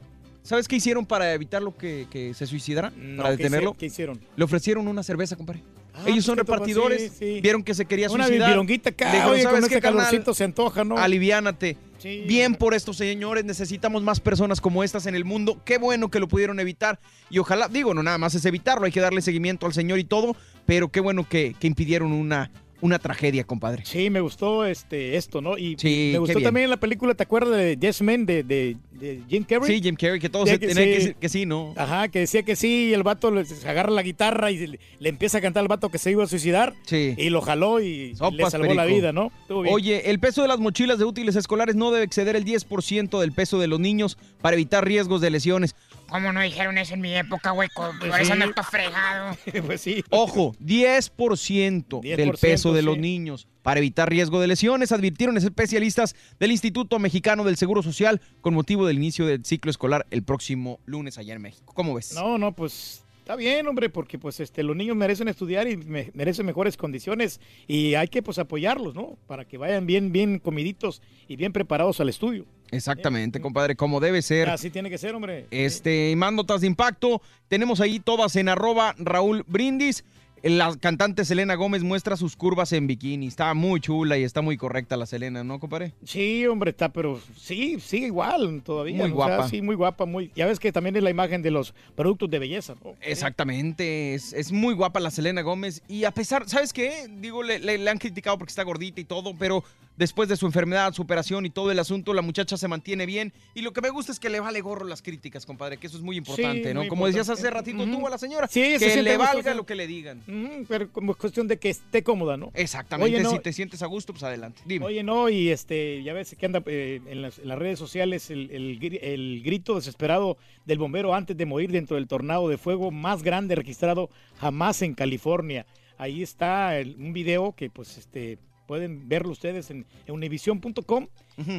¿Sabes qué hicieron para evitar lo que, que se suicidara? No, para ¿qué detenerlo. qué hicieron? Le ofrecieron una cerveza, compadre. Ah, Ellos pues, son repartidores, Sí, sí. vieron que se quería Una suicidar. vironguita acá, dijeron, oye, con "¿Sabes este qué, calorcito se antoja, ¿no?" Aliviánate. Sí, Bien por estos señores, necesitamos más personas como estas en el mundo. Qué bueno que lo pudieron evitar. Y ojalá, digo, no nada más es evitarlo, hay que darle seguimiento al señor y todo, pero qué bueno que, que impidieron una, una tragedia, compadre. Sí, me gustó este esto, ¿no? Y Sí, me gustó también la película, ¿te acuerdas de Yes Men de, de, de Jim Carrey? Sí, Jim Carrey, que todos Sí, se tenían que decir que sí, ¿no? Ajá, que decía que sí, y el vato le, se agarra la guitarra y le, le empieza a cantar al vato que se iba a suicidar. Sí. Y lo jaló y le salvó la vida, ¿no? Oye, el peso de las mochilas de útiles escolares no debe exceder el 10% del peso de los niños para evitar riesgos de lesiones. ¿Cómo no dijeron eso en mi época, güey? Co- Por Pues eso sí. ando todo fregado. pues sí. Ojo, 10%, del 10%, peso de sí. los niños para evitar riesgo de lesiones, advirtieron especialistas del Instituto Mexicano del Seguro Social con motivo del inicio del ciclo escolar el próximo lunes allá en México. ¿Cómo ves? No, no, pues está bien, hombre, porque pues este los niños merecen estudiar y me- merecen mejores condiciones y hay que pues apoyarlos, ¿no? Para que vayan bien bien comiditos y bien preparados al estudio. Exactamente, compadre, como debe ser. Así tiene que ser, hombre. Este, y más notas de impacto. Tenemos ahí todas en arroba Raúl Brindis. La cantante Selena Gómez muestra sus curvas en bikini. Está muy chula y está muy correcta la Selena, ¿no, compadre? Sí, hombre, está, pero sí, sigue igual todavía. Muy ¿no? O sea, guapa. sí, muy guapa, muy. Ya ves que también es la imagen de los productos de belleza. ¿no? Exactamente, es, es muy guapa la Selena Gómez y a pesar, ¿sabes qué? Digo, le, le- le han criticado porque está gordita y todo, pero después de su enfermedad, su operación y todo el asunto, la muchacha se mantiene bien y lo que me gusta es que le vale gorro las críticas, compadre, que eso es muy importante, ¿no? muy Como decías hace ratito tú a la señora, Sí, que le gusto, valga lo que le digan. Ujú, pero como es cuestión de que esté cómoda, ¿no? Exactamente, Oye, no, si te sientes a gusto, pues adelante. Dime. Oye, no, y este, ya ves que anda eh, en, las, en las redes sociales el, el gri- el grito desesperado del bombero antes de morir dentro del tornado de fuego más grande registrado jamás en California. Ahí está el- un video que pues este pueden verlo ustedes en, en univision.com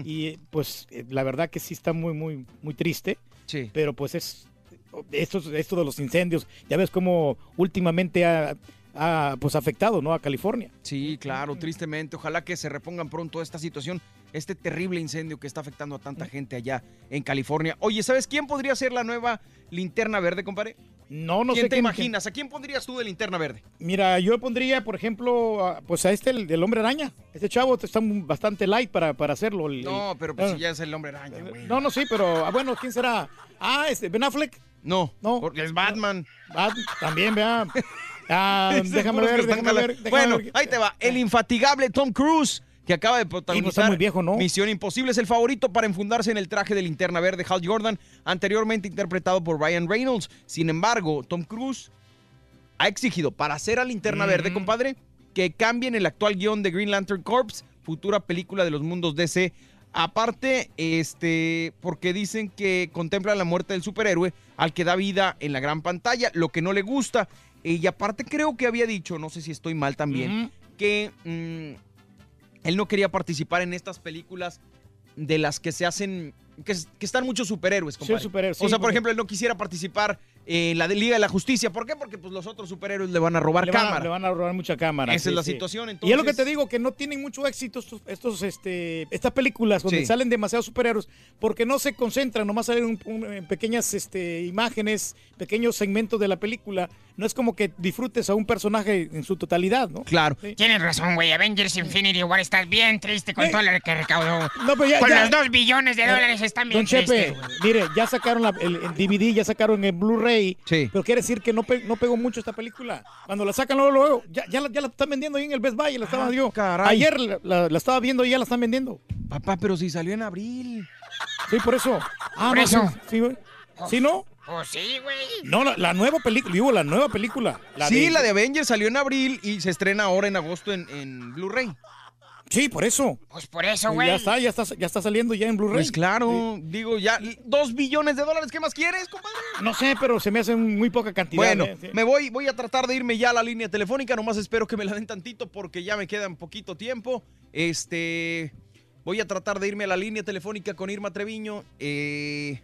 y eh, pues eh, la verdad que sí está muy muy muy triste. Sí. Pero pues es esto, esto de los incendios, ya ves cómo últimamente ha, ha, pues afectado, ¿no? a California. Sí, claro, tristemente. Ojalá que se repongan pronto esta situación, este terrible incendio que está afectando a tanta gente allá en California. Oye, ¿sabes quién podría ser la nueva linterna verde, compadre? No, no ¿Quién sé te quién- imaginas? ¿A quién pondrías tú de linterna verde? Mira, yo pondría, por ejemplo, a- pues a este, el del hombre araña. Este chavo está bastante light para, para hacerlo. el- No, pero pues Ah. si ya es el hombre araña, güey. No, no, sí, pero ah, bueno, ¿quién será? Ah, este, Ben Affleck. No, no. porque es Batman. también, vea. Ah, déjame ver, déjame ver. déjame Bueno, ver. ahí te va. El infatigable Tom Cruise, que acaba de protagonizar muy viejo, ¿no? Misión Imposible, es el favorito para enfundarse en el traje de linterna verde Hal Jordan, anteriormente interpretado por Ryan Reynolds. Sin embargo, Tom Cruise ha exigido para hacer a linterna verde, compadre, que cambien el actual guion de Green Lantern Corps, futura película de los mundos DC. Aparte, este, porque dicen que contempla la muerte del superhéroe al que da vida en la gran pantalla, lo que no le gusta. Eh, y aparte creo que había dicho, no sé si estoy mal también, que mm, él no quería participar en estas películas de las que se hacen, que, que están muchos superhéroes, compadre. o sí, sea, por porque- ejemplo, él no quisiera participar eh, la de Liga de la Justicia. ¿Por qué? Porque pues los otros superhéroes le van a robar le van, a- cámara. le van a robar mucha cámara. Esa sí, es la sí. situación, Y es lo que te digo, que no tienen mucho éxito estos, estos, este, estas películas donde Sí. salen demasiados superhéroes, porque no se concentran, nomás salen un- un- en pequeñas este, imágenes, pequeños segmentos de la película. No es como que disfrutes a un personaje en su totalidad, ¿no? Claro. Tienes razón, güey. Avengers Infinity War está bien triste con todo lo que recaudó. No, pero ya- con ya- los dos billones de Eh, dólares están bien Don Chepe, tristes, güey. mire, ya sacaron la- el, el DVD, ya sacaron el Blu-ray, pero quiere decir que no, pe- no pegó mucho esta película. Cuando la sacan luego, luego ya, ya, la, ya la están vendiendo ahí en el Best Buy, la estaba, digo, Ah, caray. ayer la, la- la estaba viendo y ya la están vendiendo. Papá, pero si salió en abril. Sí, por eso. Ah, Por no, eso. sí, güey. ¿Sí, no? Pues sí, güey. No, la, la nueva película, digo, la nueva película. sí, la de Avengers salió en abril y se estrena ahora en agosto en, en Blu-ray. Sí, por eso. Pues por eso, güey. Ya está, ya está, ya está saliendo ya en Blu-ray. Pues claro, digo, ya, dos billones de dólares, ¿qué más quieres, compadre? No sé, pero se me hace muy poca cantidad. Bueno, ¿eh? Sí. me voy, voy a tratar de irme ya a la línea telefónica, nomás espero que me la den tantito porque ya me queda un poquito tiempo. Este, voy a tratar de irme a la línea telefónica con Irma Treviño. eh,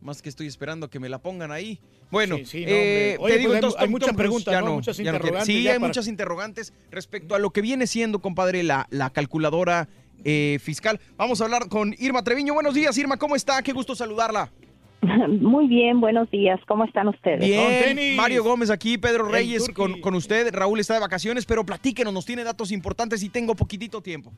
más que estoy esperando que me la pongan ahí. Bueno, Sí, sí, no, eh. Oye, te digo, pues hay- entonces, hay muchas preguntas, ya ¿no? Muchas interrogantes Sí, ya hay para- muchas interrogantes respecto a lo que viene siendo, compadre, la, la calculadora eh, fiscal. Vamos a hablar con Irma Treviño. Buenos días, Irma, ¿cómo está? Qué gusto saludarla. Muy bien, buenos días. ¿Cómo están ustedes? Bien, Mario Gómez aquí, Pedro Reyes con, con usted, Raúl está de vacaciones, pero platíquenos, nos tiene datos importantes y tengo poquitito tiempo.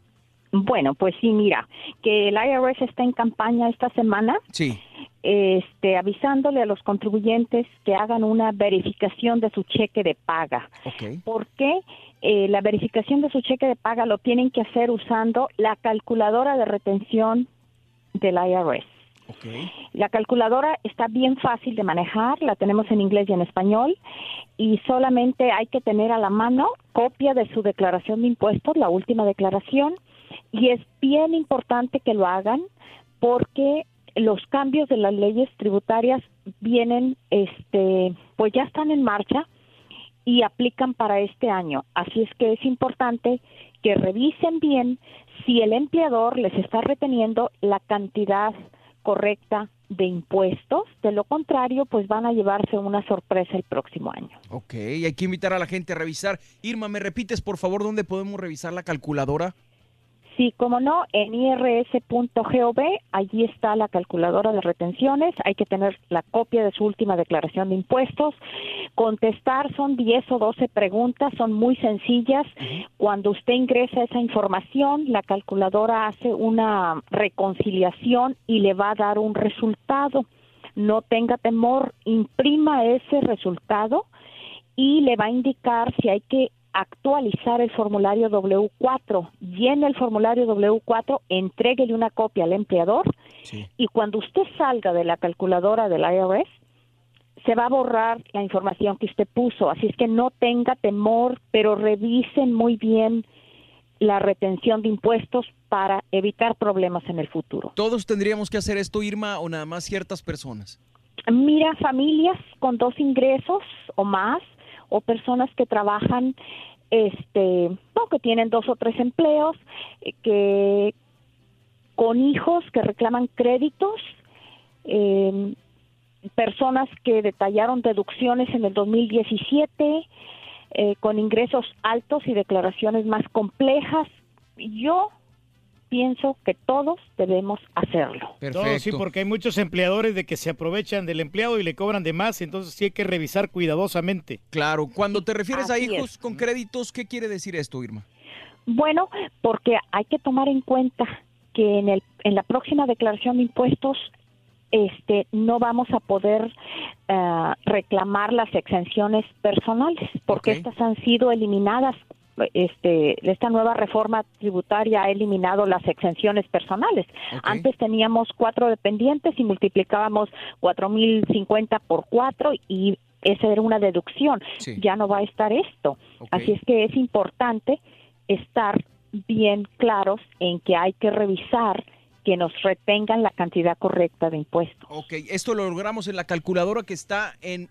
Bueno, pues sí, mira, que el IRS está en campaña esta semana, Sí. este, avisándole a los contribuyentes que hagan una verificación de su cheque de paga. Ok. ¿Por qué? Eh, la verificación de su cheque de paga lo tienen que hacer usando la calculadora de retención del IRS. La calculadora está bien fácil de manejar, la tenemos en inglés y en español y solamente hay que tener a la mano copia de su declaración de impuestos, la última declaración, y es bien importante que lo hagan porque los cambios de las leyes tributarias vienen, este, pues ya están en marcha y aplican para este año. Así es que es importante que revisen bien si el empleador les está reteniendo la cantidad correcta de impuestos. De lo contrario, pues van a llevarse una sorpresa el próximo año. Ok, hay que invitar a la gente a revisar. Irma, ¿me repites, por favor, dónde podemos revisar la calculadora? Sí, como no, en irs.gov, allí está la calculadora de retenciones, hay que tener la copia de su última declaración de impuestos, contestar son 10 o 12 preguntas, son muy sencillas. Cuando usted ingresa esa información, la calculadora hace una reconciliación y le va a dar un resultado. No tenga temor, imprima ese resultado y le va a indicar si hay que actualizar el formulario W4. Llene el formulario W4, entréguele una copia al empleador y cuando usted salga de la calculadora del IRS, se va a borrar la información que usted puso. Así es que no tenga temor, pero revisen muy bien la retención de impuestos para evitar problemas en el futuro. ¿Todos tendríamos que hacer esto, Irma, o nada más ciertas personas? Mira, familias con dos ingresos o más, o personas que trabajan, este, que tienen dos o tres empleos, eh, que con hijos que reclaman créditos, eh, personas que detallaron deducciones en el 2017, eh, con ingresos altos y declaraciones más complejas. Yo pienso que todos debemos hacerlo. Todo, sí, porque hay muchos empleadores de que se aprovechan del empleado y le cobran de más, entonces sí hay que revisar cuidadosamente. Claro, cuando te refieres a hijos es. con créditos, ¿qué quiere decir esto, Irma? Bueno, porque hay que tomar en cuenta que en, el, en la próxima declaración de impuestos este, no vamos a poder eh, reclamar las exenciones personales, porque estas han sido eliminadas. Este, esta nueva reforma tributaria ha eliminado las exenciones personales. Antes teníamos cuatro dependientes y multiplicábamos cuatro mil cincuenta por cuatro y esa era una deducción. Sí. Ya no va a estar esto. Así es que es importante estar bien claros en que hay que revisar que nos retengan la cantidad correcta de impuestos. Ok, esto lo logramos en la calculadora que está en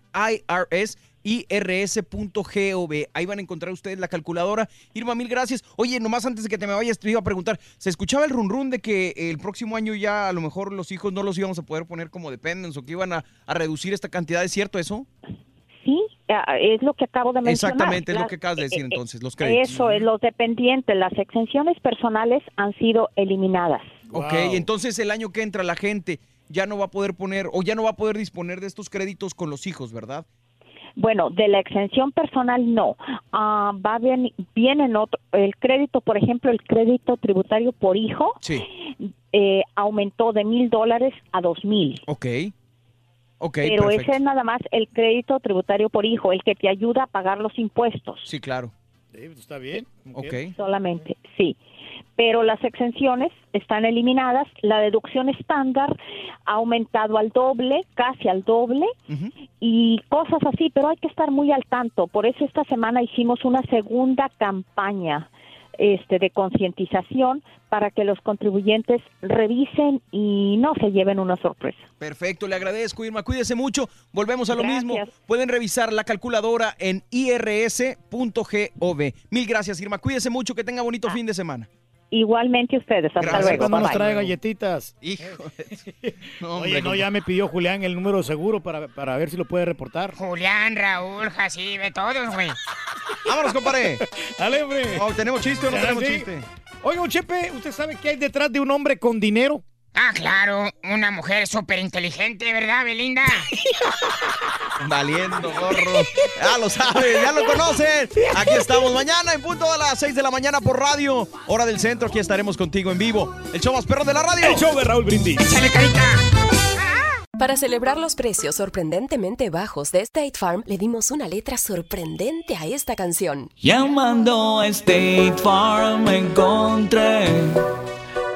irs.gov. Ahí van a encontrar ustedes la calculadora. Irma, mil gracias. Oye, nomás antes de que te me vayas, te iba a preguntar, ¿se escuchaba el run run de que el próximo año ya a lo mejor los hijos no los íbamos a poder poner como dependents o que iban a, a reducir esta cantidad? ¿Es cierto eso? Sí, ah, es lo que acabo de mencionar. Exactamente, es lo que acabas de decir eh, eh, entonces, los créditos. Eso es, los dependientes, las exenciones personales han sido eliminadas. Ok, entonces el año que entra la gente ya no va a poder poner o ya no va a poder disponer de estos créditos con los hijos, ¿verdad? Bueno, de la exención personal no. Ah, va bien, vienen otro, el crédito, por ejemplo, el crédito tributario por hijo Sí. eh, aumentó de mil dólares a dos mil. Ok. Ok, Pero perfecto. ese es nada más el crédito tributario por hijo, el que te ayuda a pagar los impuestos. Sí, claro. Está bien. Ok. Solamente, sí. Pero las exenciones están eliminadas, la deducción estándar ha aumentado al doble, casi al doble, y cosas así, pero hay que estar muy al tanto. Por eso esta semana hicimos una segunda campaña este, de concientización para que los contribuyentes revisen y no se lleven una sorpresa. Perfecto, le agradezco, Irma. Cuídese mucho. Volvemos a lo Gracias. mismo. Pueden revisar la calculadora en irs.gov. Mil gracias, Irma. Cuídese mucho. Que tenga bonito fin de semana. Igualmente ustedes. Hasta Gracias luego. cuando nos trae galletitas. Hijo. Oye, no, ya me pidió Julián el número de seguro para, para ver si lo puede reportar. Julián, Raúl, Jacibe, todos, güey. Vámonos, compadre. Dale, hombre. Oh, ¿Tenemos chiste o no tenemos sí. chiste? Oiga, un Chepe, ¿usted sabe qué hay detrás de un hombre con dinero? Ah, claro, una mujer súper inteligente, ¿verdad, Belinda? Valiendo, gorro. Ya lo sabes, ya lo conocen. Aquí estamos mañana en punto a las 6 de la mañana por radio. Hora del centro, aquí estaremos contigo en vivo. El show más perro de la radio. El show de Raúl Brindis. ¡Échale carita! Para celebrar los precios sorprendentemente bajos de State Farm, le dimos una letra sorprendente a esta canción. Llamando a State Farm encontré